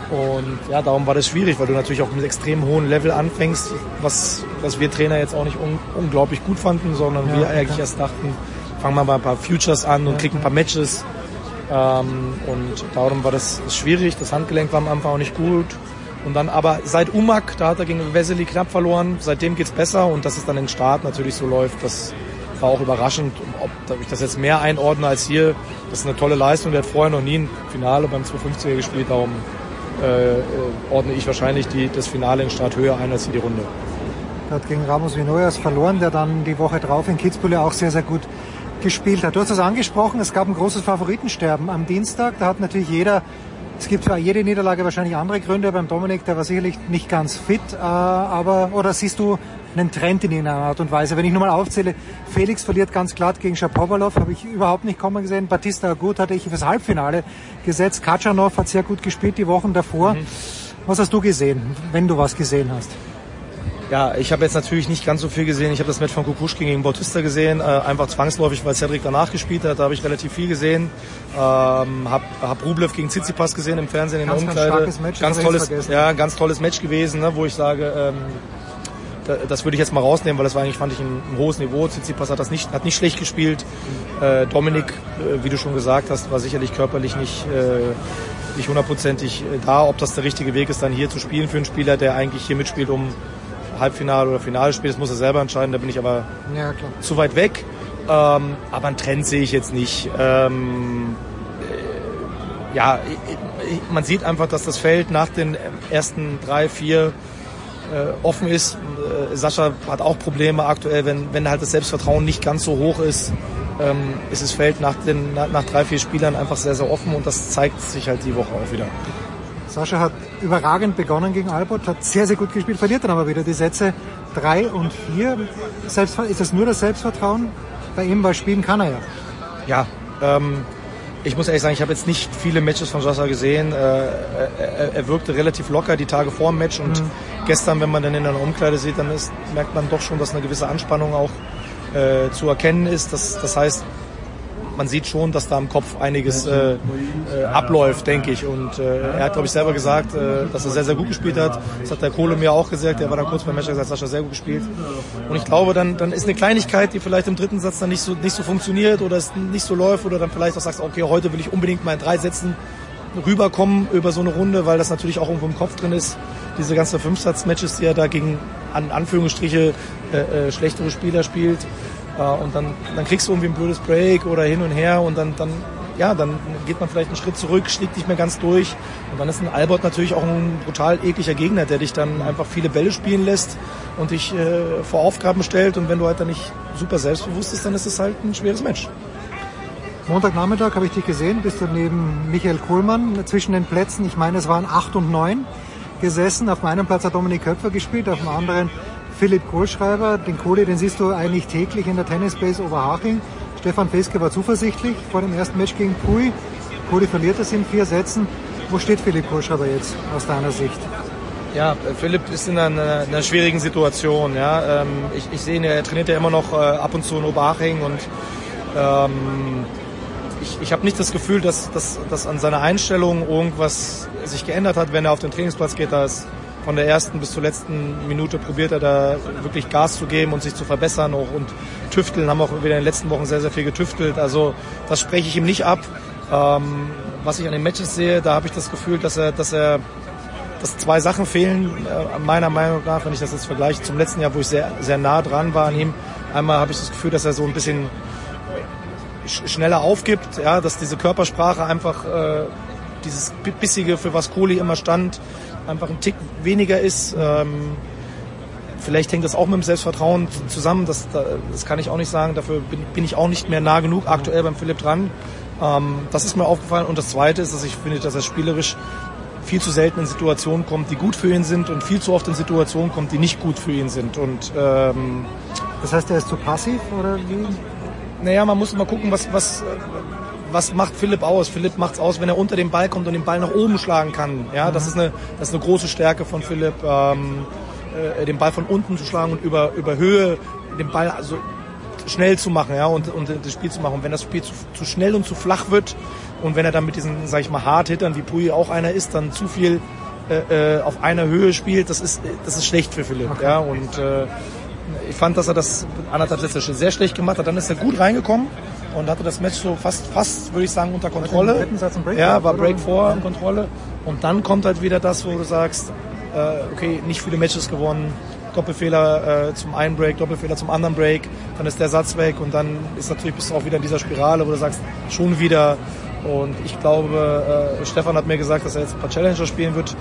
Und ja, darum war das schwierig, weil du natürlich auch mit extrem hohen Level anfängst, was, was wir Trainer jetzt auch nicht un unglaublich gut fanden, sondern ja, wir eigentlich erst dachten, fangen wir mal ein paar Futures an und ja, kriegen ein paar Matches. Ähm, und darum war das schwierig. Das Handgelenk war am Anfang auch nicht gut. Und dann aber seit Umak, da hat er gegen Vesely knapp verloren, seitdem geht's besser und dass es dann im Start natürlich so läuft, das war auch überraschend. Ob, ich das jetzt mehr einordne als hier, das ist eine tolle Leistung. Der hat vorher noch nie ein Finale beim 250er gespielt, darum äh, ordne ich wahrscheinlich die, das Finale in Start höher ein als in die Runde. Er hat gegen Ramos Vinoyas verloren, der dann die Woche drauf in Kitzbühel auch sehr, sehr gut gespielt hat. Du hast es angesprochen, es gab ein großes Favoritensterben am Dienstag. Da hat natürlich jeder, es gibt zwar jede Niederlage wahrscheinlich andere Gründe, beim Dominik, der war sicherlich nicht ganz fit, äh, aber, oder siehst du einen Trend in irgendeiner Art und Weise. Wenn ich nur mal aufzähle, Felix verliert ganz glatt gegen Shapovalov, habe ich überhaupt nicht kommen gesehen. Batista gut hatte ich fürs Halbfinale gesetzt. Kachanov hat sehr gut gespielt die Wochen davor. Mhm. Was hast du gesehen, wenn du was gesehen hast? Ja, ich habe jetzt natürlich nicht ganz so viel gesehen. Ich habe das Match von Kukushkin gegen Bautista gesehen, äh, einfach zwangsläufig, weil Cedric danach gespielt hat. Da habe ich relativ viel gesehen. Ähm, hab, hab Rublev gegen Tsitsipas gesehen im Fernsehen in ganz, der Umkleide. Ganz, Match, ganz tolles, ja, ganz tolles Match gewesen, ne, wo ich sage, ähm, das würde ich jetzt mal rausnehmen, weil das war eigentlich, fand ich, ein, ein hohes Niveau. Tsitsipas hat das nicht, hat nicht schlecht gespielt. Äh, Dominik, äh, wie du schon gesagt hast, war sicherlich körperlich nicht, äh, nicht hundertprozentig äh, da. Ob das der richtige Weg ist, dann hier zu spielen für einen Spieler, der eigentlich hier mitspielt, um Halbfinale oder Finale spielt, das muss er selber entscheiden. Da bin ich aber ja, zu weit weg. Ähm, aber einen Trend sehe ich jetzt nicht. Ähm, äh, ja, man sieht einfach, dass das Feld nach den ersten drei, vier äh, offen ist. Äh, Sascha hat auch Probleme aktuell, wenn, wenn halt das Selbstvertrauen nicht ganz so hoch ist, ähm, ist das Feld nach, den, nach, nach drei, vier Spielern einfach sehr, sehr offen und das zeigt sich halt die Woche auch wieder. Sascha hat überragend begonnen gegen Albert, hat sehr, sehr gut gespielt, verliert dann aber wieder die Sätze drei und vier. Selbst, ist das nur das Selbstvertrauen? Bei ihm, weil spielen kann er ja. Ja, ähm, ich muss ehrlich sagen, ich habe jetzt nicht viele Matches von Jossa gesehen. Äh, er, er, wirkte relativ locker die Tage vor dem Match und mhm. gestern, wenn man dann in einer Umkleide sieht, dann ist, merkt man doch schon, dass eine gewisse Anspannung auch äh, zu erkennen ist. Das, das heißt, man sieht schon, dass da im Kopf einiges äh, äh, abläuft, denke ich. Und äh, er hat, glaube ich, selber gesagt, äh, dass er sehr, sehr gut gespielt hat. Das hat der Kohle mir auch gesagt. Der war dann kurz beim Match gesagt, Sascha sehr gut gespielt. Und ich glaube, dann, dann ist eine Kleinigkeit, die vielleicht im dritten Satz dann nicht so, nicht so funktioniert oder es nicht so läuft oder dann vielleicht auch sagst, okay, heute will ich unbedingt mal in drei Sätzen rüberkommen über so eine Runde, weil das natürlich auch irgendwo im Kopf drin ist. Diese ganzen Fünfsatz-Matches, die er da gegen an Anführungsstriche äh, äh, schlechtere Spieler spielt, und dann, dann kriegst du irgendwie ein blödes Break oder hin und her und dann, dann, ja, dann geht man vielleicht einen Schritt zurück, schlägt nicht mehr ganz durch. Und dann ist ein Albert natürlich auch ein brutal ekliger Gegner, der dich dann einfach viele Bälle spielen lässt und dich äh, vor Aufgaben stellt. Und wenn du halt dann nicht super selbstbewusst bist, dann ist es halt ein schweres Match. Montagnachmittag habe ich dich gesehen, bist du neben Michael Kohlmann zwischen den Plätzen, ich meine es waren acht und neun, gesessen. Auf meinem Platz hat Dominik Köpfer gespielt, auf dem anderen Philipp Kohlschreiber. Den Kohli, den siehst du eigentlich täglich in der Tennisbase Oberhaching. Stefan Feske war zuversichtlich vor dem ersten Match gegen Pui. Kohli verliert es in vier Sätzen. Wo steht Philipp Kohlschreiber jetzt aus deiner Sicht? Ja, Philipp ist in einer, einer schwierigen Situation. Ja. Ähm, ich, ich sehe ihn, er trainiert ja immer noch äh, ab und zu in Oberhaching und ähm, ich, ich habe nicht das Gefühl, dass, dass, dass an seiner Einstellung irgendwas sich geändert hat, wenn er auf den Trainingsplatz geht. Da ist von der ersten bis zur letzten Minute probiert er da wirklich Gas zu geben und sich zu verbessern auch und tüfteln, haben auch wieder in den letzten Wochen sehr, sehr viel getüftelt. Also das spreche ich ihm nicht ab. Ähm, was ich an den Matches sehe, da habe ich das Gefühl, dass er, dass er dass zwei Sachen fehlen, äh, meiner Meinung nach, wenn ich das jetzt vergleiche zum letzten Jahr, wo ich sehr, sehr nah dran war an ihm. Einmal habe ich das Gefühl, dass er so ein bisschen schneller aufgibt, ja, dass diese Körpersprache einfach äh, dieses Bissige, für was Kohli immer stand, einfach ein Tick weniger ist. Ähm, vielleicht hängt das auch mit dem Selbstvertrauen zusammen, das, das kann ich auch nicht sagen. Dafür bin, bin ich auch nicht mehr nah genug aktuell beim Philipp dran. Ähm, das ist mir aufgefallen. Und das Zweite ist, dass ich finde, dass er spielerisch viel zu selten in Situationen kommt, die gut für ihn sind und viel zu oft in Situationen kommt, die nicht gut für ihn sind. Und ähm, das heißt, er ist zu passiv oder wie? Naja, man muss mal gucken, was, was, was macht Philipp aus? Philipp macht es aus, wenn er unter den Ball kommt und den Ball nach oben schlagen kann. Ja, das, ist eine, das ist eine große Stärke von Philipp, ähm, äh, den Ball von unten zu schlagen und über, über Höhe den Ball also schnell zu machen ja, und, und das Spiel zu machen. Und wenn das Spiel zu, zu schnell und zu flach wird und wenn er dann mit diesen, sag ich mal, Hardhittern, wie Pui auch einer ist, dann zu viel äh, äh, auf einer Höhe spielt, das ist, das ist schlecht für Philipp. Okay. Ja, und äh, ich fand, dass er das anderthalb Sätze sehr schlecht gemacht hat. Dann ist er gut reingekommen und hatte das Match so fast, fast würde ich sagen, unter Kontrolle. Ja, war Break 4 in Kontrolle. Und dann kommt halt wieder das, wo du sagst, äh, okay, nicht viele Matches gewonnen, Doppelfehler äh, zum einen Break, Doppelfehler zum anderen Break, dann ist der Satz weg und dann ist natürlich bist du auch wieder in dieser Spirale, wo du sagst, schon wieder. Und ich glaube, äh, Stefan hat mir gesagt, dass er jetzt ein paar Challenger spielen wird.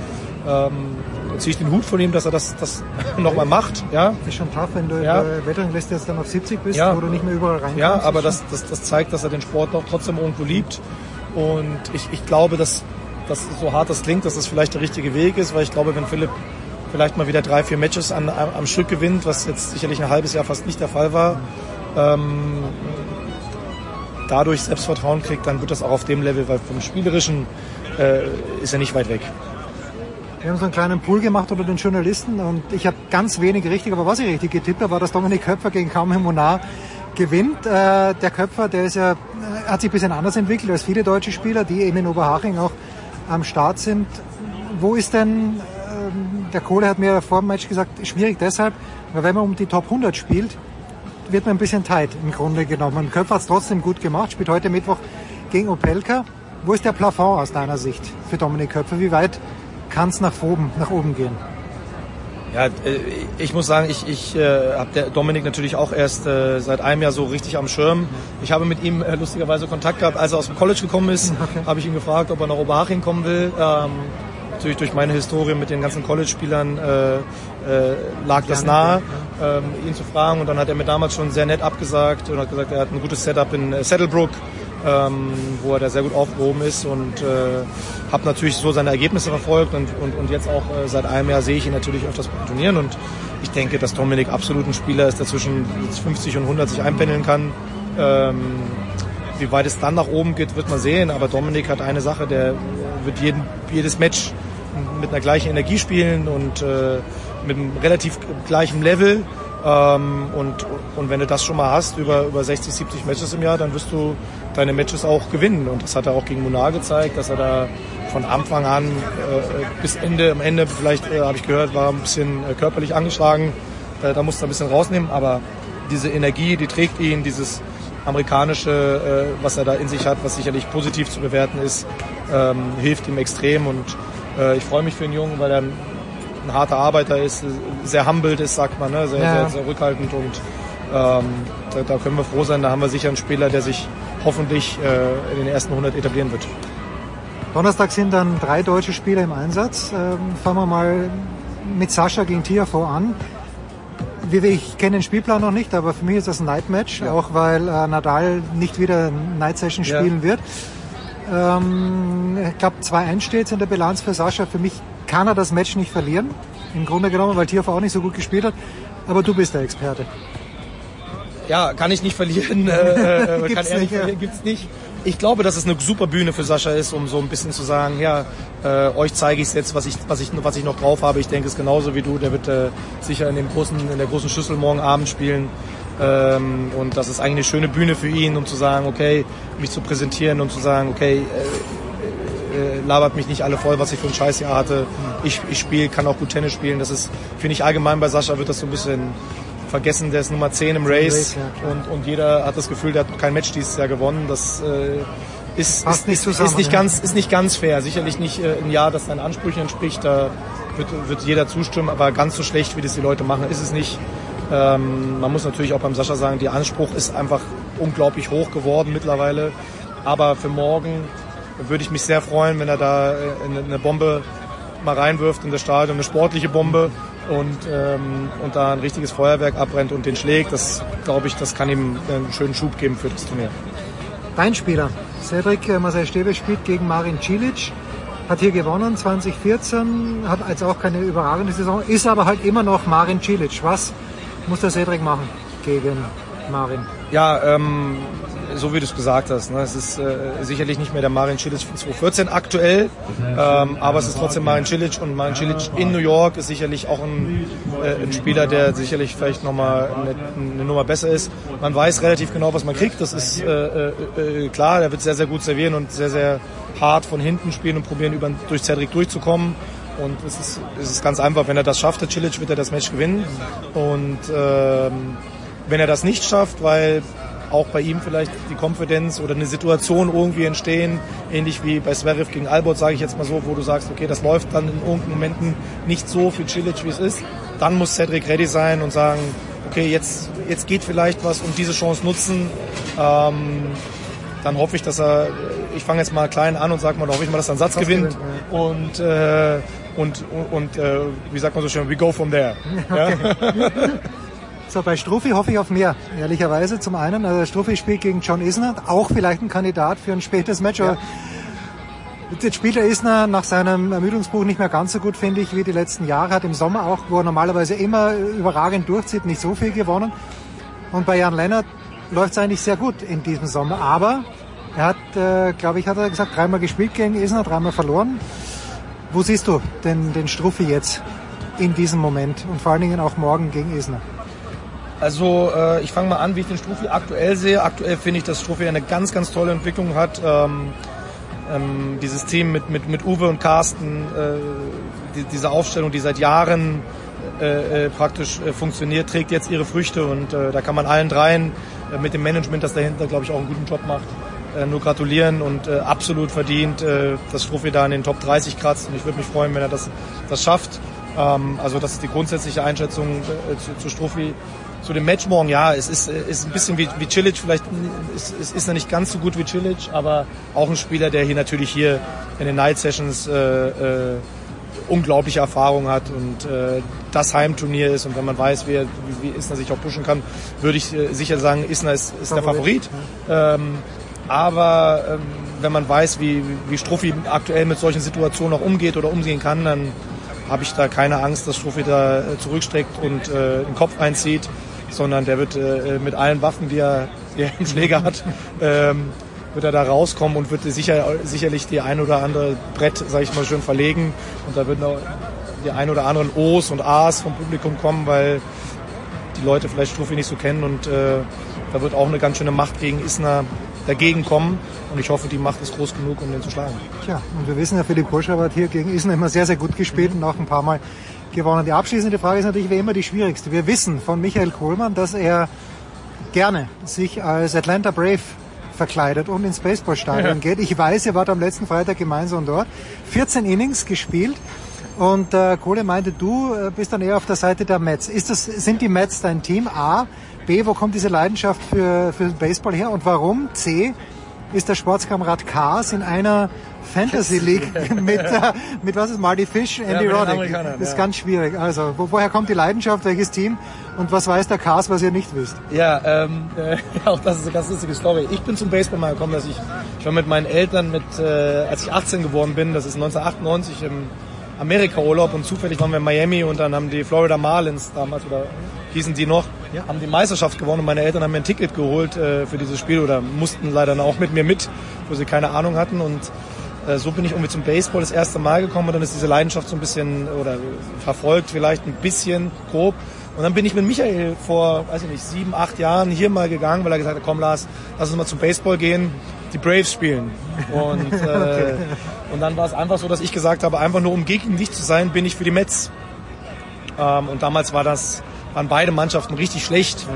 Ähm, ziehe ich den Hut von ihm, dass er das, das nochmal macht. Ja. Das ist schon tough, wenn du ja. bei Wetterliste jetzt dann auf 70 bist, ja. wo du nicht mehr überall reinkommst. Ja, aber das, das, das zeigt, dass er den Sport noch trotzdem irgendwo liebt. Und ich, ich glaube, dass, dass so hart das klingt, dass das vielleicht der richtige Weg ist, weil ich glaube, wenn Philipp vielleicht mal wieder drei, vier Matches an, am Stück gewinnt, was jetzt sicherlich ein halbes Jahr fast nicht der Fall war, ähm, dadurch Selbstvertrauen kriegt, dann wird das auch auf dem Level, weil vom Spielerischen äh, ist er nicht weit weg. Wir haben so einen kleinen Pool gemacht unter den Journalisten und ich habe ganz wenig richtig, aber was ich richtig getippt habe, war, dass Dominik Köpfer gegen Kaume Monar gewinnt. Äh, der Köpfer, der ist ja, äh, hat sich ein bisschen anders entwickelt als viele deutsche Spieler, die eben in Oberhaching auch am Start sind. Wo ist denn, äh, der Kohle hat mir vor dem Match gesagt, schwierig deshalb, weil wenn man um die Top 100 spielt, wird man ein bisschen tight im Grunde genommen. Köpfer hat es trotzdem gut gemacht, spielt heute Mittwoch gegen Opelka. Wo ist der Plafond aus deiner Sicht für Dominik Köpfer? Wie weit kann es nach oben, nach oben gehen. Ja, äh, ich muss sagen, ich, ich äh, habe Dominik natürlich auch erst äh, seit einem Jahr so richtig am Schirm. Ich habe mit ihm äh, lustigerweise Kontakt gehabt, als er aus dem College gekommen ist, okay. habe ich ihn gefragt, ob er nach Oberhaching kommen will. Ähm, natürlich durch meine Historie mit den ganzen College-Spielern äh, äh, lag das nahe, ähm, ihn zu fragen. Und dann hat er mir damals schon sehr nett abgesagt und hat gesagt, er hat ein gutes Setup in äh, Saddlebrook ähm, wo er da sehr gut aufgehoben ist und äh, habe natürlich so seine Ergebnisse verfolgt und, und, und jetzt auch äh, seit einem Jahr sehe ich ihn natürlich öfters Turnieren und ich denke, dass Dominik absolut ein Spieler ist, der zwischen 50 und 100 sich einpendeln kann. Ähm, wie weit es dann nach oben geht, wird man sehen. Aber Dominik hat eine Sache, der wird jeden, jedes Match mit einer gleichen Energie spielen und äh, mit einem relativ gleichen Level. Ähm, und, und wenn du das schon mal hast, über, über 60, 70 Matches im Jahr, dann wirst du deine Matches auch gewinnen. Und das hat er auch gegen Munar gezeigt, dass er da von Anfang an äh, bis Ende, am Ende vielleicht, äh, habe ich gehört, war ein bisschen äh, körperlich angeschlagen. Äh, da musste er ein bisschen rausnehmen, aber diese Energie, die trägt ihn, dieses amerikanische, äh, was er da in sich hat, was sicherlich positiv zu bewerten ist, ähm, hilft ihm extrem und äh, ich freue mich für den Jungen, weil er ein, harter Arbeiter ist, sehr humbled ist, sagt man, ne? sehr, Ja. sehr, sehr rückhaltend und ähm, da, da können wir froh sein, da haben wir sicher einen Spieler, der sich hoffentlich äh, in den ersten 100 etablieren wird. Donnerstag sind dann drei deutsche Spieler im Einsatz. Ähm, fangen wir mal mit Sascha gegen Tiafo an. Wie, ich kenne den Spielplan noch nicht, aber für mich ist das ein Night Match, auch weil äh, Nadal nicht wieder Night Session Ja. spielen wird. Ähm, ich glaube 2-1 steht in der Bilanz für Sascha. Für mich kann er das Match nicht verlieren, im Grunde genommen, weil Tiafo auch nicht so gut gespielt hat. Aber du bist der Experte. Ja, kann ich nicht verlieren. Äh, äh, Gibt's kann nicht, nicht ja. verlieren, gibt's nicht. Ich glaube, dass es eine super Bühne für Sascha ist, um so ein bisschen zu sagen, ja, äh, euch zeige ich jetzt, was ich, was ich, was ich noch drauf habe. Ich denke es genauso wie du. Der wird äh, sicher in dem großen, in der großen Schüssel morgen Abend spielen. Ähm, und das ist eigentlich eine schöne Bühne für ihn, um zu sagen, okay, mich zu präsentieren und zu sagen, okay, äh, äh, labert mich nicht alle voll, was ich für ein Scheißjahr hatte. Ich, ich spiele, kann auch gut Tennis spielen. Das ist, finde ich allgemein bei Sascha wird das so ein bisschen vergessen. Der ist Nummer 10 im Race Race, ja, und, und jeder hat das Gefühl, der hat kein Match dieses Jahr gewonnen. Das äh, ist, ist, nicht zusammen, ist, nicht ja. ganz, ist nicht ganz fair. Sicherlich nicht äh, ein Jahr, das deinen Ansprüchen entspricht. Da wird, wird jeder zustimmen, aber ganz so schlecht, wie das die Leute machen, ist es nicht. Ähm, man muss natürlich auch beim Sascha sagen, der Anspruch ist einfach unglaublich hoch geworden mittlerweile. Aber für morgen würde ich mich sehr freuen, wenn er da äh, eine, Bombe mal reinwirft in das Stadion, eine sportliche Bombe und, ähm, und da ein richtiges Feuerwerk abbrennt und den schlägt. Das glaube ich, das kann ihm einen schönen Schub geben für das Turnier. Dein Spieler, Cedric äh, Marcel Stebe spielt gegen Marin Cilic, hat hier gewonnen 2014, hat jetzt auch keine überragende Saison, ist aber halt immer noch Marin Cilic. Was muss der Cedric machen gegen Marin? Ja, ähm, so wie du es gesagt hast, ne, es ist äh, sicherlich nicht mehr der Marin Cilic von 2014 aktuell, ähm, aber es ist trotzdem Marin Cilic und Marin Cilic in New York ist sicherlich auch ein, äh, ein Spieler, der sicherlich vielleicht nochmal eine, eine Nummer besser ist. Man weiß relativ genau, was man kriegt, das ist äh, äh, äh, klar, der wird sehr, sehr gut servieren und sehr, sehr hart von hinten spielen und probieren, über, durch Cedric durchzukommen. Und es ist, es ist ganz einfach, wenn er das schafft, der Cilic, wird er das Match gewinnen. Und ähm, wenn er das nicht schafft, weil auch bei ihm vielleicht die Konfidenz oder eine Situation irgendwie entstehen, ähnlich wie bei Zverev gegen Albot, sage ich jetzt mal so, wo du sagst, okay, das läuft dann in irgendeinen Momenten nicht so für Cilic, wie es ist, dann muss Cedric ready sein und sagen, okay, jetzt, jetzt geht vielleicht was und diese Chance nutzen. Ähm, dann hoffe ich, dass er, ich fange jetzt mal klein an und sage mal, hoffe ich mal, dass er einen Satz Satz gewinnt gewinnt, und, äh, und, und, und äh, wie sagt man so schön, we go from there. Ja? So, bei Struffi hoffe ich auf mehr, ehrlicherweise. Zum einen, also Struffi spielt gegen John Isner, auch vielleicht ein Kandidat für ein spätes Match. aber Jetzt spielt der Isner nach seinem Ermüdungsbuch nicht mehr ganz so gut, finde ich, wie die letzten Jahre. Hat im Sommer auch, wo er normalerweise immer überragend durchzieht, nicht so viel gewonnen. Und bei Jan Lennart läuft es eigentlich sehr gut in diesem Sommer. Aber er hat, äh, glaube ich, hat er gesagt, dreimal gespielt gegen Isner, dreimal verloren. Wo siehst du den, den Struffi jetzt in diesem Moment und vor allen Dingen auch morgen gegen Isner? Also äh, ich fange mal an, wie ich den Struffi aktuell sehe. Aktuell finde ich, dass Struffi eine ganz, ganz tolle Entwicklung hat. Ähm, ähm, dieses Team mit, mit, mit Uwe und Carsten, äh, die, diese Aufstellung, die seit Jahren äh, äh, praktisch äh, funktioniert, trägt jetzt ihre Früchte und äh, da kann man allen dreien äh, mit dem Management, das dahinter, glaube ich, auch einen guten Job macht, äh, nur gratulieren und äh, absolut verdient, äh, dass Struffi da in den Top 30 kratzt und ich würde mich freuen, wenn er das, das schafft. Ähm, also das ist die grundsätzliche Einschätzung äh, zu, zu Struffi. Zu dem Match morgen, ja, es ist, äh, ist ein bisschen wie, wie Cilic, vielleicht ist, ist, ist er nicht ganz so gut wie Cilic, aber auch ein Spieler, der hier natürlich hier in den Night Sessions äh, äh, unglaubliche Erfahrung hat und äh, das Heimturnier ist und wenn man weiß, wie, er, wie, wie Isner sich auch pushen kann, würde ich äh, sicher sagen, Isner ist, ist der Favorit. Ähm, aber ähm, wenn man weiß, wie, wie Struffi aktuell mit solchen Situationen auch umgeht oder umgehen kann, dann habe ich da keine Angst, dass Struffi da äh, zurückstreckt und äh, den Kopf einzieht, sondern der wird äh, mit allen Waffen, die er, die er im Schläger hat, ähm, wird er da rauskommen und wird sicher, sicherlich die ein oder andere Brett, sage ich mal, schön verlegen. Und da würden auch die ein oder anderen O's und A's vom Publikum kommen, weil die Leute vielleicht Struffi nicht so kennen und äh, da wird auch eine ganz schöne Macht gegen Isner dagegen kommen und ich hoffe, die Macht ist groß genug, um den zu schlagen. Tja, und wir wissen ja, Philipp Koschauer hat hier gegen Isner immer sehr, sehr gut gespielt und auch ein paar Mal gewonnen. Die abschließende Frage ist natürlich wie immer die schwierigste. Wir wissen von Michael Kohlmann, dass er gerne sich als Atlanta Brave verkleidet und ins Baseballstadion ja. geht. Ich weiß, ihr wart am letzten Freitag gemeinsam dort. 14 Innings gespielt. Und äh, Kohle meinte, du äh, bist dann eher auf der Seite der Mets. Ist das, sind die Mets dein Team? A. B. Wo kommt diese Leidenschaft für, für Baseball her? Und warum? C. Ist der Sportskamerad Cars in einer Fantasy League mit, äh, mit was ist Marty Fish, Andy ja, Roddick. Das ist ja. ganz schwierig. Also, wo, woher kommt die Leidenschaft, welches Team und was weiß der Cars, was ihr nicht wisst? Ja, ähm, äh, auch das ist eine ganz lustige Story. Ich bin zum Baseball mal gekommen, dass ich, ich war mit meinen Eltern mit, äh, als ich 18 geworden bin, das ist 1998 im Amerika-Urlaub und zufällig waren wir in Miami und dann haben die Florida Marlins damals oder hießen die noch, ja. haben die Meisterschaft gewonnen und meine Eltern haben mir ein Ticket geholt äh, für dieses Spiel oder mussten leider auch mit mir mit, wo sie keine Ahnung hatten und äh, so bin ich irgendwie zum Baseball das erste Mal gekommen und dann ist diese Leidenschaft so ein bisschen oder verfolgt vielleicht ein bisschen grob. Und dann bin ich mit Michael vor, weiß ich nicht, sieben, acht Jahren hier mal gegangen, weil er gesagt hat, komm Lars, lass uns mal zum Baseball gehen, die Braves spielen. Und, äh, okay. und dann war es einfach so, dass ich gesagt habe, einfach nur um gegen dich zu sein, bin ich für die Mets. Ähm, und damals war das, waren beide Mannschaften richtig schlecht.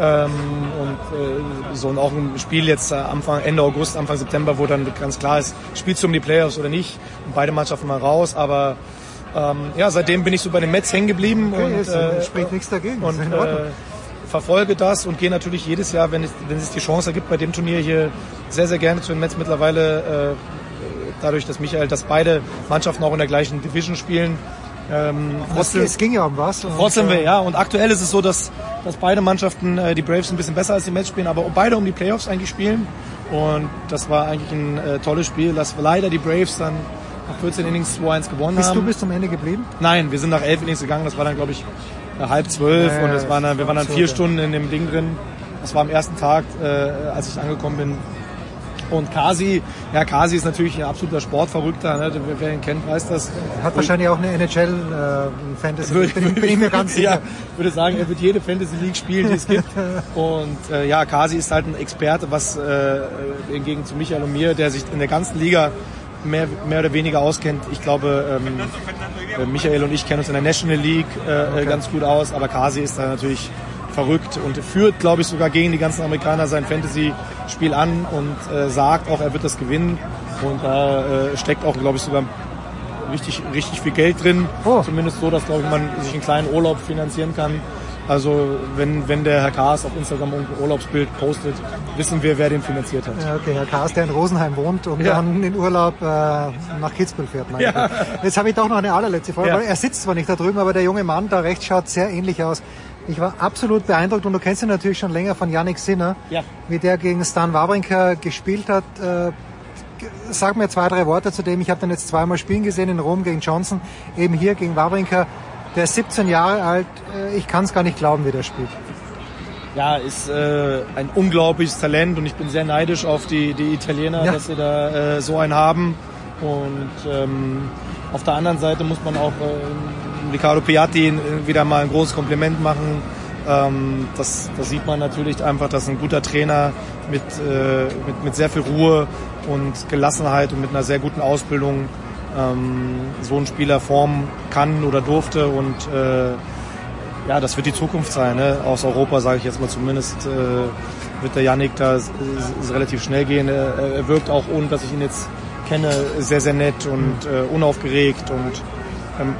Ähm, und äh, so und auch ein Spiel jetzt äh, Anfang Ende August, Anfang September, wo dann ganz klar ist, spielst du um die Playoffs oder nicht. Und beide Mannschaften mal raus, aber ähm, ja, seitdem bin ich so bei den Mets hängen geblieben okay, und äh, spricht nichts dagegen. Und äh, verfolge das und gehe natürlich jedes Jahr, wenn es, wenn es die Chance ergibt, bei dem Turnier hier sehr, sehr gerne zu den Mets mittlerweile. Äh, dadurch, dass Michael, dass beide Mannschaften auch in der gleichen Division spielen, ähm, trotzdem, es ging ja um was. Trotzdem, wir, ja. Und aktuell ist es so, dass, dass beide Mannschaften, äh, die Braves ein bisschen besser als die Mets spielen, aber beide um die Playoffs eigentlich spielen. Und das war eigentlich ein äh, tolles Spiel, dass leider die Braves dann nach 14 Innings 2-1 gewonnen Bist haben. Bist du bis zum Ende geblieben? Nein, wir sind nach 11 Innings gegangen. Das war dann, glaube ich, halb zwölf. Ja, und das waren dann, wir waren dann vier Stunden in dem Ding drin. Das war am ersten Tag, äh, als ich angekommen bin. Und Kasi, ja, Kasi ist natürlich ein absoluter Sportverrückter. Ne? Wer ihn kennt, weiß das. Hat und wahrscheinlich auch eine NHL-Fantasy. Äh, bin, bin ich mir ganz sicher. ja, würde sagen, er wird jede Fantasy League spielen, die es gibt. und äh, ja, Kasi ist halt ein Experte, was äh, hingegen zu Michael und mir, der sich in der ganzen Liga mehr, mehr oder weniger auskennt. Ich glaube, ähm, äh, Michael und ich kennen uns in der National League äh, okay. ganz gut aus, aber Kasi ist da natürlich verrückt und führt, glaube ich, sogar gegen die ganzen Amerikaner sein Fantasy-Spiel an und äh, sagt auch, er wird das gewinnen. Und da äh, steckt auch, glaube ich, sogar richtig, richtig viel Geld drin. Oh. Zumindest so, dass, glaube ich, man sich einen kleinen Urlaub finanzieren kann. Also wenn, wenn der Herr Kaas auf Instagram ein Urlaubsbild postet, wissen wir, wer den finanziert hat. Ja, okay, Herr Kaas, der in Rosenheim wohnt und ja. dann in Urlaub äh, nach Kitzbühel fährt. Ja. Jetzt habe ich doch noch eine allerletzte Frage. Ja. Er sitzt zwar nicht da drüben, aber der junge Mann da rechts schaut sehr ähnlich aus. Ich war absolut beeindruckt und du kennst ihn natürlich schon länger von Yannick Sinner, ja. wie der gegen Stan Wawrinka gespielt hat. Äh, sag mir zwei, drei Worte zu dem. Ich habe den jetzt zweimal spielen gesehen in Rom gegen Johnson, eben hier gegen Wawrinka. Der ist 17 Jahre alt. Äh, ich kann es gar nicht glauben, wie der spielt. Ja, ist äh, ein unglaubliches Talent und ich bin sehr neidisch auf die, die Italiener, ja. dass sie da äh, so einen haben. Und ähm, auf der anderen Seite muss man auch äh, Riccardo Piatti wieder mal ein großes Kompliment machen. Ähm, das, das sieht man natürlich einfach, dass ein guter Trainer mit, äh, mit, mit sehr viel Ruhe und Gelassenheit und mit einer sehr guten Ausbildung ähm, so einen Spieler formen kann oder durfte und äh, ja, das wird die Zukunft sein. Ne? Aus Europa sage ich jetzt mal zumindest äh, wird der Yannick da relativ schnell gehen. Er, er wirkt auch, ohne dass ich ihn jetzt kenne, sehr, sehr nett und äh, unaufgeregt und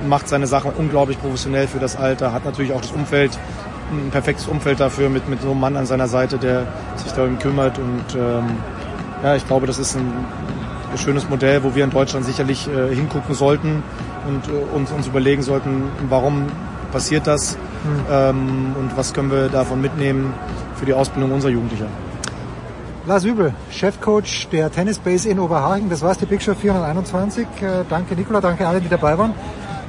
macht seine Sachen unglaublich professionell für das Alter, hat natürlich auch das Umfeld, ein perfektes Umfeld dafür mit, mit so einem Mann an seiner Seite, der sich darum kümmert und ähm, ja, ich glaube, das ist ein, schönes Modell, wo wir in Deutschland sicherlich äh, hingucken sollten und äh, uns, uns überlegen sollten, warum passiert das mhm. ähm, und was können wir davon mitnehmen für die Ausbildung unserer Jugendlicher. Lars Übel, Chefcoach der Tennisbase in Oberhagen. Das war's, die Big Show 421. Äh, danke Nikola, danke alle, die dabei waren.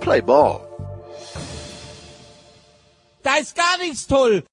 Play Ball! Da ist gar nichts toll!